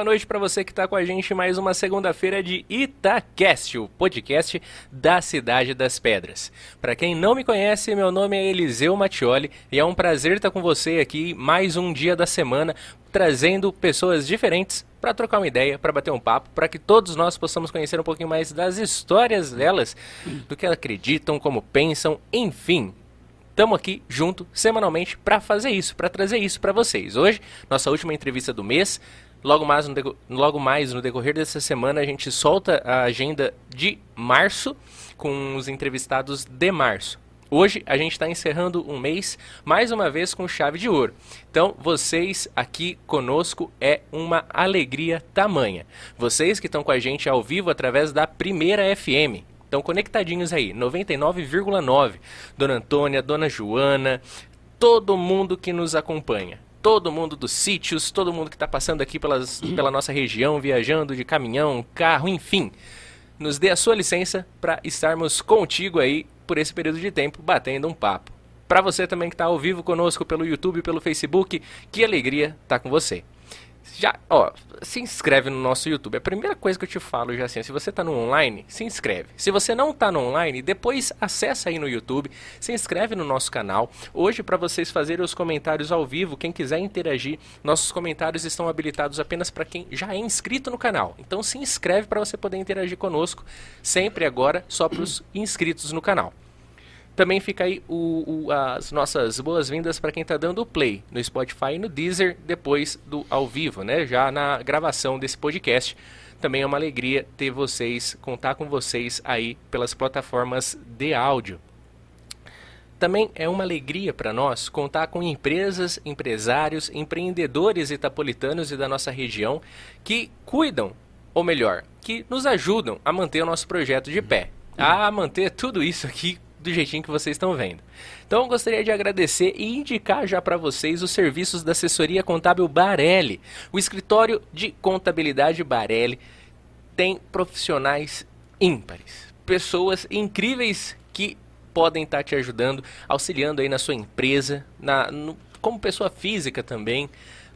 boa noite para você que está com a gente mais uma segunda-feira de Itacast, o podcast da Cidade das Pedras. Para quem não me conhece, meu nome é Eliseu Mattioli e é um prazer estar com você aqui mais um dia da semana, trazendo pessoas diferentes para trocar uma ideia, para bater um papo, para que todos nós possamos conhecer um pouquinho mais das histórias delas, do que elas acreditam, como pensam, enfim, Estamos aqui junto semanalmente para fazer isso, para trazer isso para vocês. Hoje, nossa última entrevista do mês. Logo mais, no logo mais no decorrer dessa semana a gente solta a agenda de março com os entrevistados de março. Hoje a gente está encerrando um mês mais uma vez com chave de ouro. Então, vocês aqui conosco é uma alegria tamanha. Vocês que estão com a gente ao vivo através da Primeira FM, Estão conectadinhos aí, 99,9. Dona Antônia, Dona Joana, todo mundo que nos acompanha. Todo mundo dos sítios, todo mundo que está passando aqui pelas, pela nossa região, viajando de caminhão, carro, enfim. Nos dê a sua licença para estarmos contigo aí por esse período de tempo, batendo um papo. Para você também que está ao vivo conosco pelo YouTube, pelo Facebook, que alegria estar tá com você já, ó, se inscreve no nosso YouTube. A primeira coisa que eu te falo já assim, se você está no online, se inscreve. Se você não está no online, depois acessa aí no YouTube, se inscreve no nosso canal. Hoje para vocês fazerem os comentários ao vivo, quem quiser interagir, nossos comentários estão habilitados apenas para quem já é inscrito no canal. Então se inscreve para você poder interagir conosco, sempre agora só para os inscritos no canal. Também fica aí o, o, as nossas boas-vindas para quem está dando o play no Spotify e no Deezer depois do ao vivo, né? Já na gravação desse podcast. Também é uma alegria ter vocês, contar com vocês aí pelas plataformas de áudio. Também é uma alegria para nós contar com empresas, empresários, empreendedores itapolitanos e da nossa região que cuidam, ou melhor, que nos ajudam a manter o nosso projeto de pé, a manter tudo isso aqui do jeitinho que vocês estão vendo. Então, gostaria de agradecer e indicar já para vocês os serviços da assessoria contábil Barelli. O escritório de contabilidade Barelli tem profissionais ímpares, pessoas incríveis que podem estar tá te ajudando, auxiliando aí na sua empresa, na, no, como pessoa física também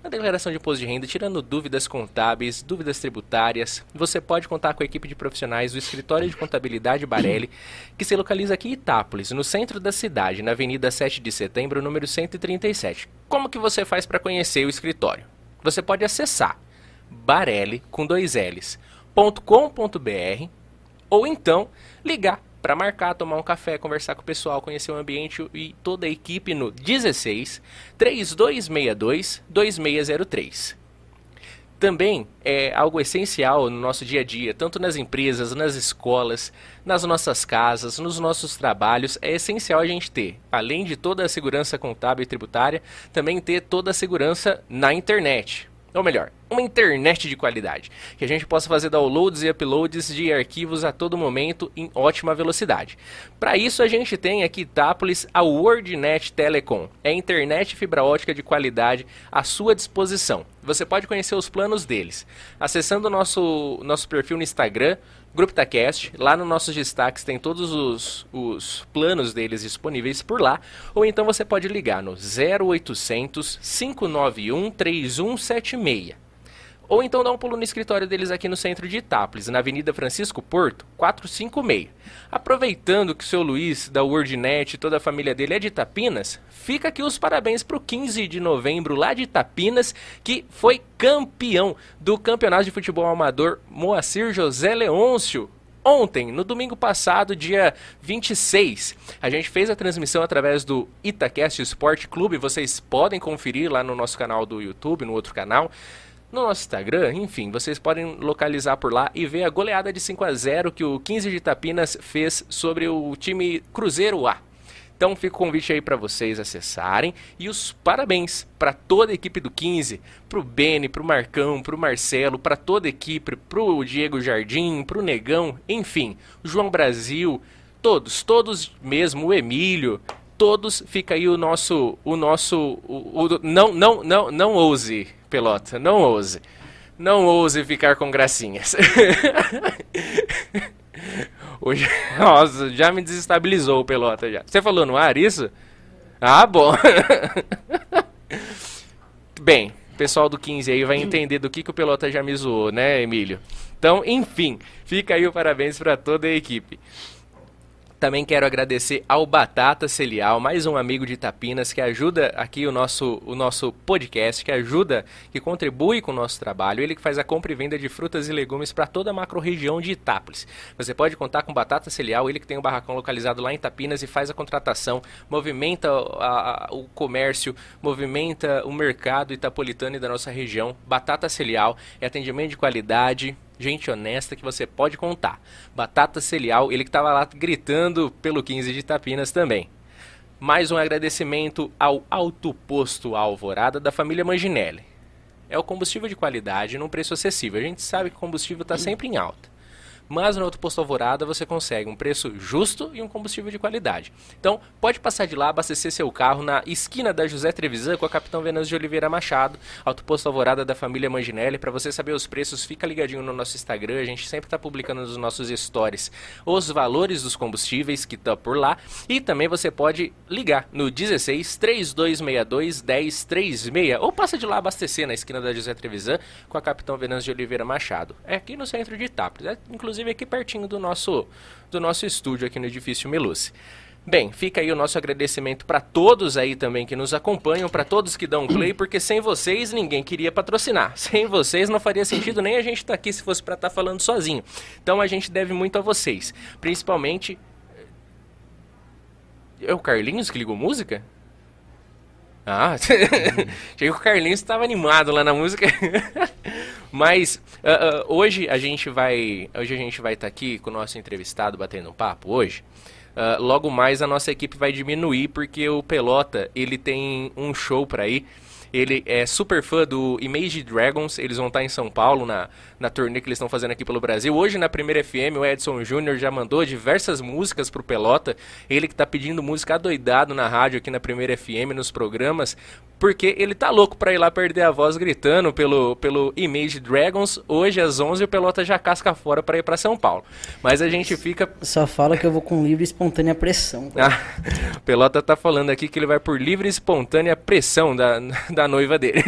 na declaração de imposto de renda, tirando dúvidas contábeis, dúvidas tributárias, você pode contar com a equipe de profissionais do Escritório de Contabilidade Barelli, que se localiza aqui em Itápolis, no centro da cidade, na Avenida 7 de Setembro, número 137. Como que você faz para conhecer o escritório? Você pode acessar barelli com dois L's, .com.br ou então ligar para marcar, tomar um café, conversar com o pessoal, conhecer o ambiente e toda a equipe no 16 3262 2603. Também é algo essencial no nosso dia a dia, tanto nas empresas, nas escolas, nas nossas casas, nos nossos trabalhos. É essencial a gente ter, além de toda a segurança contábil e tributária, também ter toda a segurança na internet. Ou melhor, uma internet de qualidade, que a gente possa fazer downloads e uploads de arquivos a todo momento em ótima velocidade. Para isso a gente tem aqui Itápolis a WordNet Telecom. É internet fibra ótica de qualidade à sua disposição. Você pode conhecer os planos deles acessando o nosso, nosso perfil no Instagram, Grupo Itacast, lá nos nossos destaques tem todos os, os planos deles disponíveis por lá, ou então você pode ligar no 0800 591 3176. Ou então dá um pulo no escritório deles aqui no centro de Itápolis, na Avenida Francisco Porto, 456. Aproveitando que o seu Luiz, da WordNet e toda a família dele é de Itapinas, fica aqui os parabéns para o 15 de novembro lá de Itapinas, que foi campeão do Campeonato de Futebol Amador Moacir José Leôncio ontem, no domingo passado, dia 26. A gente fez a transmissão através do Itacast Sport Clube. Vocês podem conferir lá no nosso canal do YouTube, no outro canal no nosso Instagram, enfim, vocês podem localizar por lá e ver a goleada de 5 a 0 que o 15 de Tapinas fez sobre o time Cruzeiro A. Então fica o convite aí para vocês acessarem e os parabéns para toda a equipe do 15, para o Beni, para o Marcão, para o Marcelo, para toda a equipe, para o Diego Jardim, para o Negão, enfim, João Brasil, todos, todos mesmo, o Emílio, todos, fica aí o nosso, o nosso, o, o, não, não, não, não ouse, pelota, não ouse, não ouse ficar com gracinhas. Hoje, nossa, já me desestabilizou o pelota já. Você falou no ar isso? Ah, bom. Bem, O pessoal do 15 aí vai entender do que, que o Pelota já me zoou, né, Emílio? Então, enfim, fica aí o parabéns para toda a equipe. Também quero agradecer ao Batata Celial, mais um amigo de Itapinas que ajuda aqui o nosso, o nosso podcast, que ajuda, que contribui com o nosso trabalho. Ele que faz a compra e venda de frutas e legumes para toda a macro-região de Itápolis. Você pode contar com Batata Celial, ele que tem um barracão localizado lá em Itapinas e faz a contratação, movimenta a, a, o comércio, movimenta o mercado itapolitano e da nossa região. Batata Celial é atendimento de qualidade, gente honesta que você pode contar. Batata Celial, ele que estava lá gritando pelo 15 de Tapinas também. Mais um agradecimento ao Alto Posto Alvorada da família Manginelli. É o combustível de qualidade num preço acessível. A gente sabe que o combustível está sempre em alta mas no Auto Posto Alvorada você consegue um preço justo e um combustível de qualidade. Então, pode passar de lá, abastecer seu carro na esquina da José Trevisan com a Capitão Venâncio de Oliveira Machado, Auto Posto Alvorada da família Manginelli. Para você saber os preços, fica ligadinho no nosso Instagram, a gente sempre está publicando nos nossos stories os valores dos combustíveis que estão por lá. E também você pode ligar no 16 3262 1036 ou passa de lá abastecer na esquina da José Trevisan com a Capitão Venâncio de Oliveira Machado. É aqui no centro de Itápolis, é inclusive inclusive aqui pertinho do nosso, do nosso estúdio aqui no edifício Meluce. Bem, fica aí o nosso agradecimento para todos aí também que nos acompanham, para todos que dão play, porque sem vocês ninguém queria patrocinar. Sem vocês não faria sentido nem a gente estar tá aqui se fosse para estar tá falando sozinho. Então a gente deve muito a vocês, principalmente é o Carlinhos que ligou música? Ah, achei que o Carlinhos estava animado lá na música. Mas uh, uh, hoje a gente vai, hoje a gente vai estar tá aqui com o nosso entrevistado batendo um papo hoje. Uh, logo mais a nossa equipe vai diminuir porque o Pelota ele tem um show para ir. Ele é super fã do Image Dragons. Eles vão estar em São Paulo na, na turnê que eles estão fazendo aqui pelo Brasil. Hoje na primeira FM, o Edson Júnior já mandou diversas músicas pro Pelota. Ele que tá pedindo música adoidado na rádio aqui na primeira FM, nos programas porque ele tá louco pra ir lá perder a voz gritando pelo, pelo Image Dragons. Hoje às 11 o Pelota já casca fora para ir para São Paulo. Mas a gente fica. Só fala que eu vou com livre e espontânea pressão. Ah, o Pelota tá falando aqui que ele vai por livre e espontânea pressão da, da noiva dele.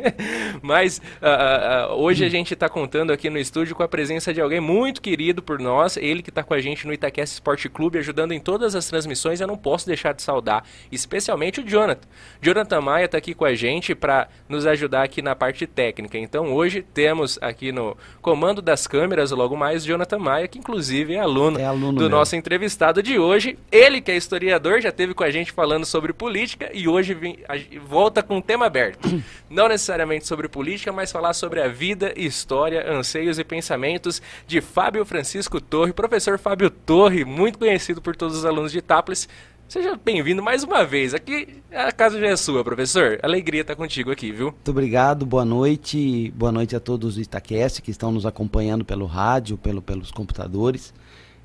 Mas uh, uh, hoje a gente tá contando aqui no estúdio com a presença de alguém muito querido por nós. Ele que tá com a gente no Itaquest Esporte Clube, ajudando em todas as transmissões. Eu não posso deixar de saudar, especialmente o Jonathan. Jonathan Maia Maia está aqui com a gente para nos ajudar aqui na parte técnica. Então hoje temos aqui no comando das câmeras, logo mais, Jonathan Maia, que inclusive é aluno, é aluno do mesmo. nosso entrevistado de hoje. Ele que é historiador, já teve com a gente falando sobre política e hoje vem, volta com um tema aberto. Não necessariamente sobre política, mas falar sobre a vida, história, anseios e pensamentos de Fábio Francisco Torre, professor Fábio Torre, muito conhecido por todos os alunos de Itápolis. Seja bem-vindo mais uma vez. Aqui a casa já é sua, professor. Alegria estar contigo aqui, viu? Muito obrigado, boa noite. Boa noite a todos do Itaquest que estão nos acompanhando pelo rádio, pelo, pelos computadores.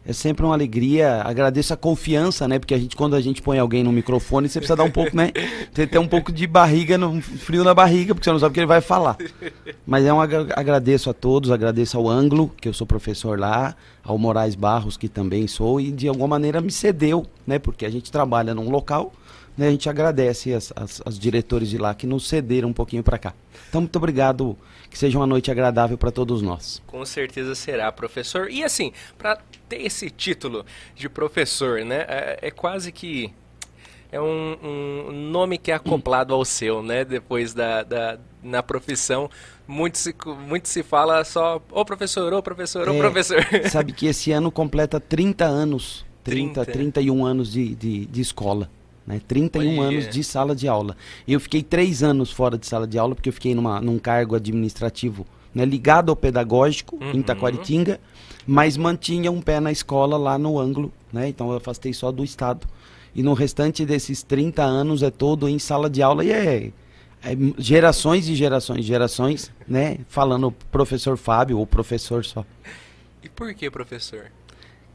É sempre uma alegria, agradeço a confiança, né? Porque a gente, quando a gente põe alguém no microfone, você precisa dar um pouco, né? Você tem um pouco de barriga, no, frio na barriga, porque você não sabe o que ele vai falar. Mas é um agradeço a todos, agradeço ao Anglo, que eu sou professor lá, ao Moraes Barros, que também sou, e de alguma maneira me cedeu, né? Porque a gente trabalha num local, né? A gente agradece as, as, as diretores de lá que nos cederam um pouquinho para cá. Então, muito obrigado que seja uma noite agradável para todos nós. Com certeza será, professor. E assim, para ter esse título de professor, né, é, é quase que é um, um, nome que é acoplado ao seu, né? Depois da, da na profissão, muito se, muito se fala só ô professor, ô professor, ô é, professor. Sabe que esse ano completa 30 anos, 30, 30. 31 anos de, de, de escola né? 31 anos de sala de aula. Eu fiquei três anos fora de sala de aula, porque eu fiquei numa, num cargo administrativo né, ligado ao pedagógico uhum. em Taquaritinga, mas mantinha um pé na escola lá no ângulo, né? Então eu afastei só do Estado. E no restante desses 30 anos é todo em sala de aula e é, é gerações e gerações, gerações, né? Falando professor Fábio ou professor só. E por que professor?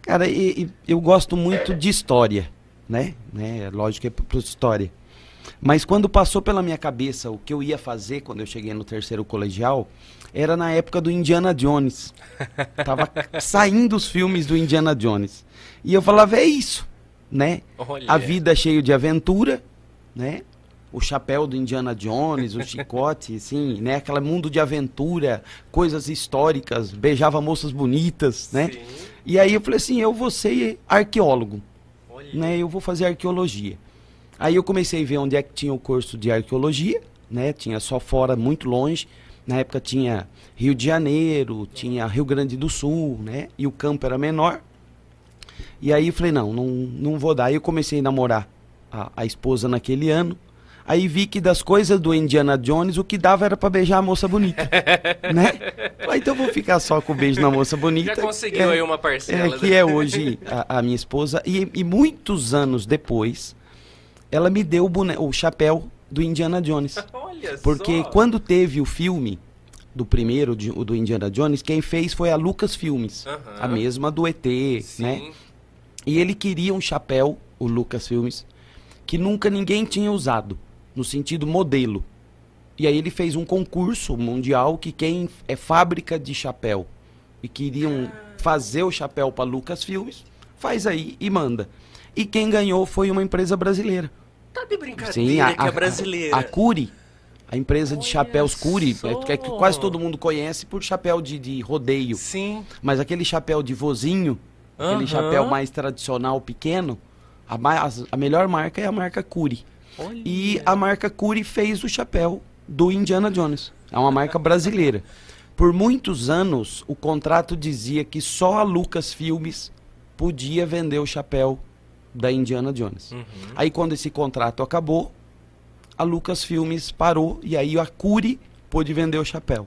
Cara, e, e, eu gosto muito de história né? né? Lógico que é para história. Mas quando passou pela minha cabeça o que eu ia fazer quando eu cheguei no terceiro colegial, era na época do Indiana Jones. Tava saindo os filmes do Indiana Jones. E eu falava, é isso, né? Olha. A vida é cheia de aventura, né? o chapéu do Indiana Jones, o chicote, assim, né? Aquele mundo de aventura, coisas históricas, beijava moças bonitas, né? Sim. E aí eu falei assim, eu vou ser arqueólogo. Né? Eu vou fazer arqueologia. Aí eu comecei a ver onde é que tinha o curso de arqueologia, né? Tinha só fora, muito longe. Na época tinha Rio de Janeiro, tinha Rio Grande do Sul, né? E o campo era menor. E aí eu falei, não, não, não vou dar. Aí eu comecei a namorar a, a esposa naquele ano. Aí vi que das coisas do Indiana Jones, o que dava era pra beijar a moça bonita, né? Falei, então eu vou ficar só com o beijo na moça bonita. Já conseguiu É, aí uma parcela. é, que é hoje a, a minha esposa. E, e muitos anos depois, ela me deu o, bone- o chapéu do Indiana Jones. Olha Porque só. quando teve o filme do primeiro, de- o do Indiana Jones, quem fez foi a Lucas Filmes. Aham. A mesma do ET, Sim. né? E ele queria um chapéu, o Lucas Filmes, que nunca ninguém tinha usado, no sentido modelo. E aí ele fez um concurso mundial que quem é fábrica de chapéu e queriam fazer o chapéu para Lucas Filmes, faz aí e manda. E quem ganhou foi uma empresa brasileira. Tá de brincadeira que é brasileira. A, Curi, a empresa de Olha chapéus Curi, só. é, que quase todo mundo conhece por chapéu de, de rodeio. Sim. Mas aquele chapéu de vozinho, Aham. aquele chapéu mais tradicional, pequeno, a, a melhor marca é a marca Curi. Olha. E a marca Curi fez o chapéu do Indiana Jones. É uma marca brasileira. Por muitos anos, o contrato dizia que só a Lucas Filmes podia vender o chapéu da Indiana Jones. Uhum. Aí quando esse contrato acabou, a Lucas Filmes parou e aí a Curi pôde vender o chapéu.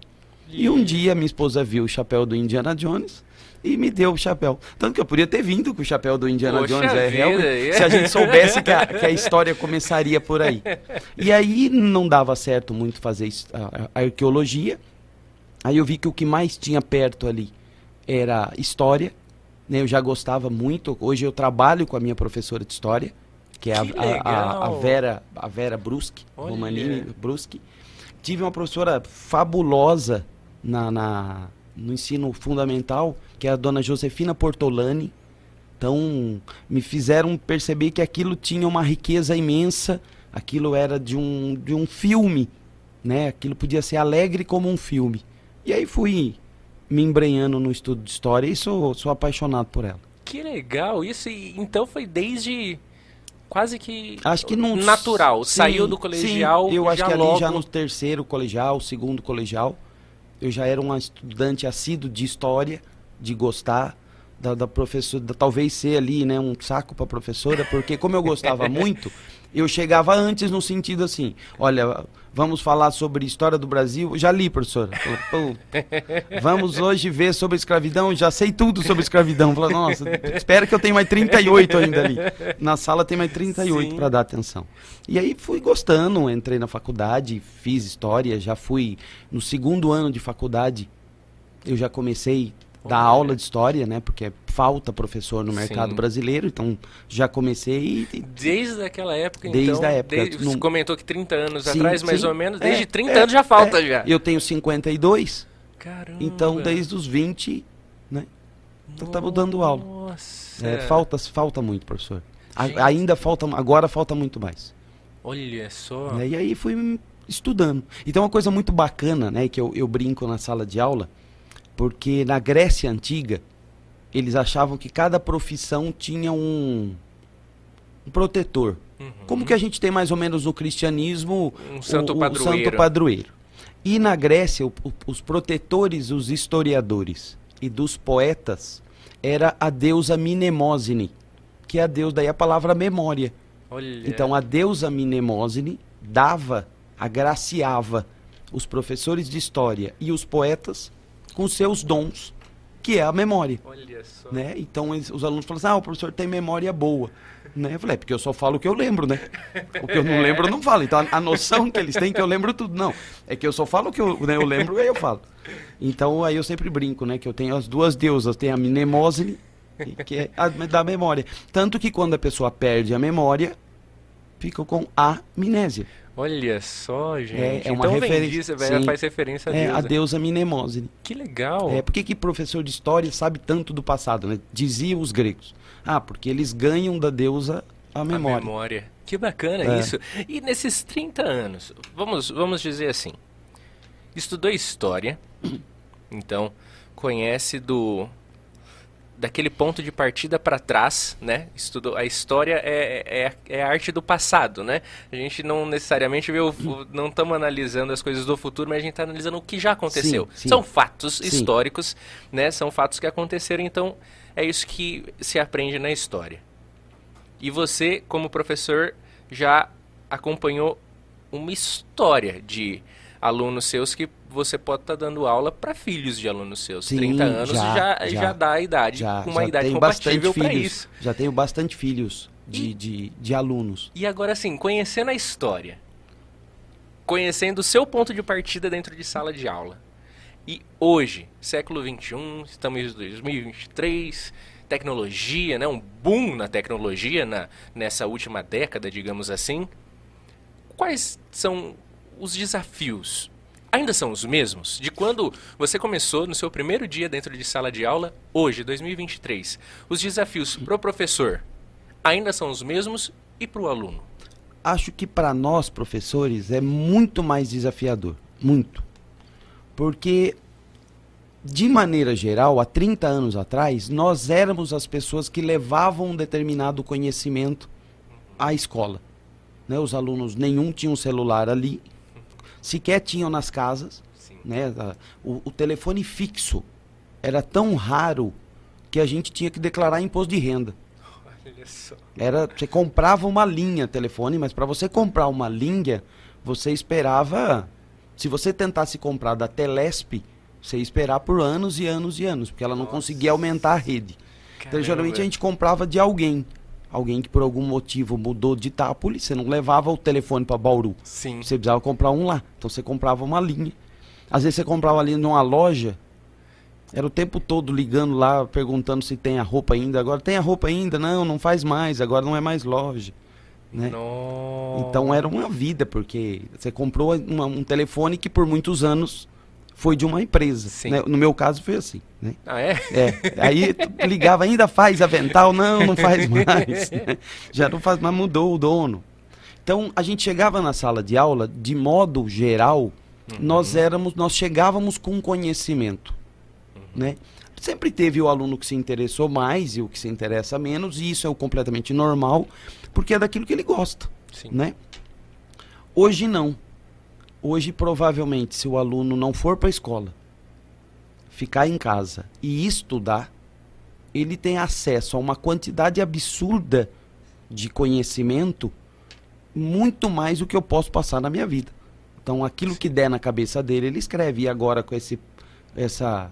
E um dia minha esposa viu o chapéu do Indiana Jones e me deu o chapéu. Tanto que eu podia ter vindo com o chapéu do Indiana Poxa Jones. É, realmente, é. se a gente soubesse que a, que a história começaria por aí. E aí não dava certo muito fazer a, a arqueologia. Aí eu vi que o que mais tinha perto ali era história. né? Eu já gostava muito. Hoje eu trabalho com a minha professora de história, que é a, Que a- a-. Vera, a Vera Bruschi, Olha. Romanini Bruschi. Tive uma professora fabulosa na, na- no ensino fundamental, que é a dona Josefina Portolani. Então, me fizeram perceber que aquilo tinha uma riqueza imensa, aquilo era de um, de um filme, né? Aquilo podia ser alegre como um filme. E aí fui me embrenhando no estudo de história e sou, sou apaixonado por ela. Que legal. Isso e- então foi desde quase que Acho que não natural. Sim, Saiu do sim, colegial eu acho já que ali logo... já no terceiro colegial, segundo colegial, eu já era um estudante assíduo de história, de gostar da, da professora, da- talvez ser ali, né, um saco para professora, porque como eu gostava muito, eu chegava antes no sentido assim, olha, vamos falar sobre história do Brasil, já li, professora. Falei, "Pô, Vamos hoje ver sobre escravidão, já sei tudo sobre escravidão. Falei, nossa, espera que eu tenho mais 38 ainda ali. Na sala tem mais 38 Sim. para dar atenção. E aí fui gostando, entrei na faculdade, fiz história, já fui no segundo ano de faculdade, eu já comecei a dar Olha. aula de história, né? Porque falta professor no mercado Sim. brasileiro, então já comecei e, Desde aquela época, Desde então. a época, desde- não- Você comentou que 30 anos Sim, atrás, mais sim. ou menos. É, Desde 30 é, anos já falta é. já. eu tenho 52, Caramba. então desde os 20, né? Então estamos dando aula. Nossa. É, falta, falta muito, professor. A- ainda falta, agora falta muito mais. Olha só. E aí fui estudando. Então uma coisa muito bacana, né, que eu, eu brinco na sala de aula, porque na Grécia antiga eles achavam que cada profissão tinha um, um protetor. Uhum. Como que a gente tem mais ou menos no cristianismo Um santo o, o padroeiro. santo padroeiro. E na Grécia, o- o- os protetores, os historiadores e dos poetas era a deusa Minemósine, que é a deusa, daí a palavra memória. Olha. Então a deusa Minemósine dava, agraciava os professores de história e os poetas com seus dons, que é a memória. Olha só. Né? Então eles- os alunos falam assim, ah, o professor tem memória boa. Né? Eu falei, é porque eu só falo o que eu lembro, né? O que eu não lembro eu não falo. Então a, a noção que eles têm é que eu lembro tudo. Não, é que eu só falo o que eu, né, eu lembro e aí eu falo. Então aí eu sempre brinco, né? Que eu tenho as duas deusas, tem a Minemósine, que é a da memória. Tanto que quando a pessoa perde a memória, fica com amnésia. Olha só, gente. É- é uma então referência- faz referência a É Deus. a deusa Minemósine. Que legal. É, por que, que professor de história sabe tanto do passado, né? Diziam os gregos. Ah, porque eles ganham da deusa a memória. A memória. Que bacana É. isso. E nesses 30 anos, vamos, vamos dizer assim, estudou história, então conhece do daquele ponto de partida para trás, né? Estudou a história é, é, é a arte do passado, né? A gente não necessariamente vê o, não estamos analisando as coisas do futuro, mas a gente está analisando o que já aconteceu. Sim, sim. São fatos Sim. históricos, né? São fatos que aconteceram, então é isso que se aprende na história. E você, como professor, já acompanhou uma história de alunos seus que você pode estar dando aula para filhos de alunos seus. Sim, 30 anos já, já, já, dá a idade, Já, uma já idade compatível para isso. Já tenho bastante filhos de, E- de, de alunos. E agora sim, conhecendo a história, conhecendo o seu ponto de partida dentro de sala de aula. E hoje, século XXI, estamos em 2023, tecnologia, né? um boom na tecnologia na, nessa última década, digamos assim. Quais são os desafios? Ainda são os mesmos? De quando você começou no seu primeiro dia dentro de sala de aula, hoje, 2023. Os desafios para o professor ainda são os mesmos e para o aluno? Acho que para nós, professores, é muito mais desafiador. Muito. Porque, de maneira geral, há 30 anos atrás, nós éramos as pessoas que levavam um determinado conhecimento à escola. Né? Os alunos, nenhum tinha um celular ali, sequer tinham nas casas. Sim. né? O, o telefone fixo era tão raro que a gente tinha que declarar imposto de renda. Olha só. Era, você comprava uma linha telefone, mas para você comprar uma linha, você esperava. Se você tentasse comprar da Telesp, você ia esperar por anos e anos e anos, porque ela não Nossa. conseguia aumentar a rede. Então, geralmente a gente comprava de alguém. Alguém que por algum motivo mudou de Itápolis, você não levava o telefone para Bauru. Sim. Você precisava comprar um lá. Então você comprava uma linha. Às vezes você comprava ali numa loja, era o tempo todo ligando lá, perguntando se tem a roupa ainda. Agora tem a roupa ainda? Não, não faz mais, agora não é mais loja. Né? Então era uma vida, porque você comprou uma- um telefone que por muitos anos foi de uma empresa. Né? No meu caso foi assim. Né? Ah, é? É, aí ligava, ainda faz avental? Não, não faz mais. né? Já não faz, mas mudou o dono. Então a gente chegava na sala de aula, de modo geral, nós éramos, nós chegávamos com conhecimento, né? Sempre teve o aluno que se interessou mais e o que se interessa menos, e isso é o completamente normal, porque é daquilo que ele gosta, Sim. né? Hoje não. Hoje provavelmente se o aluno não for para a escola, ficar em casa e estudar, ele tem acesso a uma quantidade absurda de conhecimento, muito mais do que eu posso passar na minha vida. Então, aquilo que der na cabeça dele, ele escreve. E agora com esse essa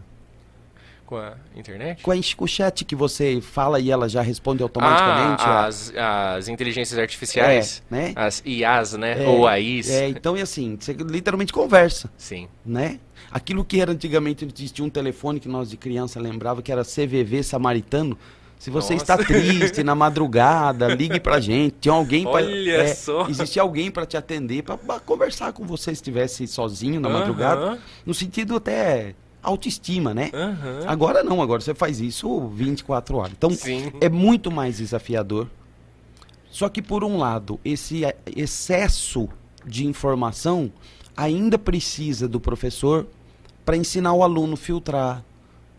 Com a internet? com, a, com o chat que você fala e ela já responde automaticamente. Ah, as, as inteligências artificiais. É, né? As IAs, né? É, Ou AIs. É, então é assim, você literalmente conversa, Sim. né? Aquilo que era antigamente existia um telefone que nós de criança lembrava que era CVV samaritano. Se você Nossa. está triste na madrugada, ligue pra gente. Tinha alguém para Olha só. existia alguém para te atender, para conversar com você se estivesse sozinho na madrugada, no sentido até autoestima, né? aham. Agora não, agora você faz isso 24 horas. Então Sim. é muito mais desafiador. Só que por um lado, esse eh, excesso de informação ainda precisa do professor para ensinar o aluno a filtrar,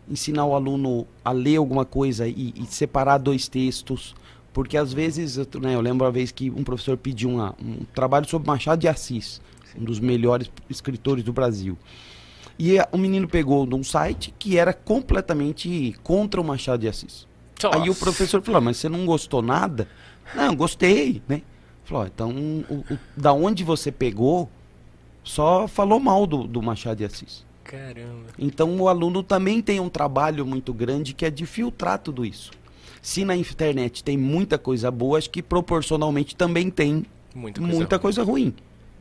ensinar o aluno a ler alguma coisa e, e separar dois textos. Porque às vezes, eu, né, eu lembro uma vez que um professor pediu uma- um trabalho sobre Machado de Assis, um dos melhores escritores do Brasil. E eh, o menino pegou de um site que era completamente contra o Machado de Assis. Aí o Nossa. professor falou, "Ah, mas você não gostou nada? Não, gostei, né? Falou, "Ó, então, o, o- da onde você pegou, só falou mal do, do Machado de Assis. Caramba. Então o aluno também tem um trabalho muito grande que é de filtrar tudo isso. Se na internet tem muita coisa boa, acho que proporcionalmente também tem Muita coisa. muita ruim. coisa ruim.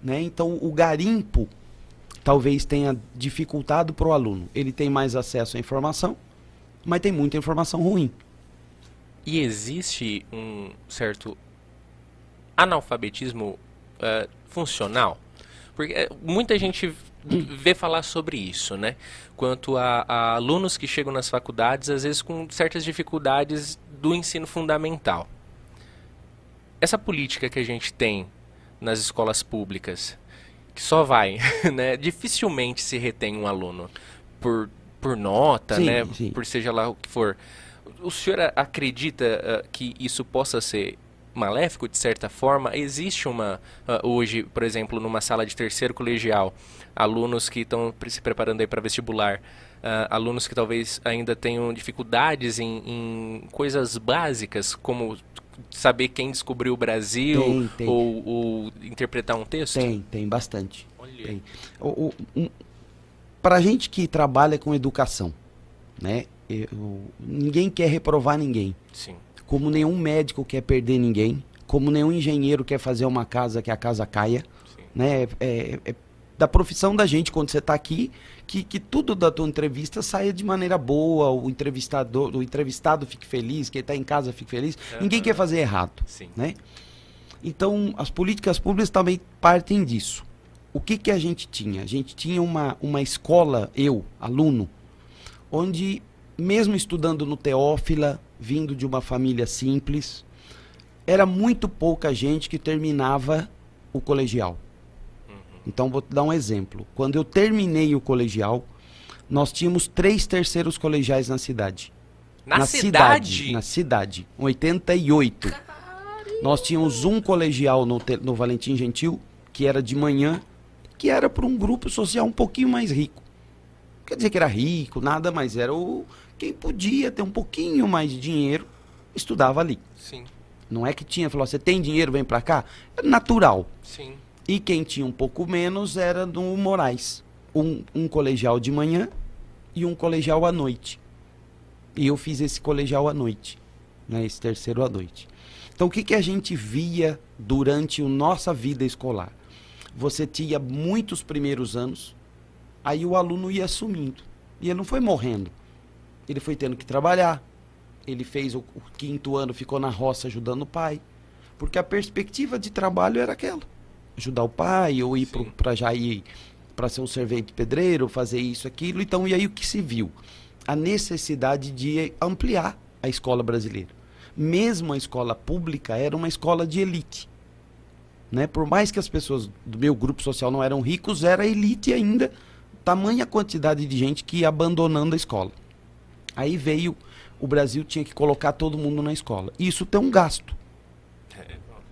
Né? Então o garimpo talvez tenha dificultado para o aluno. Ele tem mais acesso à informação, mas tem muita informação ruim. E existe um certo analfabetismo eh, funcional? Porque eh, muita gente vê falar sobre isso, né? Quanto a, a alunos que chegam nas faculdades, às vezes com certas dificuldades do ensino fundamental. essa política que a gente tem nas escolas públicas, que só vai, né? Dificilmente se retém um aluno por, por nota, Sim, né? sim. Por seja lá o que for. O senhor acredita ah, que isso possa ser maléfico de certa forma? Existe uma ah, hoje, por exemplo, numa sala de terceiro colegial, alunos que estão se preparando aí para vestibular, ah, alunos que talvez ainda tenham dificuldades em, em coisas básicas, como saber quem descobriu o Brasil Tem, tem. Ou, ou interpretar um texto? Tem, tem bastante. Olha. Tem. O, o, um, pra gente que trabalha com educação, né? eu- ninguém quer reprovar ninguém. Sim. Como nenhum médico quer perder ninguém. Como nenhum engenheiro quer fazer uma casa que a casa caia. Sim. Né? É, é- é da profissão da gente, quando você está aqui, que, que tudo da tua entrevista saia de maneira boa, o entrevistador, o entrevistado fique feliz, quem está em casa fique feliz. Ninguém Aham. quer fazer errado Sim. né? Então, as políticas públicas também partem disso. O que, que a gente tinha? A gente tinha uma, uma escola, eu, aluno, onde, mesmo estudando no Teófila, vindo de uma família simples, era muito pouca gente que terminava o colegial. Então, vou te dar um exemplo. Quando eu terminei o colegial, nós tínhamos três terceiros colegiais na cidade Na, na cidade? Na cidade. Em 88. Nós tínhamos um colegial no, no Valentim Gentil, que era de manhã, que era para um grupo social um pouquinho mais rico. Quer dizer que era rico, nada, mas era o quem podia ter um pouquinho mais de dinheiro, estudava ali. Sim, Não é que tinha, falou, você tem dinheiro, vem para cá? Era natural. sim. E quem tinha um pouco menos era no Moraes. Um, um colegial de manhã e um colegial à noite. E eu fiz esse colegial à noite. Né, esse terceiro à noite. Então o que, que a gente via durante a nossa vida escolar? Você tinha muitos primeiros anos, aí o aluno ia sumindo. E ele não foi morrendo. Ele foi tendo que trabalhar. Ele fez o, o quinto ano, ficou na roça ajudando o pai. Porque a perspectiva de trabalho era aquela ajudar o pai ou ir para já ir para ser um servente pedreiro, fazer isso, aquilo. Então, e aí o que se viu? A necessidade de ampliar a escola brasileira. Mesmo a escola pública era uma escola de elite. Né? Por mais que as pessoas do meu grupo social não eram ricos, era elite ainda, tamanha quantidade de gente que ia abandonando a escola. Aí veio, o Brasil tinha que colocar todo mundo na escola. Isso tem um gasto.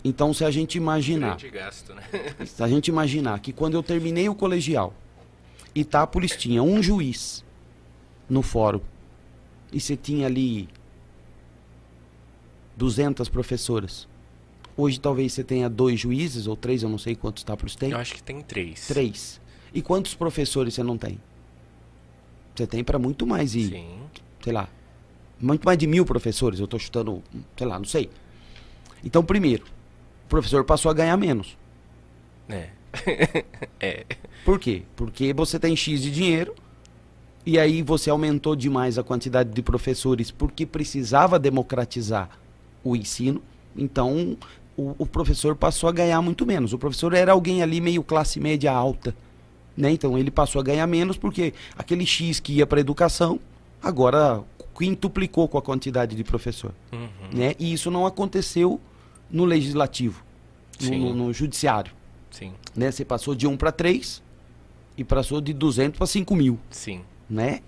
Então, se a gente imaginar gasto, né? se a gente imaginar que quando eu terminei o colegial, Itápolis tinha um juiz no fórum e você tinha ali 200 professoras. Hoje talvez você tenha dois juízes ou três, eu não sei quantos Itápolis tem. Eu acho que tem três. Três. E quantos professores você não tem? Você tem para muito mais e, Sim. sei lá, muito mais de mil professores. Eu estou chutando, sei lá, não sei. Então, primeiro, o professor passou a ganhar menos. É. é. Por quê? Porque você tem X de dinheiro e aí você aumentou demais a quantidade de professores porque precisava democratizar o ensino. Então, o, o professor passou a ganhar muito menos. O professor era alguém ali meio classe média alta. Né? Então, ele passou a ganhar menos porque aquele X que ia para a educação agora quintuplicou com a quantidade de professor. Uhum. Né? E isso não aconteceu no legislativo, no- no- judiciário Sim, né? Você passou de 1 para 3 e passou de 200 para 5 mil, sim. né?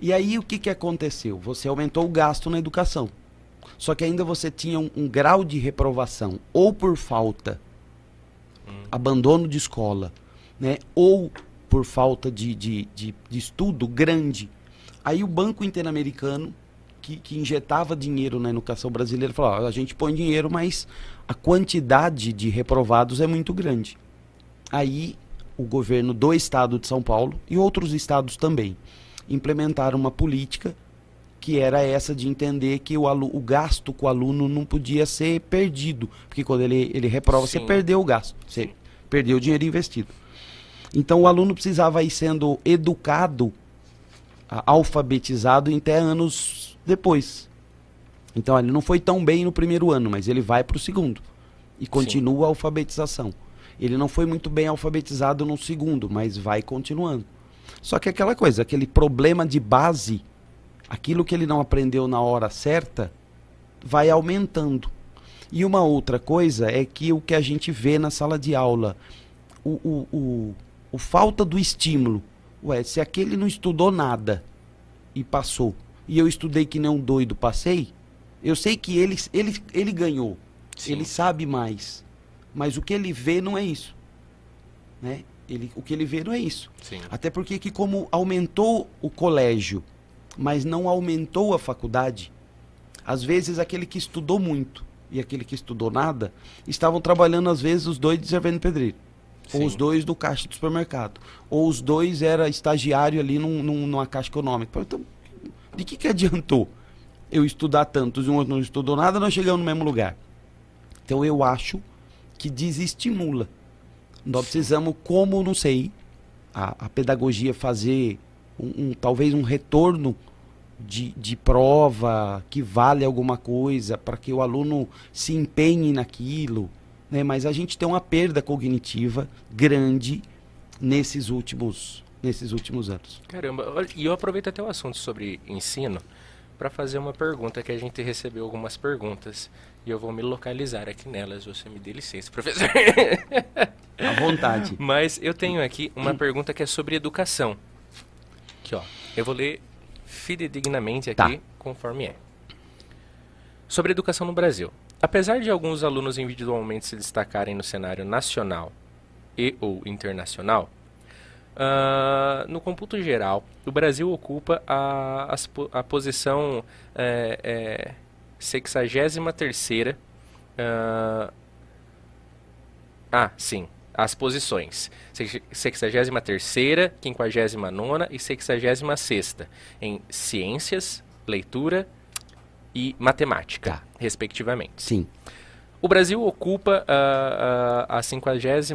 E aí o que, que aconteceu? Você aumentou o gasto na educação. Só que ainda você tinha um, um grau de reprovação, ou por falta, abandono de escola, né? ou por falta de, de, de, de estudo grande. Aí o Banco Interamericano, que, que injetava dinheiro na educação brasileira, falou: "Ó, a gente põe dinheiro, mas a quantidade de reprovados é muito grande. Aí o governo do estado de São Paulo e outros estados também implementaram uma política que era essa de entender que o, alu- o gasto com o aluno não podia ser perdido, porque quando ele, ele reprova, você Sim. perdeu o gasto, você Sim. perdeu o dinheiro investido. Então o aluno precisava ir sendo educado, alfabetizado até anos depois. Então ele não foi tão bem no primeiro ano, mas ele vai para o segundo e continua a alfabetização. Ele não foi muito bem alfabetizado no segundo, mas vai continuando. Só que aquela coisa, aquele problema de base, aquilo que ele não aprendeu na hora certa, vai aumentando. E uma outra coisa é que o que a gente vê na sala de aula, o, o, o, o falta do estímulo. Ué, se aquele não estudou nada e passou, e eu estudei que nem um doido, passei, eu sei que ele, ele, ele ganhou. Sim. Ele sabe mais. Mas o que ele vê não é isso. Né? Ele, o que ele vê não é isso. Sim. Até porque que como aumentou o colégio, mas não aumentou a faculdade, às vezes aquele que estudou muito e aquele que estudou nada, estavam trabalhando às vezes os dois de servente pedreiro. Ou Sim. os dois do caixa do supermercado. Ou os dois era estagiário ali num, num- numa caixa econômica. Então, de que que adiantou eu estudar tanto e um outro não estudou nada, nós chegamos no mesmo lugar? Então eu acho que desestimula. Nós precisamos, como não sei, a, a pedagogia fazer um, um- talvez um retorno de, de prova que vale alguma coisa para que o aluno se empenhe naquilo, né? Mas a gente tem uma perda cognitiva grande nesses últimos nesses últimos anos. Caramba, e eu aproveito até o assunto sobre ensino para fazer uma pergunta que a gente recebeu algumas perguntas e eu vou me localizar aqui nelas. Você me dê licença, professor. À vontade. Mas eu tenho aqui uma pergunta que é sobre educação. Aqui, ó. Eu vou ler fidedignamente aqui, Tá. conforme é. Sobre educação no Brasil. Apesar de alguns alunos individualmente se destacarem no cenário nacional e ou internacional, ah, no computo geral, o Brasil ocupa a, po- a posição é, é, 63ª ah, ah, sim. As posições. Sex- 63ª, 59ª e 66ª em ciências, leitura e matemática, Tá. respectivamente. Sim. O Brasil ocupa ah, ah, a 53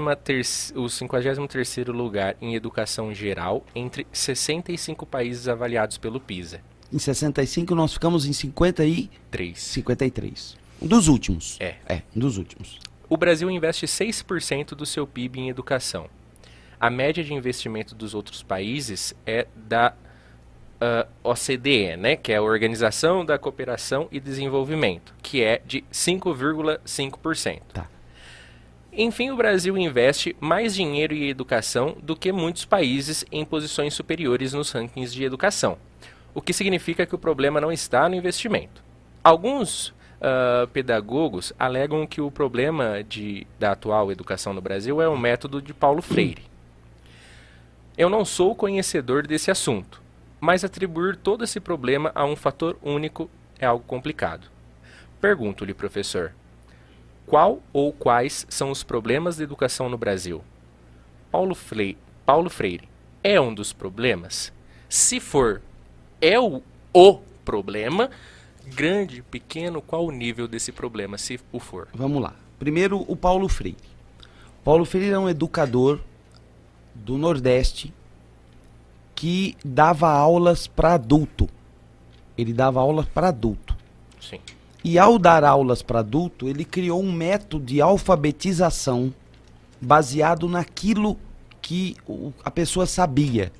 o 53º lugar em educação geral entre 65 países avaliados pelo PISA. Em 65 nós ficamos em 50 e 3. 53. Um dos últimos. É. É, um dos últimos. O Brasil investe 6% do seu PIB em educação. A média de investimento dos outros países é da ah, OCDE, né, que é a Organização da Cooperação e Desenvolvimento, que é de 5,5%. Tá. Enfim, o Brasil investe mais dinheiro em educação do que muitos países em posições superiores nos rankings de educação, o que significa que o problema não está no investimento. Alguns ah, pedagogos alegam que o problema de, da atual educação no Brasil é o método de Paulo Freire. Eu não sou conhecedor desse assunto, mas atribuir todo esse problema a um fator único é algo complicado. Pergunto-lhe, professor, qual ou quais são os problemas da educação no Brasil? Paulo, Flei- Paulo Freire é um dos problemas? Se for, é o, o problema? Grande, pequeno, qual o nível desse problema, se o for? Vamos lá. Primeiro, o Paulo Freire. Paulo Freire é um educador do Nordeste que dava aulas para adulto. Ele dava aulas para adulto. Sim. E ao dar aulas para adulto, ele criou um método de alfabetização baseado naquilo que a pessoa sabia.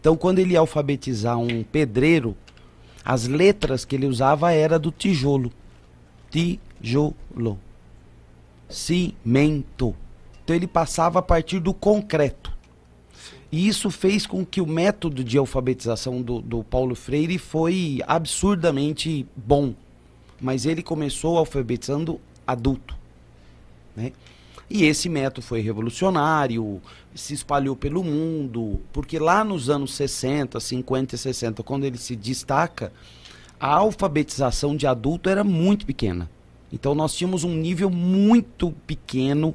Então, quando ele ia alfabetizar um pedreiro, as letras que ele usava era do tijolo. Tijolo. Cimento. Então ele passava a partir do concreto. E isso fez com que o método de alfabetização do, do Paulo Freire foi absurdamente bom. Mas ele começou alfabetizando adulto. Né? E esse método foi revolucionário, se espalhou pelo mundo, porque lá nos anos 60, 50 e 60, quando ele se destaca, a alfabetização de adulto era muito pequena. Então nós tínhamos um nível muito pequeno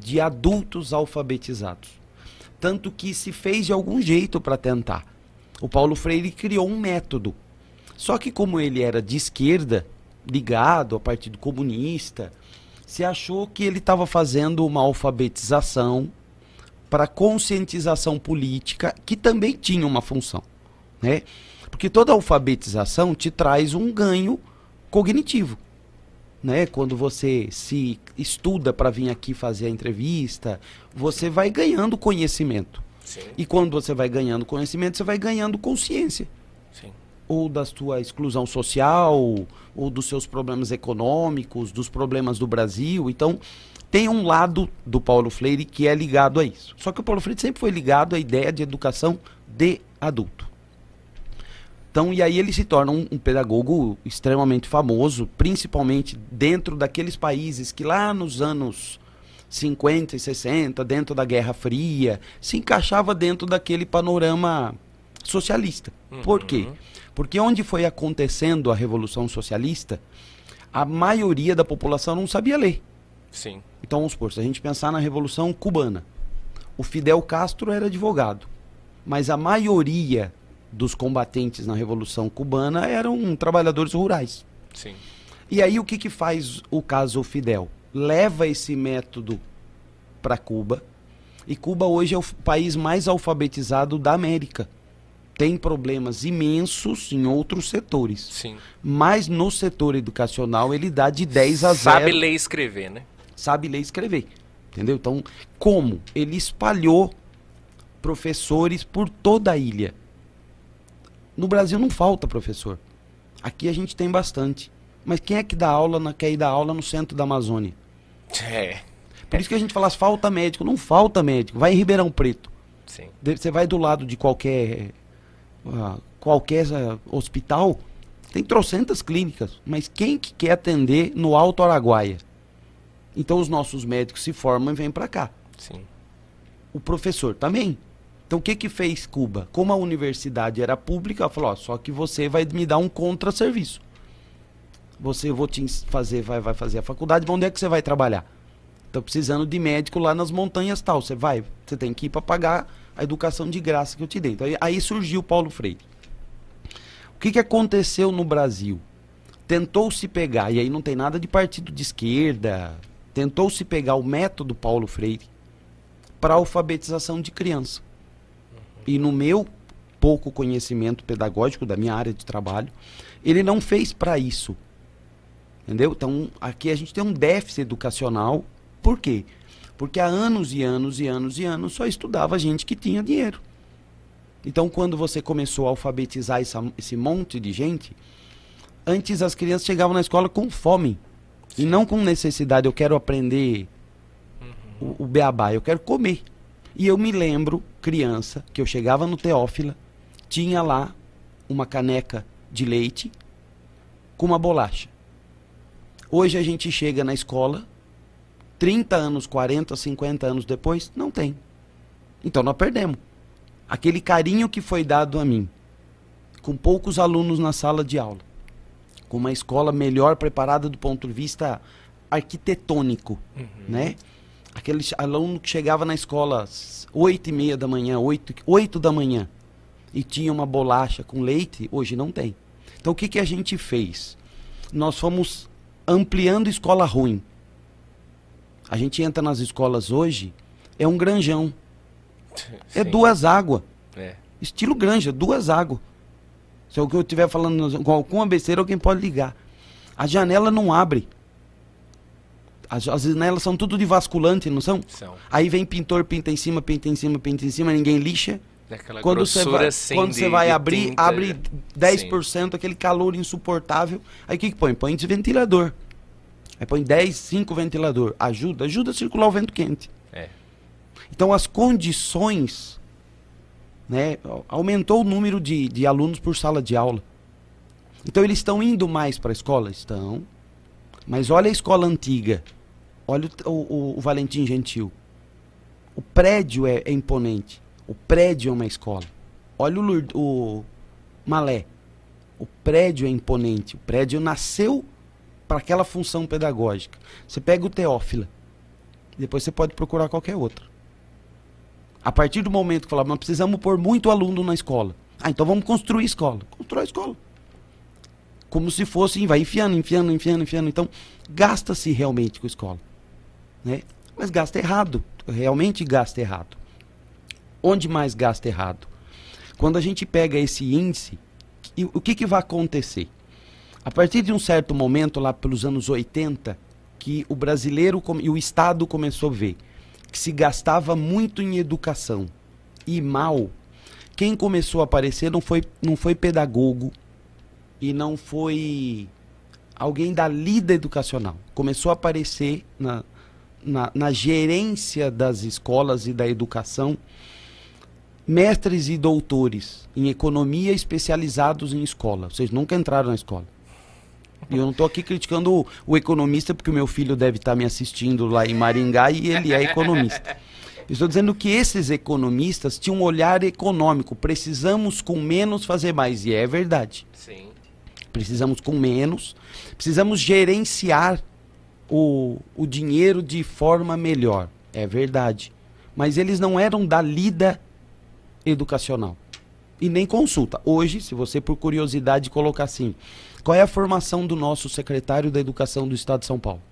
de adultos alfabetizados. Tanto que se fez de algum jeito para tentar. O Paulo Freire criou um método. Só que como ele era de esquerda, ligado ao Partido Comunista, se achou que ele estava fazendo uma alfabetização para conscientização política, que também tinha uma função, né? Porque toda alfabetização te traz um ganho cognitivo, né? Quando você se estuda para vir aqui fazer a entrevista, você vai ganhando conhecimento. Sim. E quando você vai ganhando conhecimento, você vai ganhando consciência. Sim. ou da sua exclusão social, ou dos seus problemas econômicos, dos problemas do Brasil. Então, tem um lado do Paulo Freire que é ligado a isso. Só que o Paulo Freire sempre foi ligado à ideia de educação de adulto. Então, e aí ele se torna um, um, pedagogo extremamente famoso, principalmente dentro daqueles países que lá nos anos 50 e 60, dentro da Guerra Fria, se encaixava dentro daquele panorama socialista. Uhum. Por quê? Porque onde foi acontecendo a Revolução Socialista, a maioria da população não sabia ler. Sim. Então, vamos supor, se a gente pensar na Revolução Cubana, o Fidel Castro era advogado, mas a maioria dos combatentes na Revolução Cubana eram trabalhadores rurais. Sim. E aí o que, que faz o caso Fidel? Leva esse método para Cuba, e Cuba hoje é o país mais alfabetizado da América tem problemas imensos em outros setores. Sim. Mas no setor educacional ele dá de 10 a 0. Sabe ler e escrever, né? Sabe ler e escrever. Entendeu? Então, como? Ele espalhou professores por toda a ilha. No Brasil não falta professor. Aqui a gente tem bastante. Mas quem é que dá aula, na, quer ir dar aula no centro da Amazônia? É. Por isso que a gente fala, falta médico. Não falta médico. Vai em Ribeirão Preto. Sim. Você vai do lado de qualquer uh, qualquer uh, hospital, tem trocentas clínicas, mas quem que quer atender no Alto Araguaia? Então os nossos médicos se formam e vêm para cá. Sim. O professor também. Então o que que fez Cuba? Como a universidade era pública, falou, ó, só que você vai me dar um contra-serviço. Você vou te fazer, vai, vai fazer a faculdade, onde é que você vai trabalhar? Estou precisando de médico lá nas montanhas tal. Você vai, você tem que ir para pagar a educação de graça que eu te dei. Então, aí, aí surgiu Paulo Freire. O que, que aconteceu no Brasil? Tentou-se pegar, e aí não tem nada de partido de esquerda, tentou-se pegar o método Paulo Freire para alfabetização de criança. E no meu pouco conhecimento pedagógico da minha área de trabalho, ele não fez para isso. Entendeu? Então, aqui a gente tem um déficit educacional. Por quê? Porque há anos e anos e anos e anos só estudava gente que tinha dinheiro. Então, quando você começou a alfabetizar essa, esse monte de gente, antes as crianças chegavam na escola com fome. Sim. E não com necessidade, eu quero aprender uhum. o, o beabá, eu quero comer. E eu me lembro, criança, que eu chegava no Teófila, tinha lá uma caneca de leite com uma bolacha. Hoje a gente chega na escola, 30 anos, 40, 50 anos depois, não tem. Então nós perdemos. Aquele carinho que foi dado a mim, com poucos alunos na sala de aula, com uma escola melhor preparada do ponto de vista arquitetônico, uhum. né? Aquele aluno que chegava na escola às 8 e meia da manhã, 8, 8 da manhã, e tinha uma bolacha com leite, hoje não tem. Então o que, que a gente fez? Nós fomos ampliando escola ruim. A gente entra nas escolas hoje, é um granjão. É duas águas. É. Estilo granja, duas águas. Se é o que eu estiver falando com alguma besteira, alguém pode ligar. A janela não abre. As, as janelas são tudo de vasculante, não são? São. Aí vem pintor, pinta em cima, pinta em cima, pinta em cima, ninguém lixa. Aquela quando você vai, assim quando você vai abrir, tinta. abre 10%, aquele calor insuportável. Aí o que, que põe? Põe de ventilador. Aí põe 10, 5 ventilador. Ajuda? Ajuda a circular o vento quente. É. Então as condições, né, aumentou o número de, de alunos por sala de aula. Então eles estão indo mais para a escola? Estão. Mas olha a escola antiga. Olha o, o, o Valentim Gentil. O prédio é, é, imponente. O prédio é uma escola. Olha o, o Malé. O prédio é imponente. O prédio nasceu para aquela função pedagógica. Você pega o Teófila, depois você pode procurar qualquer outra. A partir do momento que falar, nós precisamos pôr muito aluno na escola. Ah, então vamos construir escola. Constrói a escola. Como se fosse, vai enfiando, enfiando, enfiando, enfiando. Então, gasta-se realmente com a escola. Né? Mas gasta errado. Realmente gasta errado. Onde mais gasta errado? Quando a gente pega esse índice, o que, que vai acontecer? A partir de um certo momento, lá pelos anos 80, que o brasileiro e o Estado começou a ver que se gastava muito em educação e mal. Quem começou a aparecer não foi, não foi pedagogo, e não foi alguém da lida educacional. Começou a aparecer na, na, na gerência das escolas e da educação mestres e doutores em economia especializados em escola. Vocês nunca entraram na escola. E eu não estou aqui criticando o, o, economista, porque o meu filho deve estar tá me assistindo lá em Maringá e ele é economista. Estou dizendo que esses economistas tinham um olhar econômico. Precisamos com menos fazer mais. E é verdade. Sim. Precisamos com menos. Precisamos gerenciar o, o dinheiro de forma melhor. É verdade. Mas eles não eram da lida educacional. E nem consulta. Hoje, se você por curiosidade colocar assim, qual é a formação do nosso secretário da Educação do Estado de São Paulo?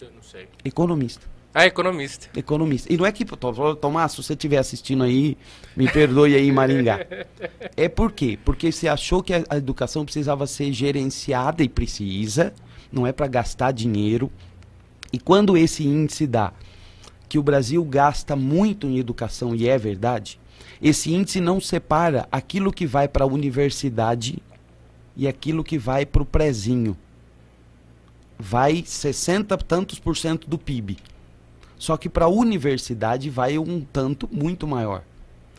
Eu não sei. Economista. Ah, economista. Economista. E não é que, Tomás, se você estiver assistindo aí, me perdoe aí Maringá. É por quê? Porque você achou que a educação precisava ser gerenciada e precisa, não é para gastar dinheiro. E quando esse índice dá que o Brasil gasta muito em educação, e é verdade, esse índice não separa aquilo que vai para a universidade e aquilo que vai para o prezinho. Vai 60 tantos por cento do PIB. Só que para a universidade vai um tanto muito maior.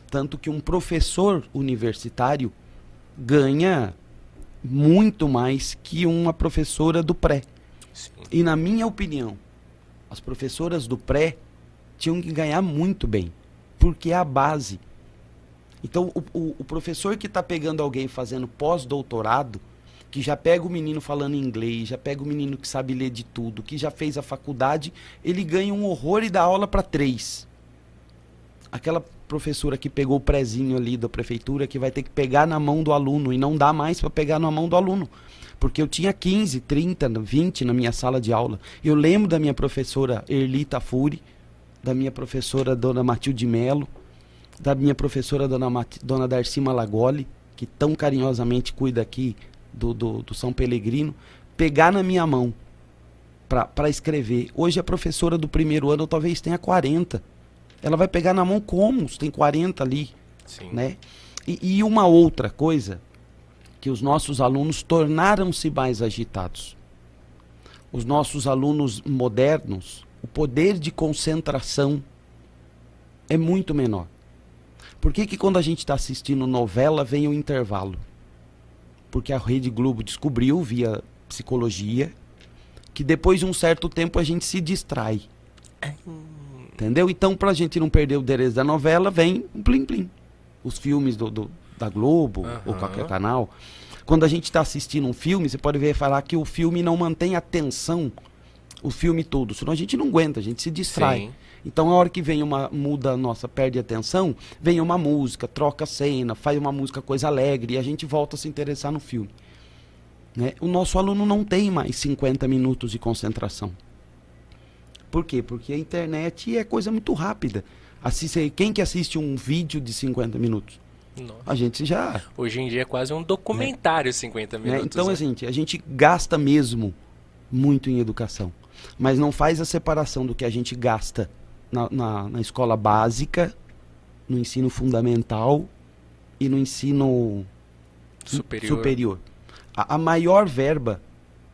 Tanto que um professor universitário ganha muito mais que uma professora do pré. Sim. E na minha opinião, as professoras do pré tinham que ganhar muito bem, porque é a base. Então, o, o, o professor que está pegando alguém fazendo pós-doutorado, que já pega o menino falando inglês, já pega o menino que sabe ler de tudo, que já fez a faculdade, ele ganha um horror e dá aula para três. Aquela professora que pegou o prezinho ali da prefeitura, que vai ter que pegar na mão do aluno e não dá mais para pegar na mão do aluno. Porque eu tinha 15, 30, 20 na minha sala de aula. Eu lembro da minha professora Erlita Furi, da minha professora Dona Matilde Melo, da minha professora Dona, Mat Dona Darcy Malagoli, que tão carinhosamente cuida aqui do, do, do São Pelegrino, pegar na minha mão para escrever. Hoje a professora do primeiro ano talvez tenha 40. Ela vai pegar na mão como? Tem 40 ali. Sim. Né? E, e uma outra coisa, que os nossos alunos tornaram-se mais agitados. Os nossos alunos modernos, o poder de concentração é muito menor. Por que, que quando a gente está assistindo novela vem o intervalo? Porque a Rede Globo descobriu via psicologia que depois de um certo tempo a gente se distrai. Entendeu? Então, para a gente não perder o interesse da novela, vem um plim plim. Os filmes do, do da Globo uhum. ou qualquer canal. Quando a gente está assistindo um filme, você pode ver falar que o filme não mantém atenção o filme todo, senão a gente não aguenta, a gente se distrai. Sim. Então, a hora que vem uma muda nossa, perde atenção, vem uma música, troca a cena, faz uma música coisa alegre e a gente volta a se interessar no filme. Né? O nosso aluno não tem mais 50 minutos de concentração. Por quê? Porque a internet é coisa muito rápida. Assiste, quem que assiste um vídeo de 50 minutos? Nossa. A gente já. Hoje em dia é quase um documentário é. 50 né? minutos. Então, né? assim, a gente gasta mesmo muito em educação. Mas não faz a separação do que a gente gasta na, na, na escola básica, no ensino fundamental e no ensino superior. superior. A, a maior verba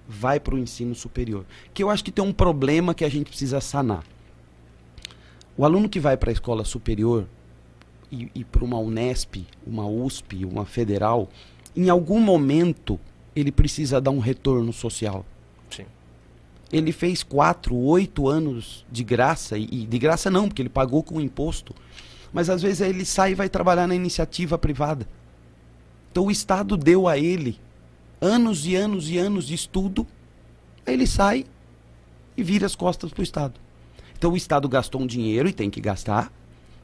vai para o ensino superior. Que eu acho que tem um problema que a gente precisa sanar. O aluno que vai para a escola superior e, e para uma Unesp, uma USP, uma federal, em algum momento ele precisa dar um retorno social ele fez quatro, oito anos de graça, e, de graça não, porque ele pagou com imposto. Mas às vezes ele sai e vai trabalhar na iniciativa privada. Então o Estado deu a ele anos e anos e anos de estudo, aí ele sai e vira as costas para o Estado. Então o Estado gastou um dinheiro e tem que gastar,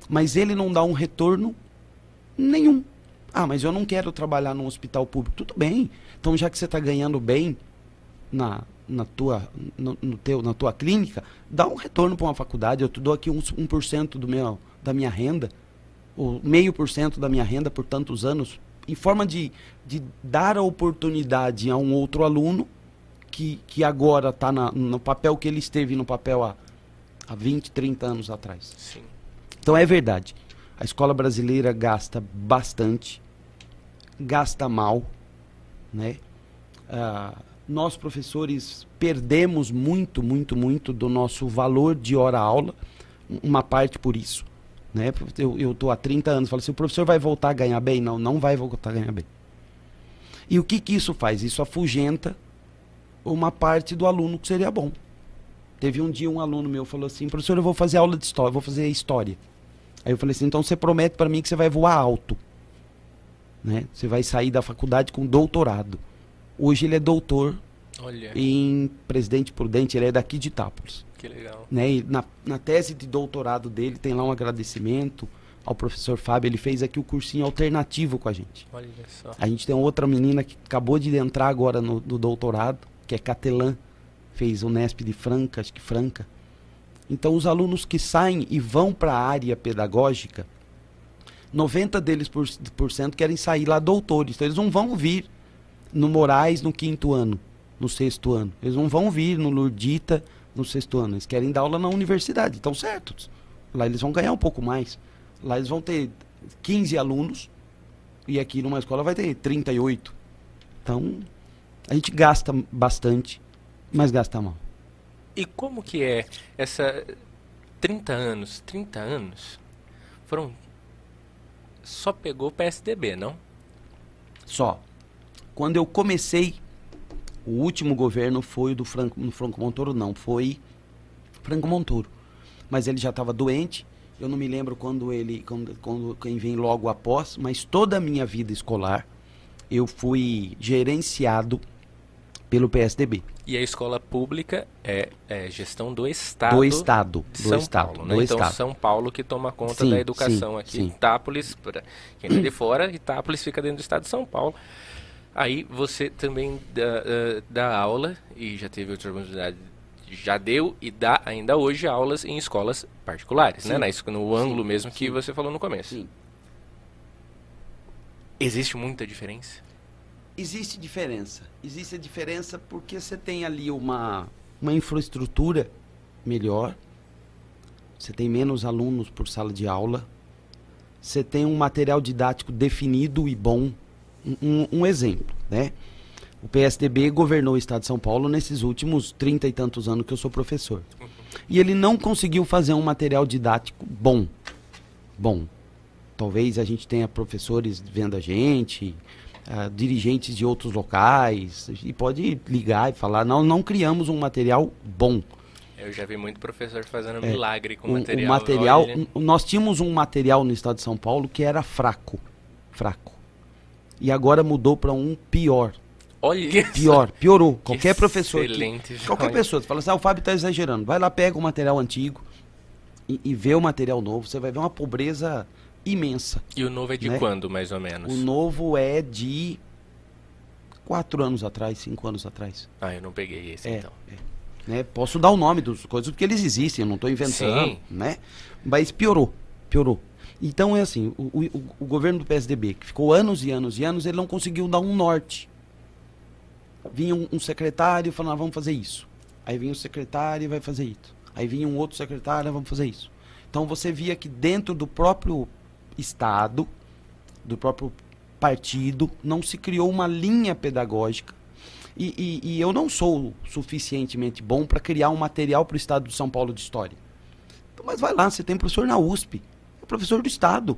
mas ele não dá um retorno nenhum. Ah, mas eu não quero trabalhar num hospital público. Tudo bem. Então já que você está ganhando bem na, na tua, no, no, teu, na tua clínica, dá um retorno para uma faculdade. Eu te dou aqui um, 1% do meu, da minha renda, ou meio por cento da minha renda por tantos anos, em forma de, de dar a oportunidade a um outro aluno que, que agora está no papel que ele esteve no papel há, há 20, 30 anos atrás. Sim. Então é verdade. A escola brasileira gasta bastante, gasta mal né? Ah, nós professores perdemos muito, muito, muito do nosso valor de hora-aula, uma parte por isso. Né? Eu estou há 30 anos, falo assim, o professor vai voltar a ganhar bem? Não, não vai voltar a ganhar bem. E o que, que isso faz? Isso afugenta uma parte do aluno que seria bom. Teve um dia um aluno meu falou assim, professor, eu vou fazer aula de história, vou fazer história. Aí eu falei assim, então você promete para mim que você vai voar alto. Né? Você vai sair da faculdade com doutorado. Hoje ele é doutor Olha. em Presidente Prudente, ele é daqui de Itápolis. Que legal. Né? E na, na tese de doutorado dele tem lá um agradecimento ao professor Fábio, ele fez aqui o cursinho alternativo com a gente. Olha só. A gente tem outra menina que acabou de entrar agora no, no doutorado, que é Catelã, fez o Nesp de Franca, acho que Franca. Então os alunos que saem e vão para a área pedagógica, 90 deles por, por cento querem sair lá doutores, então eles não vão vir no Moraes no quinto ano, no sexto ano. Eles não vão vir no Lurdita no sexto ano. Eles querem dar aula na universidade. Estão certos. Lá eles vão ganhar um pouco mais. Lá eles vão ter 15 alunos e aqui numa escola vai ter 38. Então, a gente gasta bastante, mas gasta mal. E como que é essa 30 anos, 30 anos foram só pegou PSDB, não? Só. Quando eu comecei, o último governo foi do Franco, Franco Montoro, não, foi Franco Montoro. Mas ele já estava doente, eu não me lembro quando ele, quando, quando quem vem logo após, mas toda a minha vida escolar eu fui gerenciado pelo PSDB. E a escola pública é, é gestão do Estado. Do Estado. Do São Estado. Paulo, né? do Então Estado. São Paulo que toma conta Sim, da educação sim, aqui. sim. Itápolis, para quem é de fora, Itápolis fica dentro do Estado de São Paulo. Aí você também dá, ah, dá aula, e já teve outra oportunidade, já deu e dá ainda hoje aulas em escolas particulares, né? Sim. Na, es- no ângulo Sim, mesmo que sim. você falou no começo. Sim. Existe muita diferença? Existe diferença. Existe a diferença porque você tem ali uma, uma infraestrutura melhor, você tem menos alunos por sala de aula, você tem um material didático definido e bom. Um, um- exemplo, né? O PSDB governou o estado de São Paulo nesses últimos trinta e tantos anos que eu sou professor. E ele não conseguiu fazer um material didático bom. Bom. Talvez a gente tenha professores vendo a gente, ah, dirigentes de outros locais, e pode ligar e falar, não, não criamos um material bom. Eu já vi muito professor fazendo É, milagre com Um- material. o material, Olha, nós tínhamos um material no estado de São Paulo que era fraco, fraco. E agora mudou para um pior, olha pior, piorou. Que Qualquer professor, que- excelente, qualquer olha. pessoa, você fala assim, ah, o Fábio está exagerando. Vai lá, pega o material antigo e, e vê o material novo, você vai ver uma pobreza imensa. E o novo é de né? quando, mais ou menos? O novo é de quatro anos atrás, cinco anos atrás. Ah, eu não peguei esse É, então. né? Posso dar o nome das coisas porque eles existem, eu não estou inventando, Sim. né? Mas piorou, piorou. Então é assim, o, o- o governo do PSDB, que ficou anos e anos e anos, ele não conseguiu dar um norte. Vinha um, um secretário falando, ah, vamos fazer isso. Aí vinha o secretário e vai fazer isso. Aí vinha um outro secretário, ah, vamos fazer isso. Então você via que dentro do próprio Estado, do próprio partido, não se criou uma linha pedagógica e, e- e eu não sou suficientemente bom para criar um material para o Estado de São Paulo de História. Então, mas vai lá, você tem professor na USP, é professor do Estado.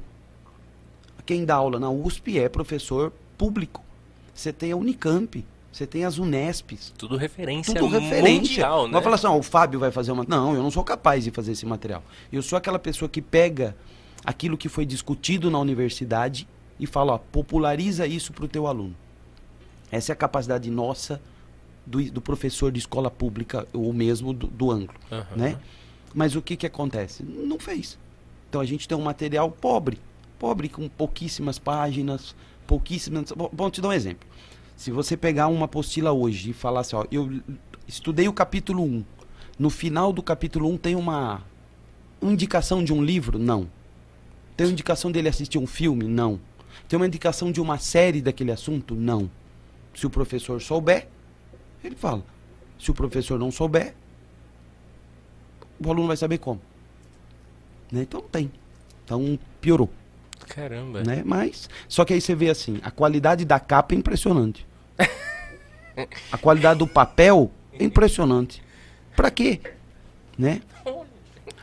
Quem dá aula na USP é professor público. Você tem a Unicamp, você tem as Unespes. Tudo referência Tudo referência. mundial, né? Vai falar assim, ó, o Fábio vai fazer uma. Não, eu não sou capaz de fazer esse material. Eu sou aquela pessoa que pega aquilo que foi discutido na universidade e fala, ó, populariza isso para o teu aluno. Essa é a capacidade nossa do, do professor de escola pública ou mesmo do, do ângulo, Aham. né? Mas o que que acontece? Não fez. Então a gente tem um material pobre, pobre com pouquíssimas páginas, pouquíssimas. Bom, te dar um exemplo. Se você pegar uma apostila hoje e falar assim, ó, eu estudei o capítulo 1. No final do capítulo 1 tem uma indicação de um livro? Não. Tem uma indicação dele assistir um filme? Não. Tem uma indicação de uma série daquele assunto? Não. Se o professor souber, ele fala. Se o professor não souber, o aluno vai saber como. Né? Então não tem. Então piorou. Caramba. Né? Mas, só que aí você vê assim, a qualidade da capa é impressionante. A qualidade do papel é impressionante. Pra quê? Né?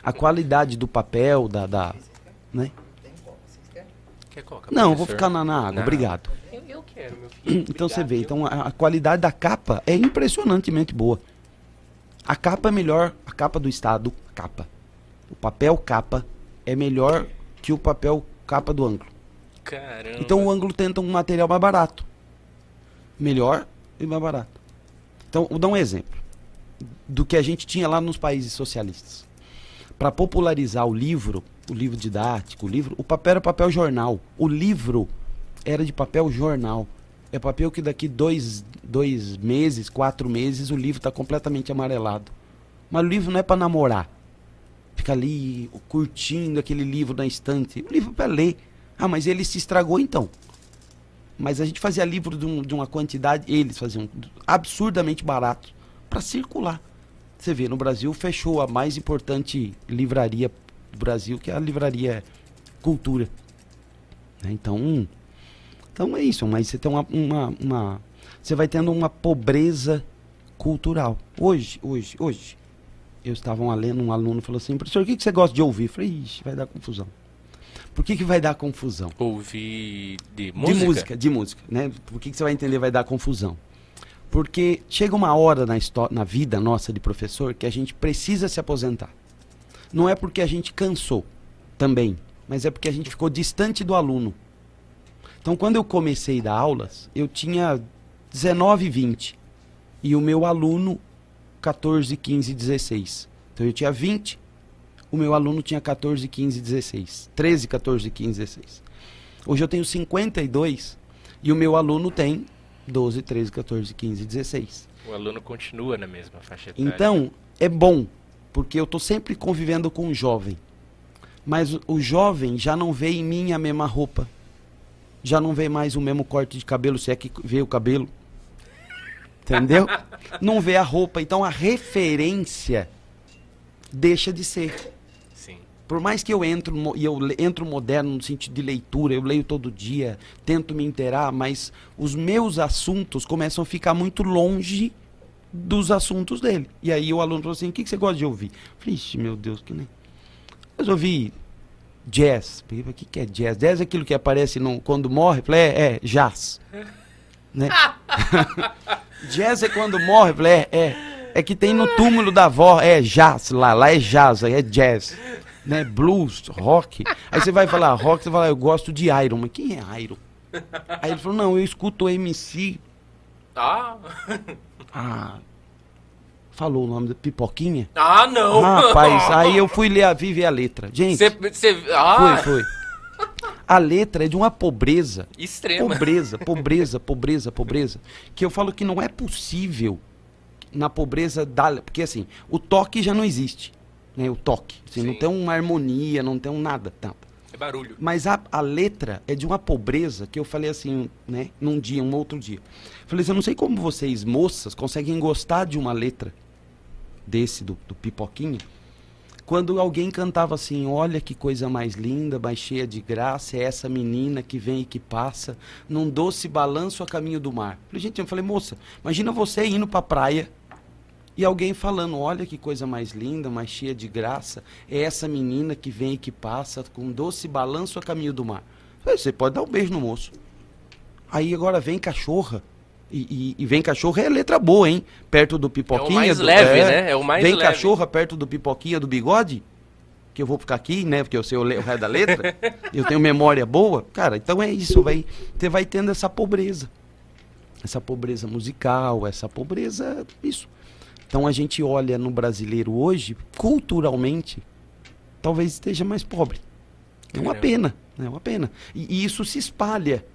A qualidade do papel, da. da né? Quer coca, Não, vou ficar na, na água, obrigado. Eu, eu quero, meu filho. Então você Obrigado, vê, viu? então a, a qualidade da capa é impressionantemente boa. A capa é melhor, a capa do estado, capa. O papel capa é melhor que o papel capa do ângulo. Caramba. Então o ângulo tenta um material mais barato. Melhor e mais barato. Então, vou dar um exemplo do que a gente tinha lá nos países socialistas. Para popularizar o livro, o livro didático, o livro, o papel era papel jornal. O livro era de papel jornal. É papel que daqui dois, dois meses, quatro meses, o livro está completamente amarelado. Mas o livro não é para namorar. Fica ali curtindo aquele livro na estante. O livro é para ler. Ah, mas ele se estragou então. Mas a gente fazia livro de, um- de uma quantidade, eles faziam absurdamente barato para circular. Você vê, no Brasil fechou a mais importante livraria do Brasil, que é a livraria Cultura. Né? Então, então é isso, mas você tem uma, uma, uma- você vai tendo uma pobreza cultural. Hoje, hoje, hoje, eu estava lendo, um aluno falou assim, professor, o que, que você gosta de ouvir? Eu falei, ixi, vai dar confusão. Por que, que vai dar confusão? Ouvir de música? De música, de música, né? Por que, que você vai entender vai dar confusão? Porque chega uma hora na, histó- na vida nossa de professor que a gente precisa se aposentar. Não é porque a gente cansou também, mas é porque a gente ficou distante do aluno. Então, quando eu comecei a dar aulas, eu tinha 19, 20. E o meu aluno, 14, 15, 16. Então, eu tinha 20, o meu aluno tinha 14, 15, 16. 13, 14, 15, 16. Hoje eu tenho 52 e o meu aluno tem 12, 13, 14, 15, 16. O aluno continua na mesma faixa etária. Então, é bom, porque eu estou sempre convivendo com o jovem. Mas o, o jovem já não vê em mim a mesma roupa. Já não vê mais o mesmo corte de cabelo, se é que vê o cabelo. Entendeu? não vê a roupa. Então a referência deixa de ser. Sim. Por mais que eu entro e eu entro moderno no sentido de leitura, eu leio todo dia, tento me inteirar, mas os meus assuntos começam a ficar muito longe dos assuntos dele. E aí o aluno falou assim: "O que, que você gosta de ouvir?" Eu falei: "Ixi, meu Deus, que nem Mas eu ouvi jazz. O que, que é jazz? Jazz é aquilo que aparece no- quando morre. Eu falei: "É, é jazz." Né? jazz é quando morre. Eu falei: "É, é é que tem no túmulo da avó, é jazz lá, lá é jazz, aí é jazz, né? Blues, rock. Aí você vai falar rock, você vai falar, eu gosto de Iron, mas quem é Iron? Aí ele falou, não, eu escuto MC. Ah, Ah, falou o nome da Pipoquinha? ah não. Rapaz, aí eu fui ler a Viva e a letra. Gente, Você, você, ah, foi, foi. A letra é de uma pobreza. extrema. Pobreza, pobreza, pobreza, pobreza. Que eu falo que não é possível na pobreza da. Porque assim, o toque já não existe. Né? O toque. Assim, não tem uma harmonia, não tem um nada. nada. É barulho. Mas a, a letra é de uma pobreza que eu falei assim, né? Num dia, um outro dia. Falei assim, eu não sei como vocês, moças, conseguem gostar de uma letra desse, do, do Pipoquinha, quando alguém cantava assim, olha que coisa mais linda, mais cheia de graça, é essa menina que vem e que passa, num doce balanço a caminho do mar. Falei, gente, eu falei, moça, imagina você indo pra praia e alguém falando, olha que coisa mais linda, mais cheia de graça, é essa menina que vem e que passa, com doce balanço a caminho do mar. Falei, você pode dar um beijo no moço. Aí agora vem cachorra. E, e- e vem cachorra é letra boa, hein? Perto do pipoquinha. mais do- leve, né? É o mais Vem leve. cachorra perto do pipoquinha do bigode. Que eu vou ficar aqui, né? Porque eu sei o, le- o resto da letra. eu tenho memória boa. Cara, então é isso. Vai, você vai tendo essa pobreza. Essa pobreza musical, essa pobreza. Isso. Então a gente olha no brasileiro hoje, culturalmente, talvez esteja mais pobre. É uma Caramba. pena, é uma pena. E, e isso se espalha,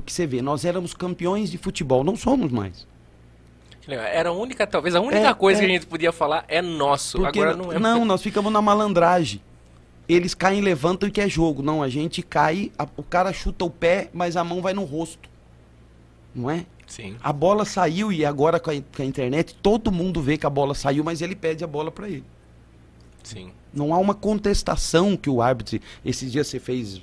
porque você vê, nós éramos campeões de futebol, não somos mais. Que. Era a única, talvez a única É, coisa é. que a gente podia falar é nosso. Porque Agora não é. nós ficamos na malandragem. Eles caem, levantam e quer jogo. Não, a gente cai, a- o cara chuta o pé, mas a mão vai no rosto. Não é? Sim. A bola saiu e agora com a, com a internet todo mundo vê que a bola saiu, mas ele pede a bola para ele. Sim. Não há uma contestação que o árbitro. Esses dias você fez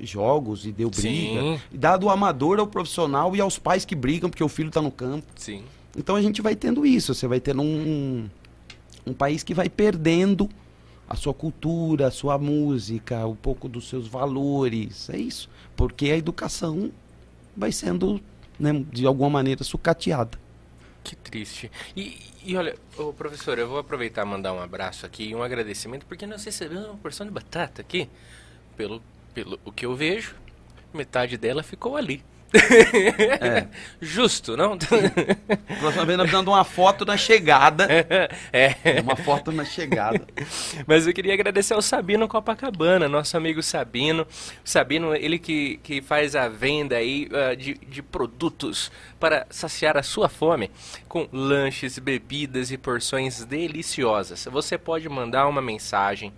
jogos e deu briga. Sim. Dado o amador ao profissional e aos pais que brigam porque o filho está no campo. Sim. Então a gente vai tendo isso. Você vai tendo um, um país que vai perdendo a sua cultura, a sua música, um pouco dos seus valores. É isso. Porque a educação vai sendo, né, de alguma maneira, sucateada. Que triste. E, e olha, ô, professor, eu vou aproveitar e mandar um abraço aqui e um agradecimento, porque nós recebemos uma porção de batata aqui. Pelo, pelo o que eu vejo, metade dela ficou ali. Justo, não? Próxima vez nós dando uma foto na chegada. é. Uma foto na chegada. Mas eu queria agradecer ao Sabino Copacabana, nosso amigo Sabino. Sabino, ele que, que faz a venda aí ah, de, de produtos para saciar a sua fome, com lanches, bebidas e porções deliciosas. Você pode mandar uma mensagem,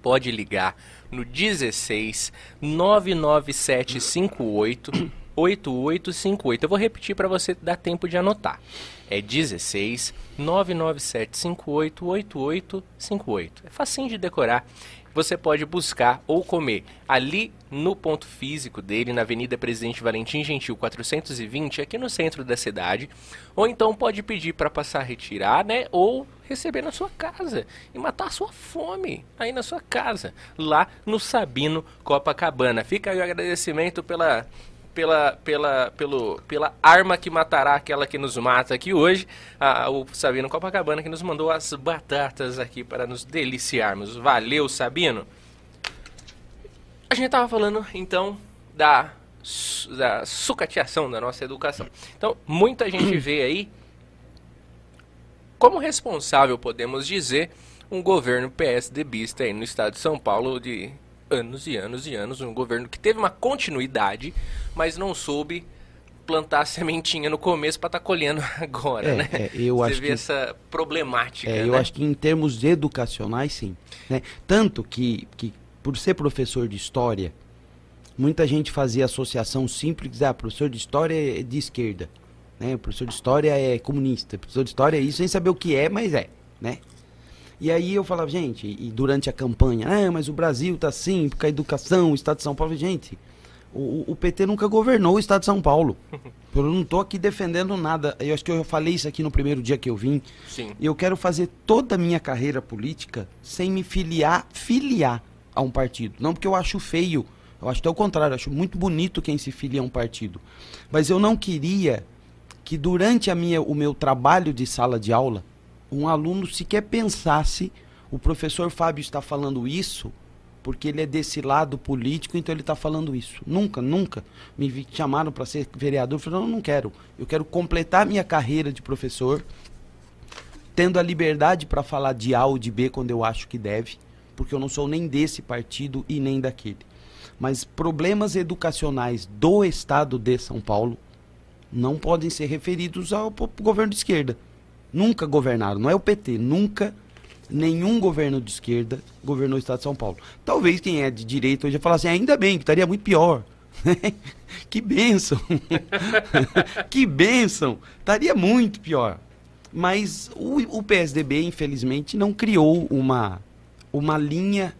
pode ligar no 16 99758 8858. Eu vou repetir para você dar tempo de anotar. É 16 99758 8858. É facinho de decorar. Você pode buscar ou comer ali no ponto físico dele, na Avenida Presidente Valentim Gentil 420, aqui no centro da cidade, ou então pode pedir para passar a retirar, né, ou receber na sua casa e matar a sua fome aí na sua casa, lá no Sabino Copacabana. Fica aí o agradecimento pela pela, pela, pelo, pela arma que matará aquela que nos mata aqui hoje, a, o Sabino Copacabana que nos mandou as batatas aqui para nos deliciarmos. Valeu, Sabino! A gente estava falando então da, da sucateação da nossa educação. Então, muita gente vê aí como responsável, podemos dizer, um governo PSDBista aí no estado de São Paulo de anos e anos e anos, um governo que teve uma continuidade, mas não soube plantar a sementinha no começo para estar colhendo agora, É, né? é, eu Você acho vê que- essa problemática, É, né? eu acho que em termos educacionais, sim. né? Tanto que, que, por ser professor de história, muita gente fazia associação simples, ah, professor de história é de esquerda, né? professor de história é comunista, professor de história é isso, sem saber o que é, mas é, né? E aí eu falava, gente, e durante a campanha, ah, mas o Brasil tá assim, porque a educação, o Estado de São Paulo, gente, o, o PT nunca governou o Estado de São Paulo. Eu não tô aqui defendendo nada. Eu acho que eu falei isso aqui no primeiro dia que eu vim. Sim. Eu quero fazer toda a minha carreira política sem me filiar, filiar a um partido. Não porque eu acho feio, eu acho até o contrário, eu acho muito bonito quem se filia a um partido. Mas eu não queria que durante a minha, o meu trabalho de sala de aula, um aluno sequer pensasse, o professor Fábio está falando isso porque ele é desse lado político, então ele está falando isso. Nunca, nunca me chamaram para ser vereador, eu falei, não, não quero. Eu quero completar minha carreira de professor, tendo a liberdade para falar de A ou de B quando eu acho que deve, porque eu não sou nem desse partido e nem daquele. Mas problemas educacionais do estado de São Paulo não podem ser referidos ao governo de esquerda. Nunca governaram, não é o PT, nunca nenhum governo de esquerda governou o estado de São Paulo. Talvez quem é de direita hoje falar assim, ainda bem, que estaria muito pior. que bênção! que bênção! Estaria muito pior. Mas o, o PSDB, infelizmente, não criou uma, uma linha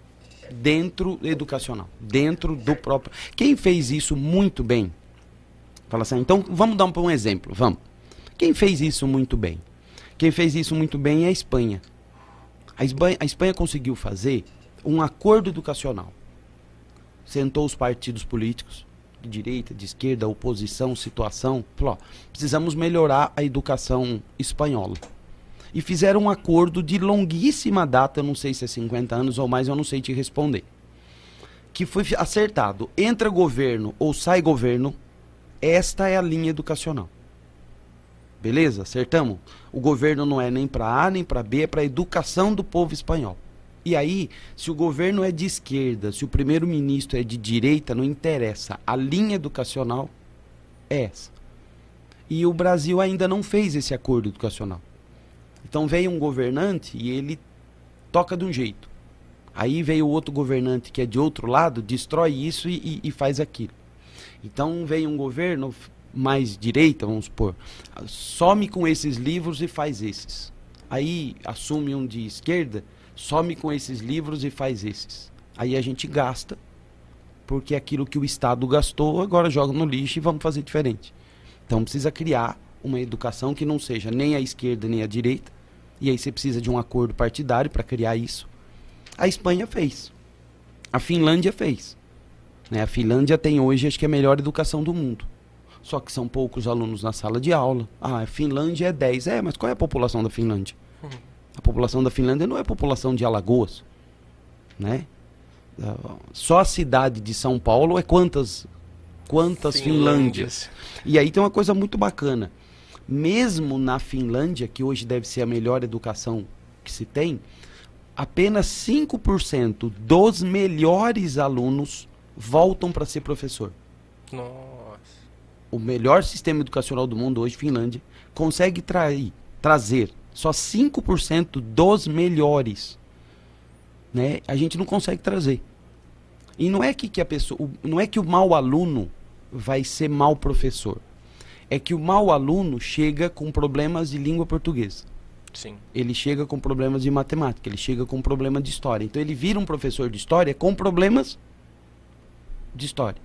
dentro educacional, dentro do próprio. Quem fez isso muito bem? Fala assim, então vamos dar um, um exemplo, vamos. Quem fez isso muito bem? Quem fez isso muito bem é a Espanha. A Espanha, a Espanha conseguiu fazer um acordo educacional. Sentou os partidos políticos, de direita, de esquerda, oposição, situação, falou, ó, precisamos melhorar a educação espanhola. E fizeram um acordo de longuíssima data, eu não sei se é 50 anos ou mais, eu não sei te responder. Que foi acertado, entra governo ou sai governo, esta é a linha educacional. Beleza? Acertamos? O governo não é nem para A nem para B, é para a educação do povo espanhol. E aí, se o governo é de esquerda, se o primeiro-ministro é de direita, não interessa. A linha educacional é essa. E o Brasil ainda não fez esse acordo educacional. Então veio um governante e ele toca de um jeito. Aí veio outro governante que é de outro lado, destrói isso e, e- e faz aquilo. Então veio um governo mais direita, vamos supor, some com esses livros e faz esses. Aí assume um de esquerda, some com esses livros e faz esses. Aí a gente gasta, porque aquilo que o Estado gastou agora joga no lixo e vamos fazer diferente. Então precisa criar uma educação que não seja nem a esquerda nem a direita, e aí você precisa de um acordo partidário para criar isso. A Espanha fez. A Finlândia fez. Né? A Finlândia tem hoje, acho que, a melhor educação do mundo. Só que são poucos alunos na sala de aula. Ah, a Finlândia é 10. É, mas qual é a população da Finlândia? Uhum. A população da Finlândia não é a população de Alagoas. Né? Ah, só a cidade de São Paulo é quantas quantas Finlândias. Finlândias. E aí tem uma coisa muito bacana. Mesmo na Finlândia, que hoje deve ser a melhor educação que se tem, apenas 5% dos melhores alunos voltam para ser professor. Nossa. O melhor sistema educacional do mundo hoje, Finlândia, consegue trair, trazer só 5% dos melhores né, a gente não consegue trazer. E não é que, que a pessoa, não é que o mau aluno vai ser mau professor. É que o mau aluno chega com problemas de língua portuguesa. Sim. Ele chega com problemas de matemática, ele chega com problema de história. Então ele vira um professor de história com problemas de história.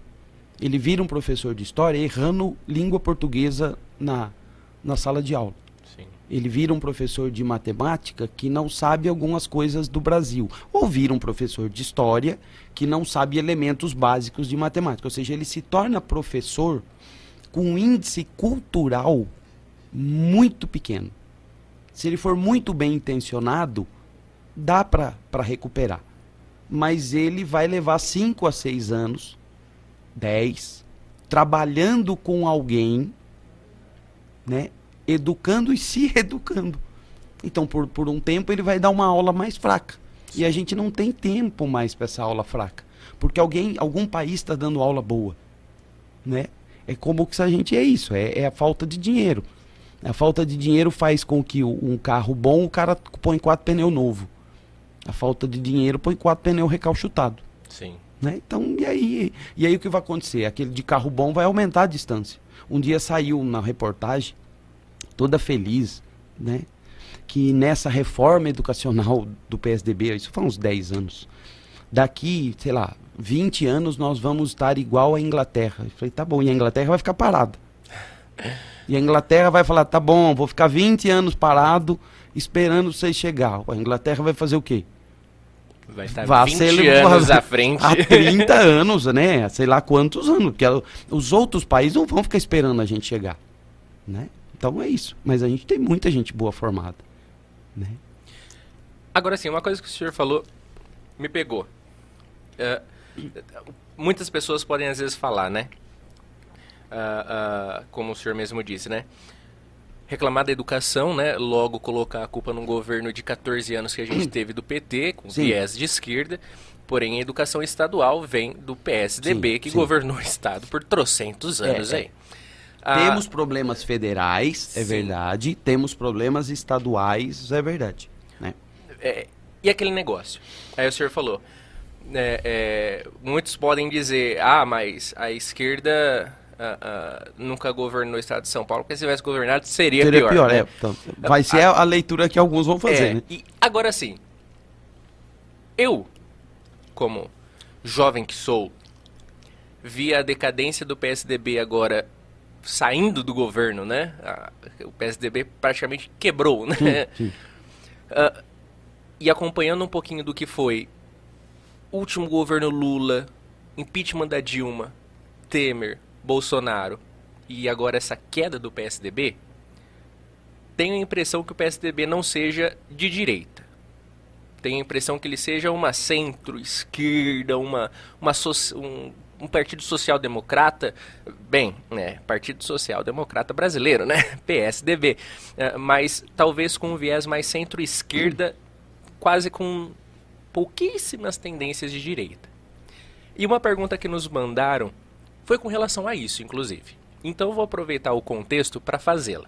Ele vira um professor de história errando língua portuguesa na, na sala de aula ele vira um professor de matemática que não sabe algumas coisas do Brasil. Ou vira um professor de história que não sabe elementos básicos de matemática. Ou seja, ele se torna professor com um índice cultural muito pequeno. Se ele for muito bem intencionado, dá para recuperar. Mas ele vai levar 5 a 6 anos, 10, trabalhando com alguém né, educando e se educando. Então, por, por um tempo, ele vai dar uma aula mais fraca. E a gente não tem tempo mais para essa aula fraca. Porque alguém, algum país está dando aula boa. Né? É como que a gente é isso, é, é, a falta de dinheiro. A falta de dinheiro faz com que um carro bom, o cara põe quatro pneus novo. A falta de dinheiro põe quatro pneus recalchutado. Sim. Né? Então, e aí, e aí o que vai acontecer? Aquele de carro bom vai aumentar a distância. Um dia saiu na reportagem toda feliz, né? Que nessa reforma educacional do PSDB, isso foi uns 10 anos, daqui, sei lá, 20 anos nós vamos estar igual à Inglaterra. Eu falei, tá bom, e a Inglaterra vai ficar parada. E a Inglaterra vai falar, tá bom, vou ficar 20 anos parado esperando vocês chegar. A Inglaterra vai fazer o quê? Vai estar vai 20 anos à frente. Há 30 anos, né? Sei lá quantos anos. Porque os outros países não vão ficar esperando a gente chegar. Né? Então é isso. Mas a gente tem muita gente boa formada. Né? Agora sim, uma coisa que o senhor falou me pegou. Uh, muitas pessoas podem às vezes falar, né? Uh, uh, como o senhor mesmo disse, né? Reclamar da educação, né? Logo colocar a culpa num governo de 14 anos que a gente teve do PT, com sim. viés de esquerda. Porém, a educação estadual vem do PSDB, sim, que sim. governou o Estado por trocentos é, anos é, aí. É. Ah, temos problemas federais, é sim. verdade. Temos problemas estaduais, é verdade. Né? É, e aquele negócio? Aí o senhor falou. É, é, muitos podem dizer, ah, mas a esquerda uh, uh, nunca governou o estado de São Paulo, porque se tivesse governado seria, seria pior. pior né? é, então, vai ser a, a, leitura que alguns vão fazer. É, né? E agora sim, eu, como jovem que sou, vi a decadência do PSDB agora saindo do governo, né? o PSDB praticamente quebrou, né? Sim, sim. Uh, e acompanhando um pouquinho do que foi último governo Lula, impeachment da Dilma, Temer, Bolsonaro e agora essa queda do PSDB, tenho a impressão que o PSDB não seja de direita. Tenho a impressão que ele seja uma centro-esquerda, uma, uma so um um partido social-democrata, bem, né, Partido Social-Democrata Brasileiro, né, PSDB, é, mas talvez com um viés mais centro-esquerda, quase com pouquíssimas tendências de direita. E uma pergunta que nos mandaram foi com relação a isso, inclusive. Então vou aproveitar o contexto para fazê-la.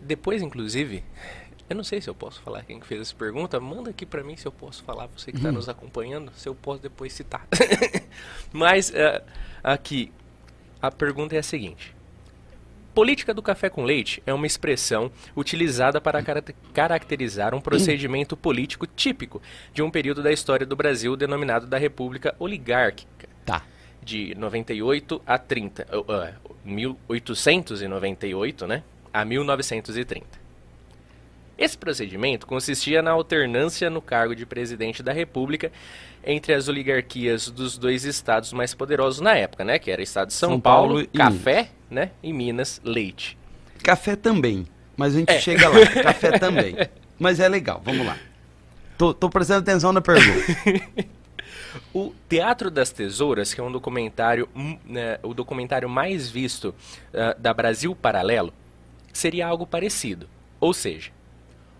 Depois, inclusive, eu não sei se eu posso falar quem fez essa pergunta. Manda aqui para mim se eu posso falar, você que está hum. nos acompanhando, se eu posso depois citar. Mas uh, aqui, a pergunta é a seguinte: Política do café com leite é uma expressão utilizada para caracterizar um procedimento político típico de um período da história do Brasil denominado da República Oligárquica. Tá. De 98 a 30, uh, uh, 1898, né? A 1930. Esse procedimento consistia na alternância no cargo de presidente da República entre as oligarquias dos dois estados mais poderosos na época, né? Que era o estado de São, São Paulo, Paulo café, né? E Minas, leite. Café também, mas a gente é. chega lá. Café também. Mas é legal, vamos lá. Tô, tô prestando atenção na pergunta. O Teatro das Tesouras, que é um documentário, né, o documentário mais visto uh, da Brasil Paralelo, seria algo parecido. Ou seja,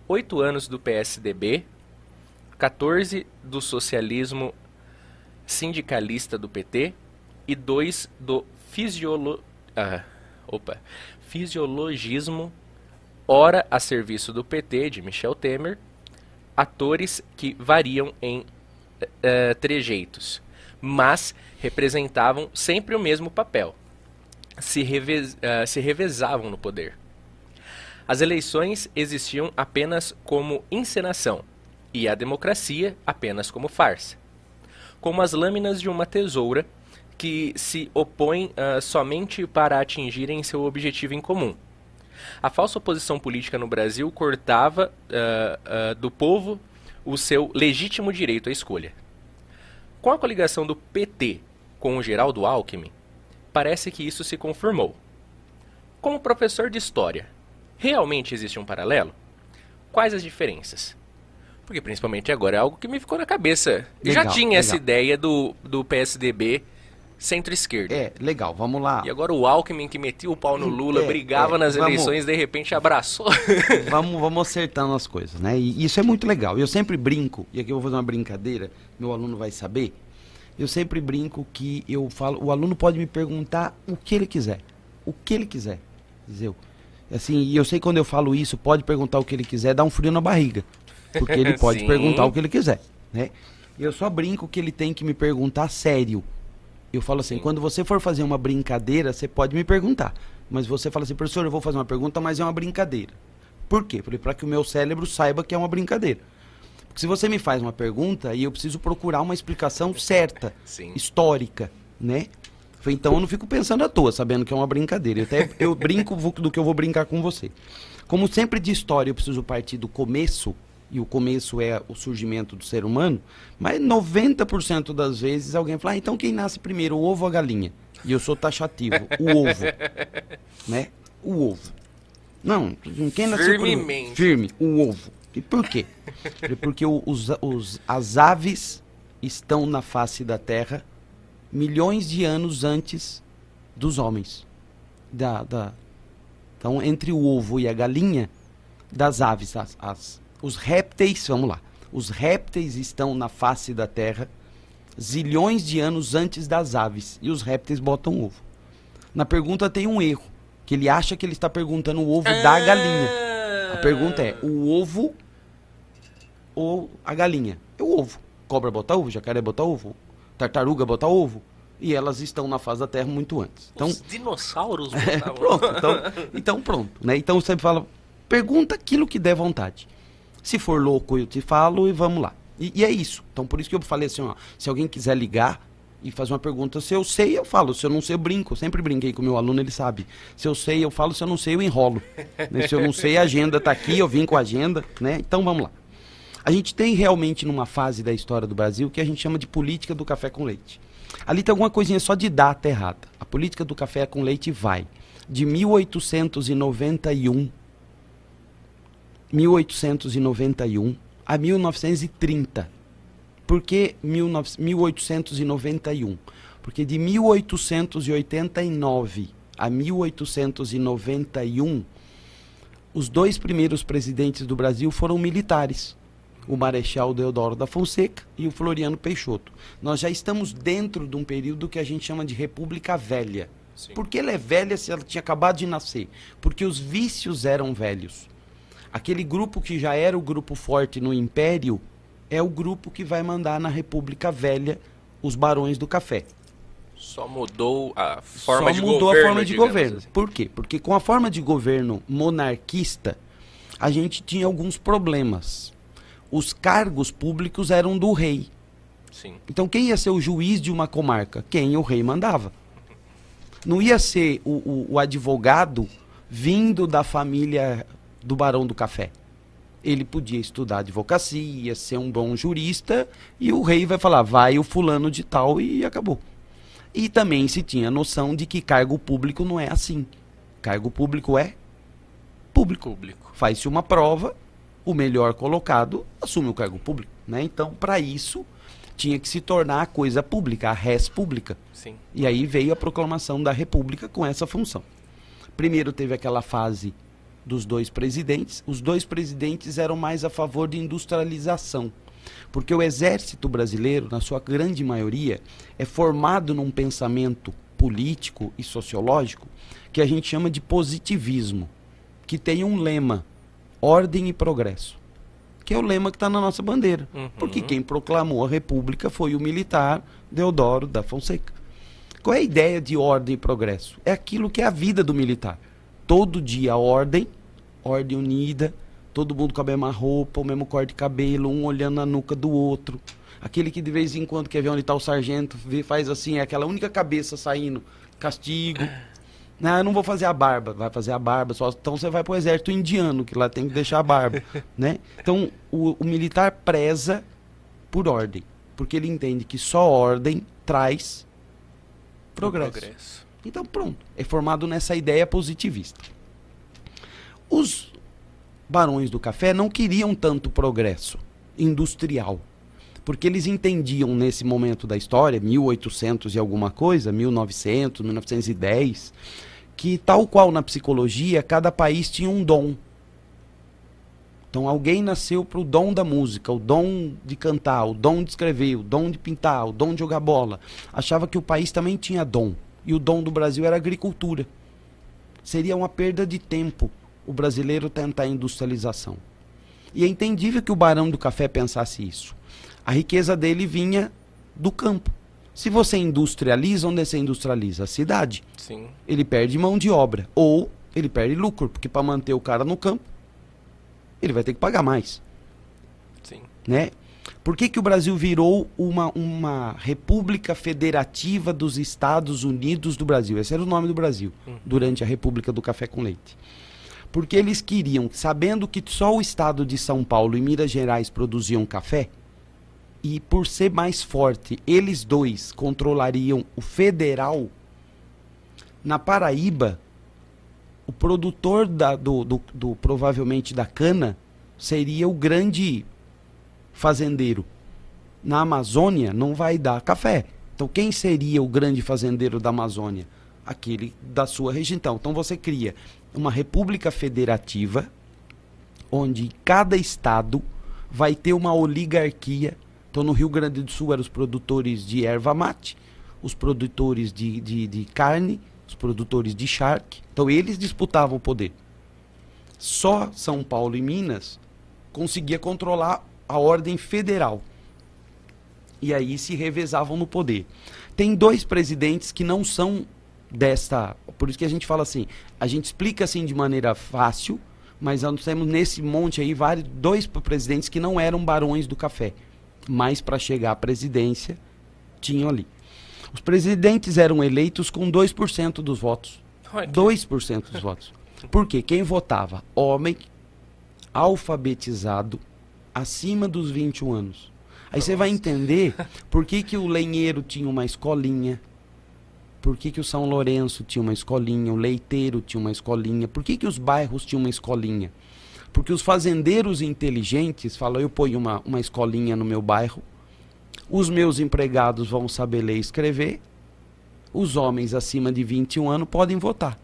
oito anos do PSDB 14 do socialismo sindicalista do PT e 2 do fisiolo... ah, opa, fisiologismo, ora a serviço do PT, de Michel Temer, atores que variam em uh, trejeitos, mas representavam sempre o mesmo papel. Se, uh, se revezavam no poder. As eleições existiam apenas como encenação, e a democracia apenas como farsa. Como as lâminas de uma tesoura que se opõem uh, somente para atingirem seu objetivo em comum. A falsa oposição política no Brasil cortava uh, uh, do povo o seu legítimo direito à escolha. Com a coligação do PT com o Geraldo Alckmin, parece que isso se confirmou. Como professor de história, realmente existe um paralelo? Quais as diferenças? Porque principalmente agora é algo que me ficou na cabeça. Eu já tinha legal. essa ideia do, do PSDB centro-esquerda. É, legal, vamos lá. E agora o Alckmin que metia o pau no Lula, é, brigava é, nas vamos, eleições, de repente abraçou. vamos, vamos acertando as coisas, né? E isso é muito legal. Eu sempre brinco, e aqui eu vou fazer uma brincadeira, meu aluno vai saber. Eu sempre brinco que eu falo, o aluno pode me perguntar o que ele quiser. O que ele quiser. Dizer, assim, e eu sei quando eu falo isso, pode perguntar o que ele quiser, dá um frio na barriga. Porque ele pode perguntar o que ele quiser, né? Eu só brinco que ele tem que me perguntar sério. Eu falo assim, Sim. quando você for fazer uma brincadeira, você pode me perguntar. Mas você fala assim, professor, eu vou fazer uma pergunta, mas é uma brincadeira. Por quê? Para que o meu cérebro saiba que é uma brincadeira. Porque se você me faz uma pergunta e eu preciso procurar uma explicação certa, Sim. histórica, né? Então eu não fico pensando à toa, sabendo que é uma brincadeira. Eu, até, eu brinco do que eu vou brincar com você. Como sempre de história eu preciso partir do começo, e o começo é o surgimento do ser humano, mas 90% das vezes alguém fala, ah, então quem nasce primeiro, o ovo ou a galinha? E eu sou taxativo, o ovo. né? O ovo. Não, quem nasceu primeiro? Firme, o ovo. E por quê? Porque os, os, as aves estão na face da Terra milhões de anos antes dos homens. Da, da, então, entre o ovo e a galinha, das aves, as, as os répteis, vamos lá. Os répteis estão na face da Terra zilhões de anos antes das aves e os répteis botam ovo. Na pergunta tem um erro, que ele acha que ele está perguntando o ovo ah. da galinha. A pergunta é: o ovo ou a galinha? É o ovo. Cobra bota ovo, jacaré bota ovo, tartaruga bota ovo. E elas estão na face da Terra muito antes. Então, Os dinossauros botavam Pronto, então, então pronto. Né? Então você fala, pergunta aquilo que der vontade. Se for louco, eu te falo e vamos lá. E, e, é isso. Então, por isso que eu falei assim, ó, se alguém quiser ligar e fazer uma pergunta, se eu sei, eu falo. Se eu não sei, eu brinco. Eu sempre brinquei com o meu aluno, ele sabe. Se eu sei, eu falo. Se eu não sei, eu enrolo. né? Se eu não sei, a agenda está aqui, eu vim com a agenda, né? Então, vamos lá. A gente tem realmente numa fase da história do Brasil que a gente chama de política do café com leite. Ali tem alguma coisinha só de data errada. A política do café com leite vai de 1891 1891 a 1930. Por que 1891? Porque de 1889 a 1891, os dois primeiros presidentes do Brasil foram militares. O Marechal Deodoro da Fonseca e o Floriano Peixoto. Nós já estamos dentro de um período que a gente chama de República Velha. Sim. Por que ela é velha se ela tinha acabado de nascer? Porque os vícios eram velhos. Aquele grupo que já era o grupo forte no Império é o grupo que vai mandar na República Velha os barões do café. Só mudou a forma Só de mudou governo. a forma de governo. assim. Por quê? Porque com a forma de governo monarquista, a gente tinha alguns problemas. Os cargos públicos eram do rei. Sim. Então quem ia ser o juiz de uma comarca? Quem o rei mandava. Não ia ser o, o- o advogado vindo da família do Barão do Café. Ele podia estudar advocacia, ser um bom jurista, e o rei vai falar, vai o fulano de tal e acabou. E também se tinha noção de que cargo público não é assim. Cargo público é público Público. faz-se uma prova, o melhor colocado assume o cargo público. Né? Então, para isso, tinha que se tornar a coisa pública, a res pública. Sim. E aí veio a proclamação da República com essa função. Primeiro teve aquela fase dos dois presidentes. Os dois presidentes eram mais a favor de industrialização. Porque o exército brasileiro, na sua grande maioria, é formado num pensamento político e sociológico que a gente chama de positivismo, que tem um lema: ordem e progresso. Que é o lema que está na nossa bandeira. Uhum. Porque quem proclamou a República foi o militar Deodoro da Fonseca. Qual é a ideia de ordem e progresso? É aquilo que é a vida do militar. Todo dia ordem, ordem unida, todo mundo com a mesma roupa, o mesmo corte de cabelo, um olhando na nuca do outro. Aquele que de vez em quando quer ver onde está o sargento, vê, faz assim, é aquela única cabeça saindo, castigo. Não, eu não vou fazer a barba, vai fazer a barba, só então você vai para o exército indiano, que lá tem que deixar a barba, né? Então, o, o militar preza por ordem, porque ele entende que só ordem traz progresso. Progresso. Então, pronto. É formado nessa ideia positivista. Os barões do café não queriam tanto progresso industrial. Porque eles entendiam nesse momento da história, 1800 e alguma coisa, 1900, 1910, que tal qual na psicologia, cada país tinha um dom. Então alguém nasceu para o dom da música, o dom de cantar, o dom de escrever, o dom de pintar, o dom de jogar bola. Achava que o país também tinha dom. E o dom do Brasil era agricultura. Seria uma perda de tempo o brasileiro tentar a industrialização. E é entendível que o barão do café pensasse isso. A riqueza dele vinha do campo. Se você industrializa, onde você industrializa? A cidade. Sim. Ele perde mão de obra. Ou ele perde lucro, porque para manter o cara no campo, ele vai ter que pagar mais Sim. né? Por que, que o Brasil virou uma, uma república federativa dos Estados Unidos do Brasil? Esse era o nome do Brasil, durante a República do Café com Leite. Porque eles queriam, sabendo que só o estado de São Paulo e Minas Gerais produziam café, e por ser mais forte, eles dois controlariam o federal, na Paraíba, o produtor da, do, do, do- provavelmente da cana seria o grande fazendeiro. Na Amazônia não vai dar café. Então quem seria o grande fazendeiro da Amazônia? Aquele da sua região. Então, então você cria uma república federativa onde cada estado vai ter uma oligarquia. Então no Rio Grande do Sul eram os produtores de erva mate, os produtores de, de, de carne, os produtores de charque. Então eles disputavam o poder. Só São Paulo e Minas conseguia controlar a ordem federal. E aí se revezavam no poder. Tem dois presidentes que não são desta. Por isso que a gente fala assim, a gente explica assim de maneira fácil, mas nós temos nesse monte aí vários, dois presidentes que não eram barões do café. Mas para chegar à presidência, tinham ali. Os presidentes eram eleitos com 2% dos votos. Olha que- 2% dos votos. Por quê? Quem votava? Homem, alfabetizado, acima dos 21 anos. Aí você vai entender por que, que o lenheiro tinha uma escolinha, por que, que o São Lourenço tinha uma escolinha, o leiteiro tinha uma escolinha, por que, que os bairros tinham uma escolinha? Porque os fazendeiros inteligentes falam, eu ponho uma, uma escolinha no meu bairro, os meus empregados vão saber ler e escrever, os homens acima de 21 anos podem votar.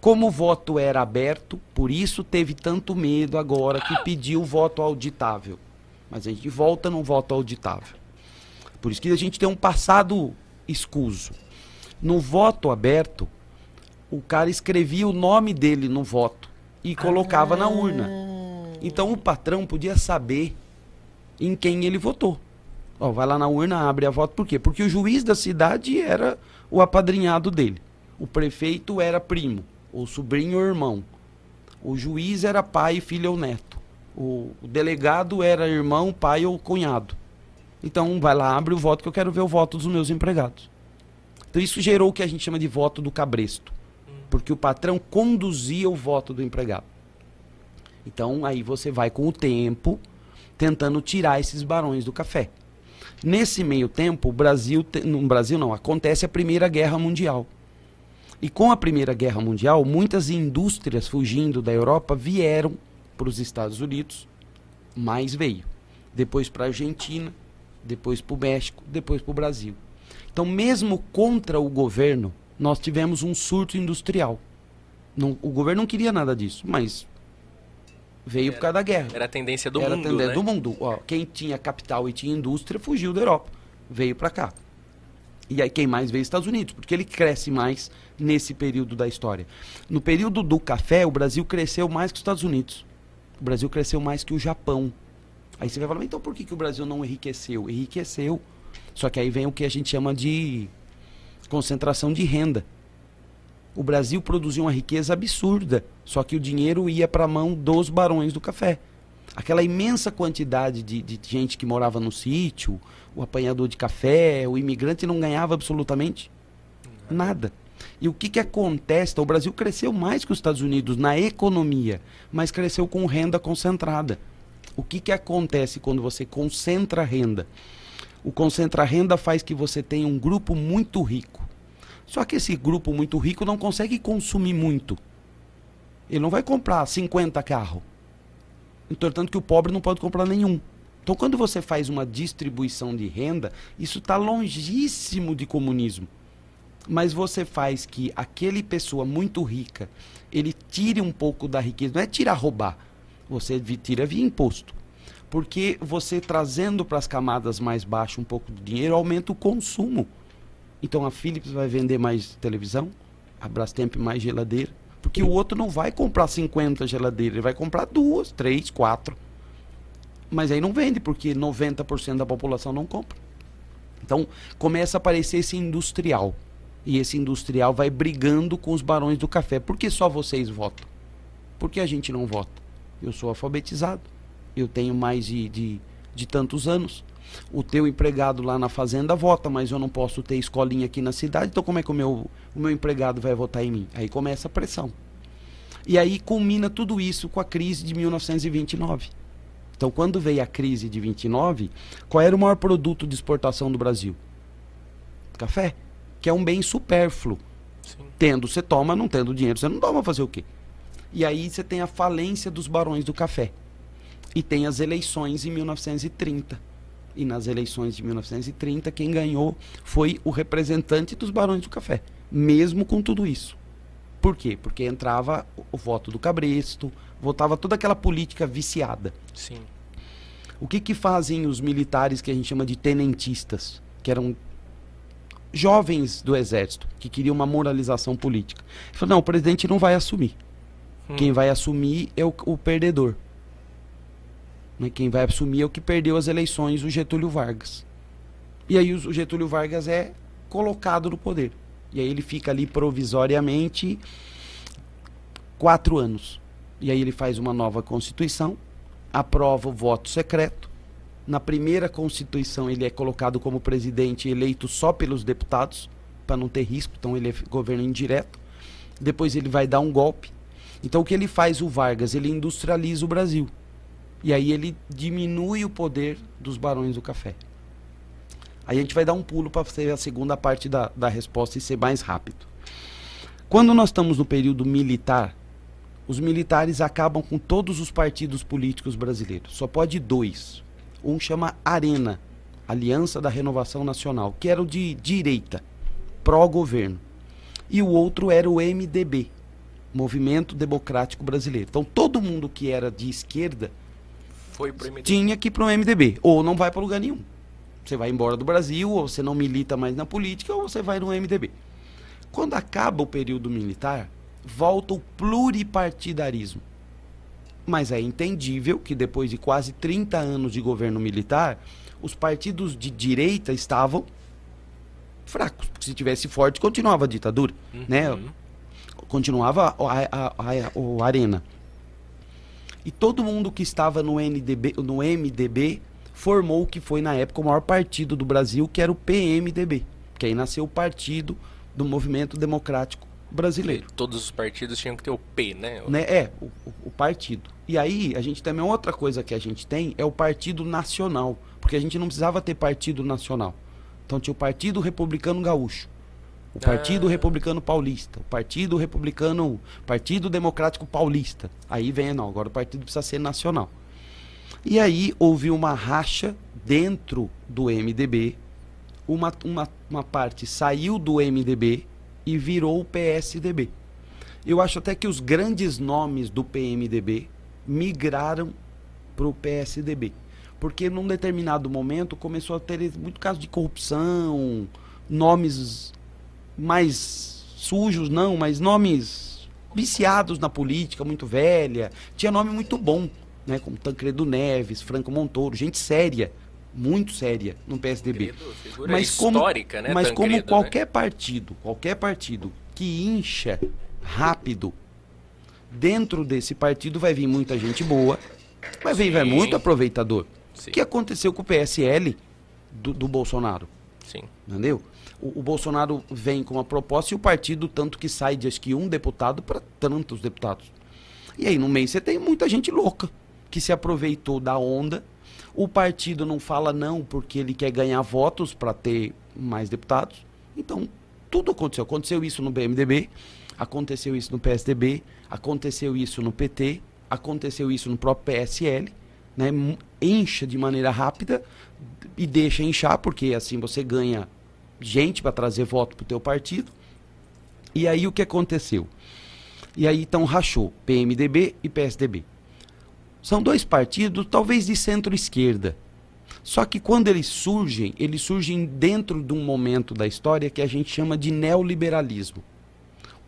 Como o voto era aberto, por isso teve tanto medo agora que pediu o voto auditável. Mas a gente volta no voto auditável. Por isso que a gente tem um passado escuso. No voto aberto, o cara escrevia o nome dele no voto e colocava na urna. Então o patrão podia saber em quem ele votou. Ó, vai lá na urna, abre a voto. Por quê? Porque o juiz da cidade era o apadrinhado dele. O prefeito era primo, o sobrinho ou irmão. O juiz era pai, filho ou neto. O, o delegado era irmão, pai ou cunhado. Então vai lá, abre o voto que eu quero ver o voto dos meus empregados. Então isso gerou o que a gente chama de voto do cabresto. Porque o patrão conduzia o voto do empregado. Então aí você vai com o tempo tentando tirar esses barões do café. Nesse meio tempo, o Brasil, no Brasil não, acontece a Primeira Guerra Mundial. E com a Primeira Guerra Mundial, muitas indústrias fugindo da Europa vieram para os Estados Unidos, mais veio. Depois para a Argentina, depois para o México, depois para o Brasil. Então, mesmo contra o governo, nós tivemos um surto industrial. Não, o governo não queria nada disso, mas veio era, por causa da guerra. Era a tendência do era mundo, a tendência né? do mundo. Ó, quem tinha capital e tinha indústria fugiu da Europa, veio para cá. E aí quem mais veio Estados Unidos, porque ele cresce mais nesse período da história. No período do café, o Brasil cresceu mais que os Estados Unidos. O Brasil cresceu mais que o Japão. Aí você vai falar, então por que, que o Brasil não enriqueceu? Enriqueceu. Só que aí vem o que a gente chama de concentração de renda. O Brasil produziu uma riqueza absurda, só que o dinheiro ia para a mão dos barões do café. Aquela imensa quantidade de, de gente que morava no sítio, o apanhador de café, o imigrante não ganhava absolutamente nada. E o que, que acontece? O Brasil cresceu mais que os Estados Unidos na economia, mas cresceu com renda concentrada. O que, que acontece quando você concentra renda? O concentra renda faz que você tenha um grupo muito rico. Só que esse grupo muito rico não consegue consumir muito. Ele não vai comprar 50 carros. Entretanto, que o pobre não pode comprar nenhum. Então, quando você faz uma distribuição de renda, isso está longíssimo de comunismo. Mas você faz que aquele pessoa muito rica, ele tire um pouco da riqueza. Não é tirar roubar. Você tira via imposto. Porque você trazendo para as camadas mais baixas um pouco de dinheiro, aumenta o consumo. Então a Philips vai vender mais televisão, a Brastemp mais geladeira, porque o outro não vai comprar 50 geladeiras, ele vai comprar duas, três, quatro. Mas aí não vende, porque 90% da população não compra. Então começa a aparecer esse industrial. E esse industrial vai brigando com os barões do café. Por que só vocês votam? Por que a gente não vota? Eu sou alfabetizado. Eu tenho mais de, de, de tantos anos. O teu empregado lá na fazenda vota, mas eu não posso ter escolinha aqui na cidade, então como é que o meu, o meu empregado vai votar em mim? Aí começa a pressão. E aí culmina tudo isso com a crise de 1929. Então, quando veio a crise de 29, qual era o maior produto de exportação do Brasil? Café, que é um bem supérfluo. Sim. Tendo, você toma, não tendo dinheiro, você não toma fazer o quê? E aí você tem a falência dos barões do café. E tem as eleições em 1930 e nas eleições de 1930 quem ganhou foi o representante dos barões do café, mesmo com tudo isso. Por quê? Porque entrava o voto do cabresto, votava toda aquela política viciada. Sim. O que que fazem os militares que a gente chama de tenentistas, que eram jovens do exército, que queriam uma moralização política? Ele falou, não, o presidente não vai assumir. Hum. Quem vai assumir é o, o perdedor. Né? Quem vai assumir é o que perdeu as eleições, o Getúlio Vargas. E aí o Getúlio Vargas é colocado no poder. E aí ele fica ali provisoriamente quatro anos. E aí ele faz uma nova Constituição, aprova o voto secreto. Na primeira Constituição ele é colocado como presidente eleito só pelos deputados, para não ter risco, então ele é governo indireto. Depois ele vai dar um golpe. Então o que ele faz, o Vargas? Ele industrializa o Brasil. E aí ele diminui o poder dos barões do café. Aí a gente vai dar um pulo para fazer a segunda parte da, da resposta e ser mais rápido. Quando nós estamos no período militar, os militares acabam com todos os partidos políticos brasileiros. Só pode dois. Um chama Arena, Aliança da Renovação Nacional, que era o de direita, pró-governo. E o outro era o MDB, Movimento Democrático Brasileiro. Então todo mundo que era de esquerda tinha que ir para o MDB, ou não vai para lugar nenhum. Você vai embora do Brasil, ou você não milita mais na política, ou você vai no MDB. Quando acaba o período militar, volta o pluripartidarismo. Mas é entendível que depois de quase 30 anos de governo militar, os partidos de direita estavam fracos. Porque se tivesse forte, continuava a ditadura, Uhum. né? Continuava a, a, a- o Arena. E todo mundo que estava no, NDB, no MDB formou o que foi na época o maior partido do Brasil, que era o PMDB. Que aí nasceu o Partido do Movimento Democrático Brasileiro Todos os partidos tinham que ter o P, né? né? É, o, o- o partido. E aí, a gente também, outra coisa que a gente tem é o partido nacional. Porque a gente não precisava ter partido nacional. Então tinha o Partido Republicano Gaúcho. O Partido Ah. Republicano Paulista. O Partido Republicano. Partido Democrático Paulista. Aí vem, não, agora o partido precisa ser nacional. E aí houve uma racha dentro do MDB. Uma, uma, uma parte saiu do MDB e virou o PSDB. Eu acho até que os grandes nomes do PMDB migraram para o PSDB. Porque num determinado momento começou a ter muito caso de corrupção, nomes mais sujos, não, mas nomes viciados na política, muito velha. Tinha nome muito bom, né? Como Tancredo Neves, Franco Montoro, gente séria, muito séria no PSDB. Mas como, histórica, né? mas como Tancredo, né? qualquer partido, qualquer partido que incha rápido, dentro desse partido vai vir muita gente boa, vai vir vai muito aproveitador. Sim, O que aconteceu com o PSL do, do Bolsonaro? sim. Entendeu? O, o Bolsonaro vem com uma proposta e o partido, tanto que sai de acho que um deputado para tantos deputados. E aí no meio você tem muita gente louca que se aproveitou da onda. O partido não fala não porque ele quer ganhar votos para ter mais deputados. Então, tudo aconteceu. Aconteceu isso no BMDB, aconteceu isso no PSDB, aconteceu isso no PT, aconteceu isso no próprio PSL. Né? Encha de maneira rápida e deixa inchar, porque assim você ganha gente para trazer voto para o teu partido. E aí o que aconteceu? E aí então rachou PMDB e PSDB. São dois partidos, talvez de centro-esquerda. Só que quando eles surgem, eles surgem dentro de um momento da história que a gente chama de neoliberalismo.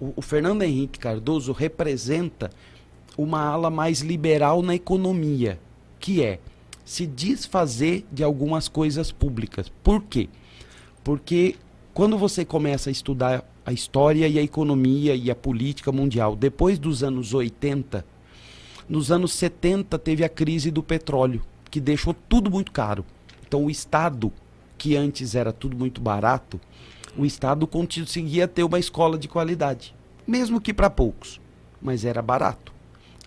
O, o Fernando Henrique Cardoso representa uma ala mais liberal na economia, que é se desfazer de algumas coisas públicas. Por quê? Porque quando você começa a estudar a história e a economia e a política mundial, depois dos anos 80, nos anos 70 teve a crise do petróleo, que deixou tudo muito caro. Então o Estado, que antes era tudo muito barato, o Estado conseguia ter uma escola de qualidade, mesmo que para poucos, mas era barato.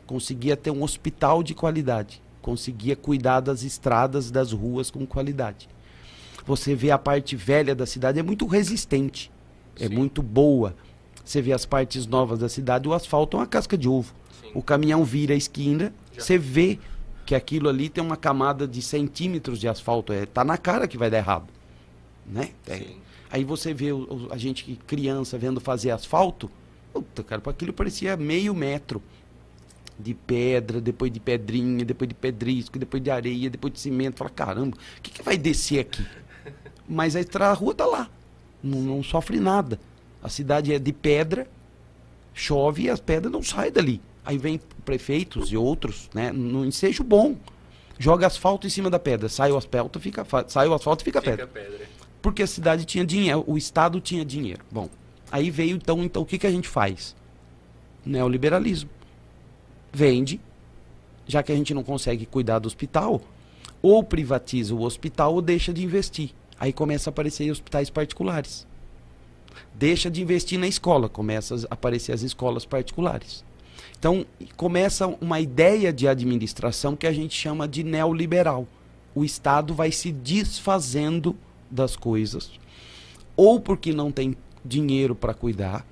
Conseguia ter um hospital de qualidade, conseguia cuidar das estradas, das ruas com qualidade. Você vê a parte velha da cidade é muito resistente, é Sim. muito boa. Você vê as partes novas da cidade, o asfalto é uma casca de ovo. O caminhão vira a esquina, você vê que aquilo ali tem uma camada de centímetros de asfalto. É, tá na cara que vai dar errado. Né? É. Aí você vê o- a gente que criança vendo fazer asfalto, puta, cara, aquilo parecia meio metro de pedra, depois de pedrinha, depois de pedrisco, depois de areia, depois de cimento. Fala, caramba, o que, que vai descer aqui? Mas a rua tá lá, não, não sofre nada. A cidade é de pedra, chove e as pedras não saem dali. Aí vem prefeitos e outros, né, no ensejo bom, joga asfalto em cima da pedra, sai o asfalto, fica, sai o asfalto, fica pedra Fica pedra. porque a cidade tinha dinheiro, o Estado tinha dinheiro. Bom, aí veio então, então o que, que a gente faz? Neoliberalismo. Vende, já que a gente não consegue cuidar do hospital, ou privatiza o hospital ou deixa de investir. Aí começa a aparecer hospitais particulares. Deixa de investir na escola, começa a aparecer as escolas particulares. Então, começa uma ideia de administração que a gente chama de neoliberal. O Estado vai se desfazendo das coisas, ou porque não tem dinheiro para cuidar,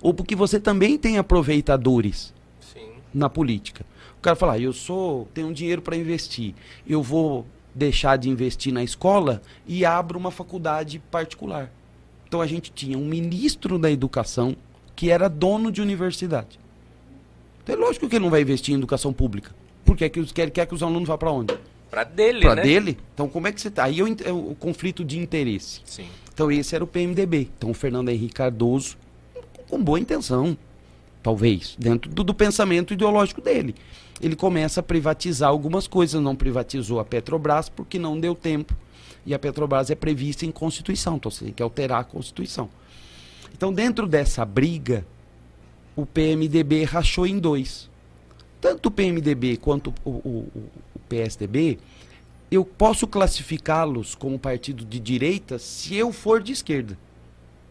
ou porque você também tem aproveitadores Sim. na política. O cara fala, ah, eu sou, tenho dinheiro para investir, eu vou deixar de investir na escola e abro uma faculdade particular. Então a gente tinha um ministro da educação que era dono de universidade. Então é lógico que ele não vai investir em educação pública. Porque é que os- quer, que os alunos vá para onde? Pra dele, Para né? dele? Então como é que você tá? Aí é o, o conflito de interesse. Sim. Então esse era o PMDB. Então o Fernando Henrique Cardoso, com boa intenção, talvez, dentro do, do pensamento ideológico dele. Ele começa a privatizar algumas coisas, não privatizou a Petrobras porque não deu tempo. E a Petrobras é prevista em Constituição, então você tem que alterar a Constituição. Então, dentro dessa briga, o PMDB rachou em dois. Tanto o PMDB quanto o, o, o PSDB, eu posso classificá-los como partido de direita se eu for de esquerda.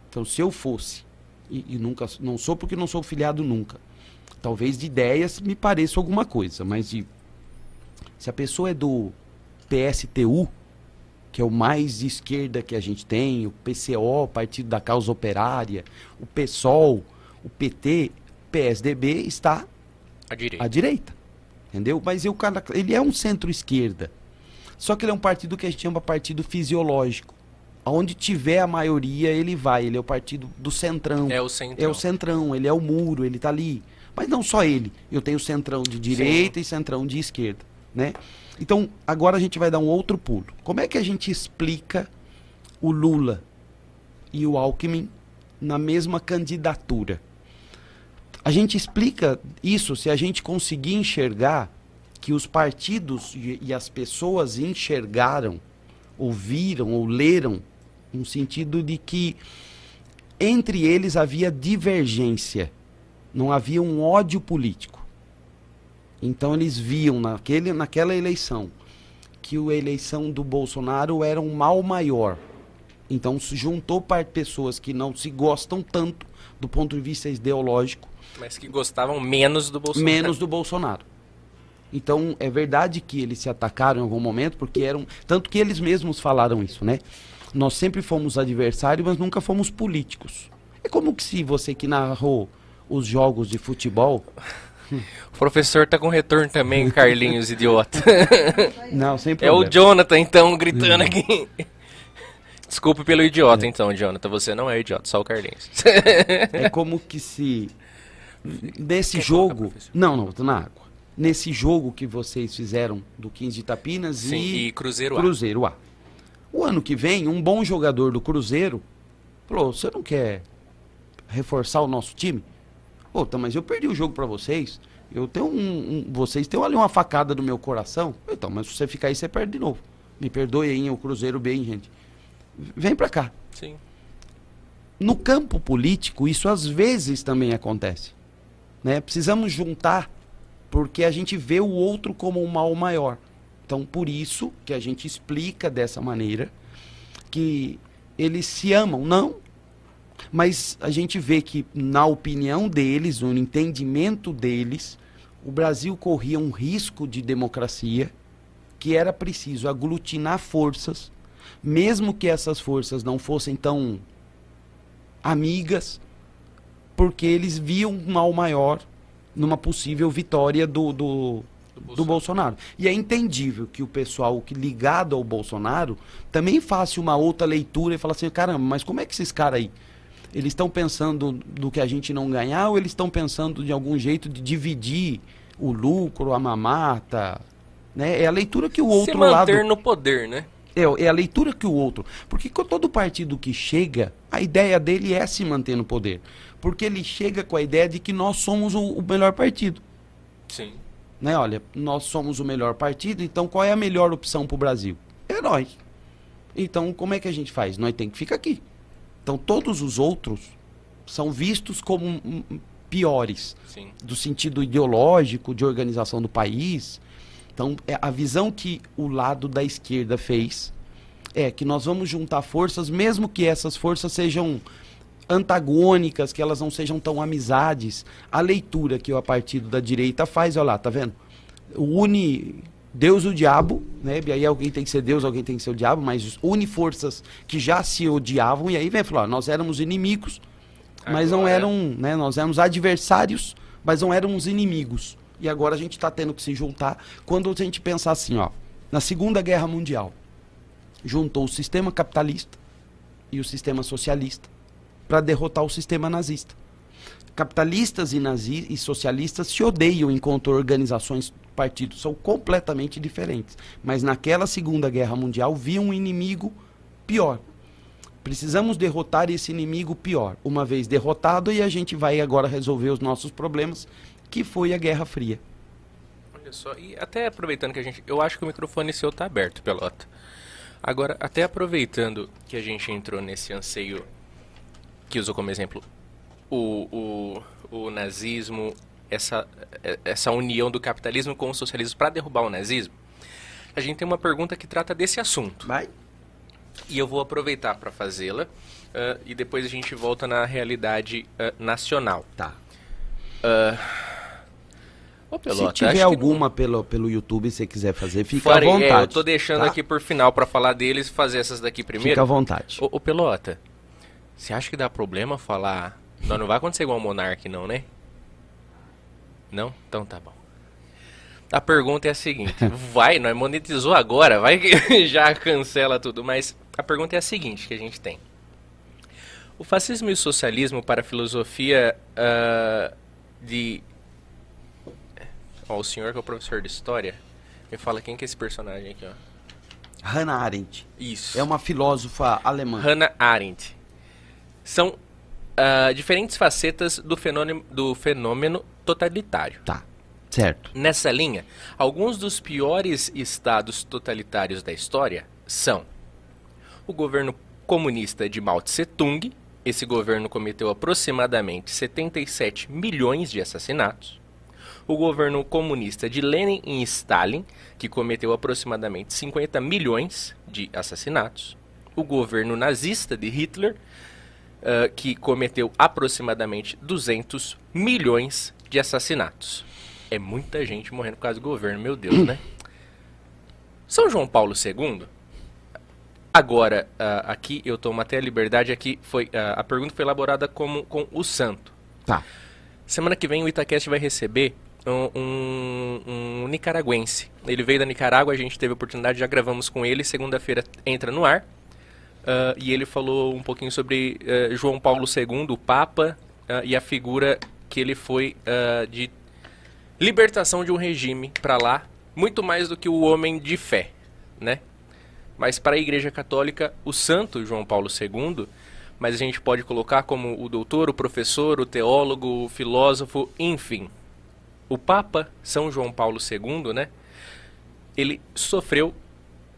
Então, se eu fosse, e, e, nunca não sou porque não sou filiado nunca. Talvez de ideias me pareça alguma coisa, mas de, se a pessoa é do PSTU, que é o mais de esquerda que a gente tem, o PCO, Partido da Causa Operária, o PSOL, o PT, PSDB está à direita. À direita entendeu? Mas eu, ele é um centro-esquerda. Só que ele é um partido que a gente chama partido fisiológico. Onde tiver a maioria, ele vai. Ele é o partido do centrão. É o centrão. É o centrão, ele é o muro, ele está ali. Mas não só ele. Eu tenho centrão de direita Sim. e centrão de esquerda. Né? Então, agora a gente vai dar um outro pulo. Como é que a gente explica o Lula e o Alckmin na mesma candidatura? A gente explica isso se a gente conseguir enxergar que os partidos e, e as pessoas enxergaram, ouviram ou leram, no sentido de que entre eles havia divergência, não havia um ódio político. Então eles viam naquele, naquela eleição que a eleição do Bolsonaro era um mal maior. Então se juntou para pessoas que não se gostam tanto do ponto de vista ideológico mas que gostavam menos do Bolsonaro. Menos do Bolsonaro. Então, é verdade que eles se atacaram em algum momento, porque eram. Tanto que eles mesmos falaram isso, né? Nós sempre fomos adversários, mas nunca fomos políticos. É como que se você que narrou os jogos de futebol. O professor tá com retorno também, Carlinhos, idiota. Não, sem problema. É o Jonathan, então, gritando aqui. Desculpe pelo idiota, é. então, Jonathan. Você não é idiota, só o Carlinhos. é como que se Nesse Quer jogo. Colocar, não, não, tô na água. Nesse jogo que vocês fizeram do 15 de Itapinas Sim, e, e Cruzeiro A. Cruzeiro A. O ano que vem, um bom jogador do Cruzeiro falou: você não quer reforçar o nosso time? Pô, tá, mas eu perdi o jogo para vocês. Eu tenho um, um, vocês têm ali uma facada no meu coração. Então, mas se você ficar aí, você perde de novo. Me perdoe aí, o Cruzeiro bem, gente. Vem pra cá. Sim. No campo político, isso às vezes também acontece. Né? Precisamos juntar porque a gente vê o outro como um mal maior. Então, por isso que a gente explica dessa maneira que eles se amam, não. Mas a gente vê que, na opinião deles, no entendimento deles, o Brasil corria um risco de democracia que era preciso aglutinar forças, mesmo que essas forças não fossem tão amigas, porque eles viam um mal maior numa possível vitória do, do, do, Bolsonaro. do Bolsonaro. E é entendível que o pessoal que ligado ao Bolsonaro também faça uma outra leitura e fala assim, caramba, mas como é que esses caras aí, eles estão pensando do que a gente não ganhar ou eles estão pensando de algum jeito de dividir o lucro, a mamata, né? É a leitura que o outro Se manter lado... no poder, né? É, é a leitura que o outro. Porque todo partido que chega, a ideia dele é se manter no poder. Porque ele chega com a ideia de que nós somos o, o melhor partido. Sim. Né? Olha, nós somos o melhor partido, então qual é a melhor opção para o Brasil? É nós. Então, como é que a gente faz? Nós tem que ficar aqui. Então, todos os outros são vistos como piores. Sim. Do sentido ideológico, de organização do país. Então, é a visão que o lado da esquerda fez é que nós vamos juntar forças, mesmo que essas forças sejam antagônicas, que elas não sejam tão amizades. A leitura que o partido da direita faz, olha lá, tá vendo? Une Deus e o diabo, né? E aí alguém tem que ser Deus, alguém tem que ser o diabo, mas une forças que já se odiavam, e aí vem falar, nós éramos inimigos, mas Agora... não eram, né? Nós éramos adversários, mas não éramos inimigos e agora a gente está tendo que se juntar. Quando a gente pensar assim, ó, na Segunda Guerra Mundial, juntou o sistema capitalista e o sistema socialista para derrotar o sistema nazista. Capitalistas e, nazi e socialistas se odeiam enquanto organizações partidos são completamente diferentes. Mas naquela Segunda Guerra Mundial via um inimigo pior. Precisamos derrotar esse inimigo pior. Uma vez derrotado, e a gente vai agora resolver os nossos problemas, que foi a Guerra Fria. Olha só, e até aproveitando que a gente. Eu acho que o microfone seu tá aberto, Pelota. Agora, até aproveitando que a gente entrou nesse anseio que usou como exemplo o, o, o nazismo, essa, essa união do capitalismo com o socialismo para derrubar o nazismo, a gente tem uma pergunta que trata desse assunto. Vai. E eu vou aproveitar para fazê-la uh, e depois a gente volta na realidade uh, nacional. Tá. Uh, Pelota, Se tiver acho que alguma pelo, pelo YouTube, se você quiser fazer, fica Farei- à vontade. É, eu tô deixando tá? aqui por final para falar deles e fazer essas daqui primeiro. Fica à vontade. Ô, Pelota, você acha que dá problema falar... Não, não vai acontecer igual o Monark, não, né? Não? Então tá bom. A pergunta é a seguinte. Vai, nós monetizou agora, vai que já cancela tudo. Mas a pergunta é a seguinte que a gente tem. O fascismo e o socialismo para a filosofia ah, de... Ó, o senhor que é o professor de história, me fala quem que é esse personagem aqui, ó. Hannah Arendt Isso. é uma filósofa alemã. Hannah Arendt. São ah, diferentes facetas do fenômeno, do fenômeno totalitário. Tá, certo. Nessa linha, alguns dos piores estados totalitários da história são o governo comunista de Mao Tse Tung. Esse governo cometeu aproximadamente 77 milhões de assassinatos. O governo comunista de Lenin e Stalin, que cometeu aproximadamente 50 milhões de assassinatos. O governo nazista de Hitler, ah, que cometeu aproximadamente 200 milhões de assassinatos. É muita gente morrendo por causa do governo, meu Deus, né? São João Paulo II. Agora, ah, aqui eu tomo até a liberdade, aqui foi ah, a pergunta foi elaborada como com o santo. Tá. Semana que vem o Itacast vai receber um, um, um nicaragüense. Ele veio da Nicarágua, a gente teve a oportunidade, já gravamos com ele. Segunda-feira entra no ar. Ah, e ele falou um pouquinho sobre ah, João Paulo II, o Papa, ah, e a figura que ele foi ah, de libertação de um regime para lá, muito mais do que o homem de fé, né? Mas para a Igreja Católica, o santo João Paulo II, mas a gente pode colocar como o doutor, o professor, o teólogo, o filósofo, enfim. O Papa São João Paulo II, né? Ele sofreu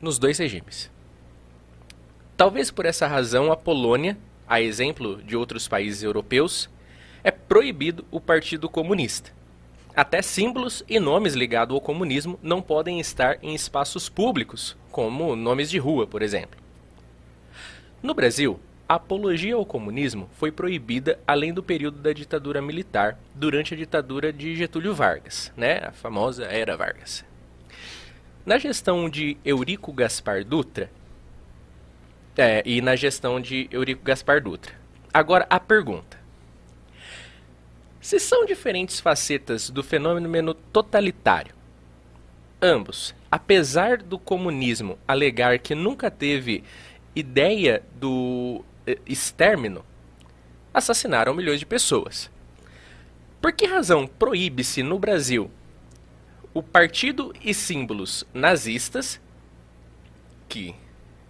nos dois regimes. Talvez por essa razão a Polônia, a exemplo de outros países europeus, é proibido o Partido Comunista. Até símbolos e nomes ligados ao comunismo não podem estar em espaços públicos, como nomes de rua, por exemplo. No Brasil, a apologia ao comunismo foi proibida além do período da ditadura militar, durante a ditadura de Getúlio Vargas, né? a famosa Era Vargas. Na gestão de Eurico Gaspar Dutra, é, e na gestão de Eurico Gaspar Dutra. Agora a pergunta: se são diferentes facetas do fenômeno totalitário, ambos, apesar do comunismo alegar que nunca teve ideia do eh, extermino, assassinaram milhões de pessoas. Por que razão proíbe-se no Brasil o partido e símbolos nazistas, que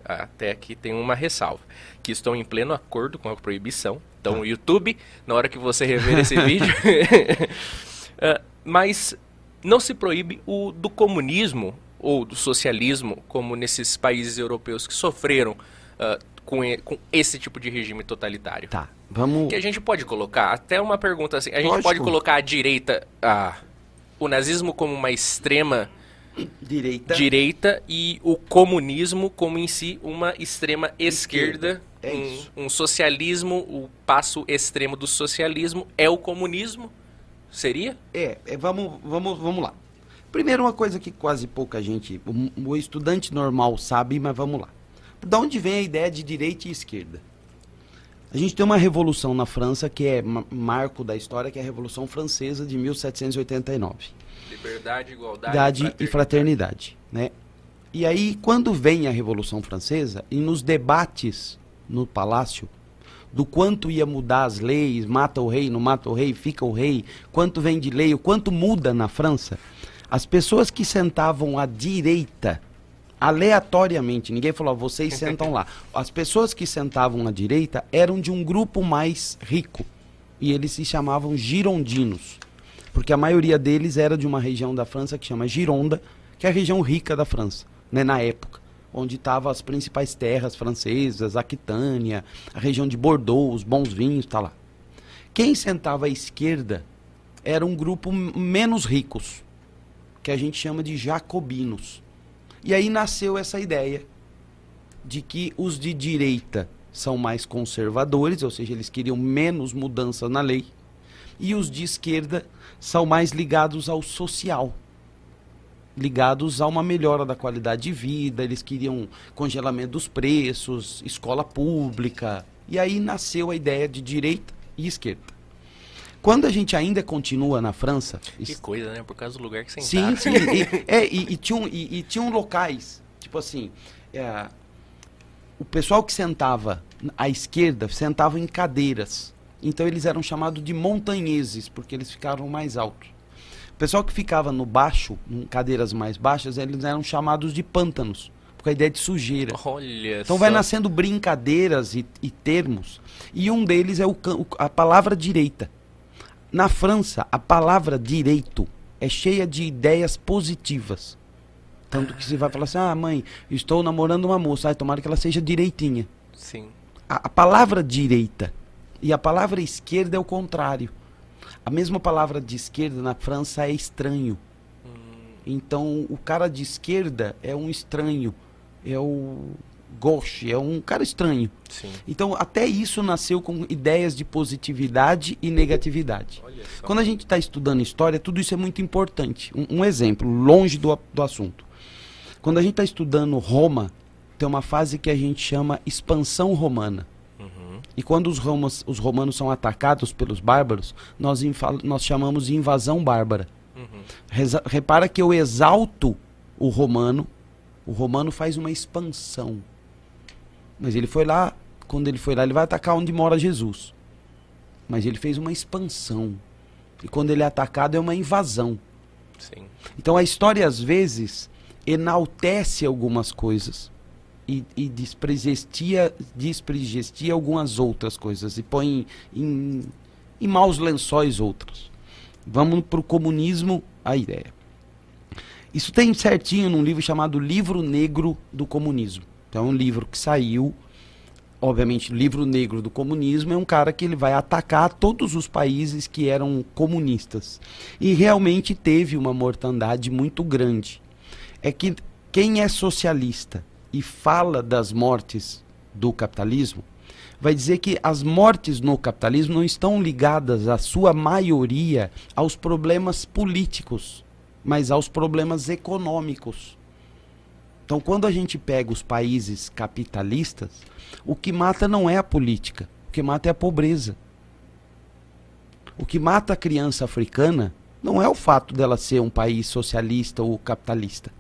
até aqui tem uma ressalva, que estão em pleno acordo com a proibição. Então, o YouTube, na hora que você rever esse vídeo, Ah, mas não se proíbe o do comunismo ou do socialismo, como nesses países europeus que sofreram ah, com, e- com esse tipo de regime totalitário. Tá. Vamos. Que a gente pode colocar, até uma pergunta assim, a gente Lógico. pode colocar a direita, a, o nazismo como uma extrema Direita. direita e o comunismo como em si uma extrema esquerda, É um, um socialismo, o passo extremo do socialismo é o comunismo? Seria? É, é, vamos, vamos, vamos lá. Primeiro, uma coisa que quase pouca gente, o, o estudante normal sabe, mas vamos lá. Da onde vem a ideia de direita e esquerda? A gente tem uma revolução na França que é ma- marco da história, que é a Revolução Francesa de 1789. Liberdade, igualdade Idade e fraternidade, né? E aí, quando vem a Revolução Francesa, e nos debates no palácio, do quanto ia mudar as leis, mata o rei, não mata o rei, fica o rei, quanto vem de lei, o quanto muda na França, as pessoas que sentavam à direita aleatoriamente. Ninguém falou, vocês sentam lá. As pessoas que sentavam à direita eram de um grupo mais rico. E eles se chamavam girondinos. Porque a maioria deles era de uma região da França que chama Gironda, que é a região rica da França, né, na época. Onde estavam as principais terras francesas, Aquitânia, a região de Bordeaux, os bons vinhos, tá lá. Quem sentava à esquerda era um grupo menos ricos, que a gente chama de jacobinos. E aí nasceu essa ideia de que os de direita são mais conservadores, ou seja, eles queriam menos mudança na lei, e os de esquerda são mais ligados ao social, ligados a uma melhora da qualidade de vida, eles queriam congelamento dos preços, escola pública, e aí nasceu a ideia de direita e esquerda. Quando a gente ainda continua na França. Que coisa, né? Por causa do lugar que você Sim, sim. e, é, e, e, tinham, e, e tinham locais, tipo assim. É, o pessoal que sentava à esquerda sentava em cadeiras. Então eles eram chamados de montanheses, porque eles ficavam mais altos. O pessoal que ficava no baixo, em cadeiras mais baixas, eles eram chamados de pântanos, com a ideia de sujeira. Olha então só. vai nascendo brincadeiras e, e termos. E um deles é o, a palavra direita. Na França, a palavra direito é cheia de ideias positivas. Tanto que você vai falar assim: ah, mãe, estou namorando uma moça. Ai, tomara que ela seja direitinha. Sim. A, a palavra direita e a palavra esquerda é o contrário. A mesma palavra de esquerda na França é estranho. Então, o cara de esquerda é um estranho. É o gauche, é um cara estranho. Sim. Então, até isso nasceu com ideias de positividade e negatividade. Quando a gente está estudando história, tudo isso é muito importante. Um, um exemplo, longe do, do assunto. Quando a gente está estudando Roma, tem uma fase que a gente chama expansão romana. Uhum. E quando os, romos, os romanos são atacados pelos bárbaros, nós, nós chamamos de invasão bárbara. Uhum. Repara que eu exalto o romano, o romano faz uma expansão. Mas ele foi lá, quando ele foi lá, ele vai atacar onde mora Jesus. Mas ele fez uma expansão. E quando ele é atacado é uma invasão. Sim. Então a história às vezes enaltece algumas coisas e, e despregestia algumas outras coisas e põe em, em, em maus lençóis outras. Vamos para o comunismo, a ideia. Isso tem certinho num livro chamado Livro Negro do Comunismo. Então é um livro que saiu, obviamente, livro negro do comunismo é um cara que ele vai atacar todos os países que eram comunistas. E realmente teve uma mortandade muito grande. É que quem é socialista e fala das mortes do capitalismo, vai dizer que as mortes no capitalismo não estão ligadas, a sua maioria, aos problemas políticos, mas aos problemas econômicos. Então, quando a gente pega os países capitalistas, o que mata não é a política, o que mata é a pobreza. O que mata a criança africana não é o fato dela ser um país socialista ou capitalista.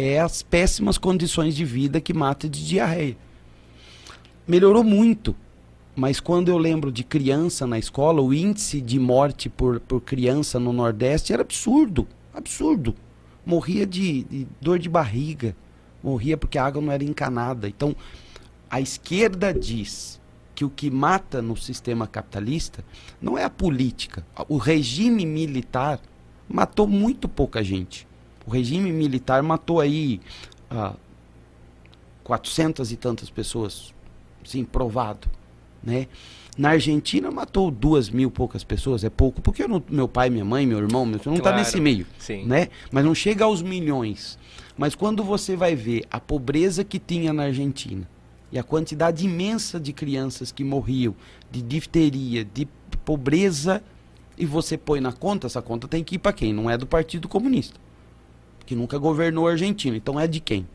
É as péssimas condições de vida que mata de diarreia. Melhorou muito, mas quando eu lembro de criança na escola, o índice de morte por, por criança no Nordeste era absurdo. Absurdo. Morria de, de dor de barriga morria porque a água não era encanada. Então, a esquerda diz que o que mata no sistema capitalista não é a política. O regime militar matou muito pouca gente. O regime militar matou aí ah, 400 e tantas pessoas, sim, provado, né? Na Argentina matou duas mil poucas pessoas, é pouco, porque não, meu pai, minha mãe, meu irmão, meu, não está Claro, nesse meio, sim. né? Mas não chega aos milhões. Mas quando você vai ver a pobreza que tinha na Argentina e a quantidade imensa de crianças que morriam de difteria, de pobreza, e você põe na conta, essa conta tem que ir para quem? Não é do Partido Comunista, que nunca governou a Argentina. Então é de quem?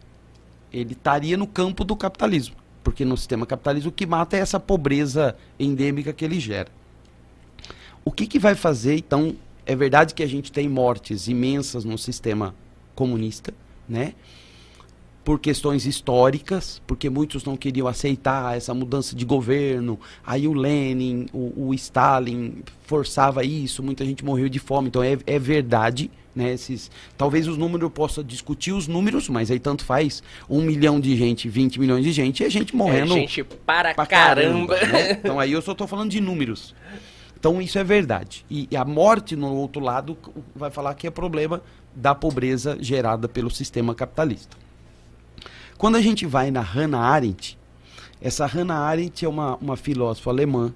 Ele estaria no campo do capitalismo, porque no sistema capitalista o que mata é essa pobreza endêmica que ele gera. O que, que vai fazer, então? É verdade que a gente tem mortes imensas no sistema comunista, né? Por questões históricas, porque muitos não queriam aceitar essa mudança de governo. Aí o Lenin, o, o Stalin forçava isso, muita gente morreu de fome. Então é, é verdade. Né, esses, talvez os números eu possa discutir os números, mas aí tanto faz um milhão de gente, 20 milhões de gente, é gente morrendo. É gente para, para caramba. caramba né? Então aí eu só estou falando de números. Então isso é verdade. E, e a morte, no outro lado, vai falar que é problema da pobreza gerada pelo sistema capitalista. Quando a gente vai na Hannah Arendt, essa Hannah Arendt é uma, uma filósofa alemã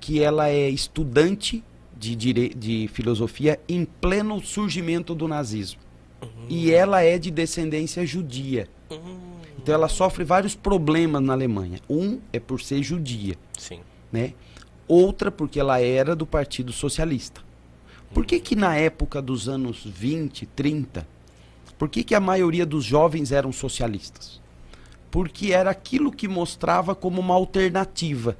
que ela é estudante de, dire... de filosofia em pleno surgimento do nazismo. Uhum. E ela é de descendência judia. Uhum. Então ela sofre vários problemas na Alemanha. Um é por ser judia. Sim. Né? Outra porque ela era do Partido Socialista. Por que que na época dos anos 20, 30, por que, que a maioria dos jovens eram socialistas? Porque era aquilo que mostrava como uma alternativa.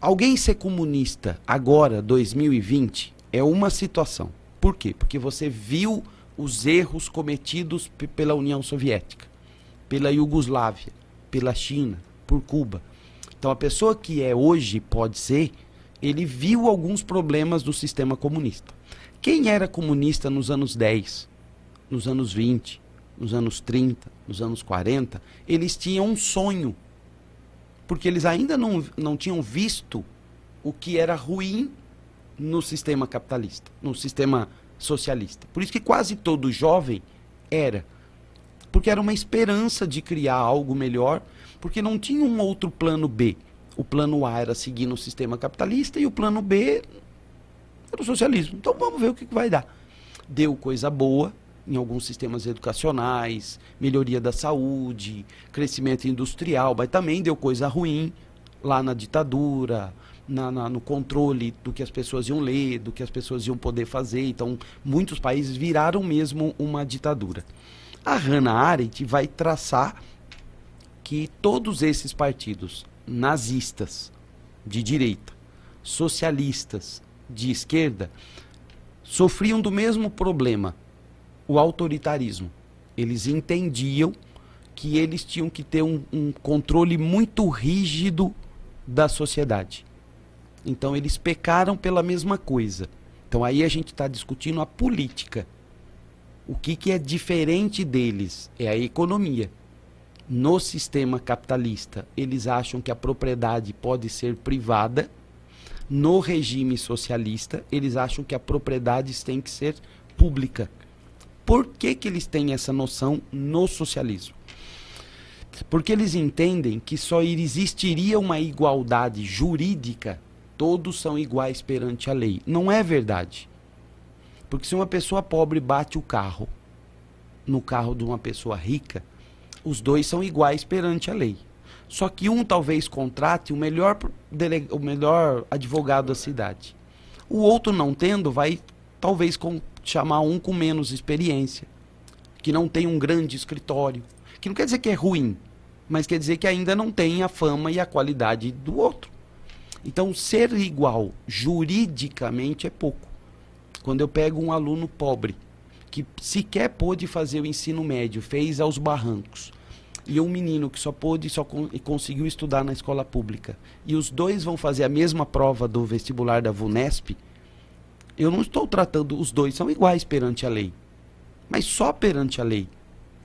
Alguém ser comunista agora, 2020, é uma situação. Por quê? Porque você viu os erros cometidos pela União Soviética, pela Iugoslávia, pela China, por Cuba. Então a pessoa que é hoje pode ser, ele viu alguns problemas do sistema comunista. Quem era comunista nos anos 10, nos anos 20, nos anos 30, nos anos 40, eles tinham um sonho. Porque eles ainda não, não tinham visto o que era ruim no sistema capitalista, no sistema socialista. Por isso que quase todo jovem era. Porque era uma esperança de criar algo melhor, porque não tinha um outro plano B. O plano A era seguir no sistema capitalista e o plano B era o socialismo. Então vamos ver o que, vai dar. Deu coisa boa em alguns sistemas educacionais, melhoria da saúde, crescimento industrial, mas também deu coisa ruim lá na ditadura, na, na, no controle do que as pessoas iam ler, do que as pessoas iam poder fazer. Então, muitos países viraram mesmo uma ditadura. A Hannah Arendt vai traçar que todos esses partidos nazistas de direita, socialistas de esquerda sofriam do mesmo problema, o autoritarismo. Eles entendiam que eles tinham que ter um, um controle muito rígido da sociedade. Então eles pecaram pela mesma coisa. Então aí a gente está discutindo a política. O que, que é diferente deles é a economia. No sistema capitalista, eles acham que a propriedade pode ser privada no regime socialista, eles acham que a propriedade tem que ser pública. Por que, que eles têm essa noção no socialismo? Porque eles entendem que só existiria uma igualdade jurídica, todos são iguais perante a lei. Não é verdade. Porque se uma pessoa pobre bate o carro no carro de uma pessoa rica, os dois são iguais perante a lei. Só que um talvez contrate o melhor, dele, o melhor advogado da cidade. O outro não tendo, vai talvez com, chamar um com menos experiência, que não tem um grande escritório. Que não quer dizer que é ruim, mas quer dizer que ainda não tem a fama e a qualidade do outro. Então, ser igual juridicamente é pouco. Quando eu pego um aluno pobre, que sequer pôde fazer o ensino médio, fez aos barrancos, e um menino que só pôde só con e conseguiu estudar na escola pública, e os dois vão fazer a mesma prova do vestibular da VUNESP, eu não estou tratando, os dois são iguais perante a lei, mas só perante a lei.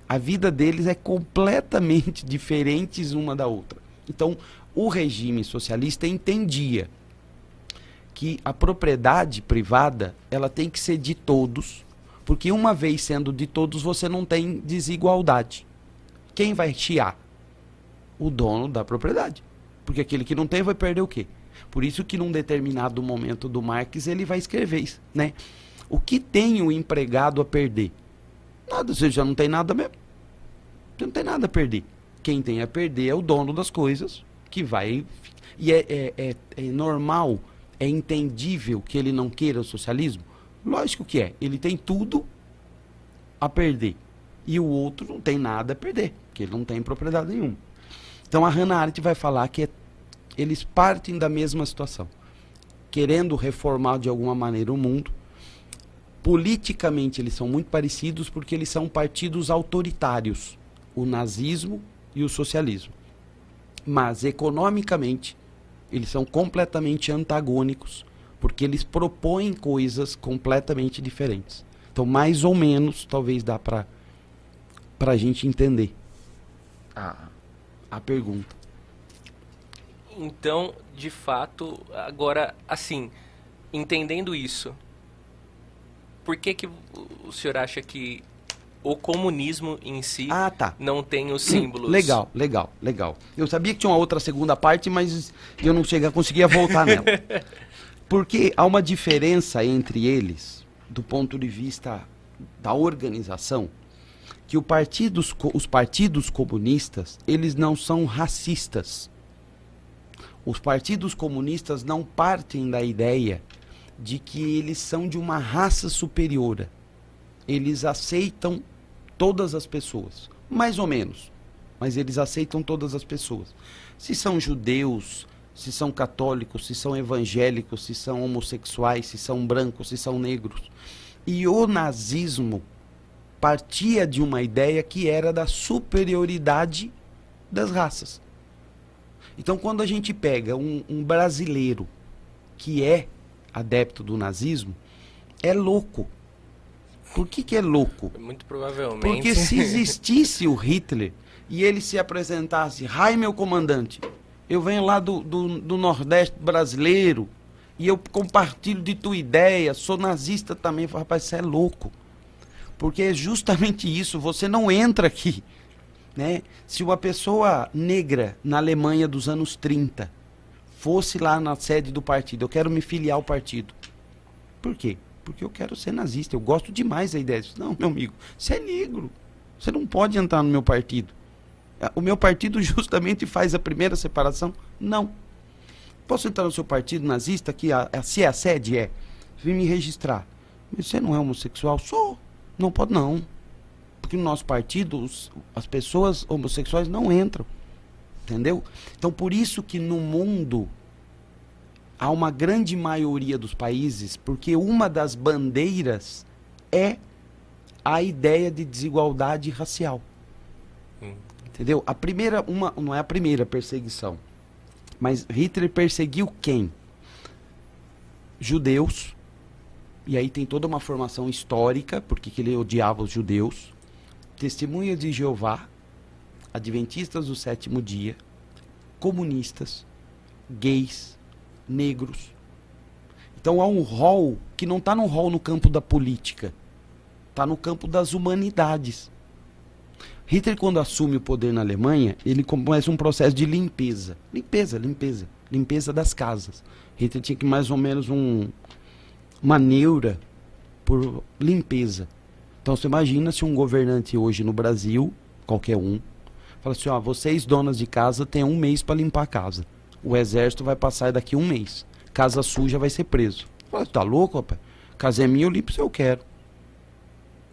A vida deles é completamente diferente uma da outra. Então, o regime socialista entendia que a propriedade privada ela tem que ser de todos, porque uma vez sendo de todos você não tem desigualdade. Quem vai chiar? O dono da propriedade. Porque aquele que não tem vai perder o quê? Por isso que num determinado momento do Marx ele vai escrever isso, né? O que tem o empregado a perder? Nada, você já não tem nada mesmo. Você não tem nada a perder. Quem tem a perder é o dono das coisas, que vai. E é, é, é, é normal, é entendível que ele não queira o socialismo? Lógico que é. Ele tem tudo a perder e o outro não tem nada a perder, porque ele não tem propriedade nenhuma. Então a Hannah Arendt vai falar que é, eles partem da mesma situação, querendo reformar de alguma maneira o mundo, Politicamente eles são muito parecidos porque eles são partidos autoritários, o nazismo e o socialismo. Mas economicamente eles são completamente antagônicos, porque eles propõem coisas completamente diferentes. Então, mais ou menos, talvez dá para a gente entender a, a pergunta. Então, de fato, agora, assim, entendendo isso, por que, que o senhor acha que o comunismo em si ah, tá. não tem os símbolos? Legal, legal, legal. Eu sabia que tinha uma outra segunda parte, mas eu não cheguei, conseguia voltar nela. Porque há uma diferença entre eles, do ponto de vista da organização, que partidos, os partidos comunistas, eles não são racistas. Os partidos comunistas não partem da ideia de que eles são de uma raça superior. Eles aceitam todas as pessoas, mais ou menos, mas eles aceitam todas as pessoas. Se são judeus, se são católicos, se são evangélicos, se são homossexuais, se são brancos, se são negros. E o nazismo partia de uma ideia que era da superioridade das raças. Então, quando a gente pega um, um brasileiro que é adepto do nazismo, é louco. Por que, que é louco? Muito provavelmente. Porque se existisse o Hitler e ele se apresentasse, Rai, meu comandante, eu venho lá do, do, do, Nordeste brasileiro e eu compartilho de tua ideia, sou nazista também. Rapaz, você é louco. Porque é justamente isso, você não entra aqui. Né? Se uma pessoa negra na Alemanha dos anos 30 fosse lá na sede do partido, eu quero me filiar ao partido. Por quê? Porque eu quero ser nazista, eu gosto demais da ideia. Não, meu amigo, você é negro. Você não pode entrar no meu partido. Ah, o meu partido justamente faz a primeira separação? Não. Posso entrar no seu partido nazista, que a, a, se é a sede é? Vim me registrar. Mas você não é homossexual? Sou. Não pode não. Porque no nosso partido os, as pessoas homossexuais não entram. Entendeu? Então por isso que no mundo há uma grande maioria dos países, porque uma das bandeiras é a ideia de desigualdade racial. Hum. Entendeu? A primeira, uma, não é a primeira perseguição, mas Hitler perseguiu quem? Judeus. E aí tem toda uma formação histórica, porque ele odiava os judeus. Testemunhas de Jeová, adventistas do sétimo dia, comunistas, gays, negros. Então há um rol que não está no rol no campo da política, está no campo das humanidades. Hitler, quando assume o poder na Alemanha, ele começa um processo de limpeza. Limpeza, limpeza. Limpeza das casas. Hitler tinha que mais ou menos um, uma neura por limpeza. Então você imagina se um governante hoje no Brasil, qualquer um, Fala assim, ó, vocês donas de casa têm um mês para limpar a casa. O exército vai passar daqui um mês. Casa suja vai ser preso. Fala, tá louco, rapaz? Casa é minha, eu limpo se eu quero.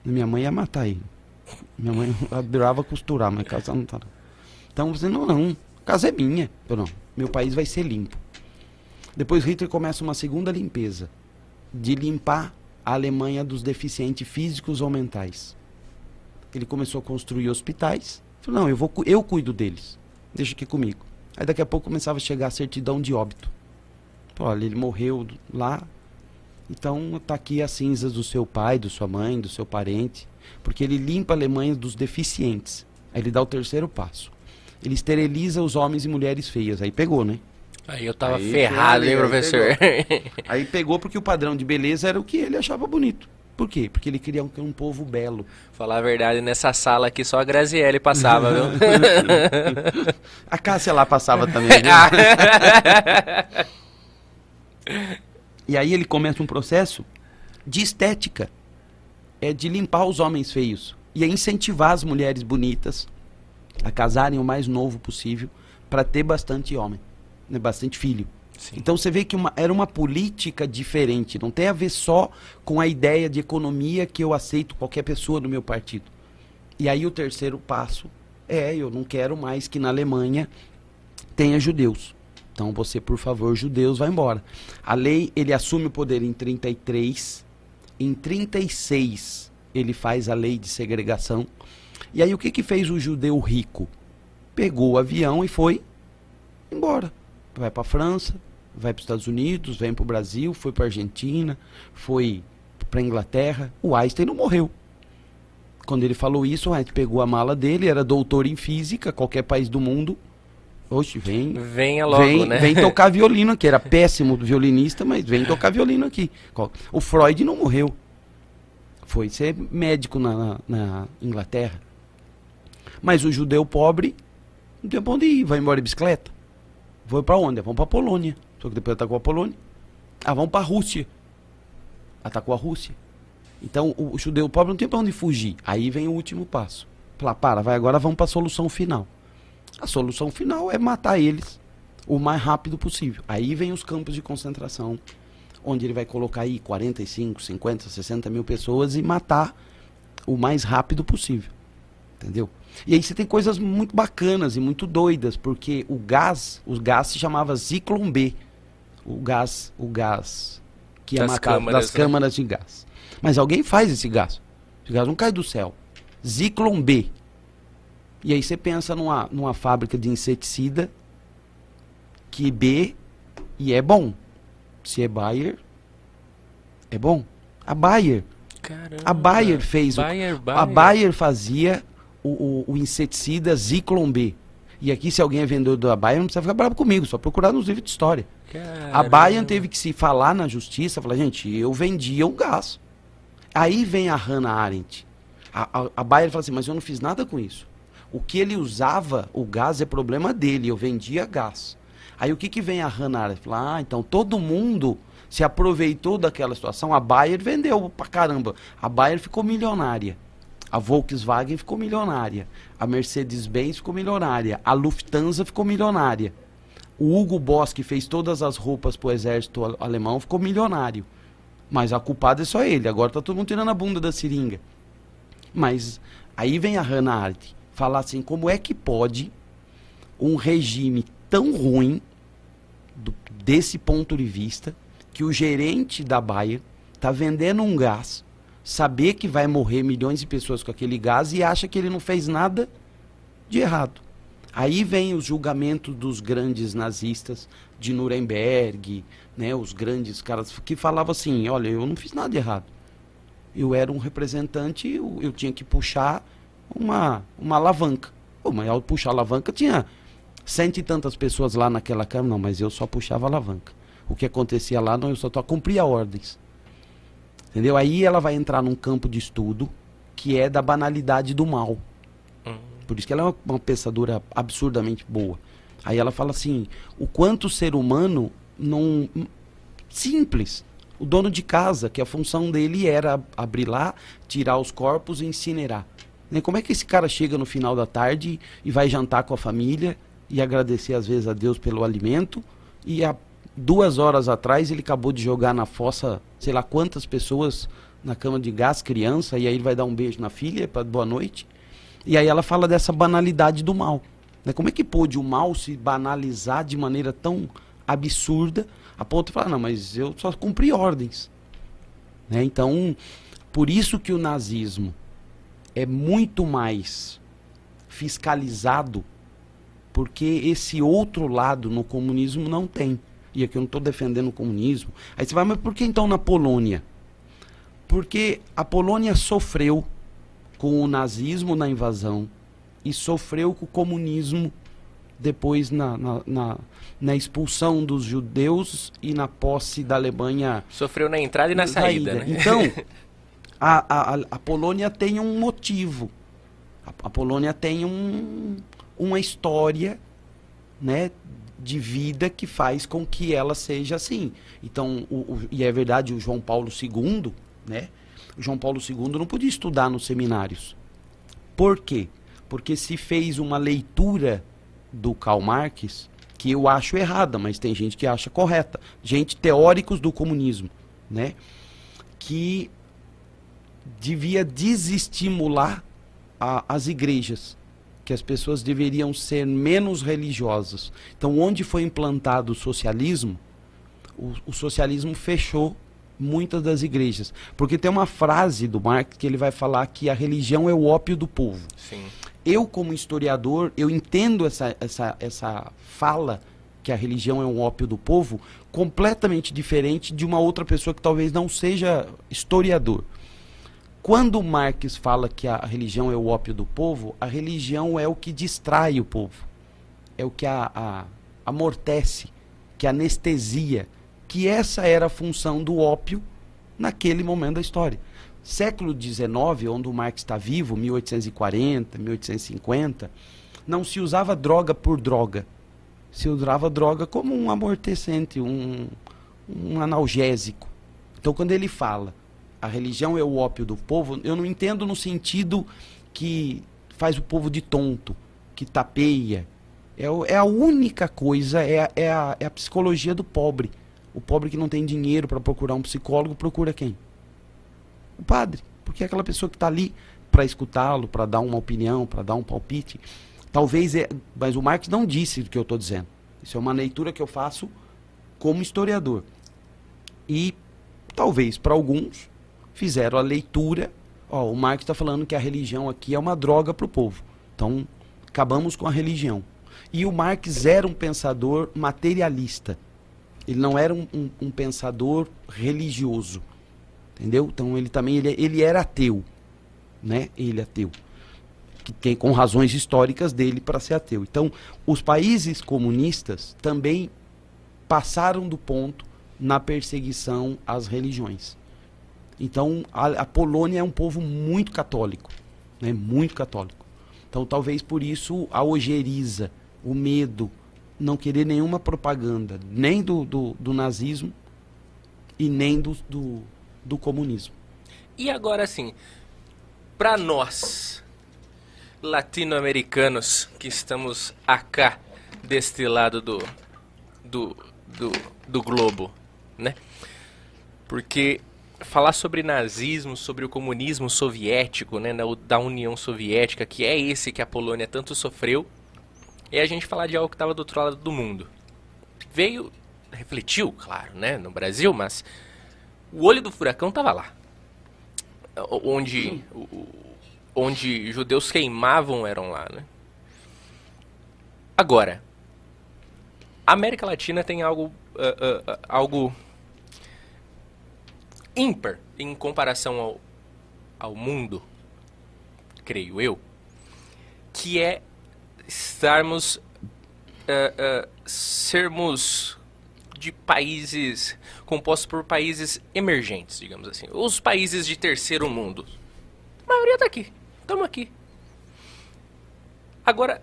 Minha mãe ia matar ele. Minha mãe adorava costurar, mas casa não tá. Então você não, não. Casa é minha. Eu não. Meu país vai ser limpo. Depois Hitler começa uma segunda limpeza de limpar a Alemanha dos deficientes físicos ou mentais. Ele começou a construir hospitais Falei, não, eu, vou, eu cuido deles. Deixa aqui comigo. Aí daqui a pouco começava a chegar a certidão de óbito. Olha, ele morreu lá. Então tá aqui as cinzas do seu pai, da sua mãe, do seu parente. Porque ele limpa a Alemanha dos deficientes. Aí ele dá o terceiro passo. Ele esteriliza os homens e mulheres feias. Aí pegou, né? Aí eu tava aí, ferrado, hein, professor? Pegou. aí pegou porque o padrão de beleza era o que ele achava bonito. Por quê? Porque ele queria um, um povo belo. Falar a verdade, nessa sala aqui só a Graziele passava, viu? a Cássia lá passava também, viu? e aí ele começa um processo de estética. É de limpar os homens feios. E é incentivar as mulheres bonitas a casarem o mais novo possível para ter bastante homem, né? bastante filho. Sim. Então você vê que uma, era uma política diferente, não tem a ver só com a ideia de economia que eu aceito qualquer pessoa do meu partido. E aí o terceiro passo é, eu não quero mais que na Alemanha tenha judeus. Então você, por favor, judeus, vai embora. A lei, ele assume o poder em 33, Em 36 ele faz a lei de segregação. E aí o que que fez o judeu rico? Pegou o avião e foi embora. Vai para a França, vai para os Estados Unidos, vem para o Brasil, foi para a Argentina, foi para a Inglaterra. O Einstein não morreu. Quando ele falou isso, o Einstein pegou a mala dele, era doutor em física, qualquer país do mundo. Oxe, vem. Venha logo, vem, né? vem tocar violino aqui. Era péssimo violinista, mas vem tocar violino aqui. O Freud não morreu. Foi ser médico na, na, Inglaterra. Mas o judeu pobre não tem pra onde ir, vai embora de bicicleta. Foi para onde? Vamos para Polônia. Só que depois atacou a Polônia. Ah, vamos para Rússia. Atacou a Rússia. Então o, o judeu pobre não tem para onde fugir. Aí vem o último passo. Falar, para, vai agora vamos para a solução final. A solução final é matar eles o mais rápido possível. Aí vem os campos de concentração, onde ele vai colocar aí 45, 50, 60 mil pessoas e matar o mais rápido possível. Entendeu? E aí você tem coisas muito bacanas e muito doidas, porque o gás, o gás se chamava Zyklon B. O gás, o gás que Das matar câmaras, das né? câmaras de gás. Mas alguém faz esse gás. Esse gás não cai do céu. Zyklon B. E aí você pensa numa, numa fábrica de inseticida que B e é bom. Se é Bayer, é bom. A Bayer, Caramba. a Bayer fez o, Bayer, a Bayer fazia o, o, o inseticida Zyklon B. E aqui, se alguém é vendedor da Bayer, não precisa ficar bravo comigo, só procurar nos livros de história. A Bayer teve que se falar na justiça, falar, gente, eu vendia o gás. Aí vem a Hannah Arendt. A, a, a Bayer fala assim, mas eu não fiz nada com isso. O que ele usava, o gás, é problema dele, eu vendia gás. Aí o que, que vem a Hannah Arendt? Fala, ah, então todo mundo se aproveitou daquela situação, a Bayer vendeu pra caramba. A Bayer ficou milionária. A Volkswagen ficou milionária. A Mercedes-Benz ficou milionária. A Lufthansa ficou milionária. O Hugo Boss, que fez todas as roupas pro exército al- alemão, ficou milionário. Mas a culpada é só ele. Agora tá todo mundo tirando a bunda da seringa. Mas aí vem a Hannah Arendt falar assim, como é que pode um regime tão ruim, do- desse ponto de vista, que o gerente da Bayer tá vendendo um gás, saber que vai morrer milhões de pessoas com aquele gás e acha que ele não fez nada de errado. Aí vem os julgamentos dos grandes nazistas de Nuremberg, né, os grandes caras que falavam assim, olha, eu não fiz nada de errado. Eu era um representante, eu, eu tinha que puxar uma, uma alavanca. Pô, mas ao puxar a alavanca tinha cento e tantas pessoas lá naquela câmara, não, mas eu só puxava a alavanca. O que acontecia lá, não, eu só cumpria ordens. Entendeu? Aí ela vai entrar num campo de estudo que é da banalidade do mal. Por isso que ela é uma, uma pensadora absurdamente boa. Aí ela fala assim: o quanto o ser humano não. Simples. O dono de casa, que a função dele era abrir lá, tirar os corpos e incinerar. Né? Como é que esse cara chega no final da tarde e vai jantar com a família e agradecer às vezes a Deus pelo alimento e há duas horas atrás ele acabou de jogar na fossa, sei lá quantas pessoas na cama de gás, criança, e aí ele vai dar um beijo na filha para boa noite. E aí ela fala dessa banalidade do mal. Né? Como é que pôde o mal se banalizar de maneira tão absurda a ponto de falar, não, mas eu só cumpri ordens. Né? Então, por isso que o nazismo é muito mais fiscalizado, porque esse outro lado no comunismo não tem. E aqui eu não estou defendendo o comunismo. Aí você vai, mas por que então na Polônia? Porque a Polônia sofreu com o nazismo na invasão e sofreu com o comunismo depois na, na, na, na expulsão dos judeus e na posse da Alemanha Sofreu na entrada e na saída, né? então, a, a, a Polônia tem um motivo. A, a Polônia tem um, uma história né, de vida que faz com que ela seja assim. Então, o, o- e é verdade, o João Paulo II, né? O João Paulo II não podia estudar nos seminários. Por quê? Porque se fez uma leitura do Karl Marx que eu acho errada, mas tem gente que acha correta. Gente teóricos do comunismo, né? Que devia desestimular a- as igrejas, que as pessoas deveriam ser menos religiosas. Então, onde foi implantado o socialismo, o, o socialismo fechou muitas das igrejas. Porque tem uma frase do Marx que ele vai falar que a religião é o ópio do povo. Sim. Eu, como historiador, eu entendo essa, essa, essa fala que a religião é um ópio do povo completamente diferente de uma outra pessoa que talvez não seja historiador. Quando Marx fala que a religião é o ópio do povo, a religião é o que distrai o povo, é o que a, a, amortece, que anestesia, que essa era a função do ópio naquele momento da história. Século XIX, onde o Marx está vivo, 1840, 1850, não se usava droga por droga. Se usava droga como um amortecente, um, um analgésico. Então, quando ele fala a religião é o ópio do povo, eu não entendo no sentido que faz o povo de tonto, que tapeia. É, é a única coisa, é a, é, a, é a psicologia do pobre. O pobre que não tem dinheiro para procurar um psicólogo, procura quem? O padre. Porque é aquela pessoa que está ali para escutá-lo, para dar uma opinião, para dar um palpite. Talvez, é, mas o Marx não disse o que eu estou dizendo. Isso é uma leitura que eu faço como historiador. E talvez para alguns fizeram a leitura. Ó, o Marx está falando que a religião aqui é uma droga para o povo. Então, acabamos com a religião. E o Marx era um pensador materialista. Ele não era um, um, um pensador religioso. Entendeu? Então, ele também ele, ele era ateu. Né? Ele é ateu. Que tem com razões históricas dele para ser ateu. Então, os países comunistas também passaram do ponto na perseguição às religiões. Então, a, a Polônia é um povo muito católico, né? muito católico. Então, talvez por isso a ojeriza, o medo, não querer nenhuma propaganda, nem do, do, do nazismo e nem do, do, do comunismo. E agora, assim, para nós, latino-americanos, que estamos acá, deste lado do, do, do, do globo, né? Porque falar sobre nazismo, sobre o comunismo soviético, né, da União Soviética, que é esse que a Polônia tanto sofreu, e a gente falar de algo que estava do outro lado do mundo. Veio, refletiu, claro, né, no Brasil, mas o olho do furacão estava lá. Onde, onde judeus queimavam eram lá, né? Agora, a América Latina tem algo, uh, uh, uh, algo ímpar em comparação ao, ao mundo, creio eu, que é estarmos, uh, uh, sermos de países compostos por países emergentes, digamos assim, os países de terceiro mundo. A maioria está aqui, estamos aqui. Agora,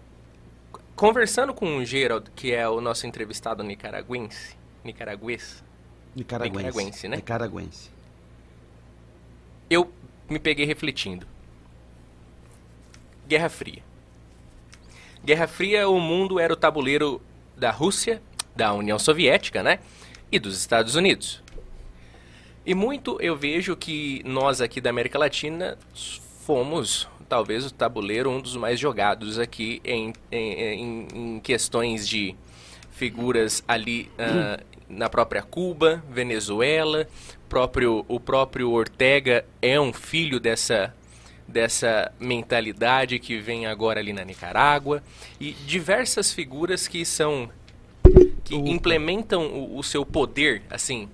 conversando com o Gerald, que é o nosso entrevistado nicaragüense, nicaragüense, Nicaragüense, Nicaragüense né? Nicaragüense eu me peguei refletindo. Guerra Fria. Guerra Fria, o mundo era o tabuleiro da Rússia, da União Soviética, né? E dos Estados Unidos. E muito eu vejo que nós aqui da América Latina fomos, talvez, o tabuleiro um dos mais jogados aqui em, em, em questões de figuras ali uh, na própria Cuba, Venezuela, próprio, o próprio Ortega é um filho dessa, dessa mentalidade que vem agora ali na Nicarágua e diversas figuras que são que implementam o, o seu poder, assim,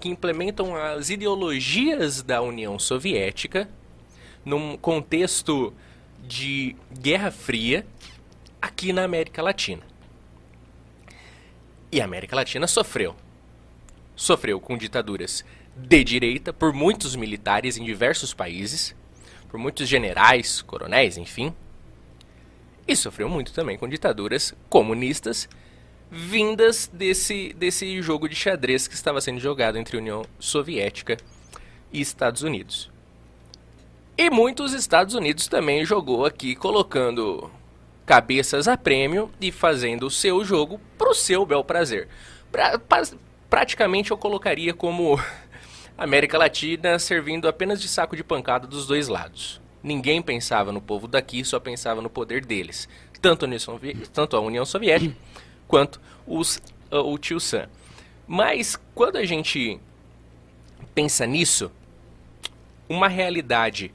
que implementam as ideologias da União Soviética num contexto de Guerra Fria aqui na América Latina. E a América Latina sofreu. Sofreu com ditaduras de direita por muitos militares em diversos países, por muitos generais, coronéis, enfim. E sofreu muito também com ditaduras comunistas vindas desse, desse jogo de xadrez que estava sendo jogado entre União Soviética e Estados Unidos. E muitos Estados Unidos também jogou aqui colocando cabeças a prêmio e fazendo o seu jogo pro seu bel prazer. Pra, pra, praticamente eu colocaria como América Latina servindo apenas de saco de pancada dos dois lados. Ninguém pensava no povo daqui, só pensava no poder deles. Tanto a União, tanto a União Soviética quanto os, uh, o tio Sam. Mas quando a gente pensa nisso, uma realidade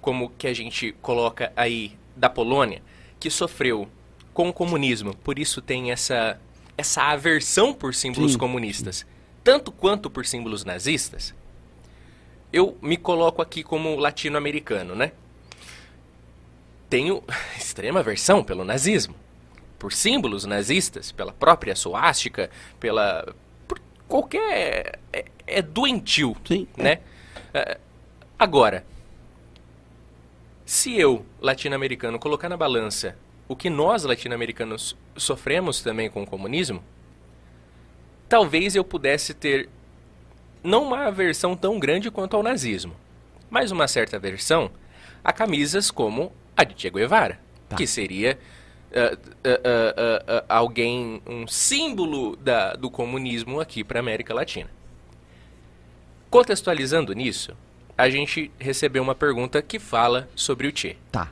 como que a gente coloca aí da Polônia, que sofreu com o comunismo, por isso tem essa, essa aversão por símbolos Sim. comunistas, tanto quanto por símbolos nazistas, eu me coloco aqui como latino-americano, né? Tenho extrema aversão pelo nazismo, por símbolos nazistas, pela própria suástica, pela. por qualquer. É, é doentio, Sim. né? É, agora, se eu, latino-americano, colocar na balança o que nós, latino-americanos, sofremos também com o comunismo, talvez eu pudesse ter não uma aversão tão grande quanto ao nazismo, mas uma certa aversão a camisas como a de Che Guevara, Tá. que seria ah, ah, ah, alguém, um símbolo da, do comunismo aqui para a América Latina. Contextualizando nisso, a gente recebeu uma pergunta que fala sobre o Che. Tá.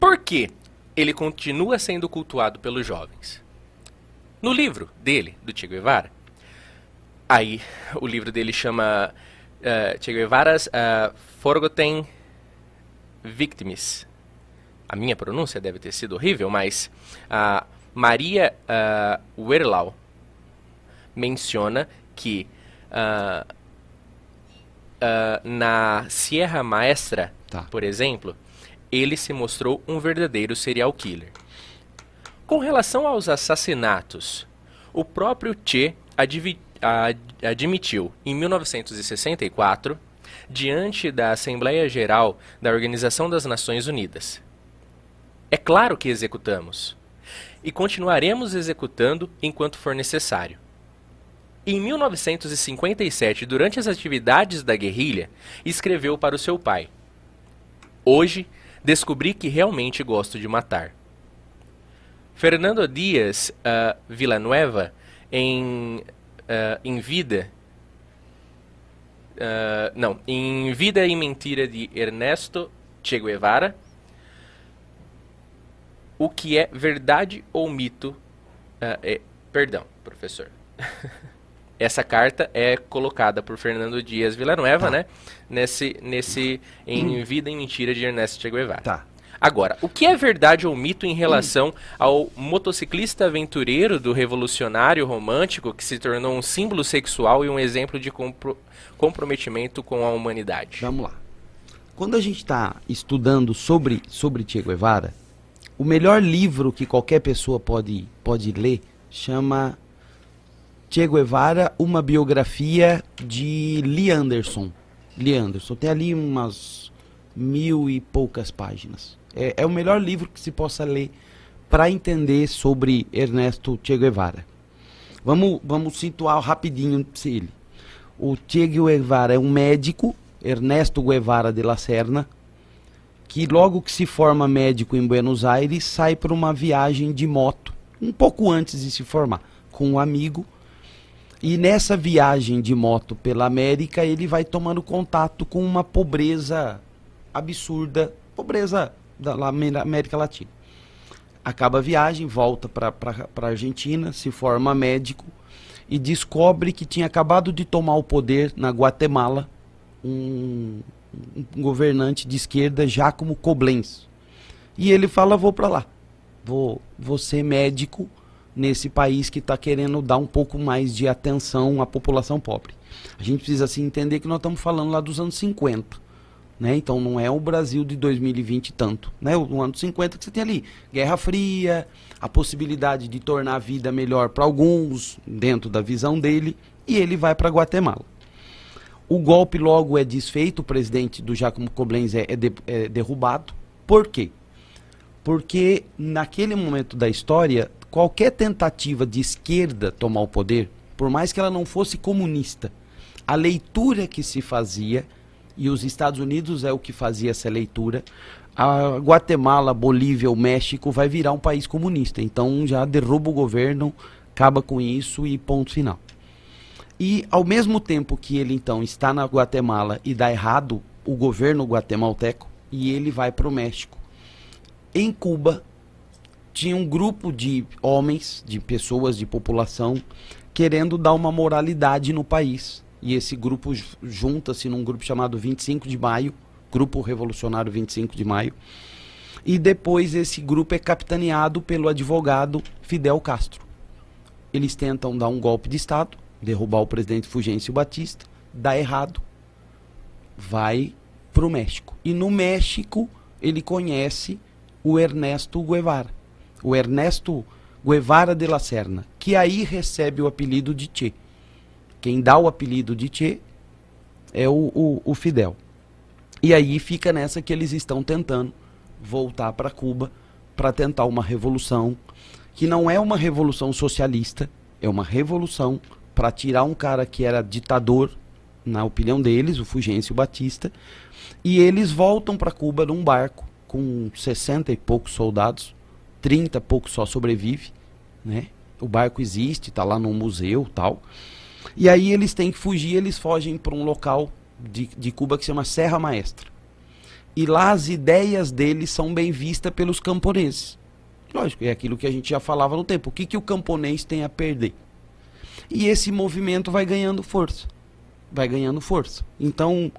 Por que ele continua sendo cultuado pelos jovens? No livro dele, do Che Guevara, aí o livro dele chama eh, Che Guevara's uh, Forgotten Victims. A minha pronúncia deve ter sido horrível, mas a Maria uh, Werlau menciona que ah, ah, na Sierra Maestra, Tá. por exemplo, ele se mostrou um verdadeiro serial killer. Com relação aos assassinatos, o próprio Che advi- ad- admitiu em 1964, diante da Assembleia Geral da Organização das Nações Unidas. É claro que executamos. E continuaremos executando enquanto for necessário. Em 1957, durante as atividades da guerrilha, escreveu para o seu pai: Hoje descobri que realmente gosto de matar. Fernando Dias ah, Villanueva, em, ah, em Vida. ah, não, em Vida e Mentira de Ernesto Che Guevara. O que é verdade ou mito? ah, é- perdão, professor. Essa carta é colocada por Fernando Dias Villanueva, Tá. né? Nesse, nesse em Vida e Mentira de Ernesto Che Guevara. Tá. Agora, o que é verdade ou mito em relação ao motociclista aventureiro do revolucionário romântico que se tornou um símbolo sexual e um exemplo de compro- comprometimento com a humanidade? Vamos lá. Quando a gente está estudando sobre, sobre Che Guevara, o melhor livro que qualquer pessoa pode, pode ler chama Che Guevara, uma biografia de Lee Anderson. Lee Anderson. Tem ali umas mil e poucas páginas. É, é o melhor livro que se possa ler para entender sobre Ernesto Che Guevara. Vamos, vamos situar rapidinho ele. O Che Guevara é um médico, Ernesto Guevara de la Serna, que logo que se forma médico em Buenos Aires, sai para uma viagem de moto, um pouco antes de se formar, com um amigo. E nessa viagem de moto pela América, ele vai tomando contato com uma pobreza absurda, pobreza da América Latina. Acaba a viagem, volta para a Argentina, se forma médico e descobre que tinha acabado de tomar o poder na Guatemala um, um governante de esquerda, Giacomo Koblenz. E ele fala: vou para lá, vou, vou ser médico nesse país que está querendo dar um pouco mais de atenção à população pobre. A gente precisa assim, entender que nós estamos falando lá dos anos 50. Né? Então não é o Brasil de 2020 tanto. Né? O ano 50 que você tem ali, Guerra Fria, a possibilidade de tornar a vida melhor para alguns, dentro da visão dele, e ele vai para Guatemala. O golpe logo é desfeito, o presidente do Giacomo Koblenz é, é de- é derrubado. Por quê? Porque naquele momento da história, qualquer tentativa de esquerda tomar o poder, por mais que ela não fosse comunista, a leitura que se fazia, e os Estados Unidos é o que fazia essa leitura, a Guatemala, Bolívia, o México vai virar um país comunista. Então já derruba o governo, acaba com isso e ponto final. E ao mesmo tempo que ele então está na Guatemala e dá errado o governo guatemalteco, e ele vai para o México. Em Cuba, tinha um grupo de homens, de pessoas, de população, querendo dar uma moralidade no país. E esse grupo junta-se num grupo chamado 25 de Maio, Grupo Revolucionário 25 de Maio. E depois esse grupo é capitaneado pelo advogado Fidel Castro. Eles tentam dar um golpe de Estado, derrubar o presidente Fulgêncio Batista, dá errado, vai para o México. E no México ele conhece o Ernesto Guevara. O Ernesto Guevara de la Serna, que aí recebe o apelido de Che. Quem dá o apelido de Che é o, o, o Fidel. E aí fica nessa que eles estão tentando voltar para Cuba para tentar uma revolução que não é uma revolução socialista, é uma revolução para tirar um cara que era ditador, na opinião deles, o Fulgêncio Batista, e eles voltam para Cuba num barco com 60 e poucos soldados, 30 e poucos só sobrevive, né? O barco existe, está lá num museu, tal. E aí eles têm que fugir, eles fogem para um local de, de Cuba que se chama Serra Maestra. E lá as ideias deles são bem vistas pelos camponeses. Lógico, é aquilo que a gente já falava no tempo. O que, que o camponês tem a perder? E esse movimento vai ganhando força. Vai ganhando força. Então,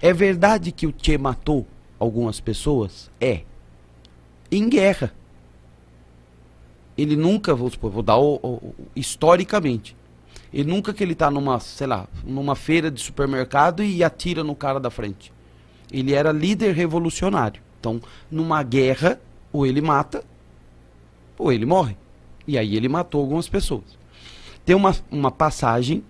é verdade que o Che matou algumas pessoas? É. Em guerra. Ele nunca, vou, vou dar o, o, historicamente. Ele nunca que ele está numa, sei lá, numa feira de supermercado e atira no cara da frente. Ele era líder revolucionário. Então, numa guerra, ou ele mata, ou ele morre. E aí ele matou algumas pessoas. Tem uma, uma passagem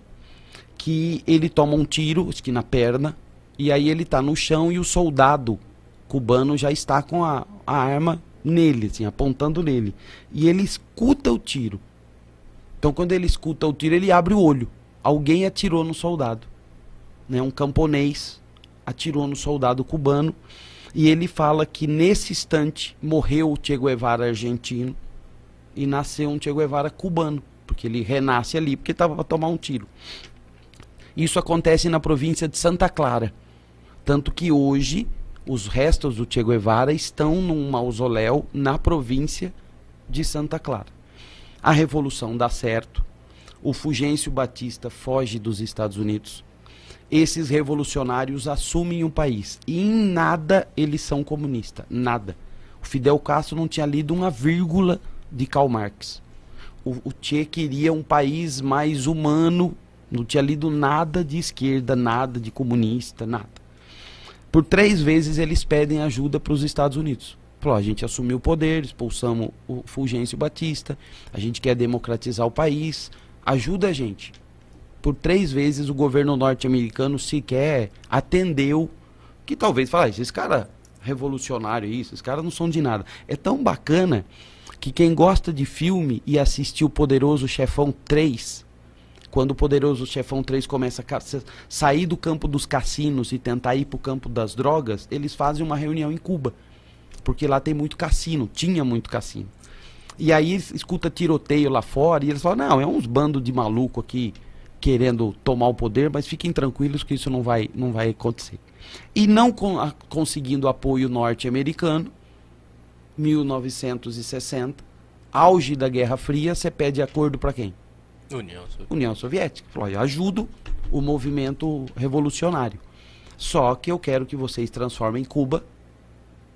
que ele toma um tiro, acho que na perna, e aí ele está no chão e o soldado cubano já está com a, a arma nele, assim, apontando nele. E ele escuta o tiro. Então quando ele escuta o tiro, ele abre o olho. Alguém atirou no soldado. Né? Um camponês atirou no soldado cubano e ele fala que nesse instante morreu o Che Guevara argentino e nasceu um Che Guevara cubano, porque ele renasce ali porque estava para tomar um tiro. Isso acontece na província de Santa Clara, tanto que hoje os restos do Che Guevara estão num mausoléu na província de Santa Clara. A revolução dá certo, o Fulgêncio Batista foge dos Estados Unidos, esses revolucionários assumem o país. E em nada eles são comunistas. Nada. O Fidel Castro não tinha lido uma vírgula de Karl Marx. O, o Che queria um país mais humano. Não tinha lido nada de esquerda, nada de comunista, nada. Por três vezes eles pedem ajuda para os Estados Unidos. Falou, a gente assumiu o poder, expulsamos o Fulgêncio Batista, a gente quer democratizar o país, ajuda a gente por três vezes o governo norte-americano sequer atendeu, que talvez falasse, ah, esses caras revolucionário isso, esses caras não são de nada. É tão bacana que quem gosta de filme e assistiu Poderoso Chefão 3, quando o Poderoso Chefão 3 começa a sair do campo dos cassinos e tentar ir para o campo das drogas, eles fazem uma reunião em Cuba. Porque lá tem muito cassino, tinha muito cassino. E aí escuta tiroteio lá fora e eles falam, não, é uns bando de maluco aqui querendo tomar o poder, mas fiquem tranquilos que isso não vai, não vai acontecer. E não a, conseguindo apoio norte-americano, 1960, auge da Guerra Fria, você pede acordo para quem? União Soviética. União Soviética. Falou, eu ajudo o movimento revolucionário. Só que eu quero que vocês transformem Cuba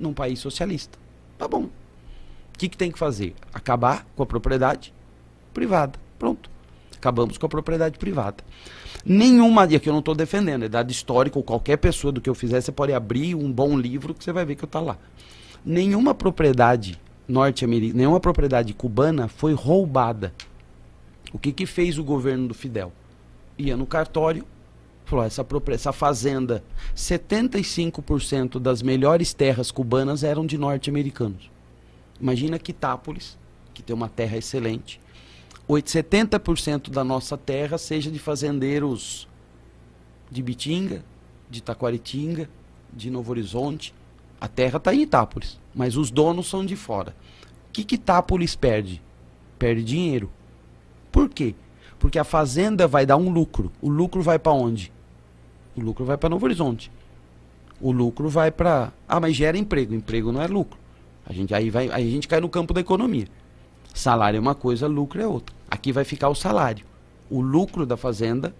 num país socialista. Tá bom. O que, que tem que fazer? Acabar com a propriedade privada. Pronto acabamos com a propriedade privada. Nenhuma, e aqui eu não estou defendendo, é dado histórico, ou qualquer pessoa do que eu fizer, você pode abrir um bom livro que você vai ver que eu está lá. Nenhuma propriedade norte-americana, nenhuma propriedade cubana foi roubada. O que, que fez o governo do Fidel? Ia no cartório, falou: essa, essa fazenda, 75% das melhores terras cubanas eram de norte-americanos. Imagina Quitápolis, que tem uma terra excelente, 70% da nossa terra seja de fazendeiros de Bitinga, de Taquaritinga, de Novo Horizonte. A terra está em Itápolis, mas os donos são de fora. O que, que Itápolis perde? Perde dinheiro. Por quê? Porque a fazenda vai dar um lucro. O lucro vai para onde? O lucro vai para Novo Horizonte. O lucro vai para. Ah, mas gera emprego. Emprego não é lucro. A gente, aí, vai, aí a gente cai no campo da economia. Salário é uma coisa, lucro é outra. Aqui vai ficar o salário. O lucro da fazenda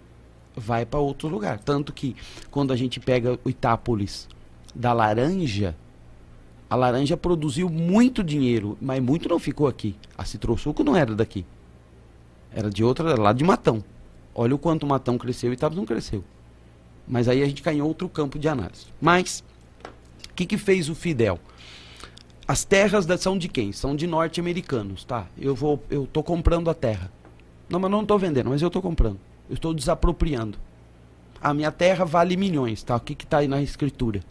vai para outro lugar. Tanto que quando a gente pega o Itápolis da laranja, a laranja produziu muito dinheiro, mas muito não ficou aqui. A Citrosuco não era daqui. Era de outra, era lá de Matão. Olha o quanto Matão cresceu e Itápolis não cresceu. Mas aí a gente cai em outro campo de análise. Mas, o que, que fez o Fidel? As terras da, são de quem? São de norte-americanos, tá? Eu vou, eu tô comprando a terra. Não, mas não estou vendendo, mas eu estou comprando. Eu estou desapropriando. A minha terra vale milhões, tá? O que está aí na escritura?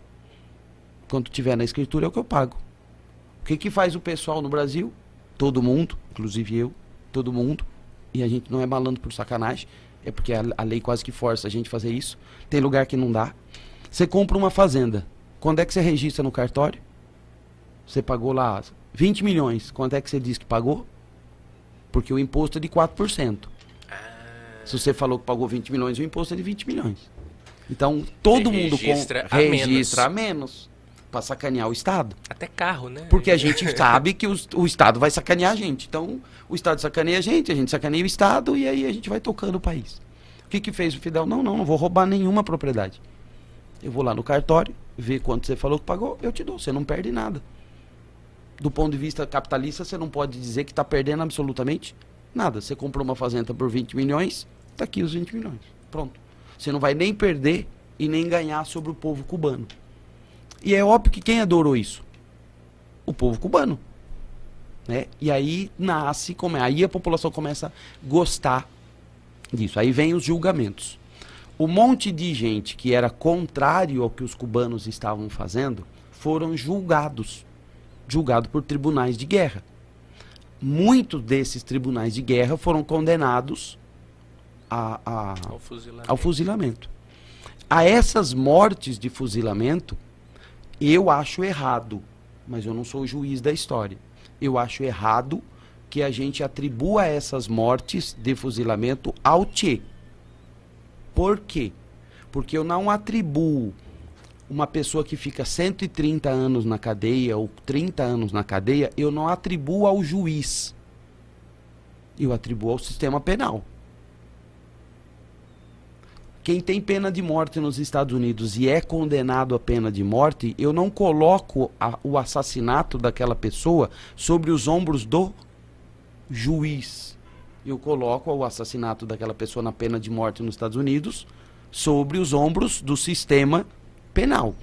Quando tiver na escritura é o que eu pago. O que, que faz o pessoal no Brasil? Todo mundo, inclusive eu, todo mundo, e a gente não é malandro por sacanagem, é porque a, a lei quase que força a gente a fazer isso. Tem lugar que não dá. Você compra uma fazenda. Quando é que você registra no cartório? Você pagou lá 20 milhões. Quanto é que você diz que pagou? Porque o imposto é de 4%. Ah. Se você falou que pagou 20 milhões, o imposto é de 20 milhões. Então, todo mundo registra, com, a, registra menos. a menos. Para sacanear o Estado. Até carro, né? Porque a gente sabe que o, o Estado vai sacanear a gente. Então, o Estado sacaneia a gente, a gente sacaneia o Estado e aí a gente vai tocando o país. O que, que fez o Fidel? Não, não, não vou roubar nenhuma propriedade. Eu vou lá no cartório, ver quanto você falou que pagou, eu te dou. Você não perde nada do ponto de vista capitalista, você não pode dizer que está perdendo absolutamente nada. Você comprou uma fazenda por 20 milhões, está aqui os 20 milhões. Pronto. Você não vai nem perder e nem ganhar sobre o povo cubano. E é óbvio que quem adorou isso? O povo cubano. Né? E aí nasce, como é, aí a população começa a gostar disso. Aí vem os julgamentos. O monte de gente que era contrário ao que os cubanos estavam fazendo foram julgados julgado por tribunais de guerra. Muitos desses tribunais de guerra foram condenados a, a, ao, fuzilamento. ao fuzilamento. A essas mortes de fuzilamento, eu acho errado, mas eu não sou o juiz da história. Eu acho errado que a gente atribua essas mortes de fuzilamento ao Che. Por quê? Porque eu não atribuo uma pessoa que fica 130 anos na cadeia ou 30 anos na cadeia, eu não atribuo ao juiz. Eu atribuo ao sistema penal. Quem tem pena de morte nos Estados Unidos e é condenado à pena de morte, eu não coloco a, o assassinato daquela pessoa sobre os ombros do juiz. Eu coloco o assassinato daquela pessoa na pena de morte nos Estados Unidos sobre os ombros do sistema penal.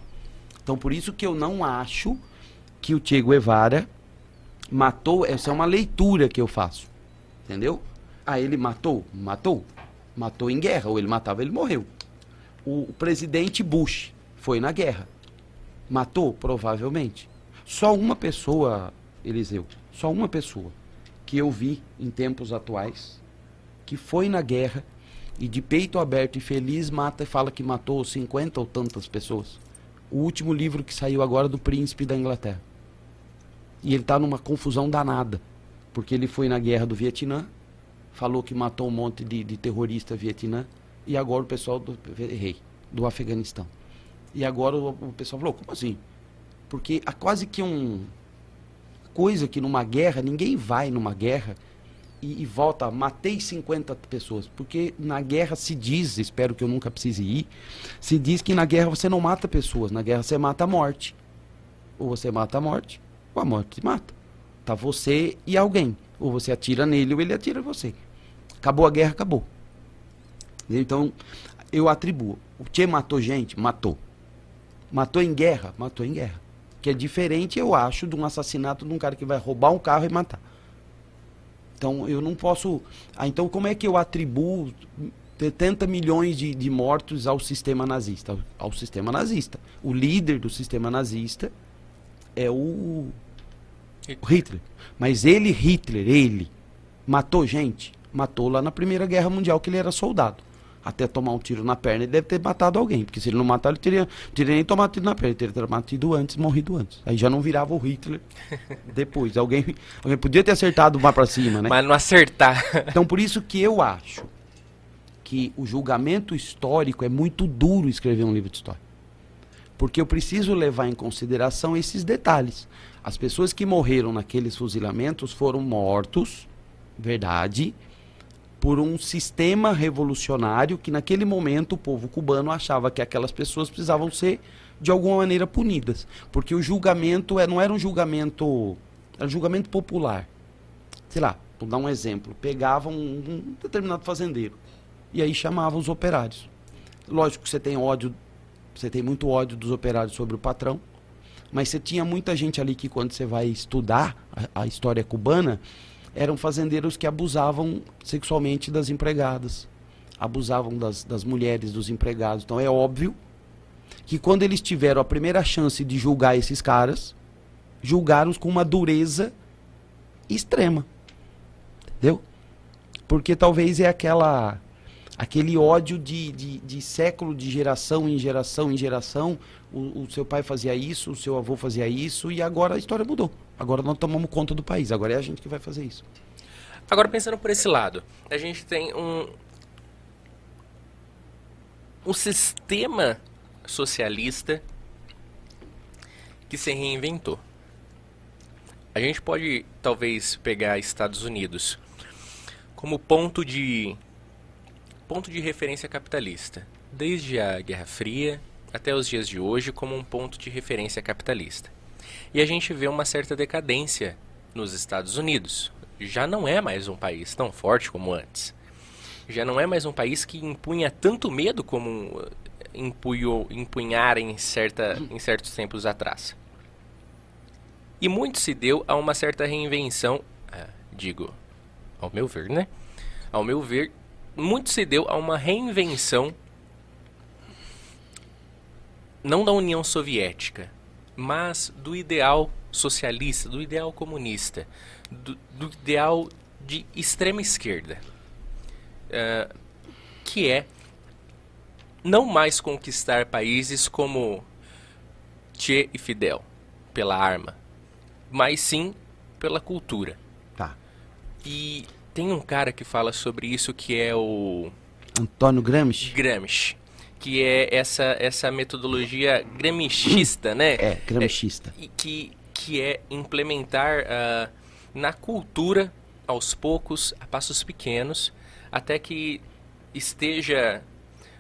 Então, por isso que eu não acho que o Che Guevara matou. Essa é uma leitura que eu faço. Entendeu? Ah, ele matou? Matou. Matou em guerra. Ou ele matava, ele morreu. O, o presidente Bush foi na guerra. Matou? Provavelmente. Só uma pessoa, Eliseu, só uma pessoa que eu vi em tempos atuais que foi na guerra e de peito aberto e feliz mata e fala que matou 50 ou tantas pessoas. O último livro que saiu agora do príncipe da Inglaterra. E ele está numa confusão danada, porque ele foi na guerra do Vietnã, falou que matou um monte de, de terrorista Vietnã, e agora o pessoal do rei do Afeganistão. E agora o, o pessoal falou, como assim? Porque há quase que um coisa que numa guerra, ninguém vai numa guerra e, e, volta, matei 50 pessoas. Porque na guerra se diz, espero que eu nunca precise ir, se diz que na guerra você não mata pessoas, na guerra você mata a morte. Ou você mata a morte, ou a morte te mata. Tá você e alguém. Ou você atira nele, ou ele atira você. Acabou a guerra, acabou. Então, eu atribuo. O Che matou gente? Matou. Matou em guerra? Matou em guerra. Que é diferente, eu acho, de um assassinato de um cara que vai roubar um carro e matar. Então eu não posso. Ah, então como é que eu atribuo 70 milhões de, de mortos ao sistema nazista? Ao sistema nazista. O líder do sistema nazista é o Hitler. Hitler. Mas ele, Hitler, ele, matou gente? Matou lá na Primeira Guerra Mundial, que ele era soldado até tomar um tiro na perna, ele deve ter matado alguém. Porque se ele não matar, ele teria, teria nem tomado tiro na perna, ele teria matado antes, morrido antes. Aí já não virava o Hitler depois. Alguém, alguém podia ter acertado mais para cima, né? Mas não acertar. então por isso que eu acho que o julgamento histórico é muito duro escrever um livro de história. Porque eu preciso levar em consideração esses detalhes. As pessoas que morreram naqueles fuzilamentos foram mortos, verdade, por um sistema revolucionário que naquele momento o povo cubano achava que aquelas pessoas precisavam ser de alguma maneira punidas, porque o julgamento é, não era um julgamento, era um julgamento popular. Sei lá, vou dar um exemplo, pegavam um, determinado fazendeiro e aí chamavam os operários. Lógico que você tem ódio, você tem muito ódio dos operários sobre o patrão, mas você tinha muita gente ali que quando você vai estudar a, a história cubana, eram fazendeiros que abusavam sexualmente das empregadas, abusavam das, das mulheres, dos empregados. Então é óbvio que quando eles tiveram a primeira chance de julgar esses caras, julgaram-os com uma dureza extrema. Entendeu? Porque talvez é aquela aquele ódio de, de, de, século, de geração em geração em geração. O, o, seu pai fazia isso, o seu avô fazia isso, e agora a história mudou. Agora nós tomamos conta do país, agora é a gente que vai fazer isso. Agora, pensando por esse lado, a gente tem um, um sistema socialista que se reinventou. A gente pode, talvez, pegar Estados Unidos como ponto de ponto de referência capitalista, desde a Guerra Fria até os dias de hoje como um ponto de referência capitalista. E a gente vê uma certa decadência nos Estados Unidos. Já não é mais um país tão forte como antes. Já não é mais um país que impunha tanto medo como impunhou, impunhar em, certa, em certos tempos atrás. E muito se deu a uma certa reinvenção, ah, digo, ao meu ver, né? Ao meu ver, muito se deu a uma reinvenção não da União Soviética, mas do ideal socialista, do ideal comunista, do, do ideal de extrema esquerda, uh, que é não mais conquistar países como Che e Fidel pela arma, mas sim pela cultura. Tá. E tem um cara que fala sobre isso que é o Antônio Gramsci. Gramsci que é essa, essa metodologia gramichista, né? É, gramichista. É, que, que é implementar uh, na cultura, aos poucos, a passos pequenos, até que esteja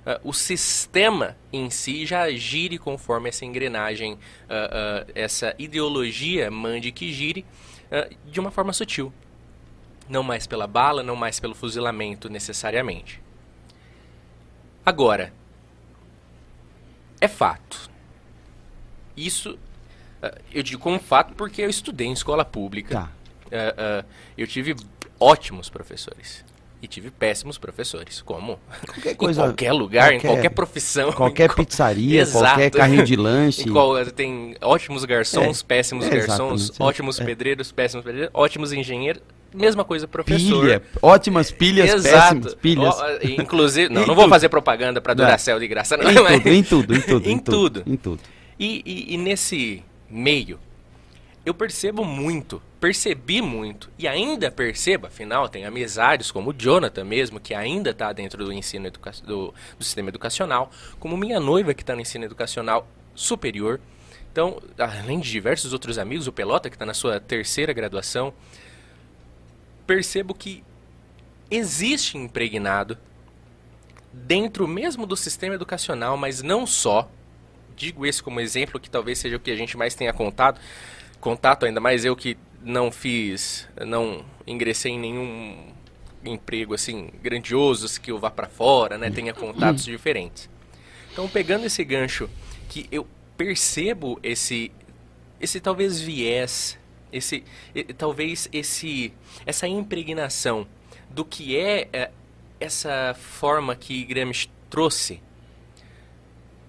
uh, o sistema em si já gire conforme essa engrenagem, uh, essa ideologia mande que gire de uma forma sutil. Não mais pela bala, não mais pelo fuzilamento necessariamente. Agora, é fato. Isso uh, eu digo como fato porque eu estudei em escola pública. Tá. Uh, uh, eu tive ótimos professores. E tive péssimos professores, como qualquer coisa, em qualquer lugar, qualquer, em qualquer profissão. Qualquer pizzaria, qualquer carrinho de lanche. Qual, tem ótimos garçons, é, péssimos é, garçons, ótimos é. pedreiros, péssimos pedreiros, ótimos engenheiros, Mesma coisa, professor. Pilha, ótimas pilhas, Exato. péssimas pilhas. O, inclusive, não, não vou fazer propaganda para Duracell de graça, não. Em, mas... tudo, em tudo, em tudo, em, tudo. Em tudo. E, e, e nesse meio, eu percebo muito, percebi muito, e ainda percebo, afinal, tem amizades como o Jonathan mesmo, que ainda está dentro do ensino educa do, do sistema educacional, como minha noiva que está no ensino educacional superior. Então, além de diversos outros amigos, o Pelota, que está na sua terceira graduação, percebo que existe impregnado dentro mesmo do sistema educacional, mas não só. Digo esse como exemplo que talvez seja o que a gente mais tenha contado, contato ainda mais eu que não fiz, não ingressei em nenhum emprego assim grandioso que eu vá para fora, né, tenha contatos diferentes. Então, pegando esse gancho que eu percebo esse esse talvez viés esse, talvez esse, essa impregnação do que é, é essa forma que Gramsci trouxe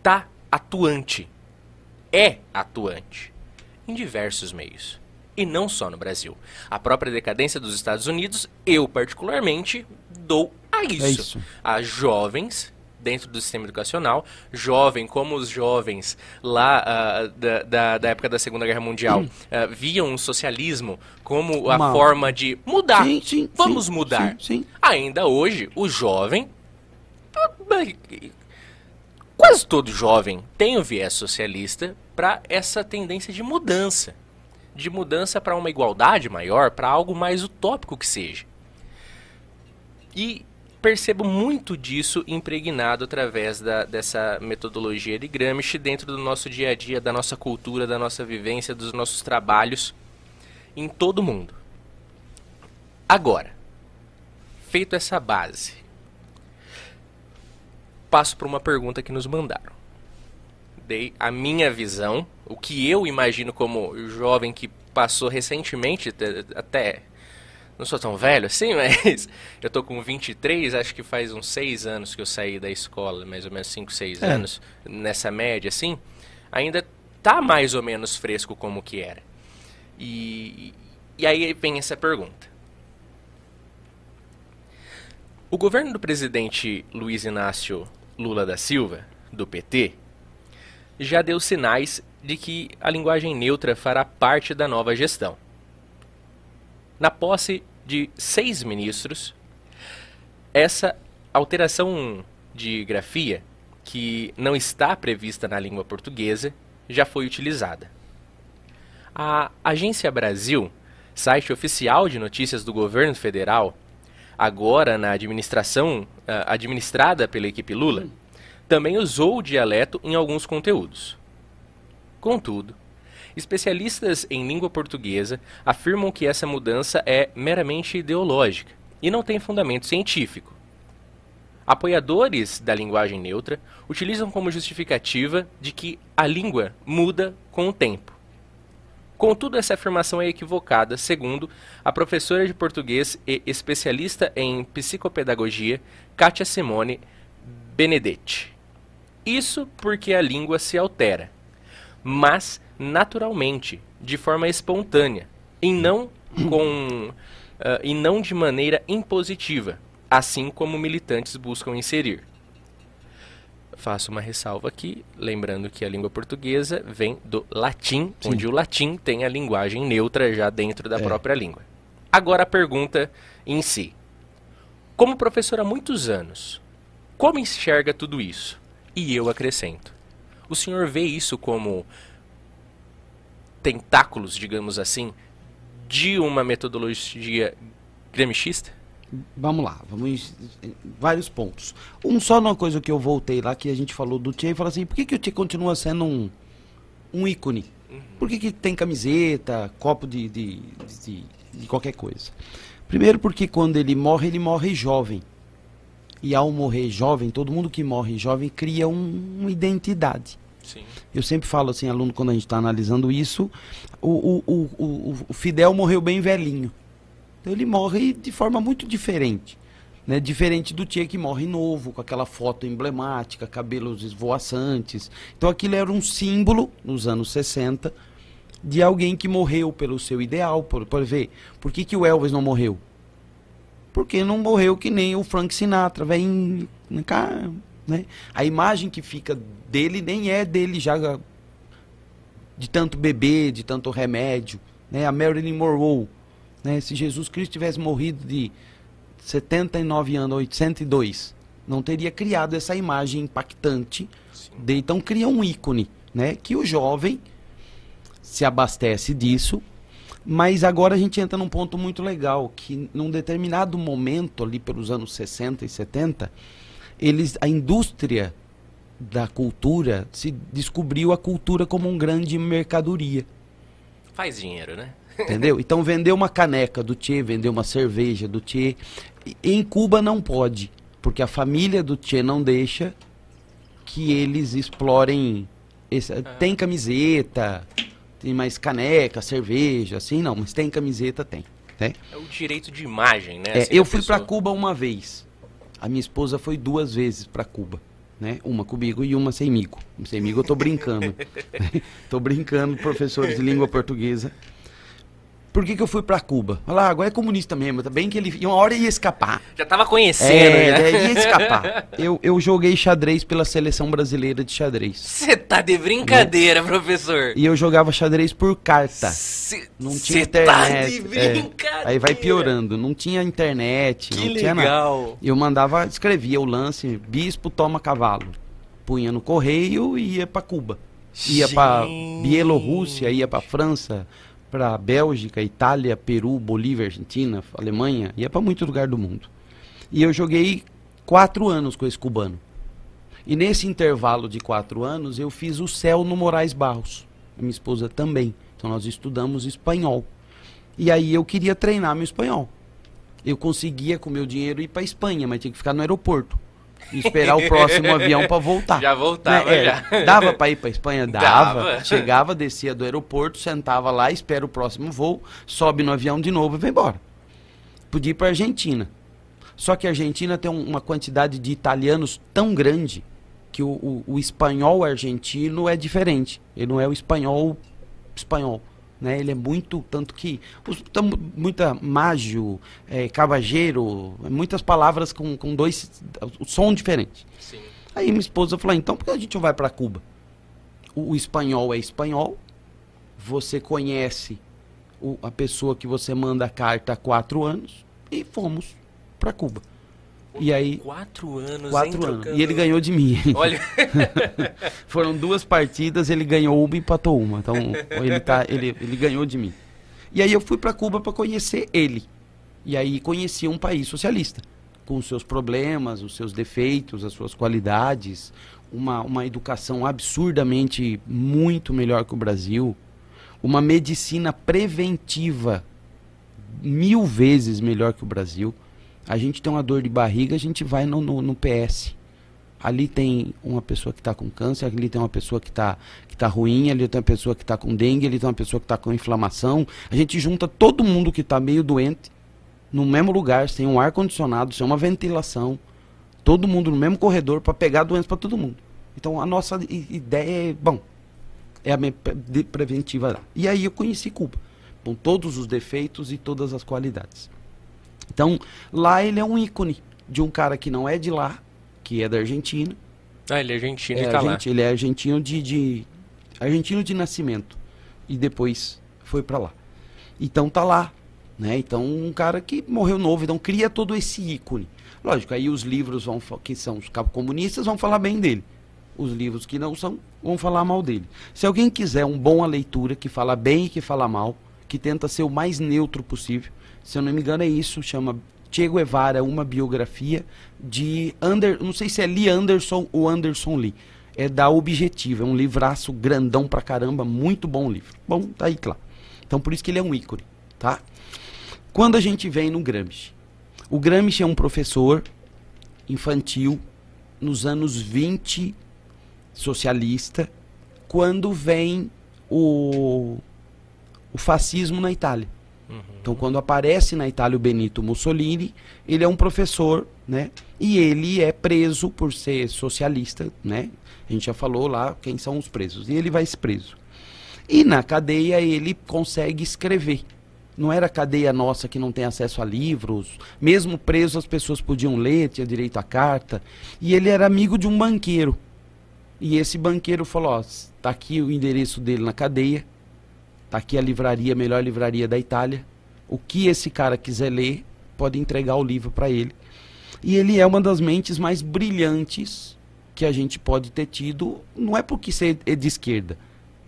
tá atuante, é atuante em diversos meios. E não só no Brasil. A própria decadência dos Estados Unidos, eu particularmente dou a isso. É isso. A jovens dentro do sistema educacional, jovem, como os jovens lá uh, da, da, da, época da Segunda Guerra Mundial uh, viam o socialismo como a forma de mudar. Sim, sim, Vamos sim, mudar. Sim, Ainda hoje, o jovem. Quase todo jovem tem o viés socialista para essa tendência de mudança. De mudança para uma igualdade maior, para algo mais utópico que seja. E percebo muito disso impregnado através da, dessa metodologia de Gramsci dentro do nosso dia a dia, da nossa cultura, da nossa vivência, dos nossos trabalhos em todo o mundo. Agora, feito essa base, passo para uma pergunta que nos mandaram. Dei a minha visão, o que eu imagino como jovem que passou recentemente, até não sou tão velho assim, mas eu tô com 23, acho que faz uns 6 anos que eu saí da escola, mais ou menos 5, 6 é. anos, nessa média assim, ainda tá mais ou menos fresco como que era. E, e aí vem essa pergunta. O governo do presidente Luiz Inácio Lula da Silva, do PT, já deu sinais de que a linguagem neutra fará parte da nova gestão. Na posse de seis ministros, essa alteração de grafia, que não está prevista na língua portuguesa, já foi utilizada. A Agência Brasil, site oficial de notícias do governo federal, agora na administração uh, administrada pela equipe Lula, também usou o dialeto em alguns conteúdos. Contudo, especialistas em língua portuguesa afirmam que essa mudança é meramente ideológica e não tem fundamento científico. Apoiadores da linguagem neutra utilizam como justificativa de que a língua muda com o tempo Contudo, essa afirmação é equivocada, segundo a professora de português e especialista em psicopedagogia, Kátia Simone Benedetti. Isso porque a língua se altera, mas naturalmente, de forma espontânea, e não com uh, e não de maneira impositiva, assim como militantes buscam inserir faço uma ressalva aqui, lembrando que a língua portuguesa vem do latim, Sim. onde o latim tem a linguagem neutra já dentro da é. própria língua. Agora a pergunta em si. Como professor há muitos anos, como enxerga tudo isso? E eu acrescento. O senhor vê isso como tentáculos, digamos assim, de uma metodologia gramscista? Vamos lá, vamos vários pontos. Um só numa coisa que eu voltei lá, que a gente falou do Tchê, e falou assim, por que, que o Tchê continua sendo um, um ícone? Por que, que tem camiseta, copo de, de, de, de qualquer coisa? Primeiro porque quando ele morre, ele morre jovem. E ao morrer jovem, todo mundo que morre jovem cria um, uma identidade. Eu sempre falo assim, aluno, quando a gente está analisando isso, o, o, o, o, Fidel morreu bem velhinho. Então ele morre de forma muito diferente. Né? Diferente do Tia que morre novo, com aquela foto emblemática, cabelos esvoaçantes. Então aquilo era um símbolo, nos anos 60, de alguém que morreu pelo seu ideal. Por, por ver, por que, que o Elvis não morreu? Porque não morreu que nem o Frank Sinatra, vem né? A imagem que fica dele nem é dele já de tanto beber, de tanto remédio. Né? A Marilyn Monroe né? Se Jesus Cristo tivesse morrido de 79 anos, 802, não teria criado essa imagem impactante. De, então cria um ícone, né? Que o jovem se abastece disso. Mas agora a gente entra num ponto muito legal, que num determinado momento, ali pelos anos 60 e 70, eles, a indústria da cultura se descobriu a cultura como um grande mercadoria. Faz dinheiro, né? Entendeu? Então vender uma caneca do Tchê, vender uma cerveja do Tchê. Em Cuba não pode, porque a família do Tchê não deixa que eles explorem. Esse, ah. Tem camiseta, tem mais caneca, cerveja, assim não, mas tem camiseta, tem. Né? É o direito de imagem, né? É, assim, eu fui para Cuba uma vez. A minha esposa foi duas vezes para Cuba. Né? Uma comigo e uma semigo. Semigo eu tô brincando. tô brincando, professores de língua portuguesa. Por que, que eu fui para Cuba? Olha lá, agora é comunista mesmo. Tá bem que ele. Uma hora ia escapar. Já tava conhecendo, é, né? ia escapar. eu, eu joguei xadrez pela seleção brasileira de xadrez. Você tá de brincadeira, professor. E eu jogava xadrez por carta. Cê, não tinha internet. Tá de brincadeira. É. Aí vai piorando. Não tinha internet. Que não legal. Tinha nada. Eu mandava, escrevia o lance, bispo toma cavalo. Punha no correio e ia para Cuba. Ia para Bielorrússia, ia para França para Bélgica, Itália, Peru, Bolívia, Argentina, Alemanha, ia para muito lugar do mundo. E eu joguei quatro anos com esse cubano. E nesse intervalo de quatro anos, eu fiz o céu no Moraes Barros. A minha esposa também. Então nós estudamos espanhol. E aí eu queria treinar meu espanhol. Eu conseguia com meu dinheiro ir para Espanha, mas tinha que ficar no aeroporto. E esperar o próximo avião para voltar. Já voltava, Né? É, já. Dava para ir para Espanha? Dava. Dava. Chegava, descia do aeroporto, sentava lá, espera o próximo voo, sobe no avião de novo e vai embora. Podia ir para Argentina. Só que a Argentina tem um- uma quantidade de italianos tão grande que o, o- o espanhol argentino é diferente. Ele não é o espanhol espanhol. Né? Ele é muito, tanto que os, tam- muita mágio, é, cabageiro, muitas palavras com, com dois, o som diferente. Sim. Aí minha esposa falou, então por que a gente não vai para Cuba? O, o espanhol é espanhol, você conhece o- a pessoa que você manda a carta há quatro anos e fomos para Cuba. E aí, Quatro anos, hein, quatro anos. trocando- E ele ganhou de mim. Olha, Foram duas partidas, ele ganhou uma e empatou uma. Então ele, tá, ele, ele ganhou de mim. E aí eu fui para Cuba para conhecer ele. E aí conheci um país socialista, com os seus problemas, os seus defeitos, as suas qualidades, uma, uma educação absurdamente muito melhor que o Brasil, uma medicina preventiva mil vezes melhor que o Brasil. A gente tem uma dor de barriga, a gente vai no, no, no PS. Ali tem uma pessoa que está com câncer, ali tem uma pessoa que está que tá ruim, ali tem uma pessoa que está com dengue, ali tem uma pessoa que está com inflamação. A gente junta todo mundo que está meio doente no mesmo lugar, sem um ar-condicionado, sem uma ventilação. Todo mundo no mesmo corredor para pegar doença para todo mundo. Então a nossa ideia é, bom, é a de preventiva. E aí eu conheci Cuba, com todos os defeitos e todas as qualidades. Então, lá ele é um ícone de um cara que não é de lá, que é da Argentina. ah, ele é argentino É, e tá lá. Ele é argentino de, de argentino de nascimento e depois foi para lá. Então tá lá, né? Então um cara que morreu novo, então cria todo esse ícone. Lógico, aí os livros vão que são os cabos comunistas vão falar bem dele. Os livros que não são vão falar mal dele. Se alguém quiser um bom a leitura que fala bem e que fala mal, que tenta ser o mais neutro possível, se eu não me engano é isso, chama Che Guevara, uma biografia de Ander, não sei se é Lee Anderson ou Anderson Lee. É da Objetivo, é um livraço grandão pra caramba, muito bom livro. Bom, tá aí, claro. Então por isso que ele é um ícone, tá? Quando a gente vem no Gramsci, o Gramsci é um professor infantil nos anos 20, socialista, quando vem o, o fascismo na Itália. Então, quando aparece na Itália o Benito Mussolini, ele é um professor, né? E ele é preso por ser socialista, né? A gente já falou lá quem são os presos. E ele vai preso. E na cadeia ele consegue escrever. Não era cadeia nossa que não tem acesso a livros. Mesmo preso as pessoas podiam ler, tinha direito à carta. E ele era amigo de um banqueiro. E esse banqueiro falou, ó, tá aqui o endereço dele na cadeia. Tá aqui a livraria, melhor livraria da Itália. O que esse cara quiser ler, pode entregar o livro para ele. E ele é uma das mentes mais brilhantes que a gente pode ter tido. Não é porque ser é de esquerda.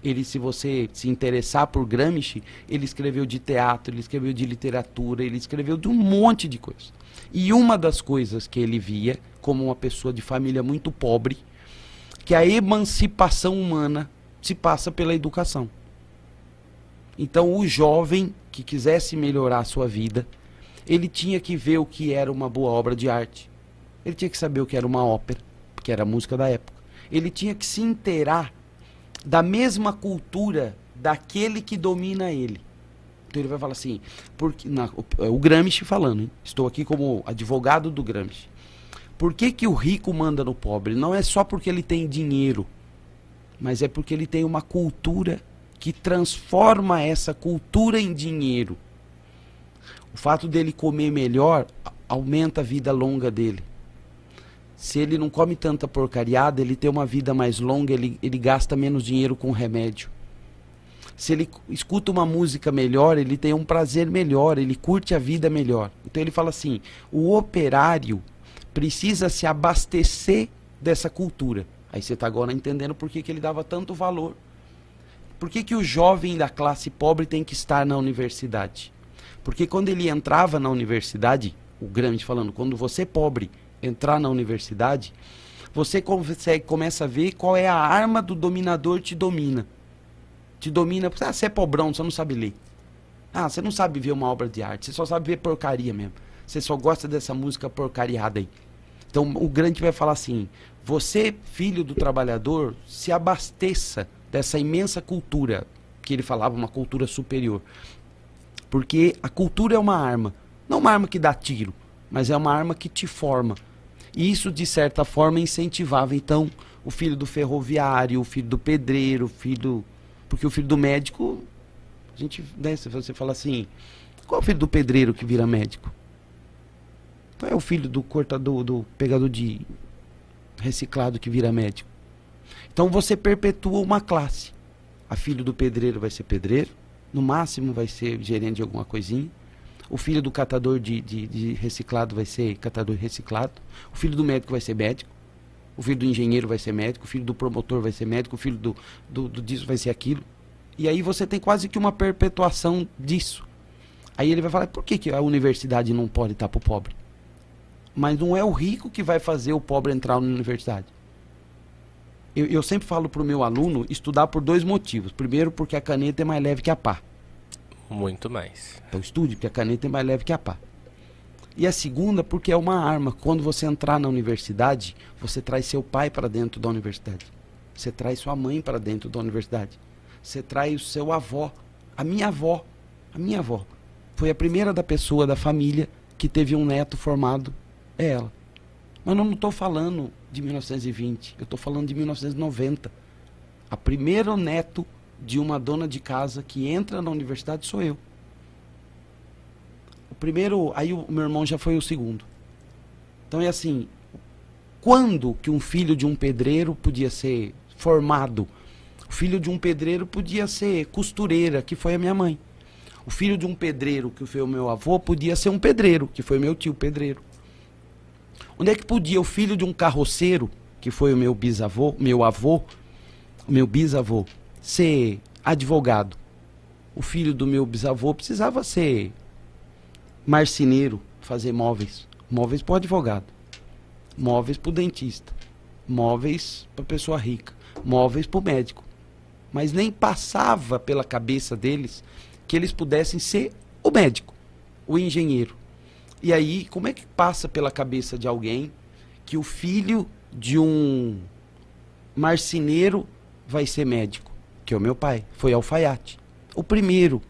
Ele, se você se interessar por Gramsci, ele escreveu de teatro, ele escreveu de literatura, ele escreveu de um monte de coisa. E uma das coisas que ele via, como uma pessoa de família muito pobre, que a emancipação humana se passa pela educação. Então, o jovem que quisesse melhorar a sua vida, ele tinha que ver o que era uma boa obra de arte. Ele tinha que saber o que era uma ópera, que era a música da época. Ele tinha que se inteirar da mesma cultura daquele que domina ele. Então ele vai falar assim, porque na, o, é o Gramsci falando, hein? estou aqui como advogado do Gramsci. Por que, que o rico manda no pobre? Não é só porque ele tem dinheiro, mas é porque ele tem uma cultura que transforma essa cultura em dinheiro. O fato dele comer melhor aumenta a vida longa dele. Se ele não come tanta porcariada, ele tem uma vida mais longa, ele, ele gasta menos dinheiro com remédio. Se ele cu- escuta uma música melhor, ele tem um prazer melhor, ele curte a vida melhor. Então ele fala assim: o operário precisa se abastecer dessa cultura. Aí você está agora entendendo por que, que ele dava tanto valor. Por que, que o jovem da classe pobre tem que estar na universidade? Porque quando ele entrava na universidade, o Gramsci falando, quando você pobre entrar na universidade, você consegue, começa a ver qual é a arma do dominador te domina. Te domina, porque ah, você é pobrão, você não sabe ler. Ah, você não sabe ver uma obra de arte, você só sabe ver porcaria mesmo. Você só gosta dessa música porcariada aí. Então o grande vai falar assim: você, filho do trabalhador, se abasteça dessa imensa cultura que ele falava, uma cultura superior. Porque a cultura é uma arma, não uma arma que dá tiro, mas é uma arma que te forma. E isso, de certa forma, incentivava então o filho do ferroviário, o filho do pedreiro, o filho. Porque o filho do médico. A gente. Né, você fala assim. Qual é o filho do pedreiro que vira médico? Qual é o filho do cortador, do pegador de reciclado que vira médico? Então você perpetua uma classe. A filho do pedreiro vai ser pedreiro, no máximo vai ser gerente de alguma coisinha. O filho do catador de, de, de reciclado vai ser catador reciclado. O filho do médico vai ser médico. O filho do engenheiro vai ser médico. O filho do promotor vai ser médico. O filho do, do, do disso vai ser aquilo. E aí você tem quase que uma perpetuação disso. Aí ele vai falar, por que, que a universidade não pode estar para o pobre? Mas não é o rico que vai fazer o pobre entrar na universidade. Eu, eu sempre falo para o meu aluno estudar por dois motivos. Primeiro, porque a caneta é mais leve que a pá. Muito mais. Então estude, porque a caneta é mais leve que a pá. E a segunda, porque é uma arma. Quando você entrar na universidade, você traz seu pai para dentro da universidade. Você traz sua mãe para dentro da universidade. Você traz o seu avó. A minha avó. A minha avó. Foi a primeira da pessoa da família que teve um neto formado. É ela. Mas eu não estou falando de 1920. Eu estou falando de 1990. A primeiro neto de uma dona de casa que entra na universidade sou eu. O primeiro, aí o meu irmão já foi o segundo. Então é assim, quando que um filho de um pedreiro podia ser formado? O filho de um pedreiro podia ser costureira, que foi a minha mãe. O filho de um pedreiro, que foi o meu avô, podia ser um pedreiro, que foi meu tio pedreiro. Onde é que podia o filho de um carroceiro, que foi o meu bisavô, meu avô, meu bisavô, ser advogado. O filho do meu bisavô precisava ser marceneiro, fazer móveis. Móveis para o advogado. Móveis para o dentista. Móveis para pessoa rica. Móveis para o médico. Mas nem passava pela cabeça deles que eles pudessem ser o médico, o engenheiro. E aí, como é que passa pela cabeça de alguém que o filho de um marceneiro vai ser médico? que é o meu pai, foi alfaiate. O primeiro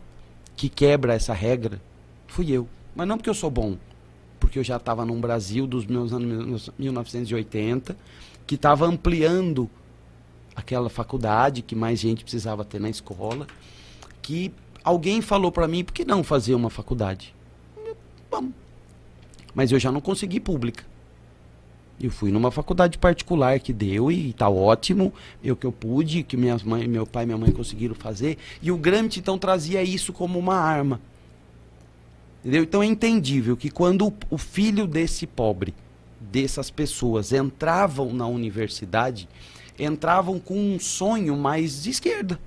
que quebra essa regra fui eu. Mas não porque eu sou bom, porque eu já estava num Brasil dos meus anos 1980, que estava ampliando aquela faculdade que mais gente precisava ter na escola, que alguém falou para mim, por que não fazer uma faculdade? Vamos. Mas eu já não consegui pública. Eu fui numa faculdade particular que deu e está ótimo. Eu que eu pude, que minhas mãe, meu pai e minha mãe conseguiram fazer. E o Gramsci então trazia isso como uma arma. Entendeu? Então é entendível que quando o filho desse pobre, dessas pessoas, entravam na universidade, entravam com um sonho mais de esquerda.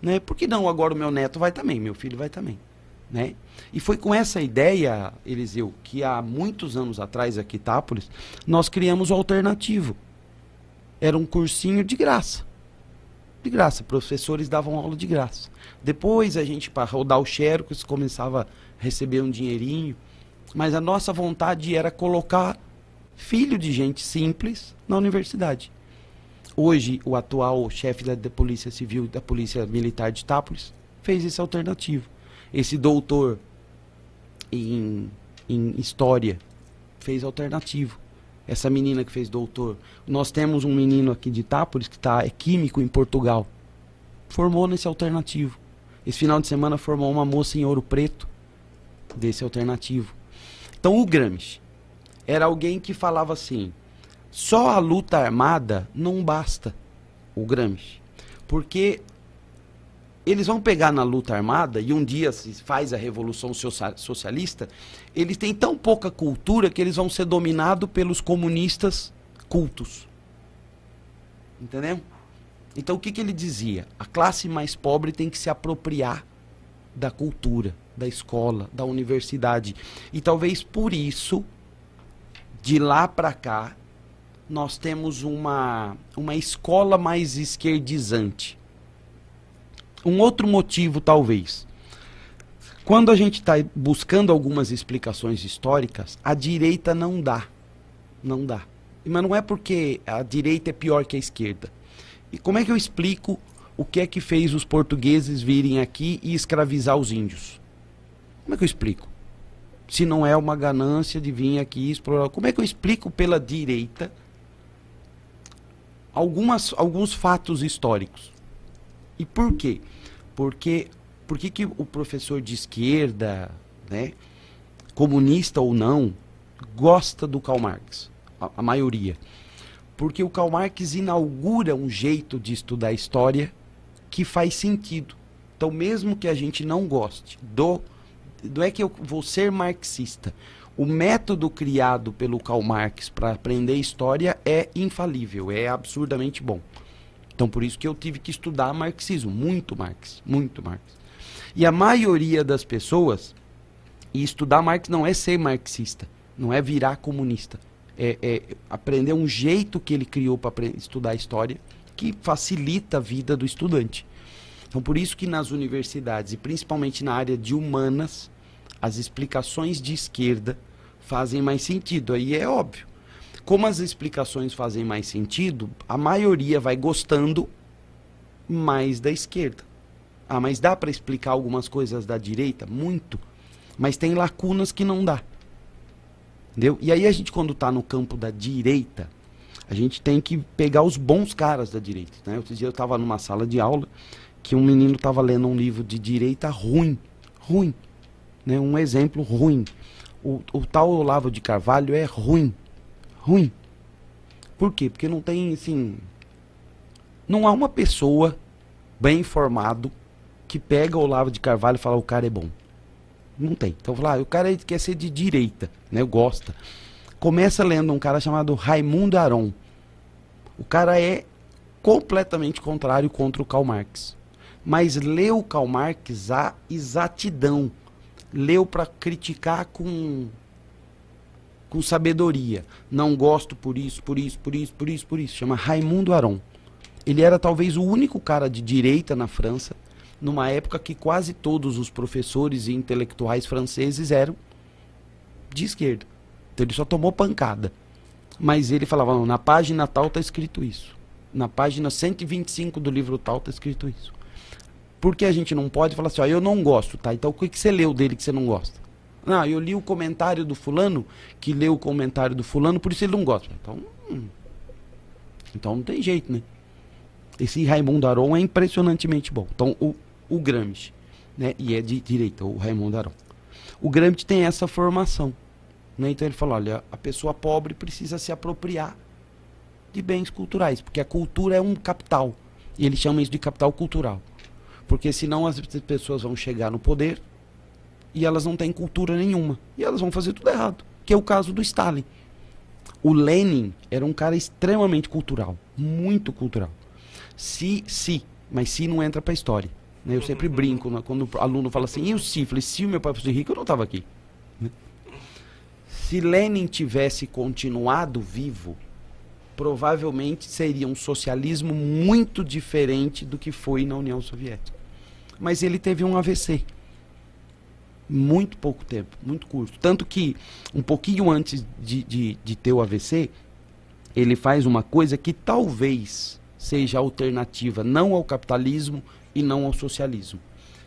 Né? Por que não agora o meu neto vai também, meu filho vai também? Né? E foi com essa ideia, Eliseu, que há muitos anos atrás, aqui em Itápolis, nós criamos o alternativo. Era um cursinho de graça. De graça, professores davam aula de graça. Depois a gente, para rodar o Xerox, começava a receber um dinheirinho. Mas a nossa vontade era colocar filho de gente simples na universidade. Hoje, o atual chefe da, da Polícia Civil da Polícia Militar de Itápolis fez esse alternativo esse doutor em, em história fez alternativo. Essa menina que fez doutor. Nós temos um menino aqui de Itápolis que tá, é químico em Portugal. Formou nesse alternativo. Esse final de semana formou uma moça em Ouro Preto desse alternativo. Então o Gramsci era alguém que falava assim: só a luta armada não basta. O Gramsci. Porque eles vão pegar na luta armada e um dia se faz a revolução socialista, eles têm tão pouca cultura que eles vão ser dominados pelos comunistas cultos. Entendeu? Então o que, que ele dizia? A classe mais pobre tem que se apropriar da cultura. da escola, da universidade. E talvez por isso, de lá para cá, nós temos uma, uma escola mais esquerdizante. Um outro motivo, talvez. Quando a gente está buscando algumas explicações históricas, a direita não dá. Não dá. Mas não é porque a direita é pior que a esquerda. E como é que eu explico o que é que fez os portugueses virem aqui e escravizar os índios? Como é que eu explico? Se não é uma ganância de vir aqui explorar. Como é que eu explico pela direita algumas, alguns fatos históricos? E por quê? Porque por que, que o professor de esquerda, né, comunista ou não, gosta do Karl Marx? A, a maioria. Porque o Karl Marx inaugura um jeito de estudar história que faz sentido. Então, mesmo que a gente não goste do. Não é que eu vou ser marxista. O método criado pelo Karl Marx para aprender história é infalível, é absurdamente bom. Então, por isso que eu tive que estudar marxismo, muito Marx, muito Marx. E a maioria das pessoas, e estudar Marx não é ser marxista, não é virar comunista. É, é aprender um jeito que ele criou para estudar a história que facilita a vida do estudante. Então, por isso que nas universidades, e principalmente na área de humanas, as explicações de esquerda fazem mais sentido. Aí é óbvio. Como as explicações fazem mais sentido, a maioria vai gostando mais da esquerda. Ah, mas dá para explicar algumas coisas da direita? Muito. Mas tem lacunas que não dá. Entendeu? E aí a gente, quando está no campo da direita, a gente tem que pegar os bons caras da direita. Né? Outro dia eu estava numa sala de aula que um menino estava lendo um livro de direita ruim. Ruim. Né? Um exemplo ruim. O, o tal Olavo de Carvalho é ruim. Ruim. Por quê? Porque não tem, assim. Não há uma pessoa bem informado que pega o Olavo de Carvalho e fala o cara é bom. Não tem. Então, falar, ah, o cara quer ser de direita, né? Gosta. Começa lendo um cara chamado Raimundo Aron. O cara é completamente contrário contra o Karl Marx. Mas leu Karl Marx a exatidão. Leu para criticar com com sabedoria. Não gosto por isso, por isso, por isso, por isso, por isso. Chama Raimundo Aron. Ele era talvez o único cara de direita na França numa época que quase todos os professores e intelectuais franceses eram de esquerda. Então ele só tomou pancada. Mas ele falava, não, na página tal está escrito isso. Na página 125 do livro tal está escrito isso. Por que a gente não pode falar assim, ó, eu não gosto, tá? Então o que, que você leu dele que você não gosta? Não, eu li o comentário do fulano, que leu o comentário do fulano, por isso ele não gosta. Então, hum, então não tem jeito, né? Esse Raimundo Aron é impressionantemente bom. Então, o, o Gramsci, né? E é de direita, o Raimundo Aron. O Gramsci tem essa formação, né? Então ele fala, olha, a pessoa pobre precisa se apropriar de bens culturais, porque a cultura é um capital. E ele chama isso de capital cultural. Porque senão as pessoas vão chegar no poder e elas não têm cultura nenhuma. E elas vão fazer tudo errado. Que é o caso do Stalin. O Lenin era um cara extremamente cultural. Muito cultural. Se, se, mas se não entra para a história. Né? Eu sempre brinco né? quando o aluno fala assim, e o? Falei, se o meu pai fosse rico, eu não estava aqui. Né? Se Lenin tivesse continuado vivo, provavelmente seria um socialismo muito diferente do que foi na União Soviética. Mas ele teve um AVC. Muito pouco tempo, muito curto. Tanto que, um pouquinho antes de, de, de ter o AVC, ele faz uma coisa que talvez seja alternativa não ao capitalismo, e não ao socialismo.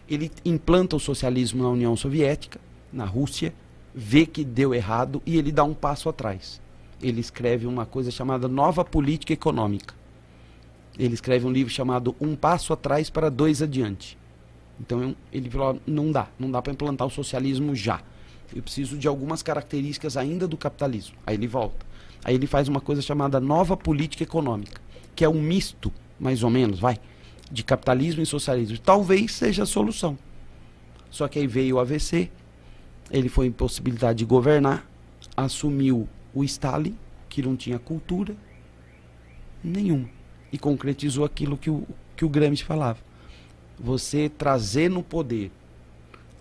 Ele implanta o socialismo na União Soviética, na Rússia, vê que deu errado e ele dá um passo atrás. Ele escreve uma coisa chamada Nova Política Econômica. Ele escreve um livro chamado Um Passo Atrás para Dois Adiante. Então ele falou: não dá, não dá para implantar o socialismo já. Eu preciso de algumas características ainda do capitalismo. Aí ele volta. Aí ele faz uma coisa chamada Nova Política Econômica, que é um misto, mais ou menos, vai, de capitalismo e socialismo. Talvez seja a solução. Só que aí veio o AVC, ele foi impossibilidade de governar, assumiu o Stalin, que não tinha cultura nenhuma, e concretizou aquilo que o, que o Gramsci falava. Você trazer no poder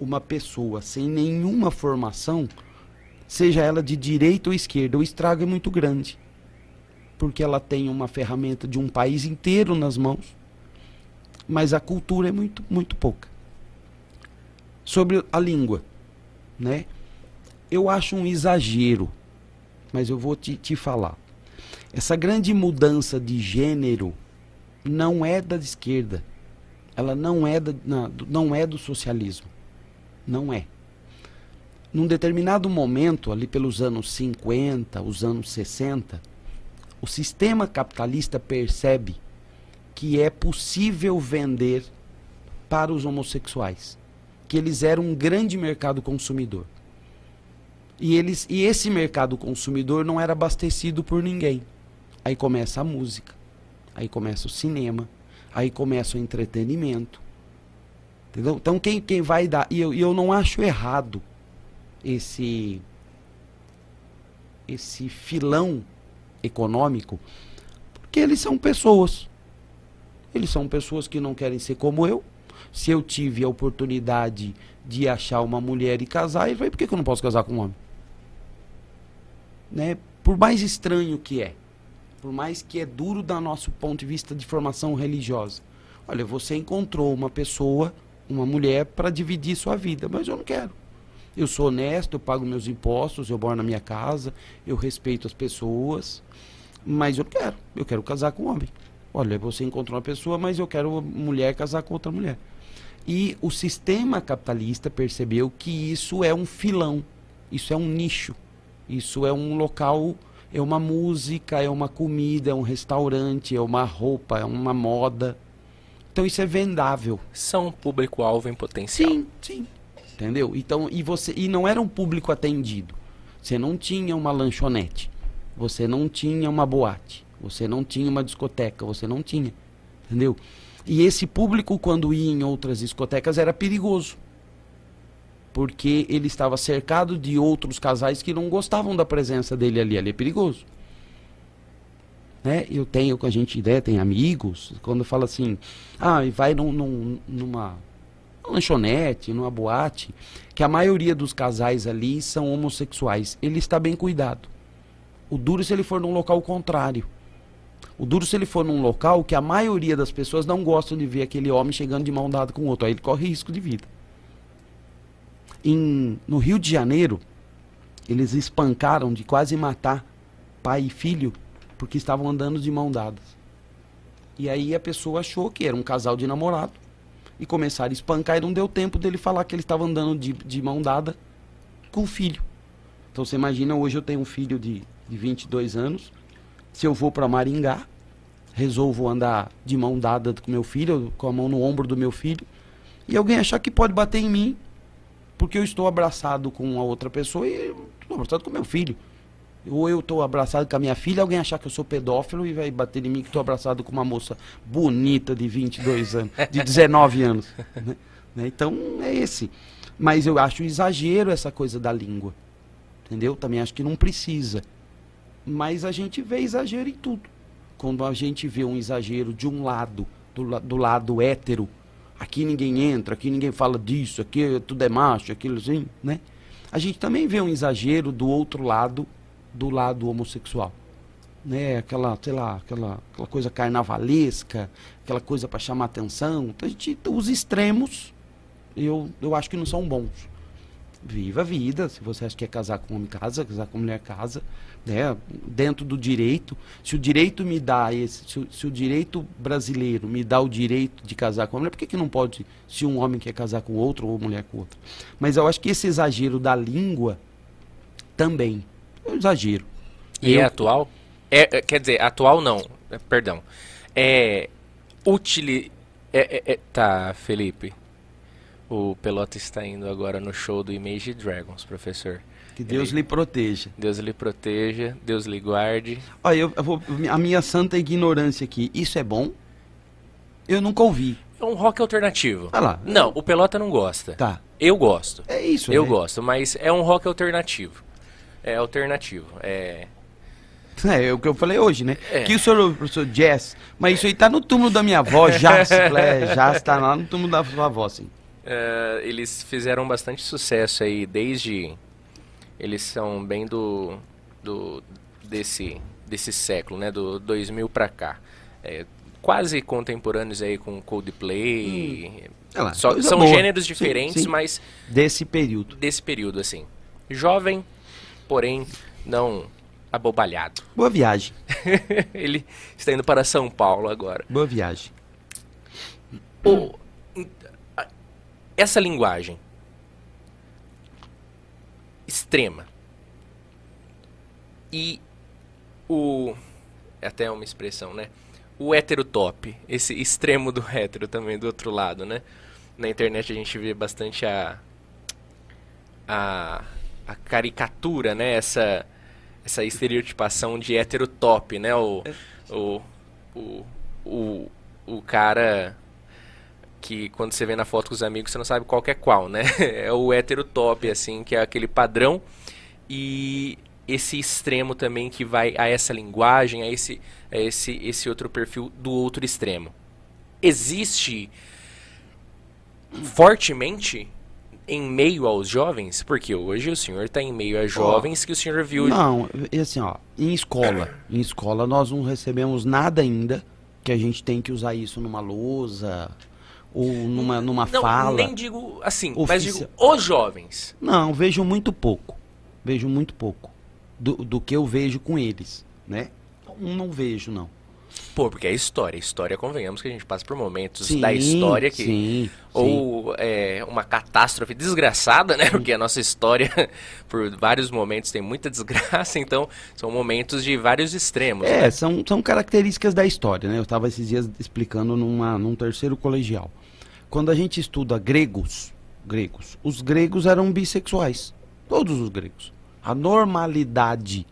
uma pessoa sem nenhuma formação, seja ela de direita ou esquerda, o estrago é muito grande. Porque ela tem uma ferramenta de um país inteiro nas mãos, mas a cultura é muito, muito pouca. Sobre a língua, né? Eu acho um exagero, mas eu vou te, te falar. Essa grande mudança de gênero não é da esquerda. Ela não é, da, não, não é do socialismo. Não é. Num determinado momento, ali pelos anos 50, os anos 60, o sistema capitalista percebe que é possível vender para os homossexuais, que eles eram um grande mercado consumidor. E, eles, e esse mercado consumidor não era abastecido por ninguém. Aí começa a música, aí começa o cinema, aí começa o entretenimento. Entendeu? Então quem, quem vai dar. E eu, eu não acho errado esse esse filão econômico, porque eles são pessoas. Eles são pessoas que não querem ser como eu. Se eu tive a oportunidade de achar uma mulher e casar, ele vai, por que, que eu não posso casar com um homem? Né? Por mais estranho que é, por mais que é duro do nosso ponto de vista de formação religiosa. Olha, você encontrou uma pessoa uma mulher para dividir sua vida, mas eu não quero. Eu sou honesto, eu pago meus impostos, eu moro na minha casa, eu respeito as pessoas, mas eu não quero. Eu quero casar com um homem. Olha, você encontrou uma pessoa, mas eu quero mulher casar com outra mulher. E o sistema capitalista percebeu que isso é um filão, isso é um nicho, isso é um local, é uma música, é uma comida, é um restaurante, é uma roupa, é uma moda. Então isso é vendável. São público-alvo em potencial. Sim, sim. Entendeu? Então, e você e não era um público atendido. Você não tinha uma lanchonete. Você não tinha uma boate. Você não tinha uma discoteca. Você não tinha. Entendeu? E esse público, quando ia em outras discotecas, era perigoso. Porque ele estava cercado de outros casais que não gostavam da presença dele ali. Ali é perigoso né? Eu tenho com a gente ideia, tem amigos, quando fala assim, ah, vai num, num, numa lanchonete, numa boate, que a maioria dos casais ali são homossexuais. Ele está bem cuidado. O duro se ele for num local contrário. O duro se ele for num local que a maioria das pessoas não gostam de ver aquele homem chegando de mão dada com o outro. Aí ele corre risco de vida. Em, no Rio de Janeiro, eles espancaram de quase matar pai e filho porque estavam andando de mão dadas. E aí a pessoa achou que era um casal de namorado e começaram a espancar e não deu tempo dele falar que ele estava andando de, de mão dada com o filho. Então você imagina, hoje eu tenho um filho de, de 22 anos, se eu vou para Maringá, resolvo andar de mão dada com meu filho, com a mão no ombro do meu filho, e alguém achar que pode bater em mim, porque eu estou abraçado com a outra pessoa e estou abraçado com meu filho. Ou eu estou abraçado com a minha filha, alguém achar que eu sou pedófilo e vai bater em mim que estou abraçado com uma moça bonita de 22 anos, de 19 anos. Né? né? Então é esse. Mas eu acho exagero essa coisa da língua. Entendeu? Também acho que não precisa. Mas a gente vê exagero em tudo. Quando a gente vê um exagero de um lado, do, do lado hétero, aqui ninguém entra, aqui ninguém fala disso, aqui tudo é macho, aquilo assim, né? A gente também vê um exagero do outro lado do lado homossexual. Né, aquela, sei lá, aquela, aquela coisa carnavalesca, aquela coisa para chamar atenção. Então, a gente, os extremos, eu, eu acho que não são bons. Viva a vida, se você acha que é casar com homem, casa, casar com mulher, casa, né, dentro do direito. Se o direito me dá esse, se, se o direito brasileiro me dá o direito de casar com a mulher, por que, que não pode, se um homem quer casar com outro ou mulher com outra? Mas eu acho que esse exagero da língua também é um exagero. E é eu... é atual? É, quer dizer, atual não, é, perdão. É utili... É, é, é, tá, Felipe. O Pelota está indo agora no show do Image Dragons, professor. Que Deus Ele... lhe proteja. Deus lhe proteja, Deus lhe guarde. Olha, eu, eu vou, a minha santa ignorância aqui, isso é bom? Eu nunca ouvi. É um rock alternativo. Ah lá. Não, o Pelota não gosta. Tá. Eu gosto. É isso, Eu né? gosto, mas é um rock alternativo é alternativo. É. É, é o que eu falei hoje, né? É. Que o senhor, professor Jazz, mas isso aí tá no túmulo da minha avó, Jazz, é, Jazz tá lá no túmulo da sua avó, assim. É, eles fizeram bastante sucesso aí desde. Eles são bem do. do desse, desse século, né? Do 2000 pra cá. É, quase contemporâneos aí com Coldplay. lá, Só- são boa. gêneros Sim, diferentes, sim. mas Desse período. desse período, assim. Jovem, porém não abobalhado. Boa viagem. Ele está indo para São Paulo agora. Boa viagem. O- essa linguagem extrema e o é até uma expressão, né? O heterotop, esse extremo do hétero também do outro lado, né? Na internet a gente vê bastante a a, a caricatura, né? Essa essa estereotipação de heterotop, né? O, o, o, o, o cara que quando você vê na foto com os amigos você não sabe qual que é qual, né? É o hétero top, assim, que é aquele padrão. E esse extremo também que vai a essa linguagem, a esse, a esse, esse outro perfil do outro extremo. Existe fortemente em meio aos jovens? Porque hoje o senhor está em meio a jovens que o senhor viu. Não, e assim, ó, em escola, em escola nós não recebemos nada ainda que a gente tem que usar isso numa lousa ou numa, numa não, fala. nem digo assim, mas digo os jovens. Não, vejo muito pouco. Vejo muito pouco do, do que eu vejo com eles, né? Um não vejo, não. Pô, porque é história. História, convenhamos que a gente passa por momentos Sim, da história que. sim, sim. Ou é, uma catástrofe desgraçada, né? Porque a nossa história, por vários momentos, tem muita desgraça, então são momentos de vários extremos. É, né? são, são características da história, né? Eu estava esses dias explicando numa, num terceiro colegial. Quando a gente estuda gregos, gregos, os gregos eram bissexuais. Todos os gregos. A normalidade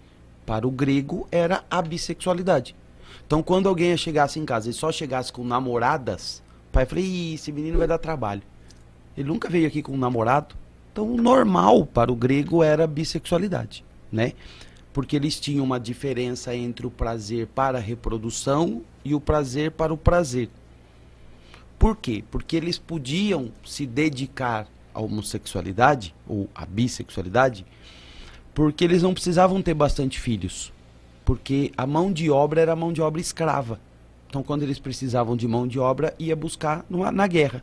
para o grego era a bissexualidade. Então, quando alguém chegasse em casa e só chegasse com namoradas, o pai falei, "Ih, esse menino vai dar trabalho. Ele nunca veio aqui com um namorado. Então, o normal para o grego era a bissexualidade, né? Porque eles tinham uma diferença entre o prazer para a reprodução e o prazer para o prazer. Por quê? Porque eles podiam se dedicar à homossexualidade ou à bissexualidade porque eles não precisavam ter bastante filhos. Porque a mão de obra era mão de obra escrava. Então, quando eles precisavam de mão de obra, ia buscar numa- na guerra.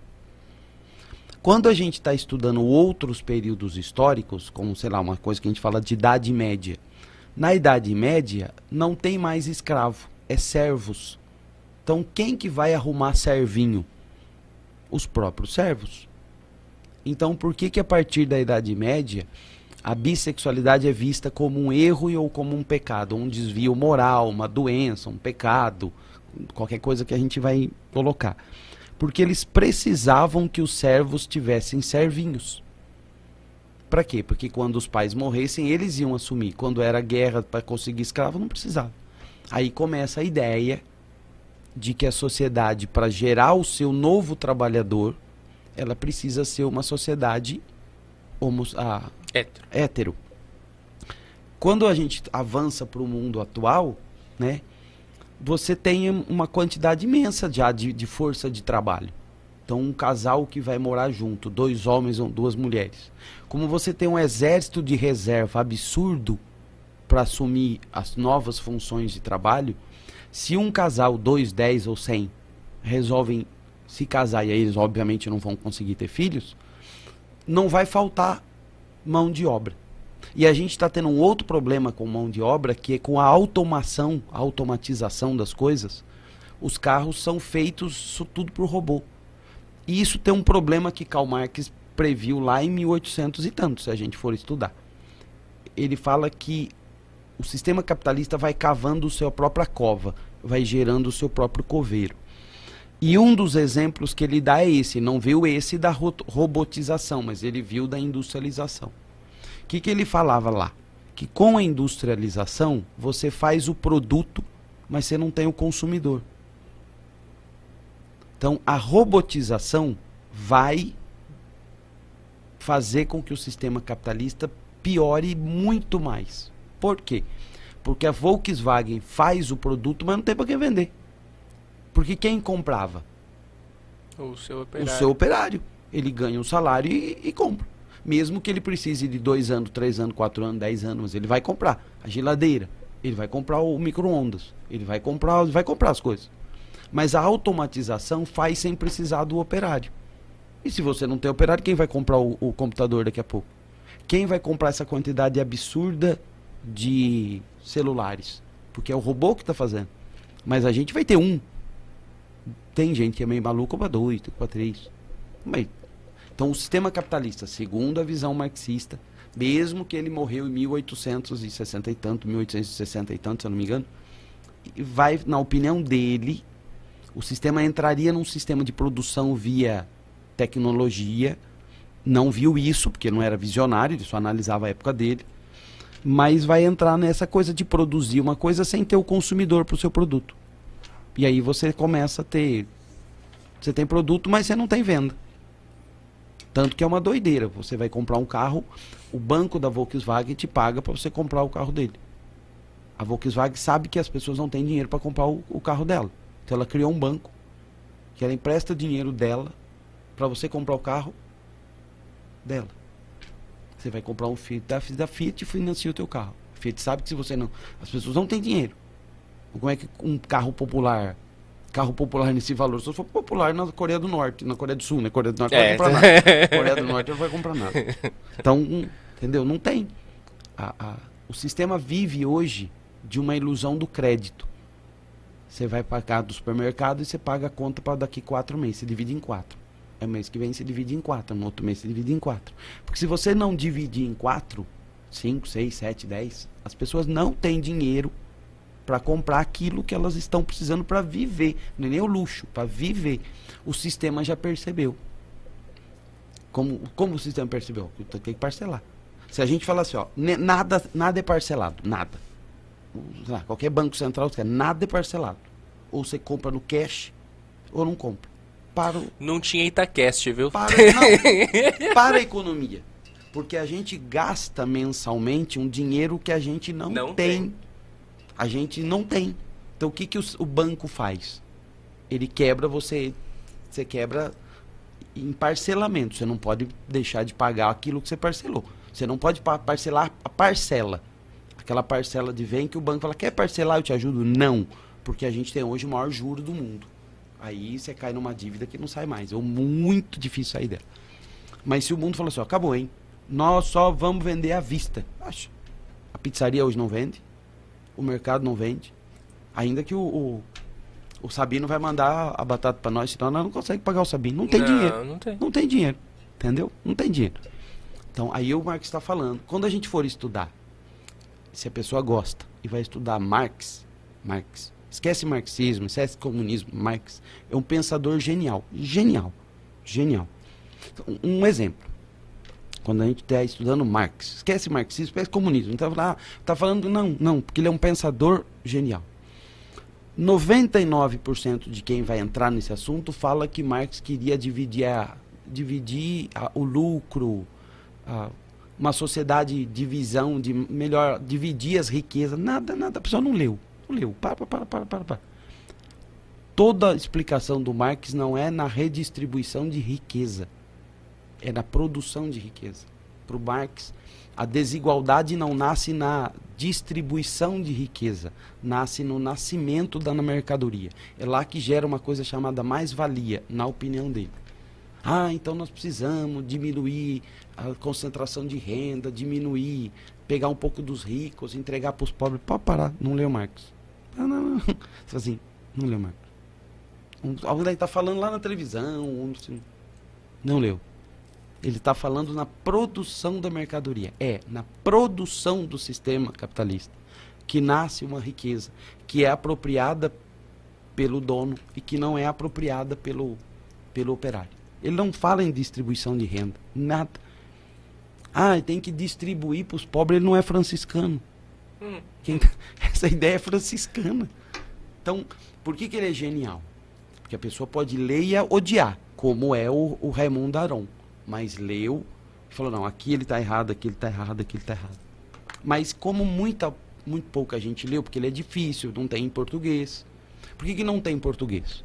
Quando a gente está estudando outros períodos históricos, como, sei lá, uma coisa que a gente fala de Idade Média. Na Idade Média, não tem mais escravo, é servos. Então, quem que vai arrumar servinho? Os próprios servos. Então, por que que a partir da Idade Média a bissexualidade é vista como um erro ou como um pecado, um desvio moral, uma doença, um pecado, qualquer coisa que a gente vai colocar? Porque eles precisavam que os servos tivessem servinhos. Para quê? Porque quando os pais morressem, eles iam assumir. Quando era guerra para conseguir escravo, não precisava. Aí começa a ideia de que a sociedade, para gerar o seu novo trabalhador, ela precisa ser uma sociedade homo ah, Hétero. hétero. Quando a gente avança para o mundo atual, né, você tem uma quantidade imensa já de, de força de trabalho. Então, um casal que vai morar junto, dois homens ou duas mulheres. Como você tem um exército de reserva absurdo para assumir as novas funções de trabalho, se um casal, dois, dez ou cem, resolvem se casar e aí eles obviamente não vão conseguir ter filhos, não vai faltar mão de obra. E a gente está tendo um outro problema com mão de obra, que é com a automação, a automatização das coisas. Os carros são feitos isso tudo por robô. E isso tem um problema que Karl Marx previu lá em 1800 e tanto, se a gente for estudar. Ele fala que o sistema capitalista vai cavando sua própria cova, vai gerando o seu próprio coveiro. E um dos exemplos que ele dá é esse, não viu esse da ro robotização, mas ele viu da industrialização. O que, que ele falava lá? Que com a industrialização você faz o produto, mas você não tem o consumidor. Então a robotização vai fazer com que o sistema capitalista piore muito mais. Por quê? Porque a Volkswagen faz o produto, mas não tem para quem vender. Porque quem comprava? O seu O operário. seu operário. Ele ganha um salário e, e compra. Mesmo que ele precise de dois anos, três anos, quatro anos, dez anos, mas ele vai comprar a geladeira, ele vai comprar o micro-ondas, ele vai comprar, ele vai comprar as coisas. Mas a automatização faz sem precisar do operário. E se você não tem operário, quem vai comprar o, o computador daqui a pouco? Quem vai comprar essa quantidade absurda de celulares? Porque é o robô que está fazendo. Mas a gente vai ter um. Tem gente que é meio maluco para dois, para três. Mas, então o sistema capitalista, segundo a visão marxista, mesmo que ele morreu em 1860 e tanto, 1860 e tanto, se eu não me engano, vai, na opinião dele, o sistema entraria num sistema de produção via tecnologia. Não viu isso, porque não era visionário, ele só analisava a época dele. Mas vai entrar nessa coisa de produzir uma coisa sem ter o consumidor para o seu produto. E aí você começa a ter. Você tem produto, mas você não tem venda. Tanto que é uma doideira. Você vai comprar um carro, o banco da Volkswagen te paga para você comprar o carro dele. A Volkswagen sabe que as pessoas não têm dinheiro para comprar o, o, carro dela. Então ela criou um banco que ela empresta dinheiro dela para você comprar o carro dela. Você vai comprar um Fiat da, da Fiat e financia o teu carro. A Fiat sabe que se você não, as pessoas não têm dinheiro. Como é que um carro popular carro popular nesse valor. Se for popular na Coreia do Norte, na Coreia do Sul, na Coreia do Norte é. não vai comprar nada. Coreia do Norte não vai comprar nada. Então, entendeu? Não tem. A, a, o sistema vive hoje de uma ilusão do crédito. Você vai pagar do supermercado e você paga a conta para daqui quatro meses. Você divide em quatro. É mês que vem você divide em quatro. No outro mês você divide em quatro. Porque se você não dividir em quatro, cinco, seis, sete, dez, as pessoas não têm dinheiro para comprar aquilo que elas estão precisando para viver, não é nem o luxo, para viver. O sistema já percebeu. Como, como o sistema percebeu? Tem que parcelar. Se a gente falar assim, ó, nada, nada é parcelado, nada. Lá, qualquer banco central, nada é parcelado. Ou você compra no cash, ou não compra. Para o, não tinha Itacast, viu? Para, não, para a economia. Porque a gente gasta mensalmente um dinheiro que a gente não, não tem. tem a gente não tem. Então o que, que o, o banco faz? Ele quebra você, você quebra em parcelamento. Você não pode deixar de pagar aquilo que você parcelou. Você não pode parcelar a parcela. Aquela parcela de vem que o banco fala, quer parcelar, eu te ajudo? Não. Porque a gente tem hoje o maior juro do mundo. Aí você cai numa dívida que não sai mais. É muito difícil sair dela. Mas se o mundo falou assim, ó, acabou, hein? Nós só vamos vender à vista. Acha? A pizzaria hoje não vende o mercado não vende. Ainda que o, o, o Sabino vai mandar a batata para nós, senão nós não consegue pagar o Sabino. Não tem não, dinheiro. Não tem. Não tem dinheiro. Entendeu? Não tem dinheiro. Então, aí o Marx está falando. Quando a gente for estudar, se a pessoa gosta e vai estudar Marx, Marx, esquece marxismo, esquece comunismo, Marx é um pensador genial. Genial. Genial. Então, um exemplo. Quando a gente está estudando Marx. Esquece marxismo, esquece comunismo. Está tá falando, não, não, porque ele é um pensador genial. 99% de quem vai entrar nesse assunto fala que Marx queria dividir, a, dividir a, o lucro, a, uma sociedade de visão, de melhor, dividir as riquezas. Nada, nada, a pessoa não leu. Leu. Para, para, para, para, para. Toda a explicação do Marx não é na redistribuição de riqueza é na produção de riqueza. Para o Marx, a desigualdade não nasce na distribuição de riqueza, nasce no nascimento da mercadoria. É lá que gera uma coisa chamada mais-valia, na opinião dele. Ah, então nós precisamos diminuir a concentração de renda, diminuir, pegar um pouco dos ricos, entregar para os pobres. Pode parar, não leu Marx. Não, não, não. Assim, não leu Marx. Um, alguém está falando lá na televisão, um, não leu. Ele está falando na produção da mercadoria. É, na produção do sistema capitalista que nasce uma riqueza que é apropriada pelo dono e que não é apropriada pelo, pelo operário. Ele não fala em distribuição de renda, nada. Ah, tem que distribuir para os pobres, ele não é franciscano. Hum. Quem, essa ideia é franciscana. Então, por que, que ele é genial? Porque a pessoa pode ler e odiar, como é o, o Raimundo Aron mas leu e falou, não, aqui ele está errado, aqui ele está errado, aqui ele está errado. Mas como muita, muito pouca gente leu, porque ele é difícil, não tem em português. Por que, que não tem em português?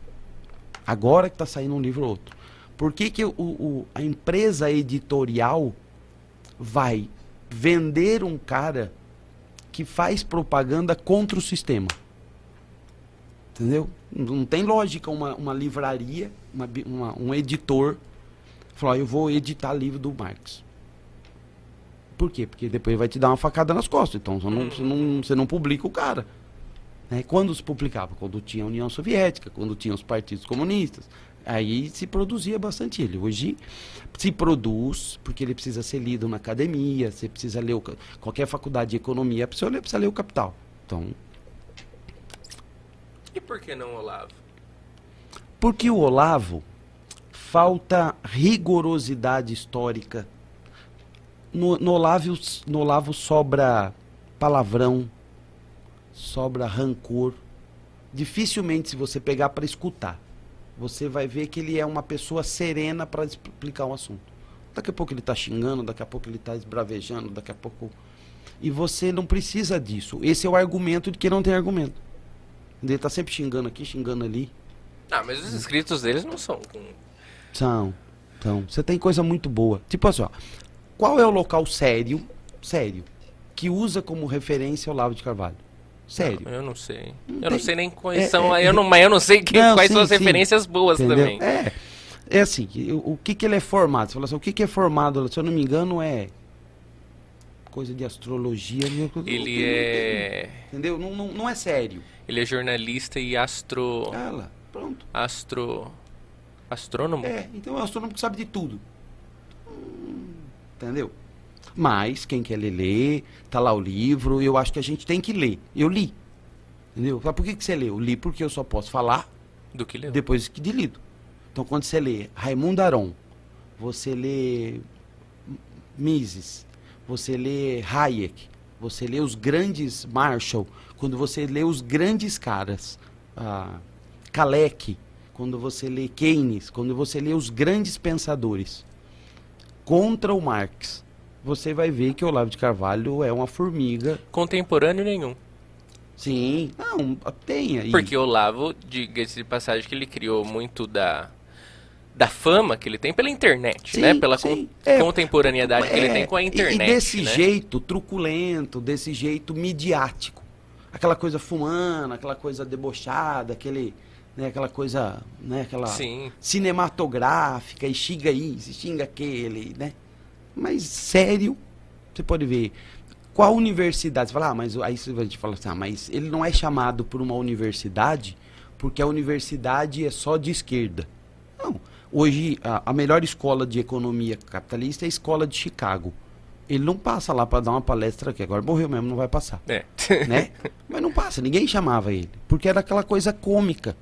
Agora que está saindo um livro ou outro. Por que, que o, o, a empresa editorial vai vender um cara que faz propaganda contra o sistema? Entendeu? Não tem lógica uma, uma livraria, uma, uma, um editor, falar, eu vou editar livro do Marx. Por quê? Porque depois vai te dar uma facada nas costas. Então você não, você não, você não publica o cara. Né? Quando se publicava? Quando tinha a União Soviética, quando tinha os partidos comunistas. Aí se produzia bastante ele. Hoje se produz, porque ele precisa ser lido na academia, você precisa ler o, qualquer faculdade de economia, precisa ler, precisa ler o Capital. Então. E por que não Olavo? Porque o Olavo falta rigorosidade histórica. No, no, Olavo, no Olavo sobra palavrão, sobra rancor. Dificilmente, se você pegar para escutar, você vai ver que ele é uma pessoa serena para explicar um assunto. Daqui a pouco ele está xingando, daqui a pouco ele está esbravejando, daqui a pouco. E você não precisa disso. Esse é o argumento de que não tem argumento. Ele está sempre xingando aqui, xingando ali. Ah, mas os escritos deles não são. São. Então, você tem coisa muito boa. Tipo assim, ó, qual é o local sério, sério, que usa como referência o Lavo de Carvalho? Sério. Não, eu não sei. Não eu tem. não sei nem quais é, são. É, eu não, mas eu não sei que, não, quais sim, são as sim. referências boas Entendeu? também. É. É assim, o, o que, que ele é formado? Você fala assim, o que, que é formado? Se eu não me engano, é coisa de astrologia. Ele é. Entendeu? Não, não, não é sério. Ele é jornalista e astro. Ela, pronto. Astro. Astrônomo? É, então é um astrônomo que sabe de tudo. Hum, entendeu? Mas quem quer ler, lê, tá lá o livro, eu acho que a gente tem que ler. Eu li. Entendeu? Por que, que você leu? Eu li porque eu só posso falar do que leu. depois de lido. Então quando você lê Raimundo Aron, você lê Mises, você lê Hayek, você lê os grandes Marshall, quando você lê os grandes caras, ah, Kalec, quando você lê Keynes, quando você lê os grandes pensadores contra o Marx, você vai ver que o Olavo de Carvalho é uma formiga. Contemporâneo nenhum. Sim, não, tem aí. Porque o Olavo, diga-se de passagem, que ele criou muito da, da fama que ele tem pela internet, sim, né? Pela sim. Con é, contemporaneidade é, que ele tem com a internet. E, desse né? jeito truculento, desse jeito midiático. Aquela coisa fumando, aquela coisa debochada, aquele, né, aquela coisa, né, aquela sim. cinematográfica, e xinga isso, xinga aquele, né? Mas sério, você pode ver. Qual universidade? Você fala, ah, mas aí a gente fala assim, ah, mas ele não é chamado por uma universidade porque a universidade é só de esquerda. Não. Hoje, a, a melhor escola de economia capitalista é a escola de Chicago. Ele não passa lá para dar uma palestra aqui, agora morreu mesmo, não vai passar. É. Né? Mas não passa, ninguém chamava ele, porque era aquela coisa cômica.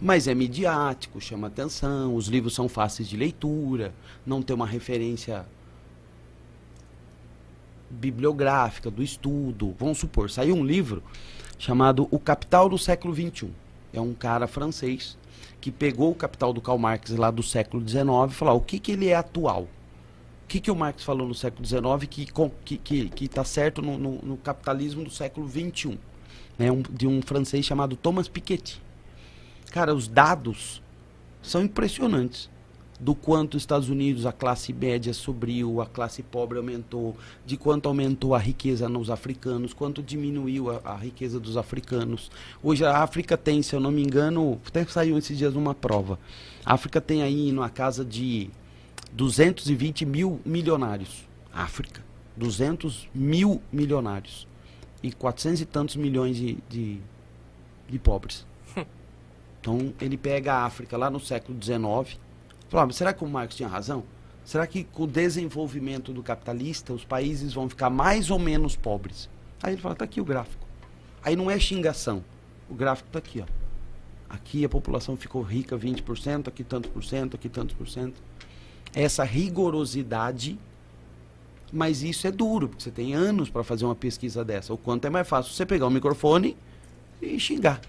Mas é midiático, chama atenção, os livros são fáceis de leitura, não tem uma referência bibliográfica, do estudo. Vamos supor, saiu um livro chamado O Capital do Século XXI. É um cara francês que pegou o Capital do Karl Marx lá do século XIX e falou: o que, que ele é atual? O que, que o Marx falou no século XIX que está que, que, que tá certo no, no, no, capitalismo do século XXI? É um, de um francês chamado Thomas Piketty. Cara, os dados são impressionantes do quanto os Estados Unidos, a classe média subiu, a classe pobre aumentou, de quanto aumentou a riqueza nos africanos, quanto diminuiu a, a, riqueza dos africanos. Hoje a África tem, se eu não me engano, até saiu esses dias uma prova. A África tem aí na casa de 220 mil milionários. África, 200 mil milionários. E 400 e tantos milhões de, de, de pobres. Então ele pega a África lá no século XIX Falou, mas será que o Marx tinha razão? Será que com o desenvolvimento do capitalista os países vão ficar mais ou menos pobres? Aí ele fala, está aqui o gráfico. Aí não é xingação. O gráfico está aqui, ó. Aqui a população ficou rica 20%, aqui tantos por cento, aqui tantos por cento. Essa rigorosidade, mas isso é duro, porque você tem anos para fazer uma pesquisa dessa. O quanto é mais fácil você pegar o microfone e xingar.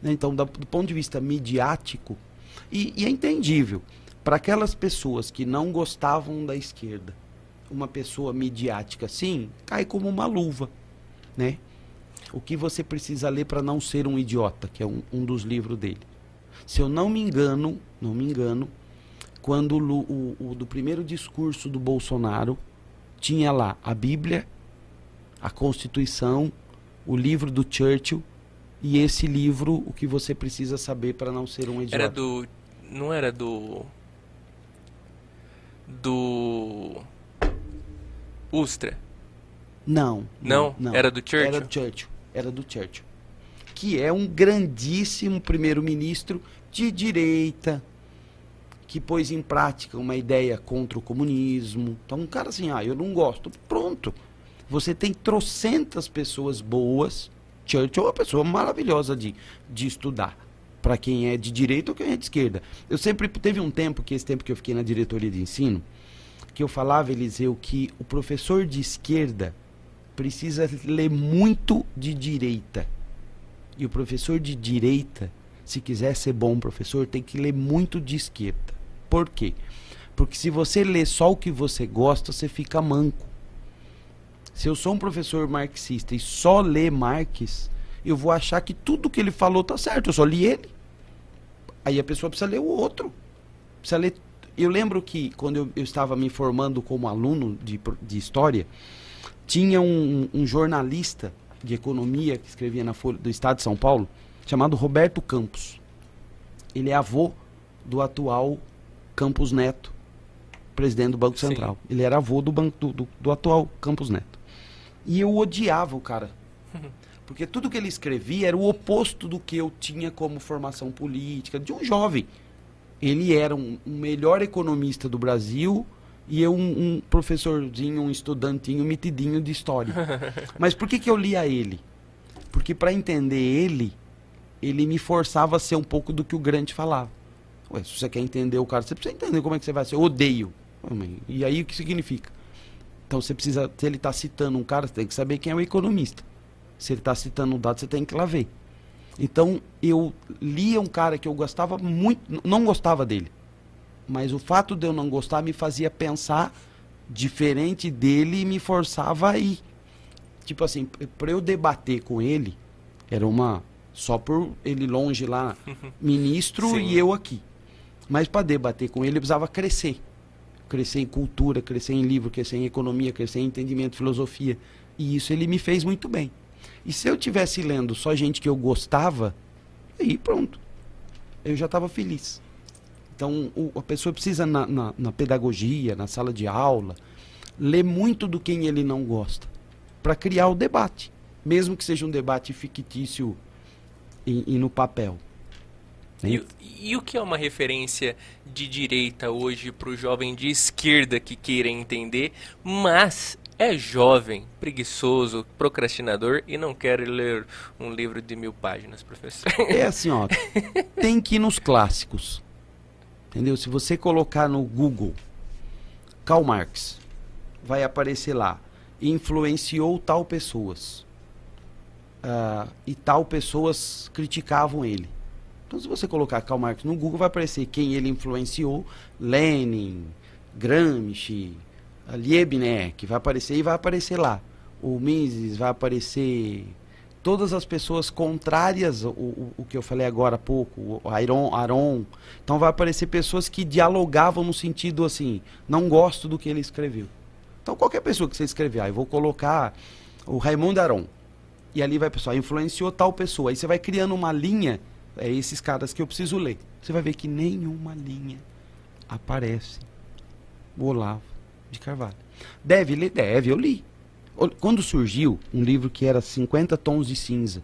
Né? Então, do, do ponto de vista midiático, e, e é entendível para aquelas pessoas que não gostavam da esquerda, uma pessoa midiática assim, cai como uma luva, né? O que você precisa ler para não ser um idiota, que é um, um dos livros dele. Se eu não me engano, não me engano, quando o, o, o do primeiro discurso do Bolsonaro tinha lá a Bíblia, a Constituição, o livro do Churchill e esse livro, o que você precisa saber para não ser um idiota. Era do. Não era do. Do. Ustra. Não, Não? não. Era do Churchill? Era do Churchill. Era do Churchill. Que é um grandíssimo primeiro-ministro de direita, que pôs em prática uma ideia contra o comunismo. Então, um cara assim, ah, eu não gosto. Pronto. Você tem trocentas pessoas boas. Churchill é uma pessoa maravilhosa de, de estudar. Para quem é de direita ou quem é de esquerda. Eu sempre. Teve um tempo, que esse tempo que eu fiquei na diretoria de ensino, que eu falava, Eliseu, que o professor de esquerda precisa ler muito de direita. E o professor de direita, se quiser ser bom professor, tem que ler muito de esquerda. Por quê? Porque se você lê só o que você gosta, você fica manco. Se eu sou um professor marxista e só lê Marx, eu vou achar que tudo que ele falou tá certo, eu só li ele. Aí a pessoa precisa ler o outro. Precisa ler. Eu lembro que quando eu, eu estava me formando como aluno de, de história, tinha um, um, jornalista de economia que escrevia na Folha do Estado de São Paulo, chamado Roberto Campos. Ele é avô do atual Campos Neto, presidente do Banco Central. Sim. Ele era avô do, banco, do, do, do atual Campos Neto. E eu odiava o cara. Porque tudo que ele escrevia era o oposto do que eu tinha como formação política, de um jovem. Ele era um, um melhor economista do Brasil e eu um, um, professorzinho, um estudantinho mitidinho de história. Mas por que, que eu lia ele? Porque para entender ele, ele me forçava a ser um pouco do que o Grande falava. Ué, se você quer entender o cara, você precisa entender como é que você vai ser. Eu odeio. E aí o que significa? Então você precisa, se ele está citando um cara, você tem que saber quem é o economista. Se ele está citando um dado, você tem que ir lá ver. Então eu lia um cara que eu gostava muito, não gostava dele. Mas o fato de eu não gostar me fazia pensar diferente dele e me forçava a ir. Tipo assim, para eu debater com ele, era uma. Só por ele longe lá, ministro e eu aqui. Mas para debater com ele, eu precisava crescer. Crescer em cultura, crescer em livro, crescer em economia, crescer em entendimento, filosofia. E isso ele me fez muito bem. E se eu tivesse lendo só gente que eu gostava, aí pronto. Eu já estava feliz. Então, o, a pessoa precisa, na, na, na, pedagogia, na sala de aula, ler muito do quem ele não gosta, para criar o debate. Mesmo que seja um debate fictício e, e no papel. E, e, o que é uma referência de direita hoje para o jovem de esquerda que queira entender, mas é jovem, preguiçoso, procrastinador e não quer ler um livro de mil páginas, professor? É assim, ó. tem que ir nos clássicos. Entendeu? Se você colocar no Google Karl Marx, vai aparecer lá. Influenciou tal pessoas. Uh, e tal pessoas criticavam ele. Então, se você colocar Karl Marx no Google, vai aparecer quem ele influenciou: Lenin, Gramsci, Liebknecht, vai aparecer e vai aparecer lá. O Mises vai aparecer todas as pessoas contrárias o, o, o, que eu falei agora há pouco, o Aron, Aron. Então vai aparecer pessoas que dialogavam no sentido assim, não gosto do que ele escreveu. Então qualquer pessoa que você escrever, ah, eu vou colocar o Raimundo Aron. E ali vai pessoal, influenciou tal pessoa. Aí você vai criando uma linha, é esses caras que eu preciso ler. Você vai ver que nenhuma linha aparece. O Olavo de Carvalho. Deve ler? Deve, eu li. Quando surgiu um livro que era 50 tons de cinza,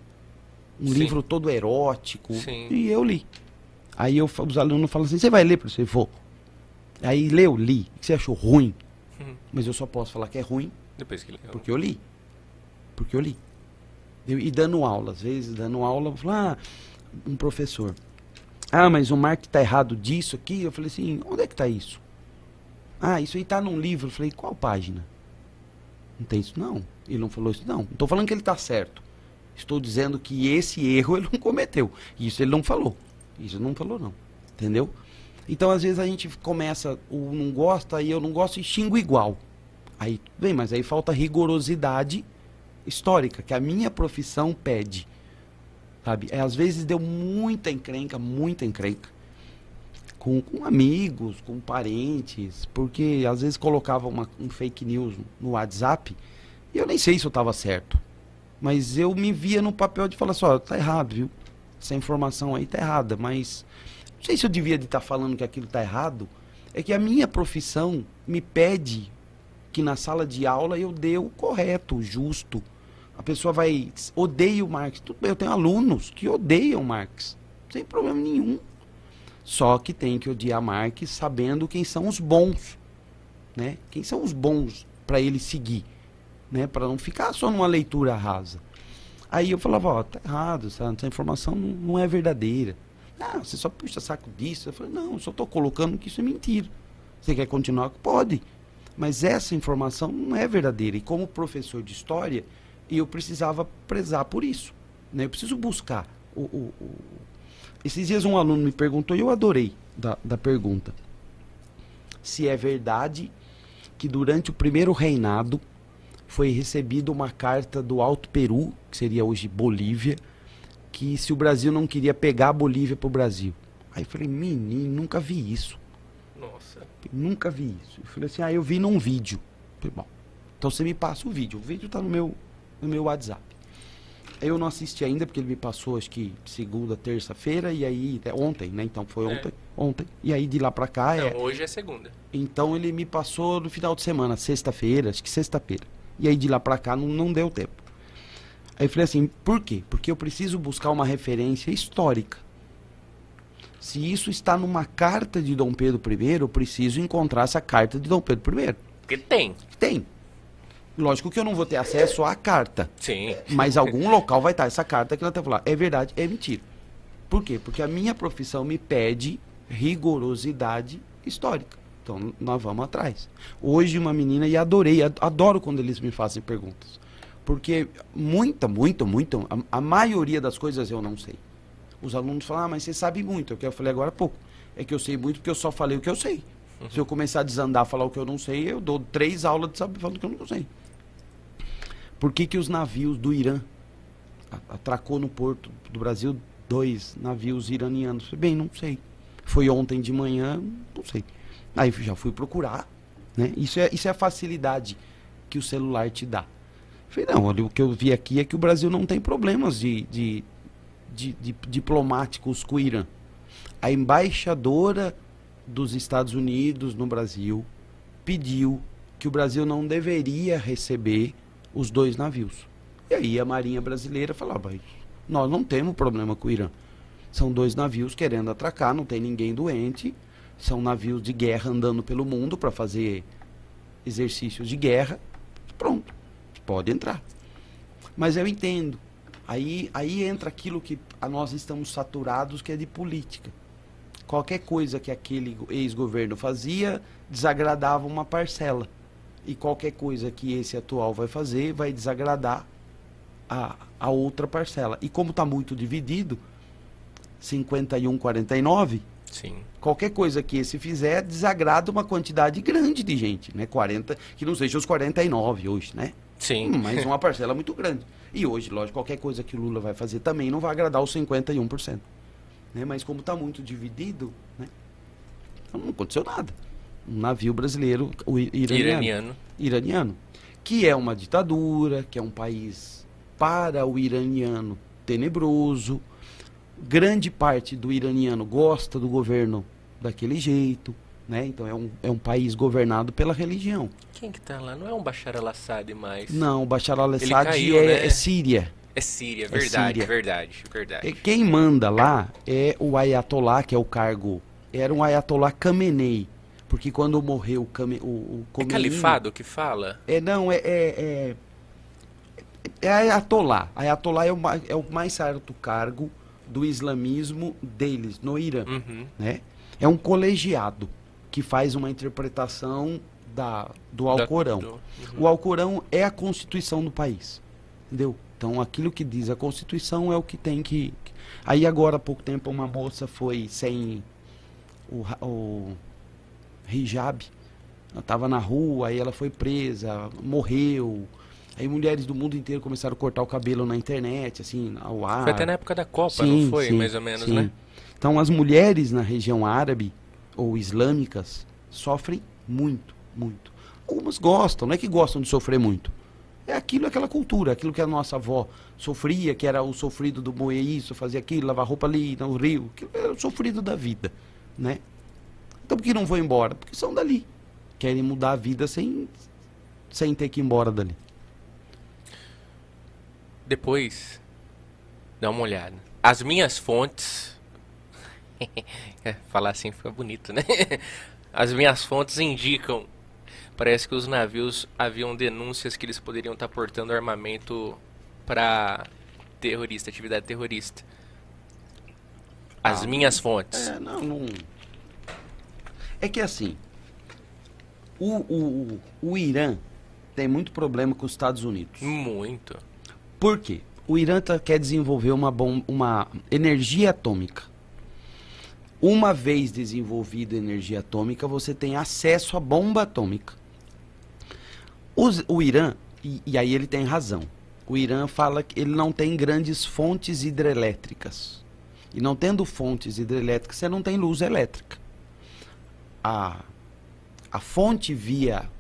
um Sim. livro todo erótico, Sim. e eu li. Aí eu, os alunos falam assim: você vai ler, professor? Vou. Aí leu, li. O que você achou ruim? Uhum. Mas eu só posso falar que é ruim Depois que leu. porque eu li. Porque eu li. E dando aula, às vezes, dando aula, eu falo, ah, um professor. Ah, mas o Mark está errado disso aqui. Eu falei assim: onde é que está isso? Ah, isso aí está num livro. Eu falei: qual página? Não tem isso, não. Ele não falou isso, não. Não estou falando que ele está certo. Estou dizendo que esse erro ele não cometeu. Isso ele não falou. Isso ele não falou, não. Entendeu? Então, às vezes, a gente começa, o não gosta, aí eu não gosto e xingo igual. Aí, bem, mas aí falta rigorosidade histórica, que a minha profissão pede. Sabe? É, às vezes deu muita encrenca, muita encrenca. Com, com amigos, com parentes, porque às vezes colocava uma, um fake news no WhatsApp e eu nem sei se eu estava certo. Mas eu me via no papel de falar só, assim, tá errado, viu? Essa informação aí tá errada, mas não sei se eu devia de estar tá falando que aquilo tá errado. É que a minha profissão me pede que na sala de aula eu dê o correto, o justo. A pessoa vai odeia o Marx. Tudo bem, eu tenho alunos que odeiam Marx, sem problema nenhum. Só que tem que odiar Marx sabendo quem são os bons, né? Quem são os bons para ele seguir né? Para não ficar só numa leitura rasa. Aí eu falava, ó, tá errado, essa, essa informação não, não, é verdadeira. Ah, você só puxa saco disso. Eu falei, não, eu só estou colocando que isso é mentira. Você quer continuar? Pode. Mas essa informação não é verdadeira. E como professor de história, eu precisava prezar por isso. Né? Eu preciso buscar. O, o, o... Esses dias um aluno me perguntou, e eu adorei da, da pergunta, se é verdade que durante o primeiro reinado foi recebida uma carta do Alto Peru, que seria hoje Bolívia, que se o Brasil não queria pegar a Bolívia para o Brasil. Aí eu falei, menino, nunca vi isso. Nossa. Nunca vi isso. Eu falei assim, ah, eu vi num vídeo. falei, bom, então você me passa o vídeo. O vídeo está no meu, no meu WhatsApp. Eu não assisti ainda, porque ele me passou, acho que segunda, terça-feira, e aí, é ontem, né? Então foi é. ontem, é. ontem. E aí de lá pra cá não, é. Hoje é segunda. Então ele me passou no final de semana, sexta-feira, acho que sexta-feira. E aí de lá para cá não, não deu tempo. Aí eu falei assim, por quê? Porque eu preciso buscar uma referência histórica. Se isso está numa carta de Dom Pedro I, eu preciso encontrar essa carta de Dom Pedro I. Porque tem. Tem. Lógico que eu não vou ter acesso à carta. Sim. Mas algum local vai estar essa carta que ela está falando. É verdade, é mentira. Por quê? Porque a minha profissão me pede rigorosidade histórica. Então nós vamos atrás. Hoje uma menina, e adorei, adoro quando eles me fazem perguntas. Porque muita, muita, muita, a, a maioria das coisas eu não sei. Os alunos falam, ah, mas você sabe muito. É o que eu falei agora há pouco. É que eu sei muito porque eu só falei o que eu sei. Se eu começar a desandar, falar o que eu não sei, eu dou três aulas de saber falar o que eu não sei. Por que, que os navios do Irã atracou no porto do Brasil dois navios iranianos? Bem, não sei. Foi ontem de manhã, não sei. Aí já fui procurar, né? Isso é, isso é a facilidade que o celular te dá. Falei, não, olha, o que eu vi aqui é que o Brasil não tem problemas de, de, de, de diplomáticos com o Irã. A embaixadora dos Estados Unidos no Brasil pediu que o Brasil não deveria receber os dois navios. E aí a Marinha Brasileira falava, nós não temos problema com o Irã. São dois navios querendo atracar, não tem ninguém doente são navios de guerra andando pelo mundo para fazer exercícios de guerra. Pronto, pode entrar. Mas eu entendo. Aí, aí entra aquilo que nós estamos saturados, que é de política. Qualquer coisa que aquele ex-governo fazia desagradava uma parcela. E qualquer coisa que esse atual vai fazer vai desagradar a, a outra parcela. E como está muito dividido, 51, 49, Sim. Qualquer coisa que esse fizer desagrada uma quantidade grande de gente, né? 40, que não seja os 49 hoje, né? Sim. Hum, mas uma parcela muito grande. E hoje, lógico, qualquer coisa que o Lula vai fazer também não vai agradar os 51%. Né? Mas como está muito dividido, né? Então não aconteceu nada. Um navio brasileiro, o iraniano, iraniano. Iraniano. Que é uma ditadura, que é um país para o iraniano tenebroso, grande parte do iraniano gosta do governo daquele jeito, né? Então é um, é um país governado pela religião. Quem que tá lá? Não é um Bashar al-Assad mais? Não, o Bashar al-Assad é, né? é, Síria. É Síria, verdade, é Síria. verdade, verdade. E quem manda lá é o Ayatollah, que é o cargo. Era um Ayatollah Khamenei. Porque quando morreu o, o, o É califado que fala? É, não, é, é, é, é Ayatollah. Ayatollah é o, é o mais alto cargo do islamismo deles no Irã, uhum. né? É um colegiado que faz uma interpretação da, do Alcorão. Da, do, uhum. O Alcorão é a constituição do país, entendeu? Então aquilo que diz a constituição é o que tem que. Aí agora há pouco tempo uma moça foi sem o, o hijab, ela estava na rua, aí ela foi presa, morreu. Aí mulheres do mundo inteiro começaram a cortar o cabelo na internet, assim, ao ar. Foi até na época da Copa, sim, não foi? Sim, Mais ou menos, sim. né? Então as mulheres na região árabe ou islâmicas sofrem muito, muito. Algumas gostam, não é que gostam de sofrer muito. É aquilo, aquela cultura, aquilo que a nossa avó sofria, que era o sofrido do moer isso, fazer aquilo, lavar roupa ali no rio, que era o sofrido da vida, né? Então por que não vão embora? Porque são dali. Querem mudar a vida sem, sem ter que ir embora dali. Depois, dá uma olhada. As minhas fontes. Falar assim fica bonito, né? As minhas fontes indicam. Parece que os navios haviam denúncias que eles poderiam estar portando armamento para terrorista, atividade terrorista. As Ah, minhas fontes. É, não, não. É que assim, o, o, o Irã tem muito problema com os Estados Unidos. Muito. Por quê? O Irã tá- quer desenvolver uma, bom, uma energia atômica. Uma vez desenvolvida a energia atômica, você tem acesso à bomba atômica. Os- o Irã, e, e aí ele tem razão, o Irã fala que ele não tem grandes fontes hidrelétricas. E não tendo fontes hidrelétricas, você não tem luz elétrica. A, a fonte via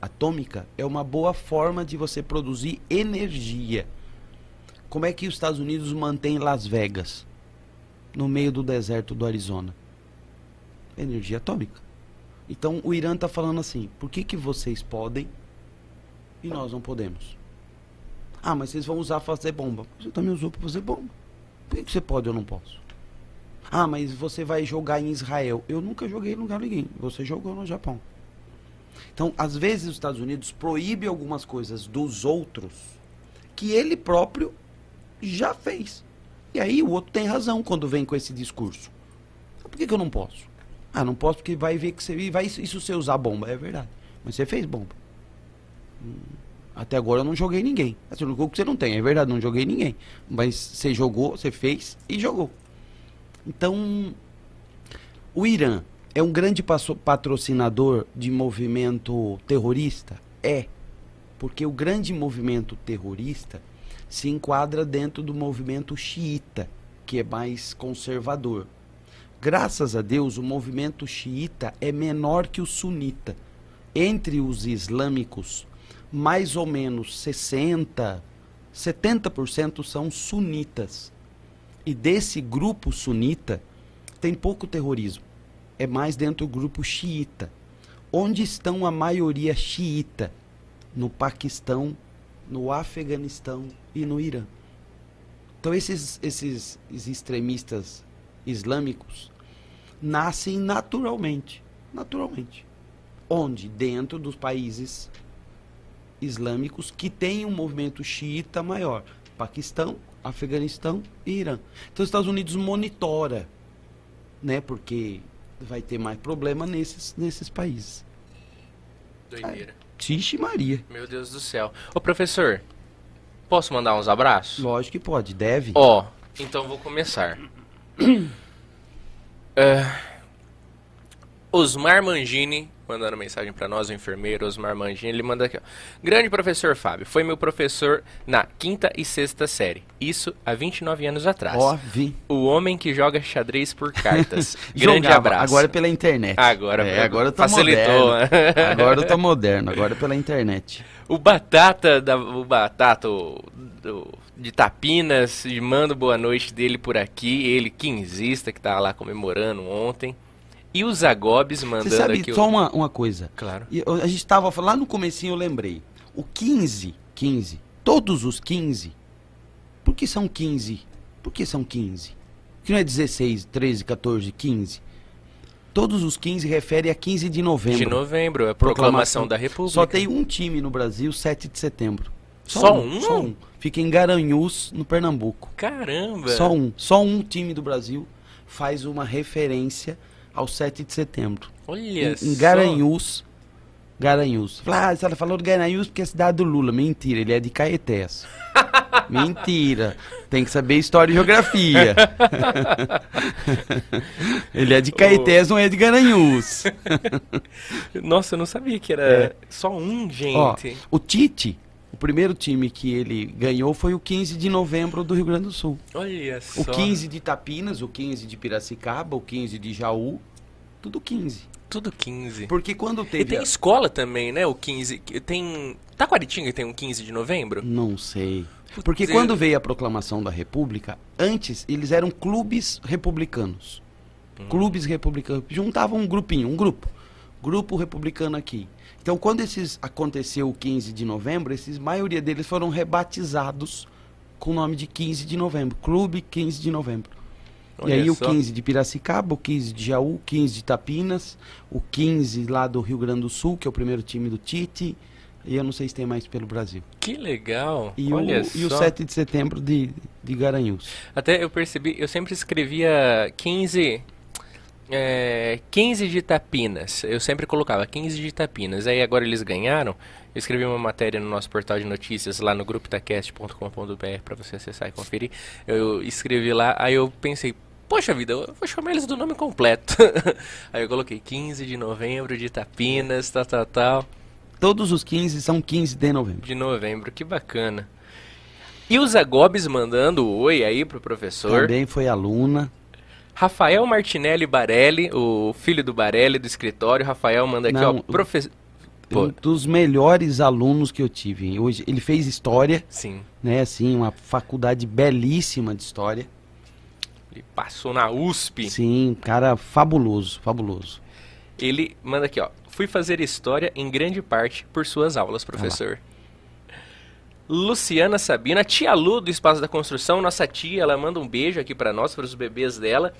atômica é uma boa forma de você produzir energia. Como é que os Estados Unidos mantém Las Vegas? No meio do deserto do Arizona. Energia atômica. Então o Irã está falando assim: por que, que vocês podem e nós não podemos? Ah, mas vocês vão usar para fazer bomba. Você também usou para fazer bomba. Por que, que você pode e eu não posso? Ah, mas você vai jogar em Israel. Eu nunca joguei em lugar ninguém. Você jogou no Japão. Então, às vezes, os Estados Unidos proíbe algumas coisas dos outros que ele próprio já fez. E aí o outro tem razão quando vem com esse discurso. Por que, que eu não posso? Ah, não posso porque vai ver que você vai isso você usar bomba, é verdade. Mas você fez bomba. Hum, Até agora eu não joguei ninguém. Você jogou que você não tem, é verdade, não joguei ninguém. Mas você jogou, você fez e jogou. Então, o Irã é um grande patrocinador de movimento terrorista? É. Porque o grande movimento terrorista se enquadra dentro do movimento xiita, que é mais conservador. Graças a Deus, o movimento xiita é menor que o sunita. Entre os islâmicos, mais ou menos 60, 70% são sunitas. E desse grupo sunita, tem pouco terrorismo. É mais dentro do grupo xiita. Onde estão a maioria xiita? No Paquistão, no Afeganistão e no Irã. Então esses, esses, extremistas islâmicos nascem naturalmente. Naturalmente. Onde? Dentro dos países islâmicos que têm um movimento xiita maior. Paquistão, Afeganistão e Irã. Então os Estados Unidos monitora, né? Porque vai ter mais problema nesses, nesses países. Doideira. Tixe Maria. Meu Deus do céu. Ô, professor, posso mandar uns abraços? Lógico que pode, deve. Ó, então vou começar. É, Osmar Mangini, mandando mensagem pra nós, o enfermeiro Osmar Mangini, ele manda aqui, ó. Grande professor Fábio, foi meu professor na quinta e sexta série. Isso há 29 anos atrás. Ó, vi. O homem que joga xadrez por cartas. Grande Jogava, abraço. Agora é pela internet. Agora, é, agora eu tô facilitou. moderno. Agora eu tô moderno, agora é pela internet. O Batata, da, o Batata o- do- de Tapinas, manda boa noite dele por aqui. Ele, quinzista, que tá lá comemorando ontem. E o Zagobes Você mandando sabe, aqui. só uma, uma coisa. Claro. Eu- a gente tava falando, lá no comecinho eu lembrei. O 15, 15, todos os 15, por que são 15? Por que são 15? Que não é 16, 13, 14, 15? Todos os 15 referem a 15 de novembro. De novembro, é a proclamação, da República. Só tem um time no Brasil, 7 de setembro. Só um? Só um. Fica em Garanhuns, no Pernambuco. Caramba! Só um. Só um time do Brasil faz uma referência ao 7 de setembro. Olha Em, só. em Garanhuns. Garanhuns. Fala, ah, você falou de Garanhuns porque é a cidade do Lula. Mentira, ele é de Caetés. Mentira. Tem que saber história e geografia. ele é de Caetés, não é de Garanhuns. Nossa, eu não sabia que era É. só um, gente. Ó, o Tite, o primeiro time que ele ganhou foi o 15 de novembro do Rio Grande do Sul. Olha só. O 15 de Tapinas, o 15 de Piracicaba, o 15 de Jaú Tudo 15. Tudo 15. Porque quando E teve. tem a- escola também, né? O 15. que Tem. Taquaritinga tem um 15 de novembro? Não sei. Porque quando veio a proclamação da República, antes eles eram clubes republicanos. Hum. Clubes republicanos. Juntavam um grupinho, um grupo. Grupo republicano aqui. Então, quando esses aconteceu o 15 de novembro, esses maioria deles foram rebatizados com o nome de 15 de novembro. Clube 15 de novembro. Olha e aí só. o 15 de Piracicaba, o 15 de Jaú, o 15 de Tapinas, o 15 lá do Rio Grande do Sul, que é o primeiro time do Tite. E eu não sei se tem mais pelo Brasil. Que legal. E, o, Olha e o só. 7 de setembro de, de Garanhuns. Até eu percebi, eu sempre escrevia 15. É, 15 de Tapinas. Eu sempre colocava 15 de Tapinas. Aí agora eles ganharam. Eu escrevi uma matéria no nosso portal de notícias lá no grupo itacast.com.br para você acessar e conferir. Eu escrevi lá, aí eu pensei, poxa vida, eu vou chamar eles do nome completo. aí eu coloquei 15 de novembro de Tapinas, tal, tal, tal. Todos os 15 são 15 de novembro. De novembro, que bacana. E o Zagobes mandando oi aí pro professor. Também foi aluna. Rafael Martinelli Barelli, o filho do Barelli do escritório. Rafael manda aqui, Não, ó, professor. Um dos melhores alunos que eu tive. Hoje ele fez história, Sim, né? Assim, uma faculdade belíssima de história. ele passou na USP. Sim, cara fabuloso, fabuloso. Ele manda aqui, ó. Fui fazer história em grande parte por suas aulas, professor. Luciana Sabina, tia Lu do Espaço da Construção, nossa tia, ela manda um beijo aqui pra nós, para os bebês dela.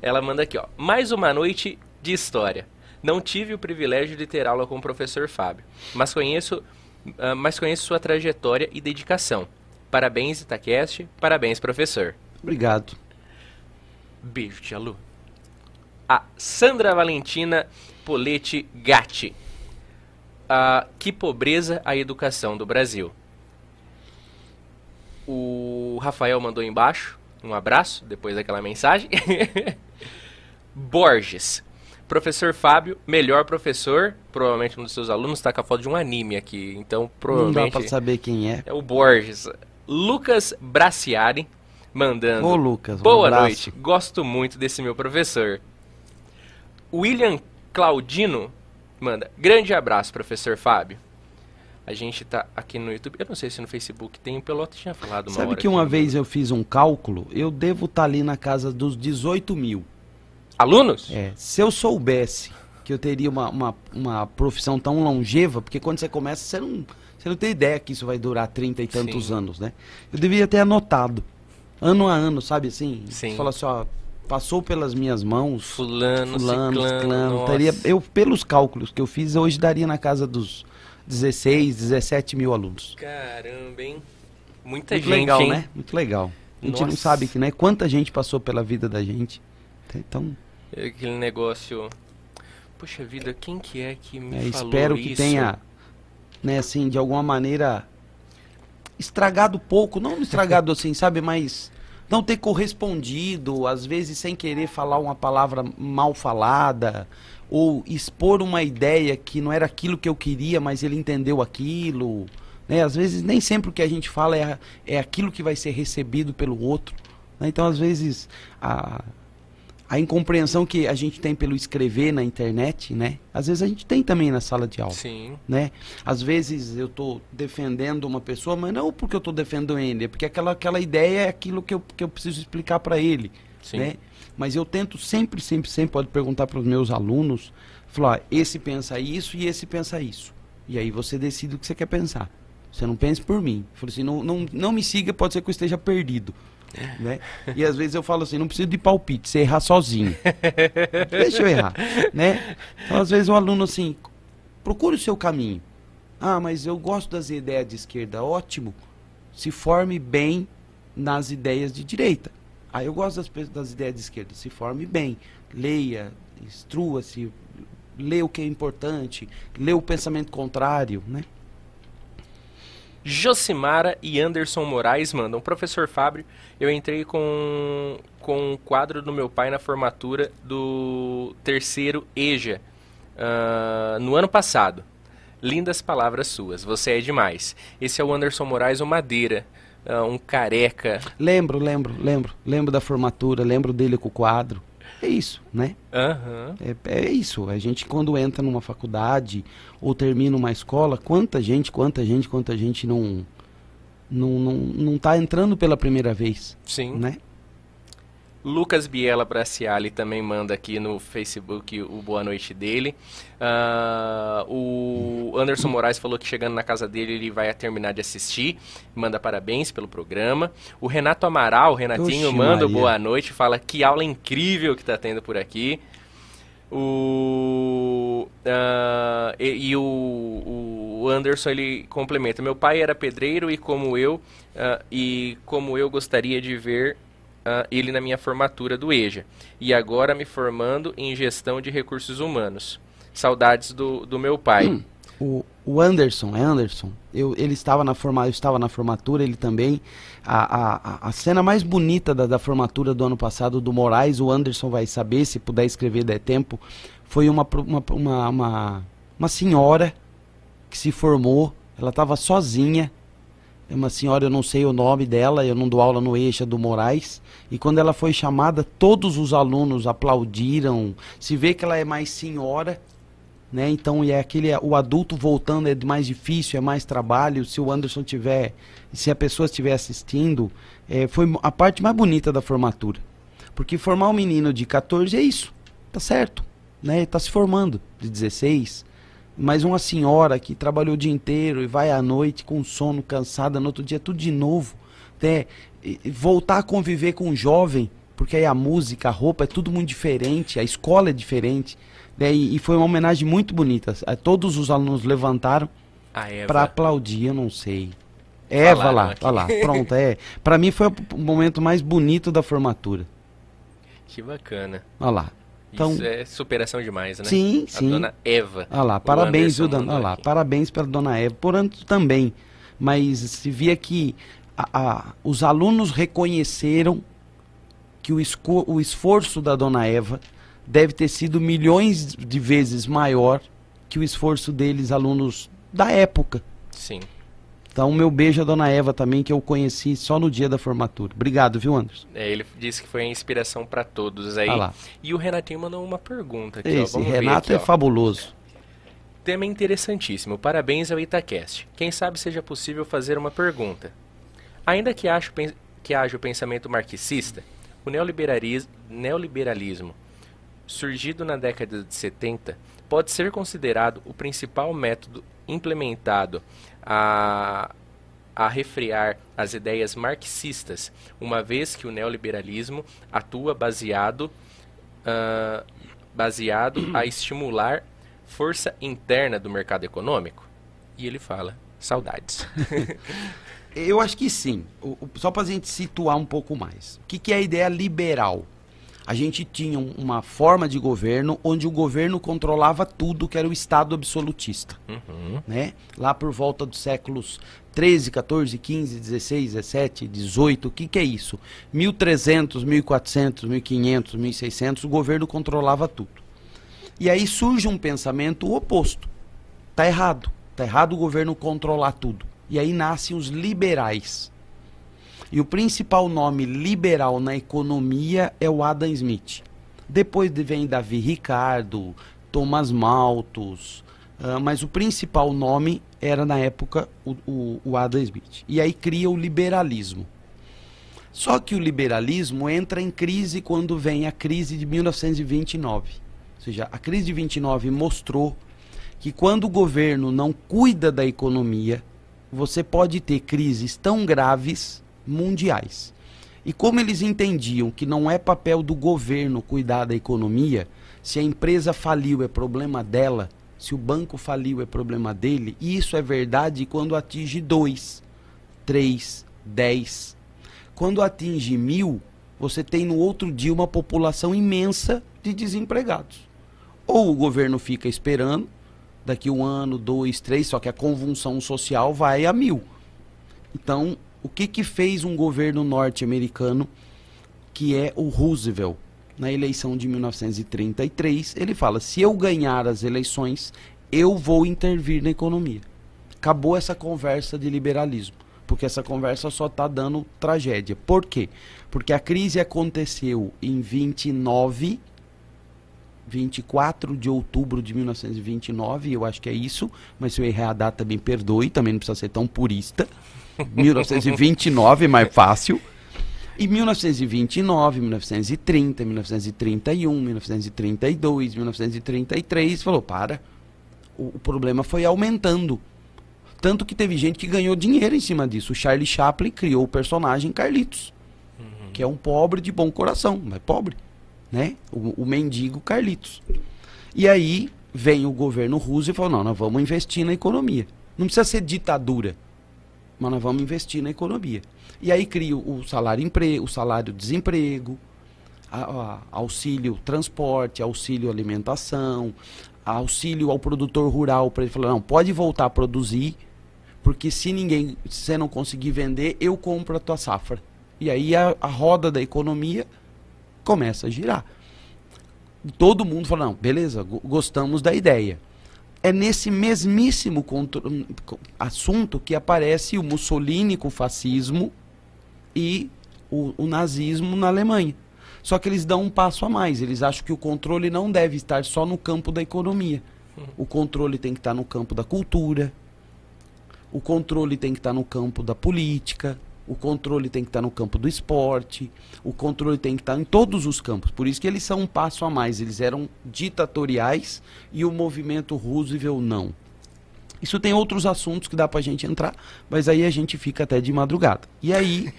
Ela manda aqui, ó. Mais uma noite de história. Não tive o privilégio de ter aula com o professor Fábio, mas conheço, ah, mas conheço sua trajetória e dedicação. Parabéns, Itacast. Parabéns, professor. Obrigado. Beijo, tia Lu. A Sandra Valentina Polete Gatti. Ah, que pobreza a educação do Brasil. O Rafael mandou embaixo um abraço depois daquela mensagem. Borges. Professor Fábio, melhor professor. Provavelmente um dos seus alunos está com a foto de um anime aqui. Então, Não dá provavelmente. pra saber quem é. É o Borges. Lucas Braciari mandando. Ô, Lucas, um Boa abraço. noite. Gosto muito desse meu professor. William Claudino manda. Grande abraço, professor Fábio. A gente tá aqui no YouTube. Eu não sei se no Facebook tem. O Pelota tinha falado uma Sabe que aqui uma no- vez eu fiz um cálculo, eu devo estar ali na casa dos 18 mil. Alunos? É, se eu soubesse que eu teria uma, uma, uma profissão tão longeva, porque quando você começa, você não, você não tem ideia que isso vai durar 30 e tantos Sim. anos, né? Eu devia ter anotado, ano a ano, sabe assim? Sim. Você fala assim, ó, passou pelas minhas mãos, Fulano, fulano, ciclano, ciclano, teria, eu, pelos cálculos que eu fiz, hoje daria na casa dos 16, 17 mil alunos. Caramba, hein? Muita Muito gente, legal, hein? né? Muito legal. A gente não Nossa. sabe que, né? Quanta gente passou pela vida da gente. Então, Aquele negócio... Poxa vida, quem que é que me É, falou espero que isso? tenha, né, assim, de alguma maneira estragado pouco, não estragado assim, sabe, mas não ter correspondido, às vezes sem querer falar uma palavra mal falada ou expor uma ideia que não era aquilo que eu queria, mas ele entendeu aquilo, né? Às vezes nem sempre o que a gente fala é, é aquilo que vai ser recebido pelo outro, né? Então, às vezes a a incompreensão que a gente tem pelo escrever na internet, né? Às vezes a gente tem também na sala de aula, Sim, né? Às vezes eu estou defendendo uma pessoa, mas não porque eu estou defendendo ele, é porque aquela, aquela ideia é aquilo que eu, que eu preciso explicar para ele, sim. né? Mas eu tento sempre, sempre, sempre, pode perguntar para os meus alunos, falar, ó, esse pensa isso e esse pensa isso. E aí você decide o que você quer pensar. Você não pense por mim. Eu falo assim, não, não, não me siga, pode ser que eu esteja perdido. Né? E às vezes eu falo assim, não preciso de palpite, você errar sozinho. Deixa eu errar, né? Então às vezes o aluno assim, procure o seu caminho. Ah, mas eu gosto das ideias de esquerda, ótimo. Se forme bem nas ideias de direita. Ah, eu gosto das, das ideias de esquerda, se forme bem. Leia, instrua-se, lê o que é importante, lê o pensamento contrário, né? Josimara e Anderson Moraes mandam. Professor Fábio, eu entrei com, com um quadro do meu pai na formatura do terceiro EJA ah, no ano passado. Lindas palavras suas, você é demais. Esse é o Anderson Moraes, o Madeira, ah, um careca. Lembro, lembro, lembro. Lembro da formatura, lembro dele com o quadro. É isso, né? Aham. É, é isso. A gente quando entra numa faculdade ou termina uma escola, quanta gente, quanta gente, quanta gente não não, não, não tá entrando pela primeira vez, Sim. né? Lucas Biela Braciali também manda aqui no Facebook o boa noite dele. Ah, o Anderson Moraes falou que chegando na casa dele ele vai terminar de assistir. Manda parabéns pelo programa. O Renato Amaral, o Renatinho, Oxe, manda Maria. boa noite. Fala que aula incrível que tá tendo por aqui. O, ah, e e o, o Anderson ele complementa: Meu pai era pedreiro e como eu, ah, e como eu gostaria de ver ah, ele na minha formatura do EJA. E agora me formando em gestão de recursos humanos. Saudades do, do meu pai. O, o Anderson, é Anderson, eu, ele estava na forma, eu estava na formatura, ele também. A, a, a- cena mais bonita da, da formatura do ano passado do Moraes, o Anderson vai saber, se puder escrever der tempo, foi uma, uma, uma, uma, uma senhora que se formou, ela estava sozinha. É uma senhora, eu não sei o nome dela, eu não dou aula no Eixa do Moraes. E quando ela foi chamada, todos os alunos aplaudiram. Se vê que ela é mais senhora, né? Então é aquele o adulto voltando é mais difícil, é mais trabalho. Se o Anderson tiver, se a pessoa estiver assistindo, é, foi a parte mais bonita da formatura, porque formar um menino de 14 é isso, tá certo, né? Tá se formando de 16, mas uma senhora que trabalhou o dia inteiro e vai à noite com sono, cansada, no outro dia tudo de novo, né? E- e voltar a conviver com um jovem, porque aí a música, a roupa é tudo muito diferente, a escola é diferente. né? E, e foi uma homenagem muito bonita. Todos os alunos levantaram para aplaudir, eu não sei. Eva lá, aqui. olha lá, pronto, é. Para mim foi o momento mais bonito da formatura. Que bacana. Olha lá. Então, Isso é superação demais, né? sim, A sim. dona Eva. Olha lá, parabéns, viu, dona? Olha lá, aqui. parabéns pela dona Eva. Por antes também. Mas se via que a- a- os alunos reconheceram que o, esco- o esforço da dona Eva deve ter sido milhões de vezes maior que o esforço deles, alunos da época. Sim. Então, meu beijo à dona Eva também, que eu conheci só no dia da formatura. Obrigado, viu, Anderson? É, ele disse que foi a inspiração para todos aí. Lá. E o Renatinho mandou uma pergunta aqui, ó. Esse ver Renato aqui, é ó. fabuloso. Tema interessantíssimo. Parabéns ao Itacast. Quem sabe seja possível fazer uma pergunta. Ainda que, acho, que haja o pensamento marxista, o neoliberalismo, neoliberalismo, surgido na década de 70, pode ser considerado o principal método implementado a, a refrear as ideias marxistas, uma vez que o neoliberalismo atua baseado ah, baseado a estimular força interna do mercado econômico? E ele fala, saudades. Eu acho que sim. O- o- só para a gente situar um pouco mais. O que, que é a ideia liberal? A gente tinha um- uma forma de governo onde o governo controlava tudo, que era o Estado absolutista. Uhum. Né? Lá por volta dos séculos 13, 14, 15, 16, 17, 18, o que, que é isso? 1300, 1400, 1500, 1600, o governo controlava tudo. E aí surge um pensamento oposto. Tá errado. Tá errado o governo controlar tudo. E aí nascem os liberais. E o principal nome liberal na economia é o Adam Smith. Depois de- vem Davi Ricardo, Thomas Malthus, ah, mas o principal nome era na época o, o, o Adam Smith. E aí cria o liberalismo. Só que o liberalismo entra em crise quando vem a crise de 1929. Ou seja, a crise de 29 mostrou que quando o governo não cuida da economia, você pode ter crises tão graves mundiais. E como eles entendiam que não é papel do governo cuidar da economia, se a empresa faliu é problema dela, se o banco faliu é problema dele, e isso é verdade quando atinge 2, 3, 10. Quando atinge mil, você tem no outro dia uma população imensa de desempregados. Ou o governo fica esperando, daqui um ano, dois, três, só que a convulsão social vai a mil. Então, o que, que fez um governo norte-americano, que é o Roosevelt, na eleição de 1933, ele fala: se eu ganhar as eleições, eu vou intervir na economia. Acabou essa conversa de liberalismo. porque essa conversa só está dando tragédia. Por quê? Porque a crise aconteceu em 29 24 de outubro de 1929, eu acho que é isso, mas se eu errar a data, me perdoe, também não precisa ser tão purista. 1929 é mais fácil. E 1929, 1930, 1931, 1932, 1933, falou: para. O, o, problema foi aumentando. Tanto que teve gente que ganhou dinheiro em cima disso. O Charlie Chaplin criou o personagem Carlitos, uhum. que é um pobre de bom coração, mas pobre. Né? O, o mendigo Carlitos. E aí vem o governo russo e falou: não, nós vamos investir na economia. Não precisa ser ditadura, mas nós vamos investir na economia. E aí cria o salário emprego, o salário desemprego, a, a, auxílio transporte, auxílio alimentação, auxílio ao produtor rural para ele falar, não, pode voltar a produzir, porque se ninguém, se você não conseguir vender, eu compro a tua safra. E aí a, a roda da economia começa a girar. Todo mundo fala, não, beleza, gostamos da ideia. É nesse mesmíssimo assunto que aparece o Mussolini com o fascismo, e o, o nazismo na Alemanha. Só que eles dão um passo a mais. Eles acham que o controle não deve estar só no campo da economia. O controle tem que estar no campo da cultura. O controle tem que estar no campo da política. O controle tem que estar no campo do esporte. O controle tem que estar em todos os campos. Por isso que eles são um passo a mais. Eles eram ditatoriais e o movimento Roosevelt não. Isso tem outros assuntos que dá pra gente entrar, mas aí a gente fica até de madrugada. E aí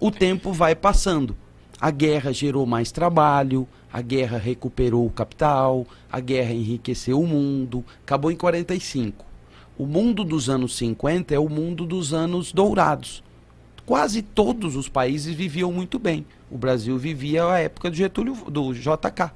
o tempo vai passando. A guerra gerou mais trabalho, a guerra recuperou o capital, a guerra enriqueceu o mundo, acabou em 45. O mundo dos anos 50 é o mundo dos anos dourados. Quase todos os países viviam muito bem. O Brasil vivia a época do Getúlio, do JK.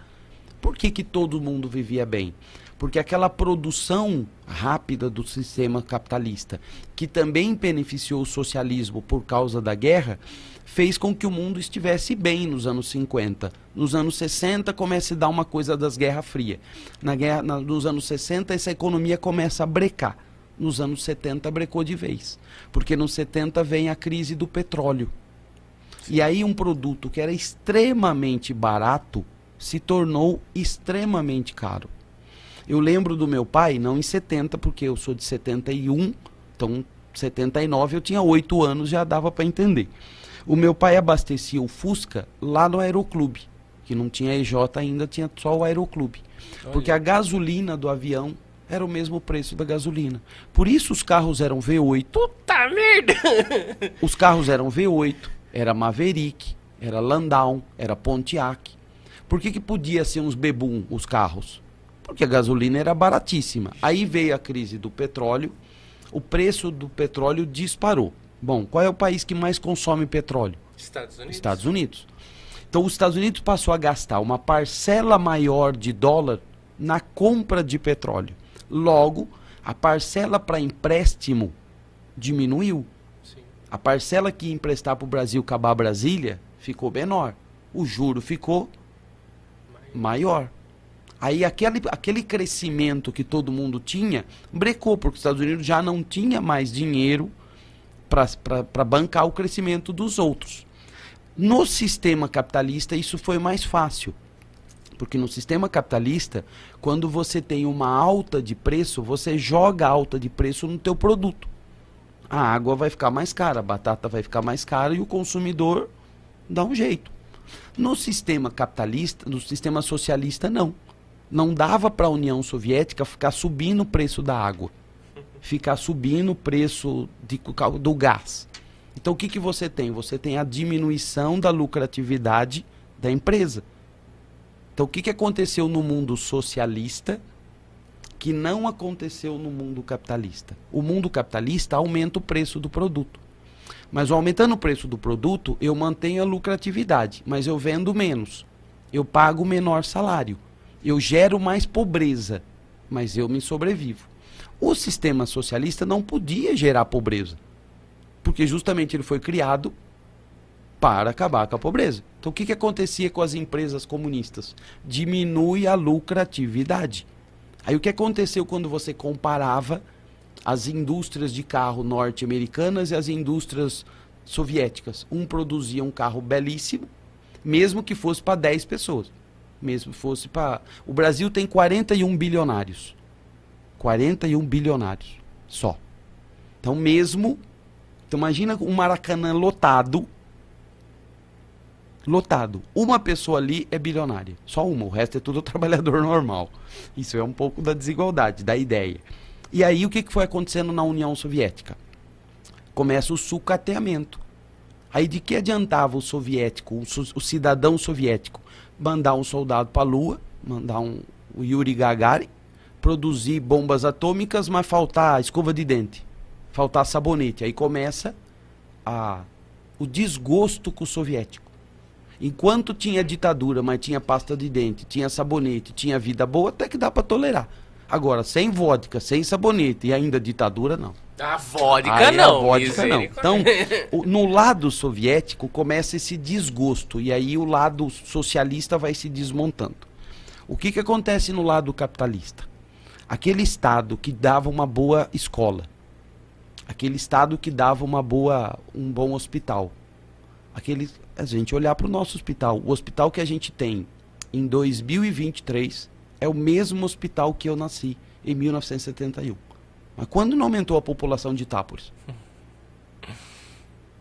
Por que, que todo mundo vivia bem? Porque aquela produção rápida do sistema capitalista, que também beneficiou o socialismo por causa da guerra, fez com que o mundo estivesse bem nos anos 50. Nos anos 60 começa a dar uma coisa das Guerras Frias. Na guerra, na, nos anos 60 essa economia começa a brecar. Nos anos 70 brecou de vez. Porque nos 70 vem a crise do petróleo. E aí um produto que era extremamente barato se tornou extremamente caro. Eu lembro do meu pai, não em 70, porque eu sou de 71, então 79 eu tinha 8 anos, já dava para entender. O meu pai abastecia o Fusca lá no Aeroclube, que não tinha EJ ainda, tinha só o Aeroclube. Olha. Porque a gasolina do avião era o mesmo preço da gasolina. Por isso os carros eram V8. Puta merda! Os carros eram V8, era Maverick, era Landau, era Pontiac. Por que, que podia ser uns bebum os carros? porque a gasolina era baratíssima. Aí veio a crise do petróleo, o preço do petróleo disparou. Bom, qual é o país que mais consome petróleo? Estados Unidos. Estados Unidos. Então, os Estados Unidos passou a gastar uma parcela maior de dólar na compra de petróleo. Logo, a parcela para empréstimo diminuiu. Sim. A parcela que ia emprestar para o Brasil acabar Brasília ficou menor. O juro ficou maior. maior. Aí aquele, aquele crescimento que todo mundo tinha, brecou, porque os Estados Unidos já não tinha mais dinheiro para bancar o crescimento dos outros. No sistema capitalista, isso foi mais fácil. Porque no sistema capitalista, quando você tem uma alta de preço, você joga alta de preço no teu produto. A água vai ficar mais cara, a batata vai ficar mais cara e o consumidor dá um jeito. No sistema capitalista, no sistema socialista, não não dava para a União Soviética ficar subindo o preço da água, ficar subindo o preço de, do gás. Então o que, que você tem? Você tem a diminuição da lucratividade da empresa. Então o que, que aconteceu no mundo socialista que não aconteceu no mundo capitalista? O mundo capitalista aumenta o preço do produto. Mas aumentando o preço do produto, eu mantenho a lucratividade, mas eu vendo menos. Eu pago menor salário. Eu gero mais pobreza, mas eu me sobrevivo. O sistema socialista não podia gerar pobreza, porque justamente ele foi criado para acabar com a pobreza. Então o que, que acontecia com as empresas comunistas? Diminui a lucratividade. Aí o que aconteceu quando você comparava as indústrias de carro norte-americanas e as indústrias soviéticas. Um produzia um carro belíssimo, mesmo que fosse para 10 pessoas. Mesmo fosse para. O Brasil tem 41 bilionários. 41 bilionários só. Então, mesmo. Então, imagina um Maracanã lotado. Lotado. Uma pessoa ali é bilionária. Só uma. O resto é tudo trabalhador normal. Isso é um pouco da desigualdade, da ideia. E aí, o que foi acontecendo na União Soviética? Começa o sucateamento. Aí, de que adiantava o soviético, o, o cidadão soviético, mandar um soldado para a Lua, mandar um, o Yuri Gagarin, produzir bombas atômicas, mas faltar escova de dente, faltar sabonete. Aí começa a, o desgosto com o soviético. Enquanto tinha ditadura, mas tinha pasta de dente, tinha sabonete, tinha vida boa, até que dá para tolerar. Agora, sem vodka, sem sabonete e ainda ditadura, não. A vodka aí não. A vodka não. Então, o, no lado soviético começa esse desgosto e aí o lado socialista vai se desmontando. O que, que acontece no lado capitalista? Aquele Estado que dava uma boa escola, aquele Estado que dava uma boa, um bom hospital, aquele, a gente olhar para o nosso hospital, o hospital que a gente tem em 2023 é o mesmo hospital que eu nasci em 1971. Mas quando não aumentou a população de Itápolis?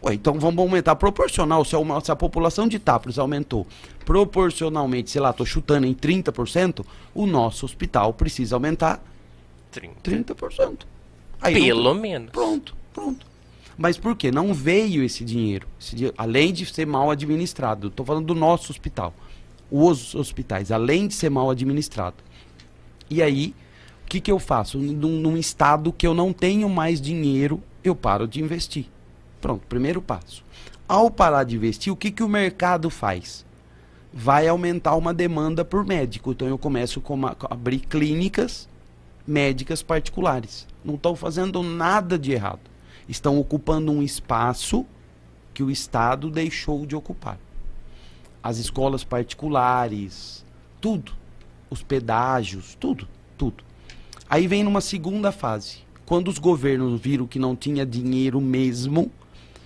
Ué, então vamos aumentar proporcional. Se a, se a população de Itápolis aumentou proporcionalmente, sei lá, estou chutando em 30%, o nosso hospital precisa aumentar 30%. 30%. Aí Pelo menos. Pronto, pronto. Mas por quê? Não veio esse dinheiro. Esse dinheiro além de ser mal administrado. Estou falando do nosso hospital os hospitais, além de ser mal administrado. E aí, o que, que eu faço? Num, num estado que eu não tenho mais dinheiro, eu paro de investir. Pronto, primeiro passo. Ao parar de investir, o que, que o mercado faz? Vai aumentar uma demanda por médico. Então eu começo a abrir clínicas médicas particulares. Não estão fazendo nada de errado. Estão ocupando um espaço que o Estado deixou de ocupar as escolas particulares, tudo, os pedágios, tudo, tudo. Aí vem numa segunda fase, quando os governos viram que não tinha dinheiro mesmo,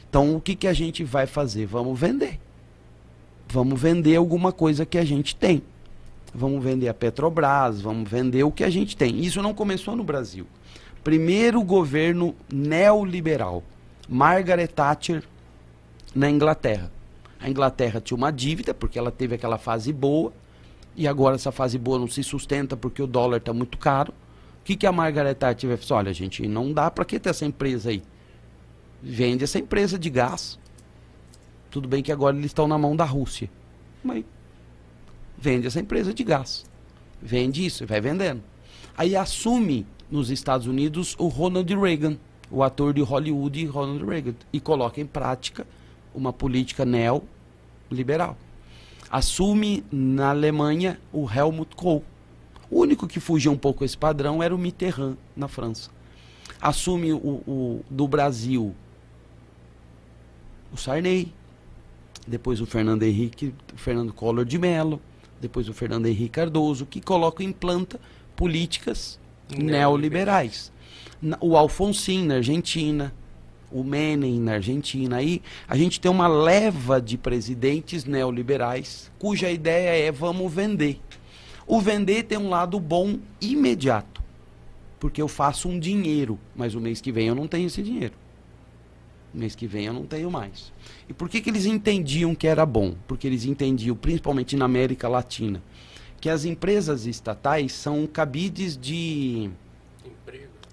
então o que, que a gente vai fazer? Vamos vender. Vamos vender alguma coisa que a gente tem. Vamos vender a Petrobras, vamos vender o que a gente tem. Isso não começou no Brasil. Primeiro governo neoliberal, Margaret Thatcher na Inglaterra. A Inglaterra tinha uma dívida, porque ela teve aquela fase boa, e agora essa fase boa não se sustenta porque o dólar está muito caro. O que, que a Margaret Thatcher falar? Olha, gente, não dá para que ter essa empresa aí. Vende essa empresa de gás. Tudo bem que agora eles estão na mão da Rússia. Mas vende essa empresa de gás. Vende isso, vai vendendo. Aí assume nos Estados Unidos o Ronald Reagan, o ator de Hollywood Ronald Reagan, e coloca em prática uma política neoliberal. Assume na Alemanha o Helmut Kohl. O único que fugia um pouco esse padrão era o Mitterrand na França. Assume o, o do Brasil o Sarney, depois o Fernando Henrique, o Fernando Collor de Mello, depois o Fernando Henrique Cardoso, que coloca em planta políticas neoliberais. O Alfonsín na Argentina, o Menem na Argentina. Aí a gente tem uma leva de presidentes neoliberais cuja ideia é vamos vender. O vender tem um lado bom imediato, porque eu faço um dinheiro, mas o mês que vem eu não tenho esse dinheiro. O mês que vem eu não tenho mais. E por que, que eles entendiam que era bom? Porque eles entendiam, principalmente na América Latina, que as empresas estatais são cabides de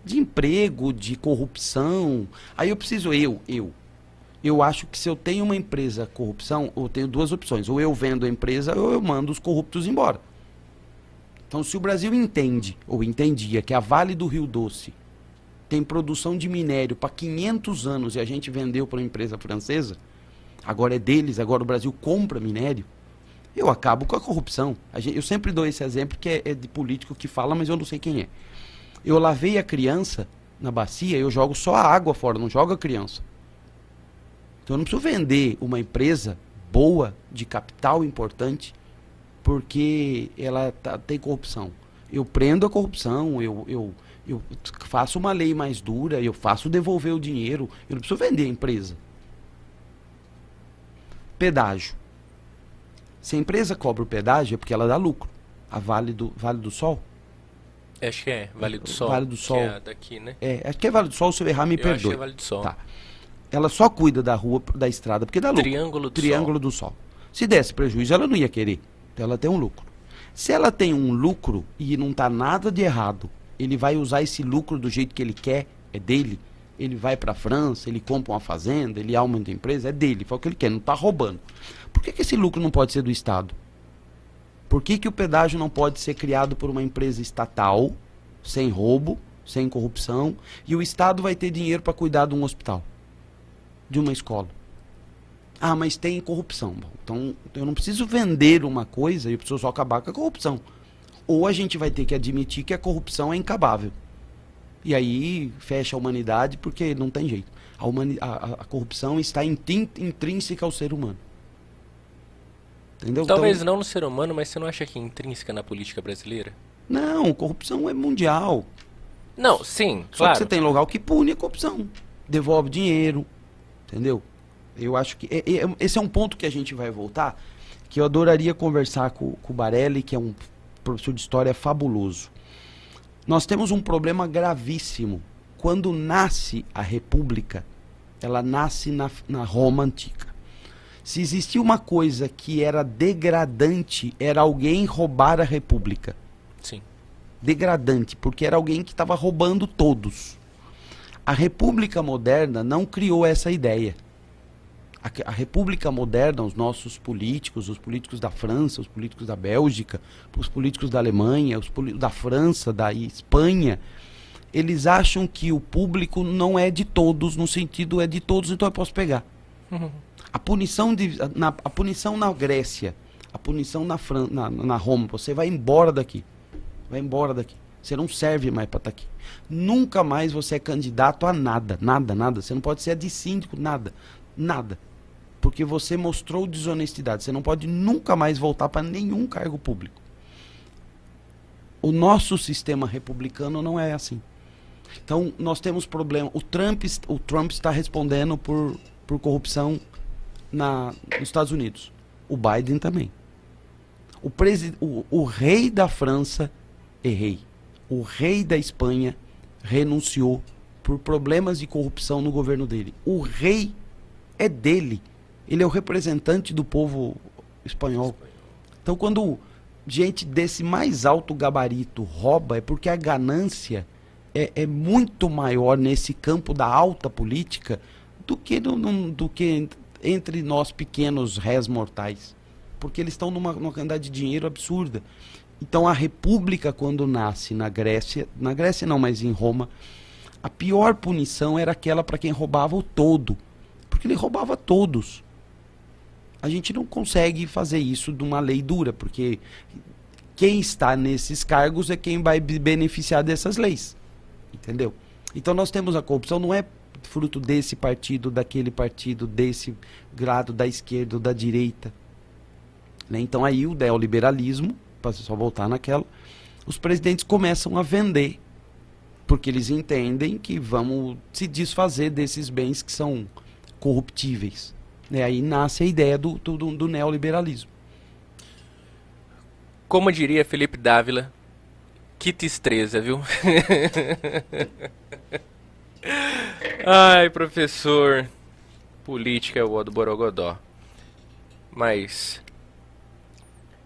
de emprego, de corrupção. Aí eu preciso, eu, eu. Eu acho que se eu tenho uma empresa corrupção, eu tenho duas opções. Ou eu vendo a empresa ou eu mando os corruptos embora. Então, se o Brasil entende, ou entendia, que a Vale do Rio Doce tem produção de minério para 500 anos e a gente vendeu para uma empresa francesa, agora é deles, agora o Brasil compra minério, eu acabo com a corrupção. A gente, eu sempre dou esse exemplo que é, é de político que fala, mas eu não sei quem é. Eu lavei a criança na bacia, eu jogo só a água fora, não jogo a criança. Então eu não preciso vender uma empresa boa, de capital importante, porque ela tá, tem corrupção. Eu prendo a corrupção, eu, eu, Eu faço uma lei mais dura, eu faço devolver o dinheiro, eu não preciso vender a empresa. Pedágio. Se a empresa cobra o pedágio é porque ela dá lucro. A Vale do, vale do Sol? Acho que é, Vale do Sol. Vale do Sol. Que é daqui, né? É, acho que é Vale do Sol, se eu errar, me Eu acho que perdoe. é Vale do Sol. Tá. Ela só cuida da rua, da estrada, porque dá lucro. Triângulo do Triângulo do Sol. Se desse prejuízo, ela não ia querer. Então ela tem um lucro. Se ela tem um lucro e não está nada de errado, ele vai usar esse lucro do jeito que ele quer, é dele. Ele vai para a França, ele compra uma fazenda, ele aumenta a empresa, é dele, faz o que ele quer, não está roubando. Por que, que esse lucro não pode ser do Estado? Por que, que o pedágio não pode ser criado por uma empresa estatal, sem roubo, sem corrupção, e o Estado vai ter dinheiro para cuidar de um hospital, de uma escola? Ah, mas tem corrupção. Bom, então eu não preciso vender uma coisa, eu preciso só acabar com a corrupção. Ou a gente vai ter que admitir que a corrupção é incabável. E aí fecha a humanidade porque não tem jeito. A, a, a- corrupção está intrínseca ao ser humano. Entendeu? Talvez Então, não no ser humano, mas você não acha que é intrínseca na política brasileira? não, corrupção é mundial. Não, sim, Só claro. que você tem local que pune a corrupção. Devolve dinheiro. Entendeu? Eu acho que. é- é- esse é um ponto que a gente vai voltar. Que eu adoraria conversar com, com o Barelli, que é um professor de história fabuloso. Nós temos um problema gravíssimo. Quando nasce a República, ela nasce na, na Roma antiga. Se existia uma coisa que era degradante, era alguém roubar a República Sim. degradante, porque era alguém que estava roubando todos. A República Moderna não criou essa ideia. A, a República Moderna, os nossos políticos, os políticos da França, os políticos da Bélgica, os políticos da Alemanha, os políticos da França, da Espanha, eles acham que o público não é de todos, no sentido é de todos, então eu posso pegar. A punição, de, na, a punição na Grécia, a punição na, Fran, na, na Roma, você vai embora daqui. Vai embora daqui. Você não serve mais para estar aqui. Nunca mais você é candidato a nada, nada, nada. Você não pode ser de síndico, nada, nada. Porque você mostrou desonestidade. Você não pode nunca mais voltar para nenhum cargo público. O nosso sistema republicano não é assim. Então, nós temos problema. O Trump, o Trump está respondendo por, por corrupção na, nos Estados Unidos. O Biden também. O, o, o rei da França, errei. O rei da Espanha renunciou por problemas de corrupção no governo dele. O rei é dele. Ele é o representante do povo espanhol. Então, quando gente desse mais alto gabarito rouba, é porque a ganância é, é muito maior nesse campo da alta política do que, no- no- do que entre nós pequenos réis mortais. Porque eles estão numa, numa quantidade de dinheiro absurda. Então a república, quando nasce na Grécia, na Grécia não, mas em Roma, a pior punição era aquela para quem roubava o todo. Porque ele roubava todos. A gente não consegue fazer isso de uma lei dura, porque quem está nesses cargos é quem vai be- beneficiar dessas leis. Entendeu? Então nós temos a corrupção, não é fruto desse partido, daquele partido, desse grado da esquerda da direita. Né? Então aí o neoliberalismo, para só voltar naquela, os presidentes começam a vender, porque eles entendem que vamos se desfazer desses bens que são corruptíveis. E aí nasce a ideia do, do, do- do neoliberalismo. Como diria Felipe Dávila, que tristeza, viu? Ai, professor. Política é o do Borogodó. Mas.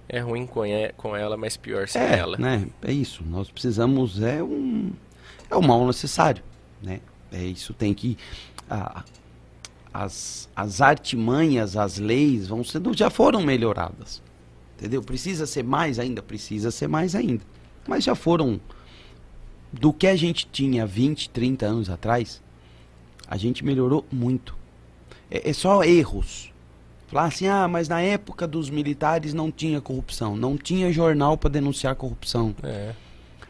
É ruim com, e- com ela, mas pior sem é, ela. né? É isso. Nós precisamos é um é o mal necessário, né? É isso tem que a- as, as artimanhas, as leis vão sendo já foram melhoradas, entendeu? Precisa ser mais ainda, precisa ser mais ainda, mas já foram do que a gente tinha 20, 30 anos atrás, a gente melhorou muito. É, é só erros. Falar assim, ah, mas na época dos militares não tinha corrupção, não tinha jornal para denunciar corrupção. É.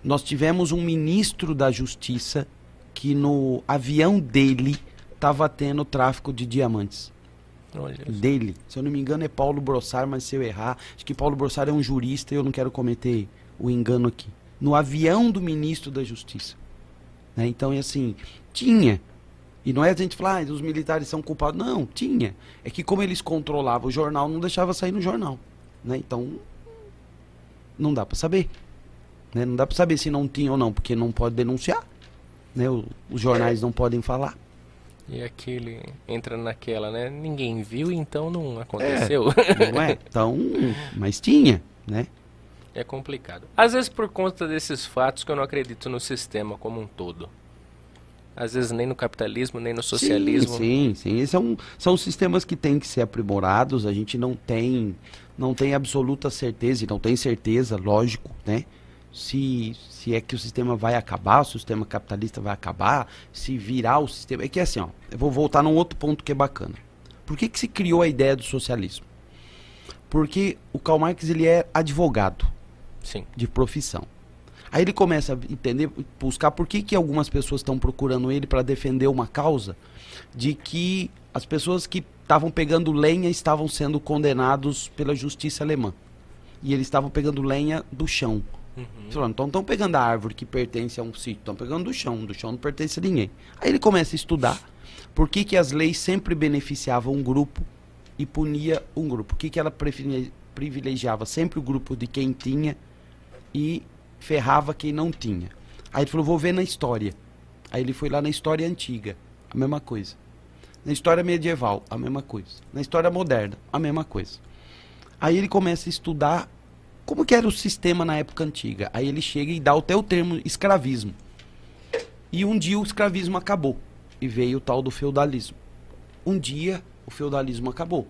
Nós tivemos um ministro da Justiça que no avião dele estava tendo tráfico de diamantes. Dele. Se eu não me engano é Paulo Brossar, mas se eu errar, acho que Paulo Brossar é um jurista e eu não quero cometer o engano aqui. No avião do ministro da Justiça. Né? Então, assim, tinha. E não é a gente falar, ah, os militares são culpados. Não, tinha. É que como eles controlavam o jornal, não deixava sair no jornal. Né? Então, não dá para saber. Né? Não dá para saber se não tinha ou não, porque não pode denunciar. Né? O, os jornais não podem falar. E aquele entra naquela, né? Ninguém viu, então não aconteceu. É, não é? Então, mas tinha, né? É complicado. Às vezes por conta desses fatos que eu não acredito no sistema como um todo. Às vezes nem no capitalismo, nem no socialismo. Sim, sim, sim. São, são sistemas que têm que ser aprimorados. A gente não tem, não tem absoluta certeza, e não tem certeza, lógico, né? Se, se é que o sistema vai acabar, se o sistema capitalista vai acabar, se virar o sistema. É que assim, ó, eu vou voltar num outro ponto que é bacana. Por que, que se criou a ideia do socialismo? Porque o Karl Marx ele é advogado. Sim. de profissão. Aí ele começa a entender, buscar por que, que algumas pessoas estão procurando ele para defender uma causa de que as pessoas que estavam pegando lenha estavam sendo condenados pela justiça alemã. E eles estavam pegando lenha do chão. Uhum. Então estão pegando a árvore que pertence a um sítio, estão pegando do chão, do chão não pertence a ninguém. Aí ele começa a estudar por que, que as leis sempre beneficiavam um grupo e punia um grupo. Por que, que ela privilegiava sempre o grupo de quem tinha e ferrava quem não tinha. Aí ele falou, vou ver na história. Aí ele foi lá na história antiga, a mesma coisa. Na história medieval, a mesma coisa. Na história moderna, a mesma coisa. Aí ele começa a estudar como que era o sistema na época antiga. Aí ele chega e dá até o termo escravismo. E um dia o escravismo acabou e veio o tal do feudalismo. Um dia o feudalismo acabou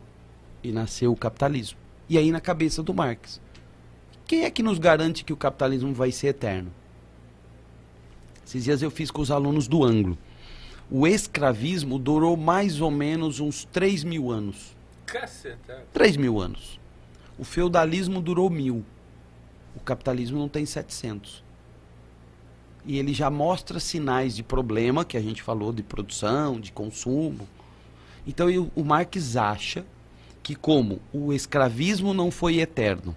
e nasceu o capitalismo. E aí na cabeça do Marx, quem é que nos garante que o capitalismo vai ser eterno? Esses dias eu fiz com os alunos do ângulo. O escravismo durou mais ou menos uns 3 mil anos. Caceta. 3 mil anos. O feudalismo durou mil. O capitalismo não tem 700. E ele já mostra sinais de problema, que a gente falou de produção, de consumo. Então o Marx acha que como o escravismo não foi eterno,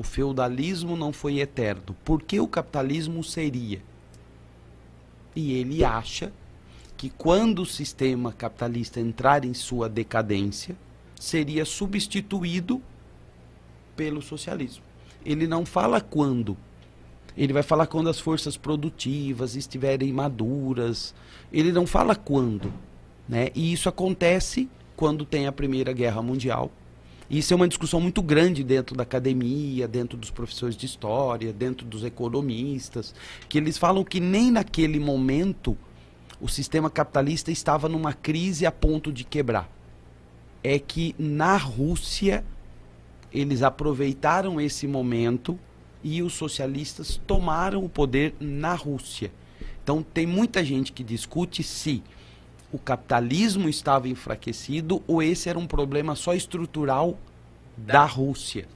o feudalismo não foi eterno. Por que o capitalismo seria? E ele acha que quando o sistema capitalista entrar em sua decadência, seria substituído pelo socialismo. Ele não fala quando. Ele vai falar quando as forças produtivas estiverem maduras. Ele não fala quando. Né? E isso acontece quando tem a Primeira Guerra Mundial isso é uma discussão muito grande dentro da academia, dentro dos professores de história, dentro dos economistas, que eles falam que nem naquele momento o sistema capitalista estava numa crise a ponto de quebrar. É que na Rússia eles aproveitaram esse momento e os socialistas tomaram o poder na Rússia. Então tem muita gente que discute se o capitalismo estava enfraquecido ou esse era um problema só estrutural da Rússia.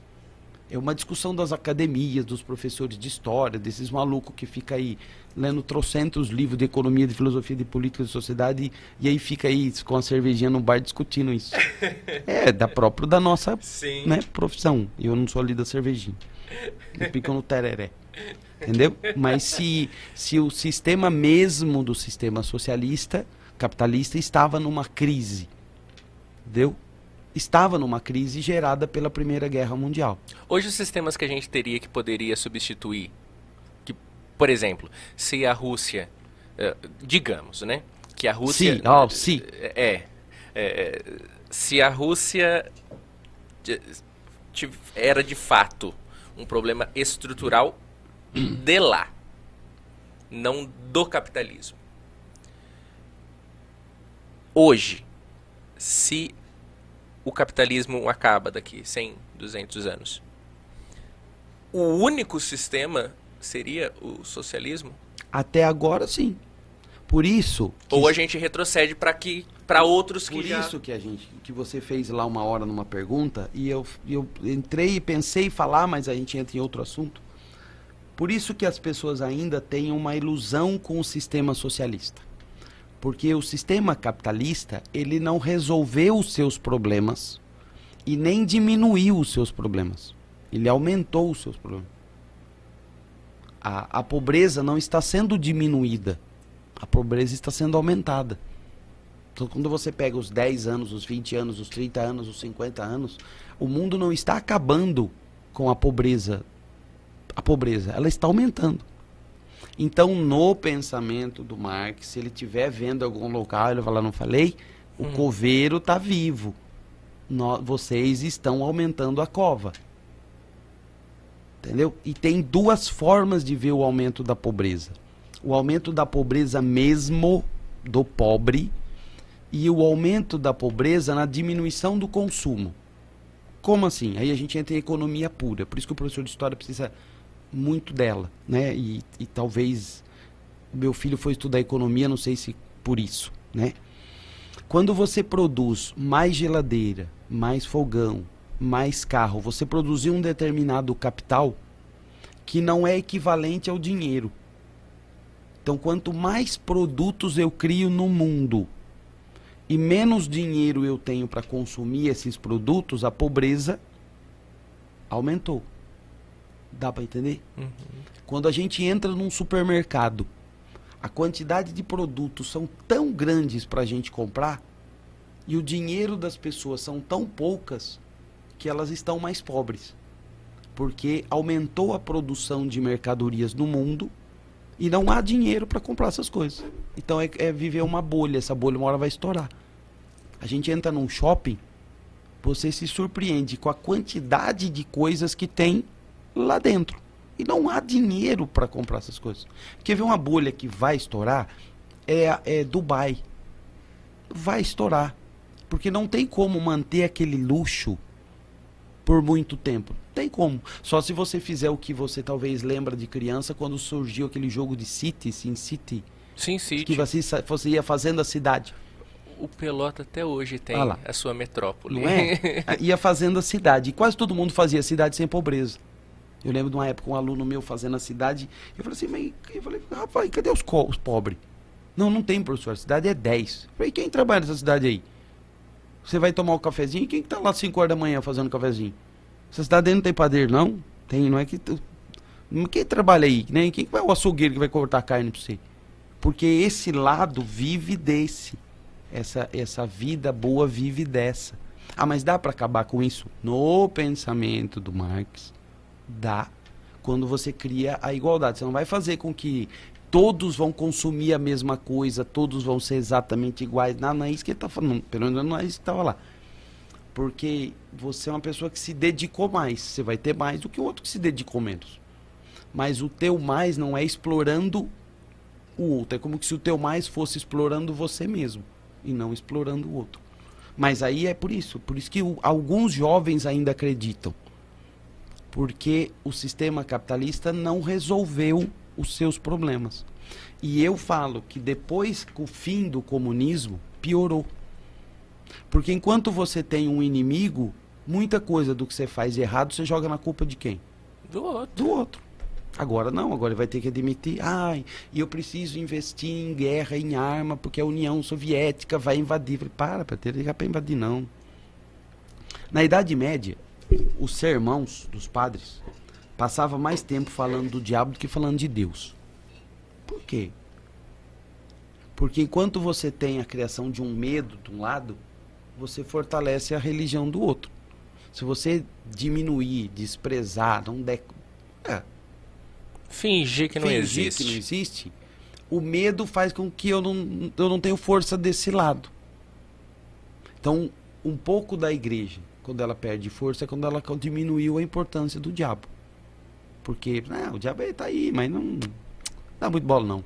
É uma discussão das academias, dos professores de história, desses malucos que fica aí lendo trocentos livros de economia, de filosofia, de política, de sociedade, e, e aí fica aí com a cervejinha no bar discutindo isso. é, da própria da nossa né, profissão. Eu não sou ali da cervejinha. Eu pico no tereré. Entendeu? Mas se, se o sistema mesmo do sistema socialista capitalista estava numa crise. Entendeu? Estava numa crise gerada pela Primeira Guerra Mundial. Hoje os sistemas que a gente teria que poderia substituir, que, por exemplo, se a Rússia, uh, digamos, né, que a Rússia sim, oh, sim. É, é, se a Rússia era de fato um problema estrutural de lá, não do capitalismo hoje, se o capitalismo acaba daqui 100, 200 anos, o único sistema seria o socialismo? Até agora, sim. Por isso. Ou a gente retrocede para que para outros que Por já... isso que a gente que você fez lá uma hora numa pergunta e eu, eu entrei e pensei em falar, mas a gente entra em outro assunto. Por isso que as pessoas ainda têm uma ilusão com o sistema socialista. Porque o sistema capitalista, ele não resolveu os seus problemas e nem diminuiu os seus problemas. Ele aumentou os seus problemas. A, a pobreza não está sendo diminuída. A pobreza está sendo aumentada. Então, quando você pega os 10 anos, os 20 anos, os 30 anos, os 50 anos, o mundo não está acabando com a pobreza. A pobreza, ela está aumentando. Então, no pensamento do Marx, se ele estiver vendo algum local, ele vai lá, não falei, o hum. coveiro está vivo. Vocês estão aumentando a cova. Entendeu? E tem duas formas de ver o aumento da pobreza. O aumento da pobreza mesmo do pobre e o aumento da pobreza na diminuição do consumo. Como assim? Aí a gente entra em economia pura. Por isso que o professor de história precisa muito dela, né? E, e talvez meu filho foi estudar economia, não sei se por isso, né? Quando você produz mais geladeira, mais fogão, mais carro, você produzir um determinado capital que não é equivalente ao dinheiro. Então, quanto mais produtos eu crio no mundo e menos dinheiro eu tenho para consumir esses produtos, a pobreza aumentou. Dá para entender? Uhum. Quando a gente entra num supermercado, a quantidade de produtos são tão grandes para a gente comprar e o dinheiro das pessoas são tão poucas que elas estão mais pobres. Porque aumentou a produção de mercadorias no mundo e não há dinheiro para comprar essas coisas. Então é, é, viver uma bolha. Essa bolha uma hora vai estourar. A gente entra num shopping, você se surpreende com a quantidade de coisas que tem lá dentro. E não há dinheiro para comprar essas coisas. Quer ver uma bolha que vai estourar? É, é Dubai. Vai estourar. Porque não tem como manter aquele luxo por muito tempo. Tem como. Só se você fizer o que você talvez lembra de criança quando surgiu aquele jogo de City, Sin City. Sim, City. Que você, você ia fazendo a cidade. O Pelota até hoje tem ah a sua metrópole. Não é? ia fazendo a cidade. E quase todo mundo fazia cidade sem pobreza. Eu lembro de uma época um aluno meu fazendo a cidade. Eu falei assim, mas eu falei, rapaz, cadê os, os pobres? Não, não tem, professor. A cidade é 10. Eu falei, quem trabalha nessa cidade aí? Você vai tomar o um cafezinho? Quem que tá lá às 5 horas da manhã fazendo cafezinho? Essa cidade aí não tem padeiro, não? Tem, não é que. Quem trabalha aí? Né? Quem vai o açougueiro que vai cortar carne para você? Porque esse lado vive desse. Essa, essa vida boa vive dessa. Ah, mas dá para acabar com isso? No pensamento do Marx, dá. Quando você cria a igualdade. Você não vai fazer com que todos vão consumir a mesma coisa, todos vão ser exatamente iguais. Não, não é isso que ele está falando. Pelo menos não é isso que estava lá. Porque você é uma pessoa que se dedicou mais. Você vai ter mais do que o outro que se dedicou menos. Mas o teu mais não é explorando o outro. É como se o teu mais fosse explorando você mesmo e não explorando o outro. Mas aí é por isso. Por isso que o, alguns jovens ainda acreditam. Porque o sistema capitalista não resolveu os seus problemas. E eu falo que depois, com o fim do comunismo, piorou. Porque enquanto você tem um inimigo, muita coisa do que você faz de errado você joga na culpa de quem? Do outro. Do outro. Agora não, agora ele vai ter que admitir, ai, e eu preciso investir em guerra, em arma, porque a União Soviética vai invadir. falei, para, para ter para invadir não. Na Idade Média, os sermãos dos padres passava mais tempo falando do diabo do que falando de Deus. Por quê? Porque enquanto você tem a criação de um medo de um lado, você fortalece a religião do outro. Se você diminuir, desprezar, não der. É, fingir que não fingir existe. que não existe, o medo faz com que eu não, eu não tenha força desse lado. Então, um pouco da igreja, quando ela perde força, é quando ela diminuiu a importância do diabo. Porque, não, o diabo está aí, mas não dá muito bola não,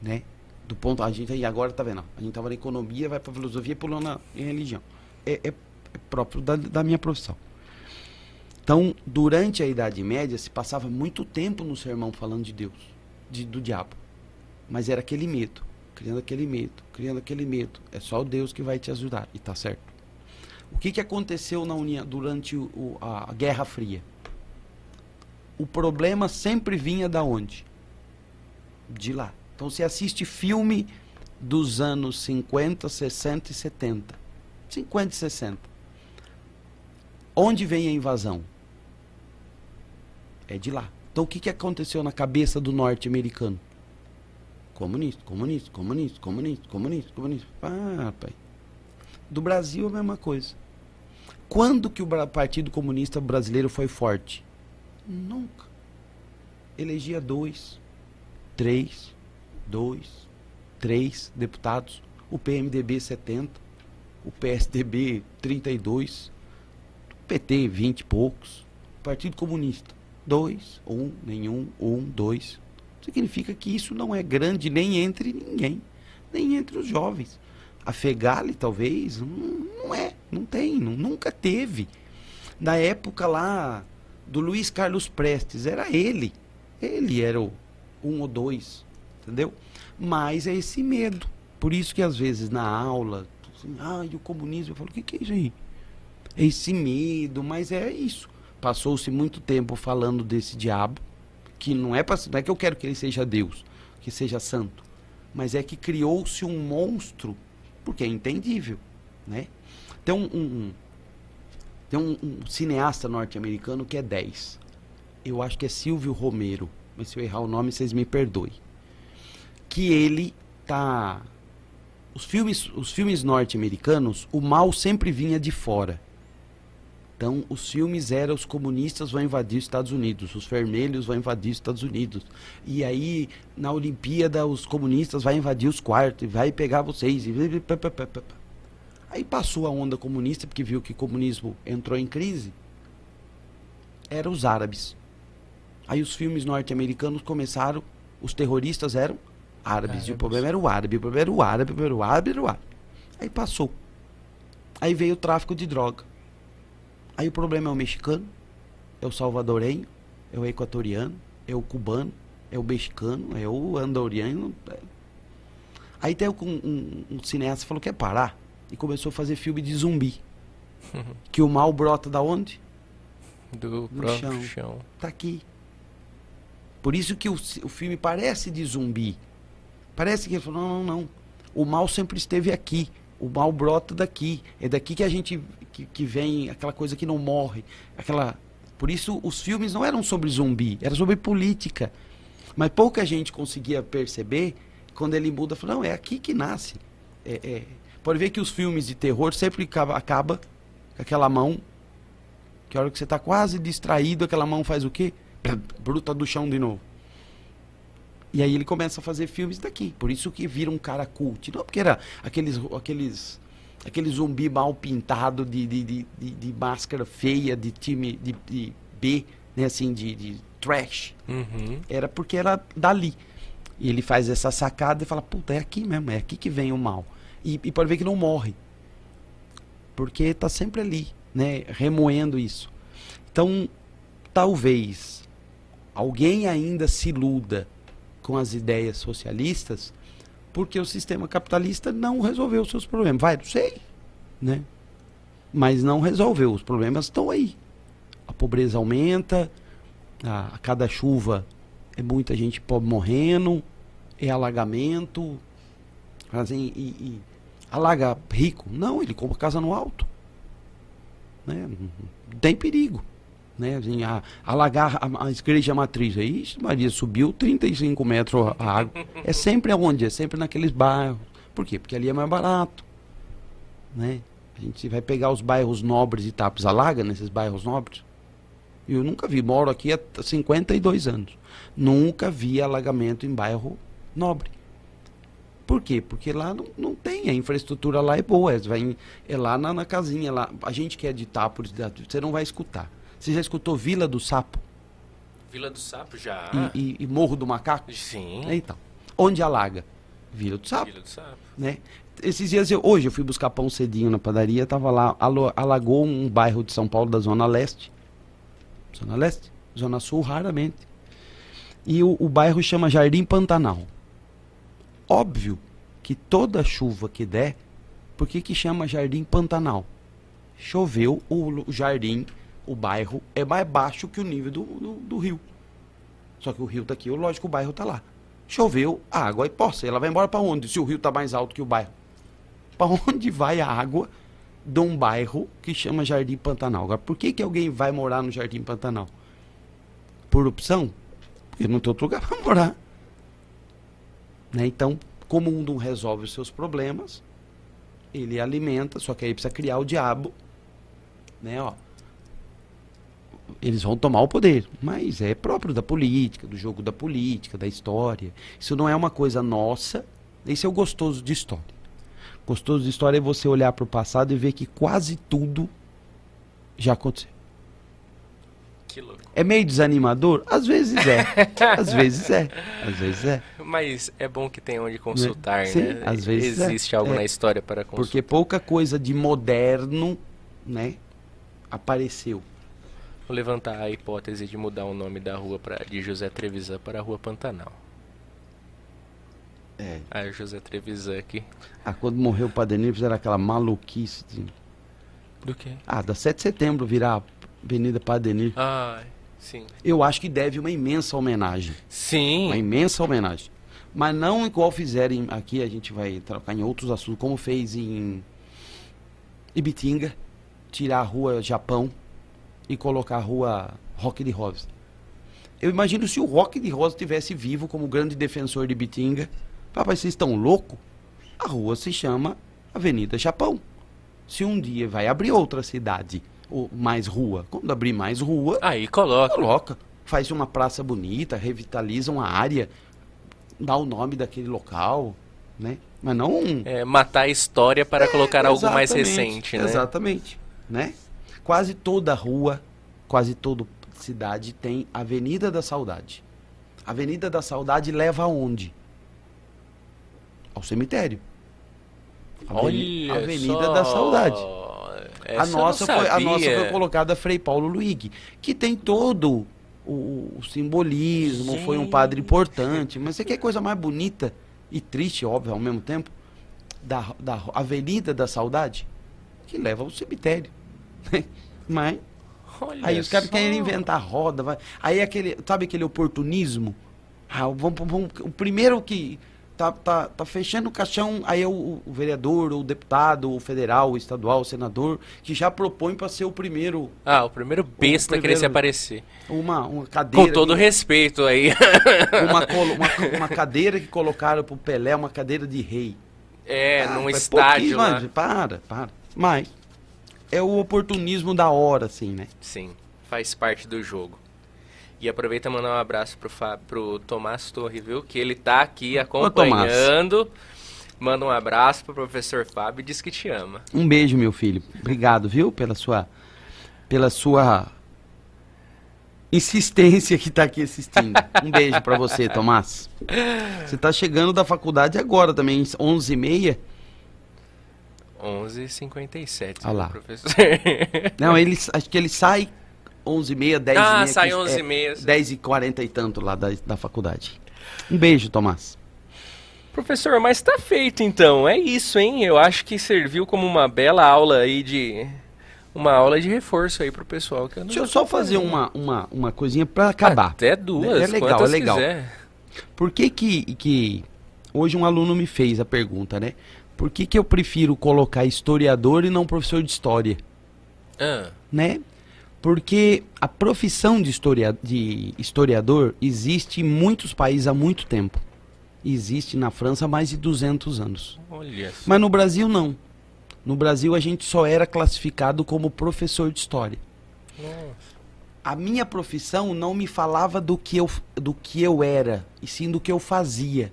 né? Do ponto, a gente aí agora tá vendo, a gente tava na economia, vai pra filosofia pulou na em religião. É, é, é próprio da, da minha profissão. Então, durante a Idade Média, se passava muito tempo no sermão falando de Deus, de, do diabo. Mas era aquele medo, criando aquele medo, criando aquele medo. É só o Deus que vai te ajudar, e tá certo. O que, que aconteceu na União durante o, a, Guerra Fria? o problema sempre vinha da onde? De lá. Então você assiste filme dos anos 50, 60 e 70. 50 e 60. Onde vem a invasão? É de lá. Então o que, que aconteceu na cabeça do norte-americano? Comunista, comunista, comunista, comunista, comunista, comunista. Ah, rapaz. Do Brasil a mesma coisa. Quando que o Partido Comunista Brasileiro foi forte? Nunca. Elegia dois, três, dois, três deputados. O PMDB 70, o PSDB 32, o PT 20 e poucos, Partido Comunista dois, um, nenhum, um, dois. Significa que isso não é grande nem entre ninguém, nem entre os jovens. A Fegali, talvez, não, não é, não tem, não, nunca teve. Na época lá do Luiz Carlos Prestes, era ele. Ele era o um ou dois, entendeu? Mas é esse medo. Por isso que às vezes na aula, assim, ah, e o comunismo, eu falo, o que, que é isso aí? É esse medo, mas é isso. Passou-se muito tempo falando desse diabo, que não é, pra, não é que eu quero que ele seja Deus, que seja santo, mas é que criou-se um monstro, porque é entendível, né? Tem um, um tem um, um cineasta norte-americano que é 10. Eu acho que é Silvio Romero, mas se eu errar o nome, vocês me perdoem. Que ele tá os filmes, os filmes norte-americanos, o mal sempre vinha de fora. Então, os filmes eram os comunistas vão invadir os Estados Unidos, os vermelhos vão invadir os Estados Unidos. E aí, na Olimpíada, os comunistas vão invadir os quartos, vai pegar vocês. Aí passou a onda comunista, porque viu que o comunismo entrou em crise. Eram os árabes. Aí os filmes norte-americanos começaram, os terroristas eram árabes. árabes. E o problema era o árabe, o problema era o árabe, o problema era o árabe, era o árabe. Aí passou. Aí veio o tráfico de droga. Aí o problema é o mexicano, é o salvadorenho, é o equatoriano, é o cubano, é o mexicano, é o andoriano. É. Aí tem um, um, um cineasta falou que quer parar e começou a fazer filme de zumbi. que o mal brota da onde? Do, Do chão. chão. Tá aqui. Por isso que o, o filme parece de zumbi. Parece que ele falou, não, não, não. O mal sempre esteve aqui. O mal brota daqui. É daqui que a gente que, que vem aquela coisa que não morre, aquela. Por isso os filmes não eram sobre zumbi, era sobre política. Mas pouca gente conseguia perceber quando ele muda, falou, não, é aqui que nasce. É, é. Pode ver que os filmes de terror sempre acaba, acaba com aquela mão, que a hora que você está quase distraído, aquela mão faz o quê? Bruta do chão de novo. E aí ele começa a fazer filmes daqui. Por isso que vira um cara cult. Não porque era aqueles, aqueles aquele zumbi mal pintado de, de, de, de, máscara feia de time de, de B, né, assim, de, de trash. Uhum. Era porque era dali. E ele faz essa sacada e fala, puta, é aqui mesmo, é aqui que vem o mal. E, e pode ver que não morre. Porque está sempre ali, né, remoendo isso. Então, talvez alguém ainda se iluda com as ideias socialistas porque o sistema capitalista não resolveu os seus problemas. Vai, não sei, né? Mas não resolveu. Os problemas estão aí. A pobreza aumenta, a, a cada chuva é muita gente pobre morrendo, é alagamento. Assim, e, e alaga rico? Não, ele compra casa no alto. Né? Tem perigo né? Assim, a, alagar a, a igreja matriz. Aí, Maria, subiu 35 metros a água. É sempre aonde? É sempre naqueles bairros. Por quê? Porque ali é mais barato. Né? A gente vai pegar os bairros nobres e Tapos alaga nesses bairros nobres. Eu nunca vi, moro aqui há 52 anos. Nunca vi alagamento em bairro nobre. Por quê? Porque lá não, não tem, a infraestrutura lá é boa, é, vai, é lá na, na casinha. Lá, a gente que é de Itápolis, você não vai escutar. Você já escutou Vila do Sapo? Vila do Sapo, já. E, e, e Morro do Macaco? Sim. Então, onde alaga? Vila do Sapo. Vila do Sapo. Né? Esses dias, eu, hoje eu fui buscar pão cedinho na padaria, tava lá, alagou um bairro de São Paulo da Zona Leste. Zona Leste? Zona Sul, raramente. E o, o bairro chama Jardim Pantanal. Óbvio que toda chuva que der, por que que chama Jardim Pantanal? Choveu, o, o jardim o bairro é mais baixo que o nível do, do, do rio. Só que o rio está aqui, lógico, o bairro está lá. Choveu, a água é poça. Ela vai embora para onde? Se o rio está mais alto que o bairro. Para onde vai a água de um bairro que chama Jardim Pantanal? Agora, por que, que alguém vai morar no Jardim Pantanal? Por opção? Porque não tem outro lugar para morar. Né? Então, como um não resolve os seus problemas, ele alimenta, só que aí precisa criar o diabo, né, ó. Eles vão tomar o poder, mas é próprio da política, do jogo da política, da história. Isso não é uma coisa nossa, esse é o gostoso de história. Gostoso de história é você olhar para o passado e ver que quase tudo já aconteceu. É meio desanimador? Às vezes é. Às vezes é. Às vezes é. Mas é bom que tem onde consultar, Sim, né? às vezes é. Existe algo É. na história para consultar. Porque pouca coisa de moderno, né, apareceu. Levantar a hipótese de mudar o nome da rua pra, de José Trevisan para Rua Pantanal. É. Ah, José Trevisan aqui. Ah, quando morreu o Padre fizeram aquela maluquice. De... Do quê? Ah, da 7 de setembro virar Avenida Padre Nilo. Ah, sim. Eu acho que deve uma imensa homenagem. Sim. Uma imensa homenagem. Mas não igual fizeram em- aqui, a gente vai trocar em outros assuntos, como fez em Ibitinga, tirar a rua Japão e colocar a rua Rock de Rosa. Eu imagino se o Rock de Rosa tivesse vivo como grande defensor de Ibitinga. Papai, vocês estão loucos? A rua se chama Avenida Japão. Se um dia vai abrir outra cidade, ou mais rua, quando abrir mais rua, Aí coloca. Coloca. Faz uma praça bonita, revitaliza uma área, dá o nome daquele local, né? Mas não um. É, matar a história para colocar algo mais recente, né? Exatamente, né? Quase toda rua, quase toda cidade tem Avenida da Saudade. Avenida da Saudade leva aonde? Ao cemitério. Olha Avenida só. da Saudade. Essa A nossa, foi, a nossa foi colocada Frei Paulo Luig, que tem todo o, o simbolismo, foi um padre importante, mas você quer coisa mais bonita e triste, óbvio, ao mesmo tempo, da, da Avenida da Saudade, que leva ao cemitério. mas Olha aí os caras querem inventar roda, vai. aí aquele, sabe aquele oportunismo? Ah, vamos, vamos- o primeiro que tá, tá, tá fechando o caixão, aí é o, o vereador, o deputado, o federal, o estadual, o senador, que já propõe para ser o primeiro, Ah, o primeiro besta primeiro- querer se aparecer. uma, uma cadeira. Com todo que- respeito aí. uma, uma, uma cadeira que colocaram pro Pelé, uma cadeira de rei. É, Ah, num estádio mano, Para, para. Mas é o oportunismo da hora, assim, né? Sim, faz parte do jogo. E aproveita e mandar um abraço pro, Fá- pro Tomás Torre, viu? Que ele tá aqui acompanhando. Manda um abraço pro professor Fábio e diz que te ama. Um beijo, meu filho. Obrigado, viu, pela sua pela sua insistência que tá aqui assistindo. Um beijo pra você, Tomás. Você tá chegando da faculdade agora também, 11h30. 11h57, Ah lá. professor. Não, ele, acho que ele sai 11h30, 10h30. ah, sai que- 11h30. É, 10h40 e tanto lá da, da faculdade. Um beijo, Tomás. Professor, mas tá feito então. É isso, hein? Eu acho que serviu como uma bela aula aí de. Uma aula de reforço aí pro pessoal. Que Deixa eu só fazer uma, uma, uma coisinha pra acabar. Até duas. É legal, quantas é legal. quiser. Por que que, que hoje um aluno me fez a pergunta, né? Por que que eu prefiro colocar historiador e não professor de história, Ah, né? Porque a profissão de, historia, de historiador existe em muitos países há muito tempo. Existe na França há mais de 200 anos. olha. Mas no Brasil não. No Brasil a gente só era classificado como professor de história. Nossa. A minha profissão não me falava do que eu, do que eu era, e sim do que eu fazia.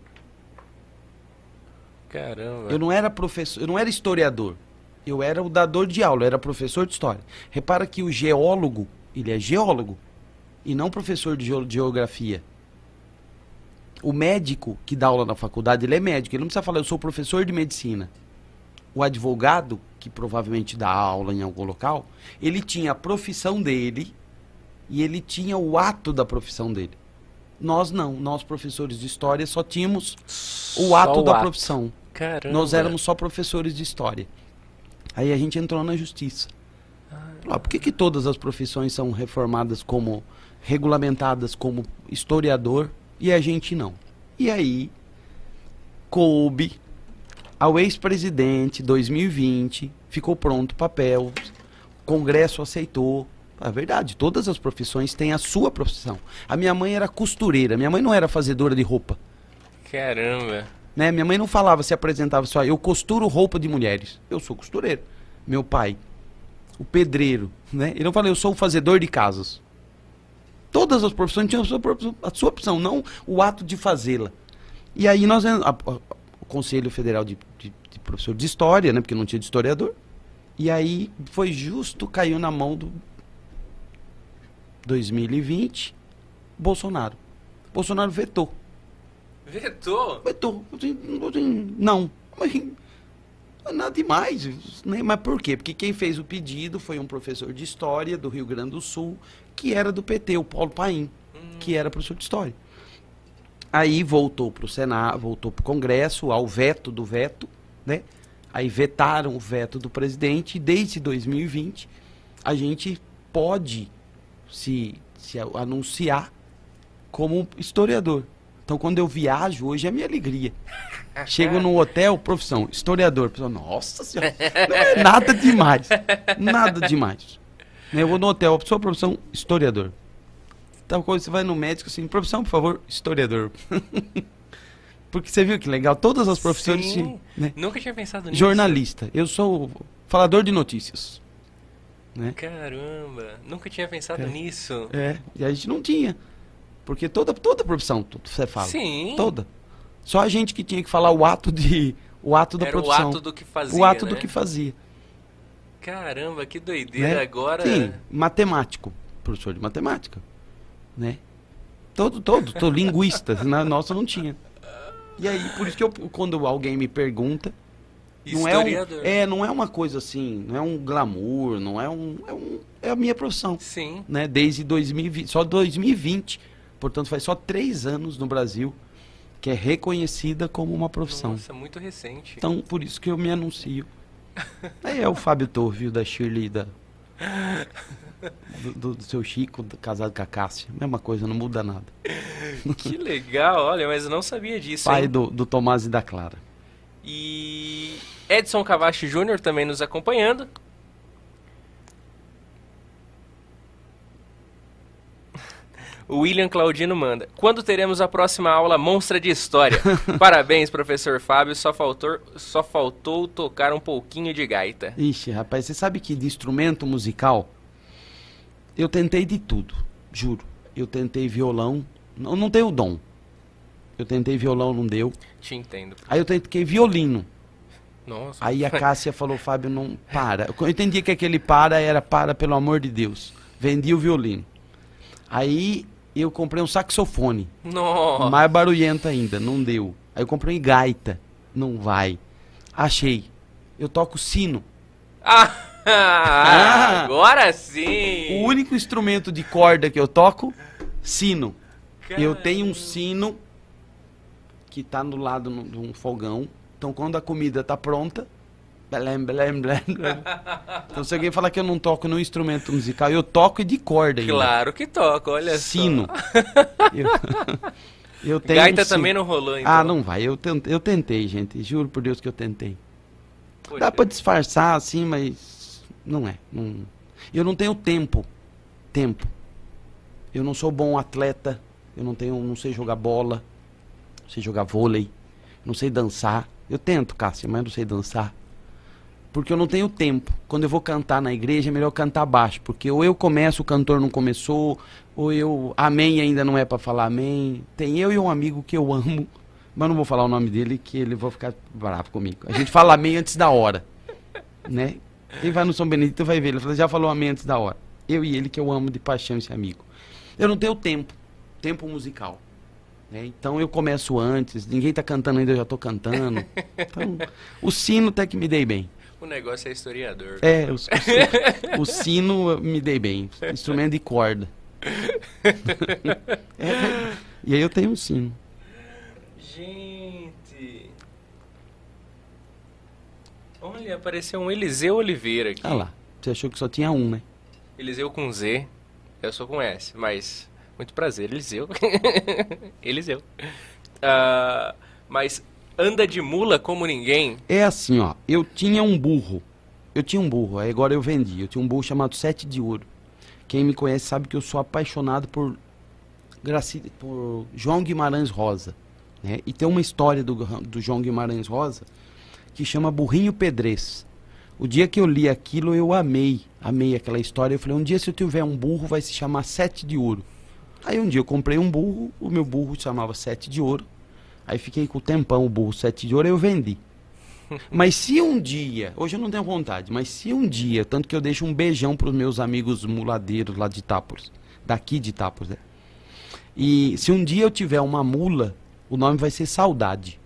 Caramba. Eu não era professor, eu não era historiador. Eu era o dador de aula, eu era professor de história. Repara que o geólogo, ele é geólogo e não professor de geo- de geografia. O médico que dá aula na faculdade, ele é médico, ele não precisa falar eu sou professor de medicina. O advogado, que provavelmente dá aula em algum local, ele tinha a profissão dele e ele tinha o ato da profissão dele. Nós não, nós professores de história só tínhamos o Só ato da profissão. Caramba. Nós éramos só professores de história. Aí a gente entrou na justiça. Ah, por que, que todas as profissões são reformadas como, regulamentadas como historiador e a gente não? E aí, coube ao ex-presidente 2020, ficou pronto o papel, o Congresso aceitou. É verdade, todas as profissões têm a sua profissão. A minha mãe era costureira, minha mãe não era fazedora de roupa. Caramba. Né? Minha mãe não falava, se apresentava só, eu costuro roupa de mulheres. Eu sou costureiro. Meu pai, o pedreiro, né? Ele não fala, eu sou o fazedor de casas. Todas as profissões tinham a sua, a sua opção, não o ato de fazê-la. E aí nós, a- a- o Conselho Federal de, de- de Professor de História, né? Porque não tinha de historiador. E aí foi justo, caiu na mão do 2020, Bolsonaro. Bolsonaro vetou. Vetou? Vetou. Não. Mas nada demais. Né? Mas por quê? Porque quem fez o pedido foi um professor de história do Rio Grande do Sul, que era do PT, o Paulo Paim, que era professor de história. Aí voltou para o Senado, voltou para o Congresso, ao veto do veto, né? Aí vetaram o veto do presidente e desde 2020 a gente pode se, se anunciar como historiador. Então quando eu viajo, hoje é minha alegria. Chego num hotel, profissão, historiador. Pessoal, nossa senhora, não é nada demais. Nada demais. Eu vou no hotel, a sua profissão, historiador. Tal coisa, você vai no médico assim, profissão, por favor, historiador. Porque você viu que legal, todas as profissões. Sim. né? Nunca tinha pensado nisso. Jornalista, eu sou falador de notícias. Né? Caramba, nunca tinha pensado É. nisso. É, e a gente não tinha. Porque toda, toda profissão, você fala. Sim. Toda. Só a gente que tinha que falar o ato de. O ato da Era o profissão. ato do que fazia. o ato né? do que fazia. Caramba, que doideira. né? Agora. Sim, matemático. Professor de matemática. Né? Todo, todo, todo linguista. na nossa não tinha. E aí, por isso que eu, quando alguém me pergunta, não é, um, é, não é uma coisa assim, não é um glamour, não é um. É, um, é a minha profissão. Sim. Né? Desde 2020, só 2020. Portanto, faz só três anos no Brasil que é reconhecida como uma profissão. Nossa, muito recente. Então, por isso que eu me anuncio. Aí é o Fábio Torvio da Shirley da. Do, do- do seu Chico, do- casado com a Cássia. Mesma coisa, não muda nada. Que legal, olha, mas eu não sabia disso. Pai do, do Tomás e da Clara. E Edson Cavachi Júnior também nos acompanhando. O William Claudino manda. Quando teremos a próxima aula monstra de história? Parabéns, professor Fábio. Só faltou, só faltou tocar um pouquinho de gaita. Ixi, rapaz, você sabe que de instrumento musical eu tentei de tudo, juro. Eu tentei violão, não, não tenho dom. Eu tentei violão, não deu. Te entendo. Aí eu tentei violino. Nossa. Aí a Cássia falou, Fábio, não para. Eu entendi que aquele para era para, pelo amor de Deus. Vendi o violino. Aí eu comprei um saxofone, Nossa. mais barulhento ainda, não deu. Aí eu comprei gaita, não vai. Achei. Eu toco sino. Ah, agora sim. O único instrumento de corda que eu toco, sino. Eu tenho um Caramba. sino que tá do lado no- de um fogão. Então quando a comida tá pronta, blém, blém, blém. Então se alguém falar que eu não toco no instrumento musical, eu toco de corda ainda. Claro que toca, olha Sino. só. Eu, eu tenho Gaita um sino. também não rolou, então. Ah, não vai. Eu tentei, eu tentei, gente. Juro por Deus que eu tentei. Poxa. Dá pra disfarçar assim, mas não é. Não... Eu não tenho tempo. Tempo. Eu não sou bom atleta. Eu não tenho, não sei jogar bola. Não sei jogar vôlei. Não sei dançar. Eu tento, Cássia, mas não sei dançar. Porque eu não tenho tempo. Quando eu vou cantar na igreja, é melhor cantar baixo. Porque ou eu começo, o cantor não começou, ou eu. Amém ainda não é pra falar amém. Tem eu e um amigo que eu amo, mas não vou falar o nome dele, que ele vai ficar bravo comigo. A gente fala amém antes da hora. Né? Quem vai no São Benedito vai ver. Ele fala, já falou amém antes da hora. Eu e ele que eu amo de paixão esse amigo. Eu não tenho tempo. Tempo musical. né? Então eu começo antes, ninguém tá cantando ainda, eu já tô cantando. Então, o sino até que me dei bem. O negócio é historiador. É, o, o sino- o sino me dei bem. Instrumento de corda. É, e aí eu tenho um sino. Gente. Olha, apareceu um Eliseu Oliveira aqui. Ah lá, você achou que só tinha um, né? Eliseu com Z. Eu sou com S, mas muito prazer, Eliseu. Eliseu. Ah, mas anda de mula como ninguém. É assim, ó. Eu tinha um burro. Eu tinha um burro, agora eu vendi. Eu tinha um burro chamado Sete de Ouro. Quem me conhece sabe que eu sou apaixonado por, Graci... por João Guimarães Rosa. Né? E tem uma história do, do João Guimarães Rosa que chama Burrinho Pedrez. O dia que eu li aquilo, eu amei, amei aquela história. Eu falei, um dia se eu tiver um burro, vai se chamar Sete de Ouro. Aí um dia eu comprei um burro, o meu burro chamava Sete de Ouro. Aí fiquei com o tempão, o burro Sete de Ouro, eu vendi. Mas se um dia, hoje eu não tenho vontade, mas se um dia, tanto que eu deixo um beijão para os meus amigos muladeiros lá de Itápolis, daqui de Itápolis, né? E se um dia eu tiver uma mula, o nome vai ser Saudade.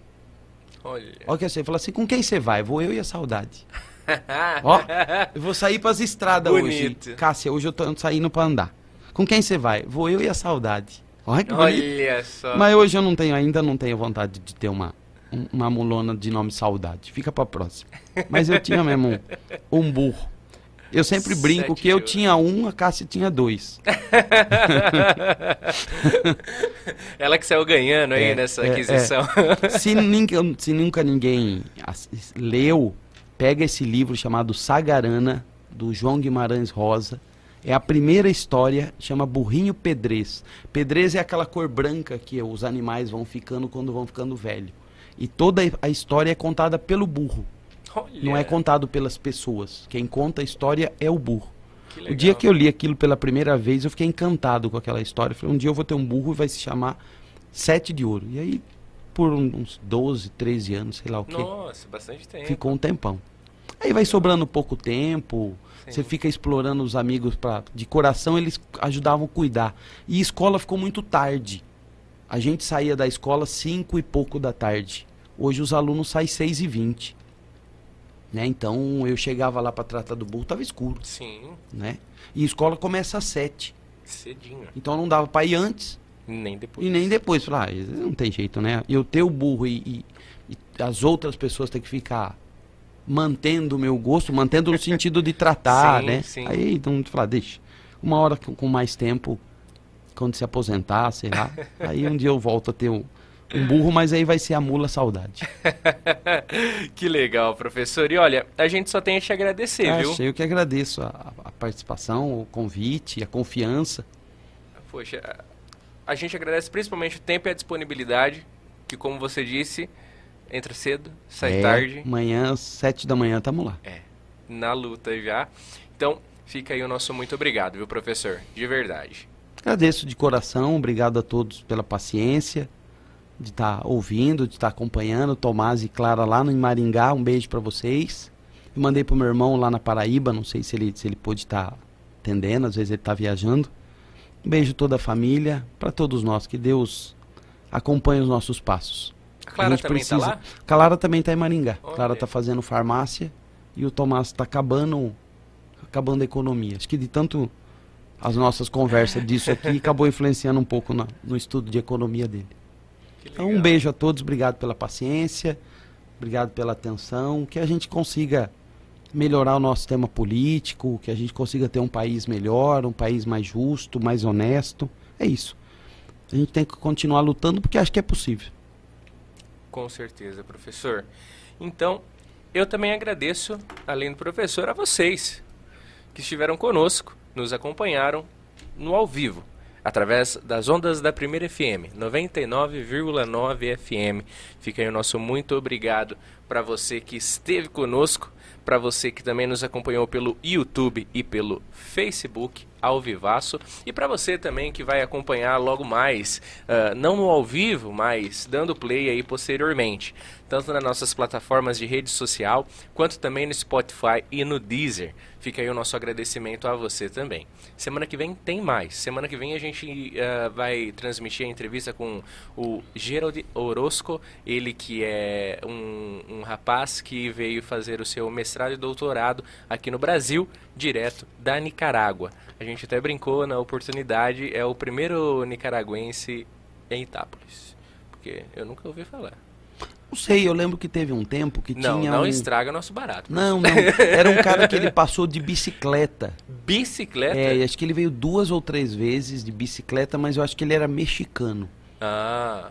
Olha. Olha que você fala assim, com quem você vai? Vou eu e a Saudade. Ó, eu vou sair para as estradas Bonito. hoje. Cássia, hoje eu tô saindo para andar. Com quem você vai? Vou eu e a Saudade. Olha que. Olha só. Mas hoje eu não tenho, ainda não tenho vontade de ter uma, um- uma mulona de nome Saudade. Fica pra próxima. Mas eu tinha mesmo um, um burro. Eu sempre brinco Sete que eu de tinha um, a Cássia tinha dois. Ela que saiu ganhando aí É, nessa é, aquisição. Se, ninguém, se nunca ninguém leu, pega esse livro chamado Sagarana, do João Guimarães Rosa. É a primeira história, chama Burrinho Pedrez. Pedrez é aquela cor branca que os animais vão ficando quando vão ficando velho. E toda a história é contada pelo burro. Olha, Não é contado pelas pessoas. Quem conta a história é o burro. O dia que eu li aquilo pela primeira vez, eu fiquei encantado com aquela história. Eu Falei, um dia eu vou ter um burro e vai se chamar Sete de Ouro. E aí, por uns 12, 13 anos, sei lá o quê, Nossa, bastante tempo. ficou um tempão. Aí vai sobrando pouco tempo, Sim. você fica explorando os amigos pra, de coração, eles ajudavam a cuidar. E escola ficou muito tarde. A gente saía da escola 5 e pouco da tarde. Hoje os alunos saem 6 e 20. Né? Então eu chegava lá para tratar do burro, tava escuro, Sim, né? E a escola começa às 7. cedinho. Então não dava para ir antes Nem depois. e nem depois. Falar, ah, não tem jeito, né? Eu ter o burro e, e- e as outras pessoas ter que ficar mantendo o meu gosto, mantendo no sentido de tratar, Sim, né? sim. Aí não falar, deixa. Uma hora com, mais tempo, quando se aposentar, sei lá, aí um dia eu volto a ter um, um burro, mas aí vai ser a mula saudade. que legal, professor. E olha, a gente só tem a te agradecer, viu? Achei, eu que agradeço a, a participação, o convite, a confiança. Poxa, a gente agradece principalmente o tempo e a disponibilidade, que como você disse, entra cedo, sai É, tarde, Amanhã, às sete da manhã, tamo lá. na luta já. Então, fica aí o nosso muito obrigado, viu, professor? De verdade. Agradeço de coração, obrigado a todos pela paciência, de estar ouvindo, de estar acompanhando. Tomás e Clara lá no Maringá, um beijo para vocês. Eu mandei pro meu irmão lá na Paraíba, não sei se ele, se ele pôde estar atendendo, às vezes ele está viajando. Um beijo a toda a família, para todos nós, que Deus acompanhe os nossos passos. A Clara gente também tá precisa- lá? Clara também está em Maringá. Olha. Clara está fazendo farmácia e o Tomás está acabando, acabando a economia. Acho que de tanto as nossas conversas disso aqui acabou influenciando um pouco na- no estudo de economia dele. Então, um beijo a todos, obrigado pela paciência, obrigado pela atenção, que a gente consiga melhorar o nosso sistema político, que a gente consiga ter um país melhor, um país mais justo, mais honesto. É isso. A gente tem que continuar lutando porque acho que é possível. Com certeza, professor. Então, eu também agradeço, além do professor, a vocês que estiveram conosco, nos acompanharam no ao vivo, através das ondas da Primeira FM, 99,9 FM. Fica aí o nosso muito obrigado para você que esteve conosco, para você que também nos acompanhou pelo YouTube e pelo Facebook ao vivaço e para você também que vai acompanhar logo mais, ah, não no ao vivo, mas dando play aí posteriormente, tanto nas nossas plataformas de rede social, quanto também no Spotify e no Deezer. Fica aí o nosso agradecimento a você também. Semana que vem tem mais. Semana que vem a gente ah, vai transmitir a entrevista com o Gerald Orozco, ele que é um, um rapaz que veio fazer o seu mestrado e doutorado aqui no Brasil, direto da Nicarágua. A gente até brincou na oportunidade, é o primeiro nicaragüense em Itápolis. Porque eu nunca ouvi falar. Não sei, eu lembro que teve um tempo que Não, tinha não um... estraga nosso barato. Não, não. Era um cara que ele passou de bicicleta. Bicicleta? É, acho que ele veio duas ou três vezes de bicicleta, mas eu acho que ele era mexicano. Ah,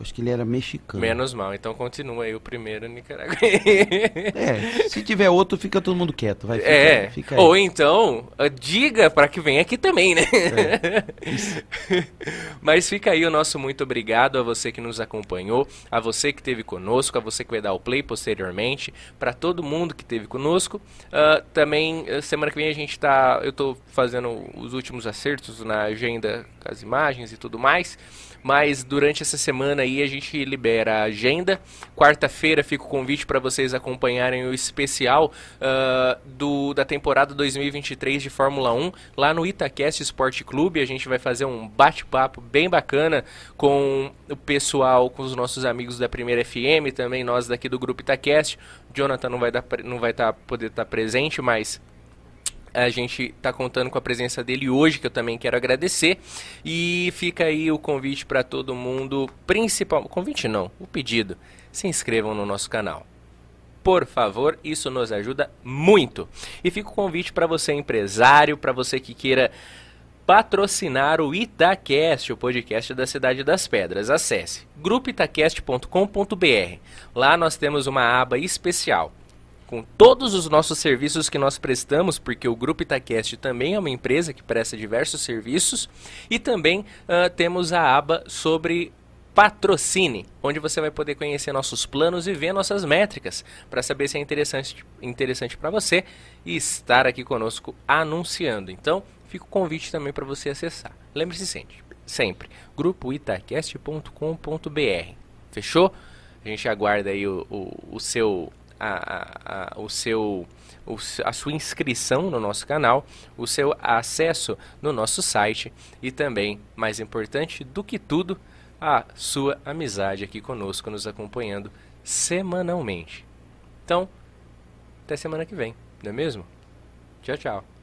Acho que ele era mexicano. Menos mal, então continua aí o primeiro Nicarágua. É, se tiver outro, fica todo mundo quieto. Vai, fica, É, fica aí. ou então, ah, diga para que venha aqui também, né? É. Mas fica aí o nosso muito obrigado a você que nos acompanhou, a você que esteve conosco, a você que vai dar o play posteriormente, para todo mundo que esteve conosco. Ah, também, eh, semana que vem a gente tá, eu tô fazendo os últimos acertos na agenda, com as imagens e tudo mais. Mas durante essa semana aí a gente libera a agenda. Quarta-feira fica o convite para vocês acompanharem o especial ah, do, da temporada 2023 de Fórmula 1 lá no Itacast Esporte Clube. A gente vai fazer um bate-papo bem bacana com o pessoal, com os nossos amigos da Primeira FM, também nós daqui do grupo Itacast. Jonathan não vai dar, não vai tá, poder estar presente, mas a gente está contando com a presença dele hoje, que eu também quero agradecer. E fica aí o convite para todo mundo, principal, convite não, o pedido. Se inscrevam no nosso canal. Por favor, isso nos ajuda muito. E fica o convite para você empresário, para você que queira patrocinar o Itacast, o podcast da Cidade das Pedras. Acesse grupoitacast.com.br. Lá nós temos uma aba especial com todos os nossos serviços que nós prestamos, porque o Grupo Itacast também é uma empresa que presta diversos serviços, e também ah, temos a aba sobre patrocine, onde você vai poder conhecer nossos planos e ver nossas métricas, para saber se é interessante, interessante para você e estar aqui conosco anunciando. Então, fica o convite também para você acessar. Lembre-se sempre, sempre grupoitacast.com.br. Fechou? A gente aguarda aí o, o, o seu a, a, o seu a sua inscrição no nosso canal, o seu acesso no nosso site e também, mais importante do que tudo, a sua amizade aqui conosco, nos acompanhando semanalmente. Então, até semana que vem, não é mesmo? Tchau, tchau.